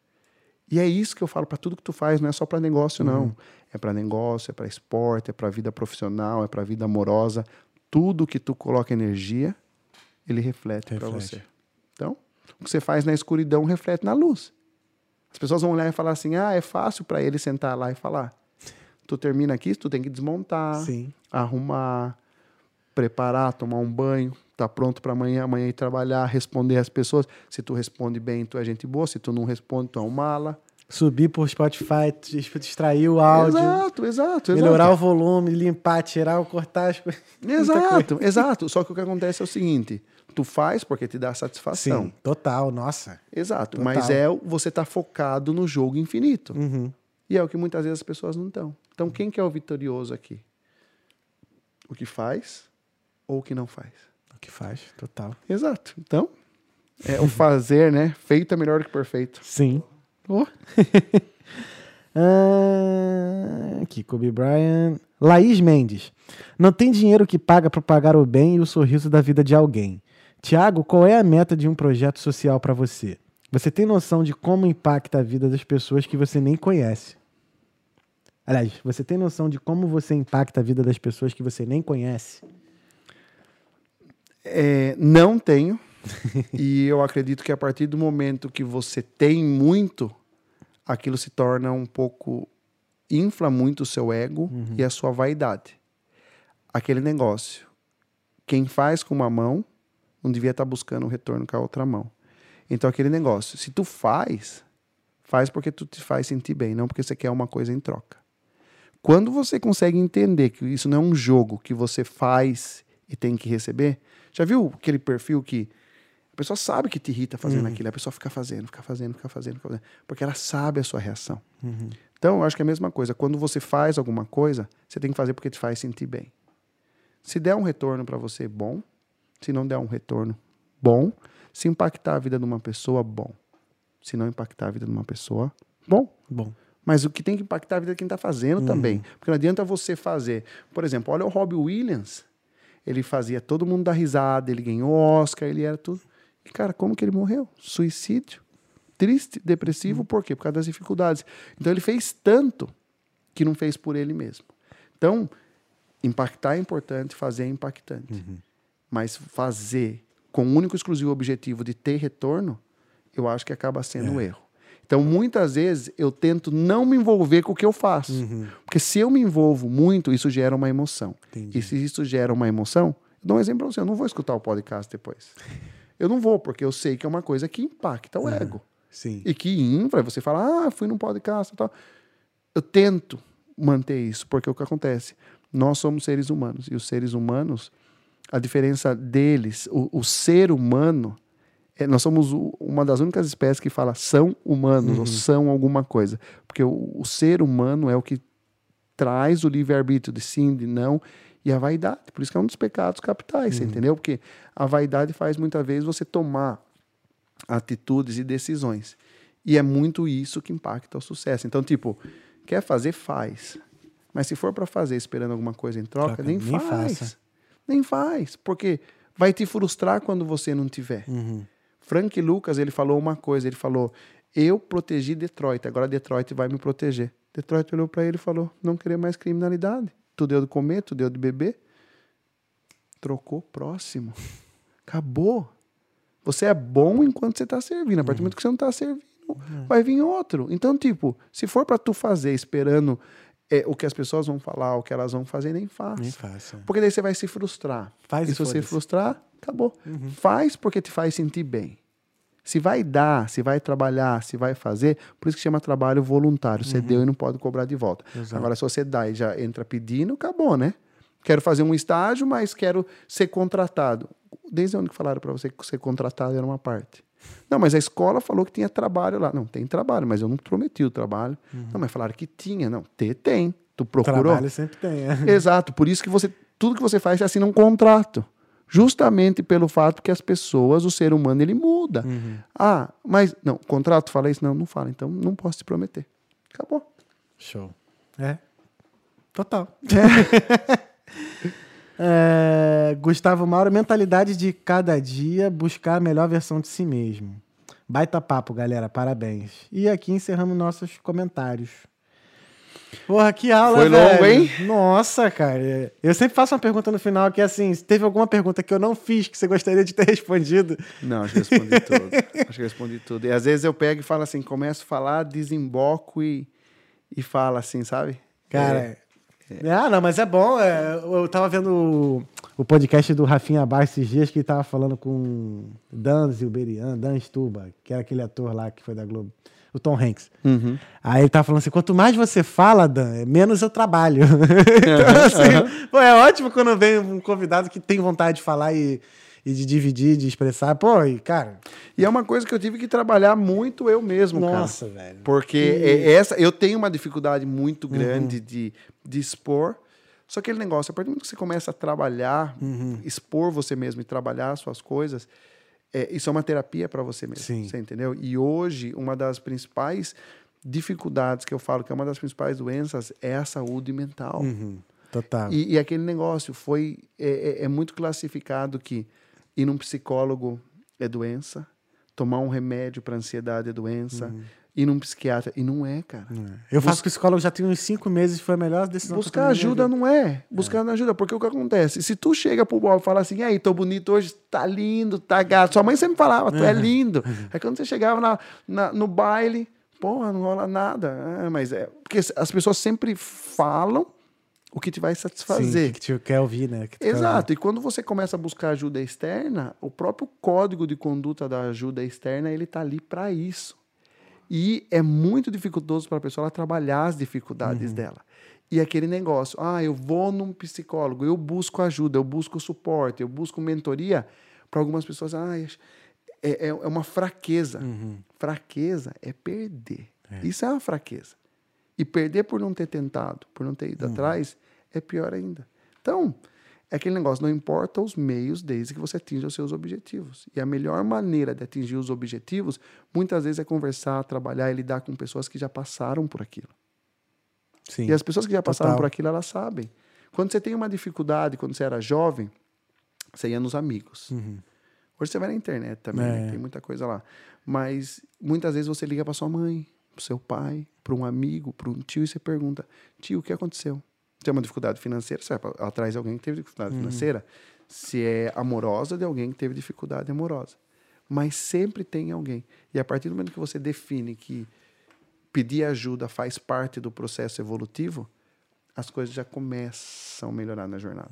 E é isso que eu falo para tudo que tu faz, não é só para negócio não, é para negócio, é para esporte, é para vida profissional, é para vida amorosa, tudo que tu coloca energia, ele reflete para Reflete. você. Então, o que você faz na escuridão reflete na luz. As pessoas vão olhar e falar assim: "Ah, é fácil para ele sentar lá e falar". Tu termina aqui, tu tem que desmontar, Sim. arrumar, preparar, tomar um banho, tá pronto para amanhã, amanhã ir trabalhar, responder às pessoas. Se tu responde bem, tu é gente boa. Se tu não responde, tu é um mala. Subir por Spotify, extrair o áudio, Exato, exato, melhorar exato. o volume, limpar, tirar, cortar as coisas. Exato, exato. Só que o que acontece é o seguinte: tu faz porque te dá satisfação. Sim, total, nossa. Exato. Total. Mas é você tá focado no jogo infinito. Uhum. E é o que muitas vezes as pessoas não estão. Então, quem que é o vitorioso aqui? O que faz ou o que não faz? O que faz, total. Exato. Então, é o fazer, né? Feito é melhor do que perfeito. Sim. Oh. Ah, aqui, Kobe Bryant. Laís Mendes. Não tem dinheiro que paga para pagar o bem e o sorriso da vida de alguém. Tiago, qual é a meta de um projeto social para você? Você tem noção de como impacta a vida das pessoas que você nem conhece? Aliás, você tem noção de como você impacta a vida das pessoas que você nem conhece? É, não tenho. e eu acredito que a partir do momento que você tem muito, aquilo se torna um pouco. infla muito o seu ego e a sua vaidade. Aquele negócio. Quem faz com uma mão não devia estar buscando o retorno com a outra mão. Então, aquele negócio. Se tu faz, faz porque tu te faz sentir bem, não porque você quer uma coisa em troca. Quando você consegue entender que isso não é um jogo que você faz e tem que receber, já viu aquele perfil que pessoa sabe que te irrita fazendo aquilo, a pessoa fica fazendo, fica fazendo, fica fazendo, fica fazendo, porque ela sabe a sua reação. Então, eu acho que é a mesma coisa. Quando você faz alguma coisa, você tem que fazer porque te faz sentir bem. Se der um retorno para você, bom. Se não der um retorno, bom. Se impactar a vida de uma pessoa, bom. Se não impactar a vida de uma pessoa, bom. Bom. Mas o que tem que impactar a vida de quem está fazendo também. Porque não adianta você fazer. Por exemplo, olha o Robbie Williams. Ele fazia todo mundo dar risada, ele ganhou Oscar, ele era tudo. E, cara, como que ele morreu? Suicídio. Triste, depressivo, por quê? Por causa das dificuldades. Então ele fez tanto que não fez por ele mesmo. Então, impactar é importante, fazer é impactante. Mas fazer com o único e exclusivo objetivo de ter retorno, eu acho que acaba sendo um erro. Então, muitas vezes, eu tento não me envolver com o que eu faço. Porque se eu me envolvo muito, isso gera uma emoção. Entendi. E se isso gera uma emoção, eu dou um exemplo para você, eu não vou escutar o podcast depois. Eu não vou, porque eu sei que é uma coisa que impacta o ego. Sim. E que infla, você fala, ah, fui num podcast e tal. Eu tento manter isso, porque o que acontece? Nós somos seres humanos, e os seres humanos, a diferença deles, o, o ser humano, é, nós somos o- uma das únicas espécies que fala são humanos, ou são alguma coisa. Porque o, o ser humano é o que traz o livre-arbítrio de sim, de não, e a vaidade. Por isso que é um dos pecados capitais, você entendeu? Porque a vaidade faz muitas vezes você tomar atitudes e decisões. E é muito isso que impacta o sucesso. Então, tipo, quer fazer, faz. Mas se for para fazer esperando alguma coisa em troca, Troca, nem, nem faz. faça. Nem faz. Porque vai te frustrar quando você não tiver. Uhum. Frank Lucas, ele falou uma coisa, ele falou: "Eu protegi Detroit, agora Detroit vai me proteger". Detroit olhou para ele e falou: "Não querer mais criminalidade. Tu deu de comer, tu deu de beber, trocou próximo. Acabou. Você é bom enquanto você está servindo. A partir do momento que você não está servindo, vai vir outro. Então, tipo, se for para tu fazer esperando é, o que as pessoas vão falar, o que elas vão fazer, nem faça. Nem faça. Porque daí você vai se frustrar. Faz e se você foda-se. frustrar, acabou. Faz porque te faz sentir bem. Se vai dar, se vai trabalhar, se vai fazer, por isso que chama trabalho voluntário. Você deu e não pode cobrar de volta. Exato. Agora, se você dá e já entra pedindo, acabou, né? Quero fazer um estágio, mas quero ser contratado. Desde onde que falaram para você que ser contratado era uma parte? Não, mas a escola falou que tinha trabalho lá. Não, tem trabalho, mas eu não prometi o trabalho. Não, mas falaram que tinha. Não, ter tem. Tu procurou? Trabalho sempre tem, é. Exato, por isso que você tudo que você faz é assinar um contrato. Justamente pelo fato que as pessoas, o ser humano, ele muda. Ah, mas não, o contrato fala isso? Não, não fala. Então não posso te prometer. Acabou. Show. É. Total. É, Gustavo Mauro, mentalidade de cada dia, buscar a melhor versão de si mesmo. Baita papo, galera, parabéns. E aqui encerramos nossos comentários. Porra, que aula, Foi velho. longo, hein? Nossa, cara. Eu sempre faço uma pergunta no final que é assim, se teve alguma pergunta que eu não fiz que você gostaria de ter respondido? Não, acho que respondi tudo. Acho que respondi tudo. E às vezes eu pego e falo assim, começo a falar, desemboco e, e falo assim, sabe? Cara, É. Ah, não, mas é bom. é, eu tava vendo o, o podcast do Rafinha Bar esses dias que ele tava falando com Dan Zilberian, Dan Stuba, que era aquele ator lá que foi da Globo, o Tom Hanks. Uhum. Aí ele tava falando assim: quanto mais você fala, Dan, menos eu trabalho. então, assim, pô, é ótimo quando vem um convidado que tem vontade de falar e, e de dividir, de expressar. Pô, e cara, E é uma coisa que eu tive que trabalhar muito eu mesmo, cara. nossa, velho. Porque é essa, eu tenho uma dificuldade muito grande de, de expor. Só aquele negócio, a partir do momento que você começa a trabalhar, expor você mesmo e trabalhar as suas coisas, é, isso é uma terapia para você mesmo. Sim. Você entendeu? E hoje, uma das principais dificuldades que eu falo que é uma das principais doenças é a saúde mental. Uhum, total. E, e aquele negócio foi é, é- é muito classificado que ir num psicólogo é doença, tomar um remédio para ansiedade é doença, Uhum. Ir num psiquiatra e não é, cara. Eu faço psicólogo já tem uns cinco meses, foi a melhor decisão Buscar ajuda não é. Buscar ajuda, porque o que acontece? Se tu chega pro Bob e fala assim, aí, tô bonito hoje, tá lindo, tá gato. Sua mãe sempre falava, tu é lindo. Aí quando você chegava na, na- no baile, porra, não rola nada. É, mas é. Porque as pessoas sempre falam o que te vai Sim, satisfazer. que tu quer ouvir, né? Que tu quer Exato. E quando você começa a buscar ajuda externa, o próprio código de conduta da ajuda externa, ele tá ali para isso. E é muito dificultoso para a pessoa trabalhar as dificuldades dela. E aquele negócio, ah, eu vou num psicólogo, eu busco ajuda, eu busco suporte, eu busco mentoria. Para algumas pessoas, ah, é, é, é uma fraqueza. Fraqueza é perder. Isso é uma fraqueza. E perder por não ter tentado, por não ter ido atrás, é pior ainda. Então, é aquele negócio, não importa os meios, desde que você atinja os seus objetivos. E a melhor maneira de atingir os objetivos, muitas vezes, é conversar, trabalhar e lidar com pessoas que já passaram por aquilo. Sim. E as pessoas que já passaram Total. por aquilo, elas sabem. Quando você tem uma dificuldade, quando você era jovem, você ia nos amigos. Hoje você vai na internet também, né? Uhum. É. tem muita coisa lá. Mas muitas vezes você liga para sua mãe, para seu pai, para um amigo, para um tio e você pergunta: tio, o que aconteceu? Tem uma dificuldade financeira, você vai atrás de alguém que teve dificuldade Uhum. financeira. Se é amorosa, de alguém que teve dificuldade amorosa. Mas sempre tem alguém. E a partir do momento que você define que pedir ajuda faz parte do processo evolutivo, as coisas já começam a melhorar na jornada.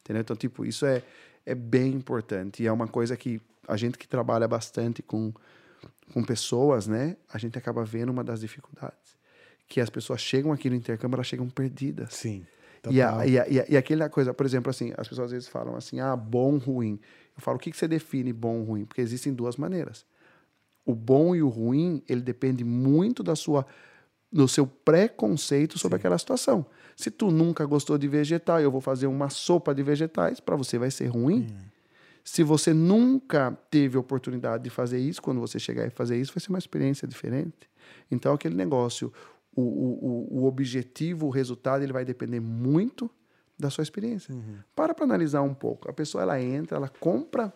Entendeu? Então, tipo, isso é, é bem importante. E é uma coisa que a gente que trabalha bastante com, com pessoas, né? A gente acaba vendo uma das dificuldades. Que as pessoas chegam aqui no intercâmbio, elas chegam perdidas. Sim. E, a, e, a, e, a, e aquela coisa, por exemplo, assim, as pessoas às vezes falam assim, ah, bom, ruim. Eu falo, o que, que você define bom, ruim? Porque existem duas maneiras. O bom e o ruim, ele depende muito da sua, do seu preconceito sobre aquela situação. Se tu nunca gostou de vegetal eu vou fazer uma sopa de vegetais, para você vai ser ruim. Se você nunca teve oportunidade de fazer isso, quando você chegar e fazer isso, vai ser uma experiência diferente. Então, aquele negócio, o, o, o- objetivo, o resultado, ele vai depender muito da sua experiência. Para para analisar um pouco. A pessoa, ela entra, ela compra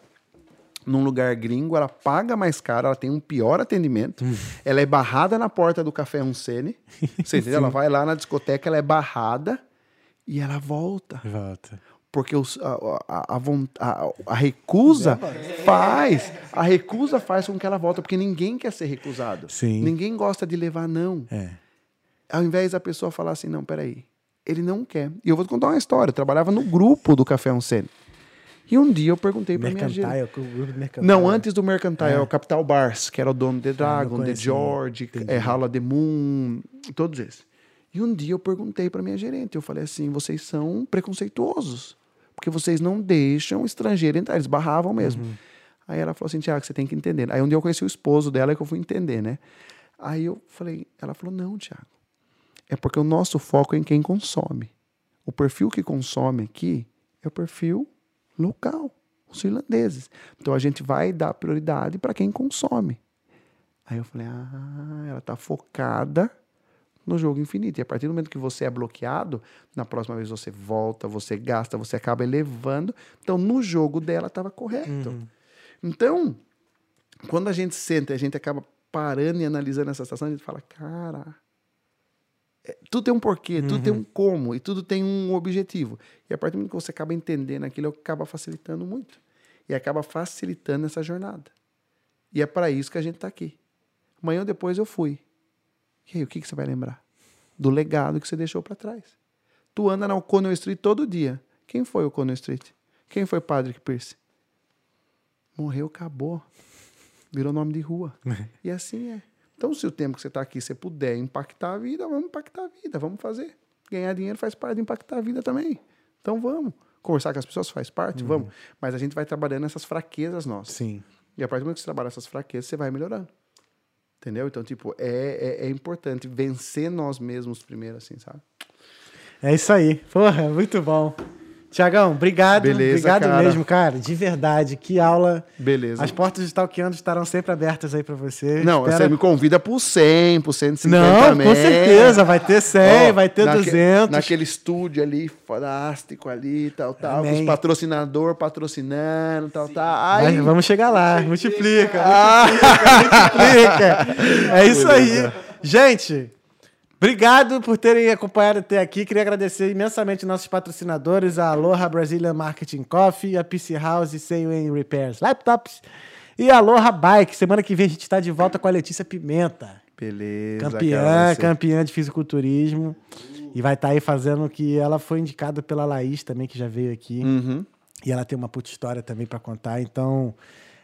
num lugar gringo, ela paga mais caro, ela tem um pior atendimento, ela é barrada na porta do Café Uncene, você entendeu? Ela vai lá na discoteca, ela é barrada e ela volta. Volta. Porque os- a, a, a- a recusa faz. A recusa faz com que ela volta, porque ninguém quer ser recusado. Sim. Ninguém gosta de levar não. É. Ao invés da pessoa falar assim, não, peraí, ele não quer. E eu vou te contar uma história. Eu trabalhava no grupo do Café Uncene. E um dia eu perguntei pra minha gerente. Mercantile, o grupo Mercantile. Não, antes do Mercantile, é. o Capital Bars, que era o dono de Dragon, de. George, é, Hala de Moon, todos esses. E um dia eu perguntei para minha gerente, eu falei assim, vocês são preconceituosos, porque vocês não deixam estrangeiro entrar, eles barravam mesmo. Aí ela falou assim, Tiago, você tem que entender. Aí um dia eu conheci o esposo dela que eu fui entender, né? Aí eu falei, ela falou, não, Tiago, é porque o nosso foco é em quem consome. O perfil que consome aqui é o perfil local. Os finlandeses. Então a gente vai dar prioridade para quem consome. Aí eu falei, ah, ela tá focada no jogo infinito. E a partir do momento que você é bloqueado, na próxima vez você volta, você gasta, você acaba elevando. Então, no jogo dela estava correto. Uhum. Então, quando a gente senta e a gente acaba parando e analisando essa situação, a gente fala, cara, tudo tem um porquê, tudo tem um como e tudo tem um objetivo. E a partir do momento que você acaba entendendo aquilo, acaba facilitando muito. E acaba facilitando essa jornada. E é para isso que a gente está aqui. Amanhã ou depois eu fui. E aí, o que, que você vai lembrar? Do legado que você deixou para trás. Tu anda na O'Connell Street todo dia. Quem foi o O'Connell Street? Quem foi Patrick Pierce? Morreu, acabou. Virou nome de rua. e assim é. Então, se o tempo que você está aqui, você puder impactar a vida, vamos impactar a vida, vamos fazer. Ganhar dinheiro faz parte de impactar a vida também. Então, vamos. Conversar com as pessoas faz parte, vamos. Mas a gente vai trabalhando essas fraquezas nossas. Sim. E a partir do momento que você trabalha essas fraquezas, você vai melhorando. Entendeu? Então, tipo, é, é, é importante vencer nós mesmos primeiro, assim, sabe? É isso aí. Porra, muito bom. Tiagão, obrigado. Beleza, obrigado cara. mesmo, cara. De verdade. Que aula. Beleza. As portas de Stalkeando estarão sempre abertas aí pra você. Não, Espero- você me convida pro 100, pro 150 Não, também. com certeza. Vai ter 100, Ó, vai ter naque- 200. Naquele estúdio ali, fantástico ali, tal, tal. Com Amém. os patrocinador patrocinando, tal, tal. Mas Aí, vamos chegar lá. Multiplica. Ah! multiplica. É isso aí. Gente, obrigado por terem acompanhado até aqui. Queria agradecer imensamente nossos patrocinadores, a Aloha Brazilian Marketing Coffee, a PC House e Seiwen Repairs Laptops e a Aloha Bike. Semana que vem a gente está de volta com a Letícia Pimenta. Beleza, Campeã, cara, campeã de fisiculturismo. E vai estar aí fazendo o que ela foi indicada pela Laís também, que já veio aqui. Uhum. E ela tem uma puta história também pra contar. Então,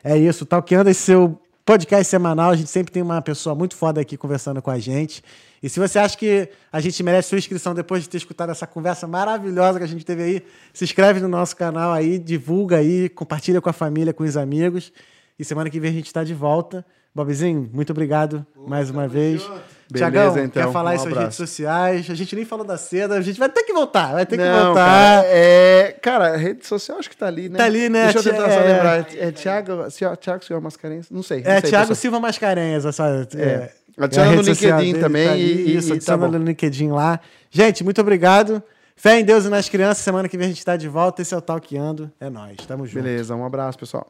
é isso. Talkando esse seu podcast semanal. A gente sempre tem uma pessoa muito foda aqui conversando com a gente. E se você acha que a gente merece sua inscrição depois de ter escutado essa conversa maravilhosa que a gente teve aí, se inscreve no nosso canal aí, divulga aí, compartilha com a família, com os amigos. E semana que vem a gente está de volta. Bobzinho, muito obrigado mais uma vez. Beleza, Tiagão, então. quer falar Um em suas abraço. redes sociais? A gente nem falou da seda, a gente vai ter que voltar, vai ter que Não, voltar. cara, é, cara, a rede social acho que tá ali, né? Tá ali, né? Deixa eu tentar só É. lembrar. É, é Thiago, Thi- Thiago Senhor Mascarenhas? Não sei. não É, sei, Thiago pessoal. Silva Mascarenhas, essa. É, Adiciona a no LinkedIn dele também tá ali, e- Isso, e tá adiciona bom. no LinkedIn lá. Gente, muito obrigado. Fé em Deus e nas crianças. Semana que vem a gente tá de volta. Esse é o Talkando. É nóis. Tamo junto. Beleza, um abraço, pessoal.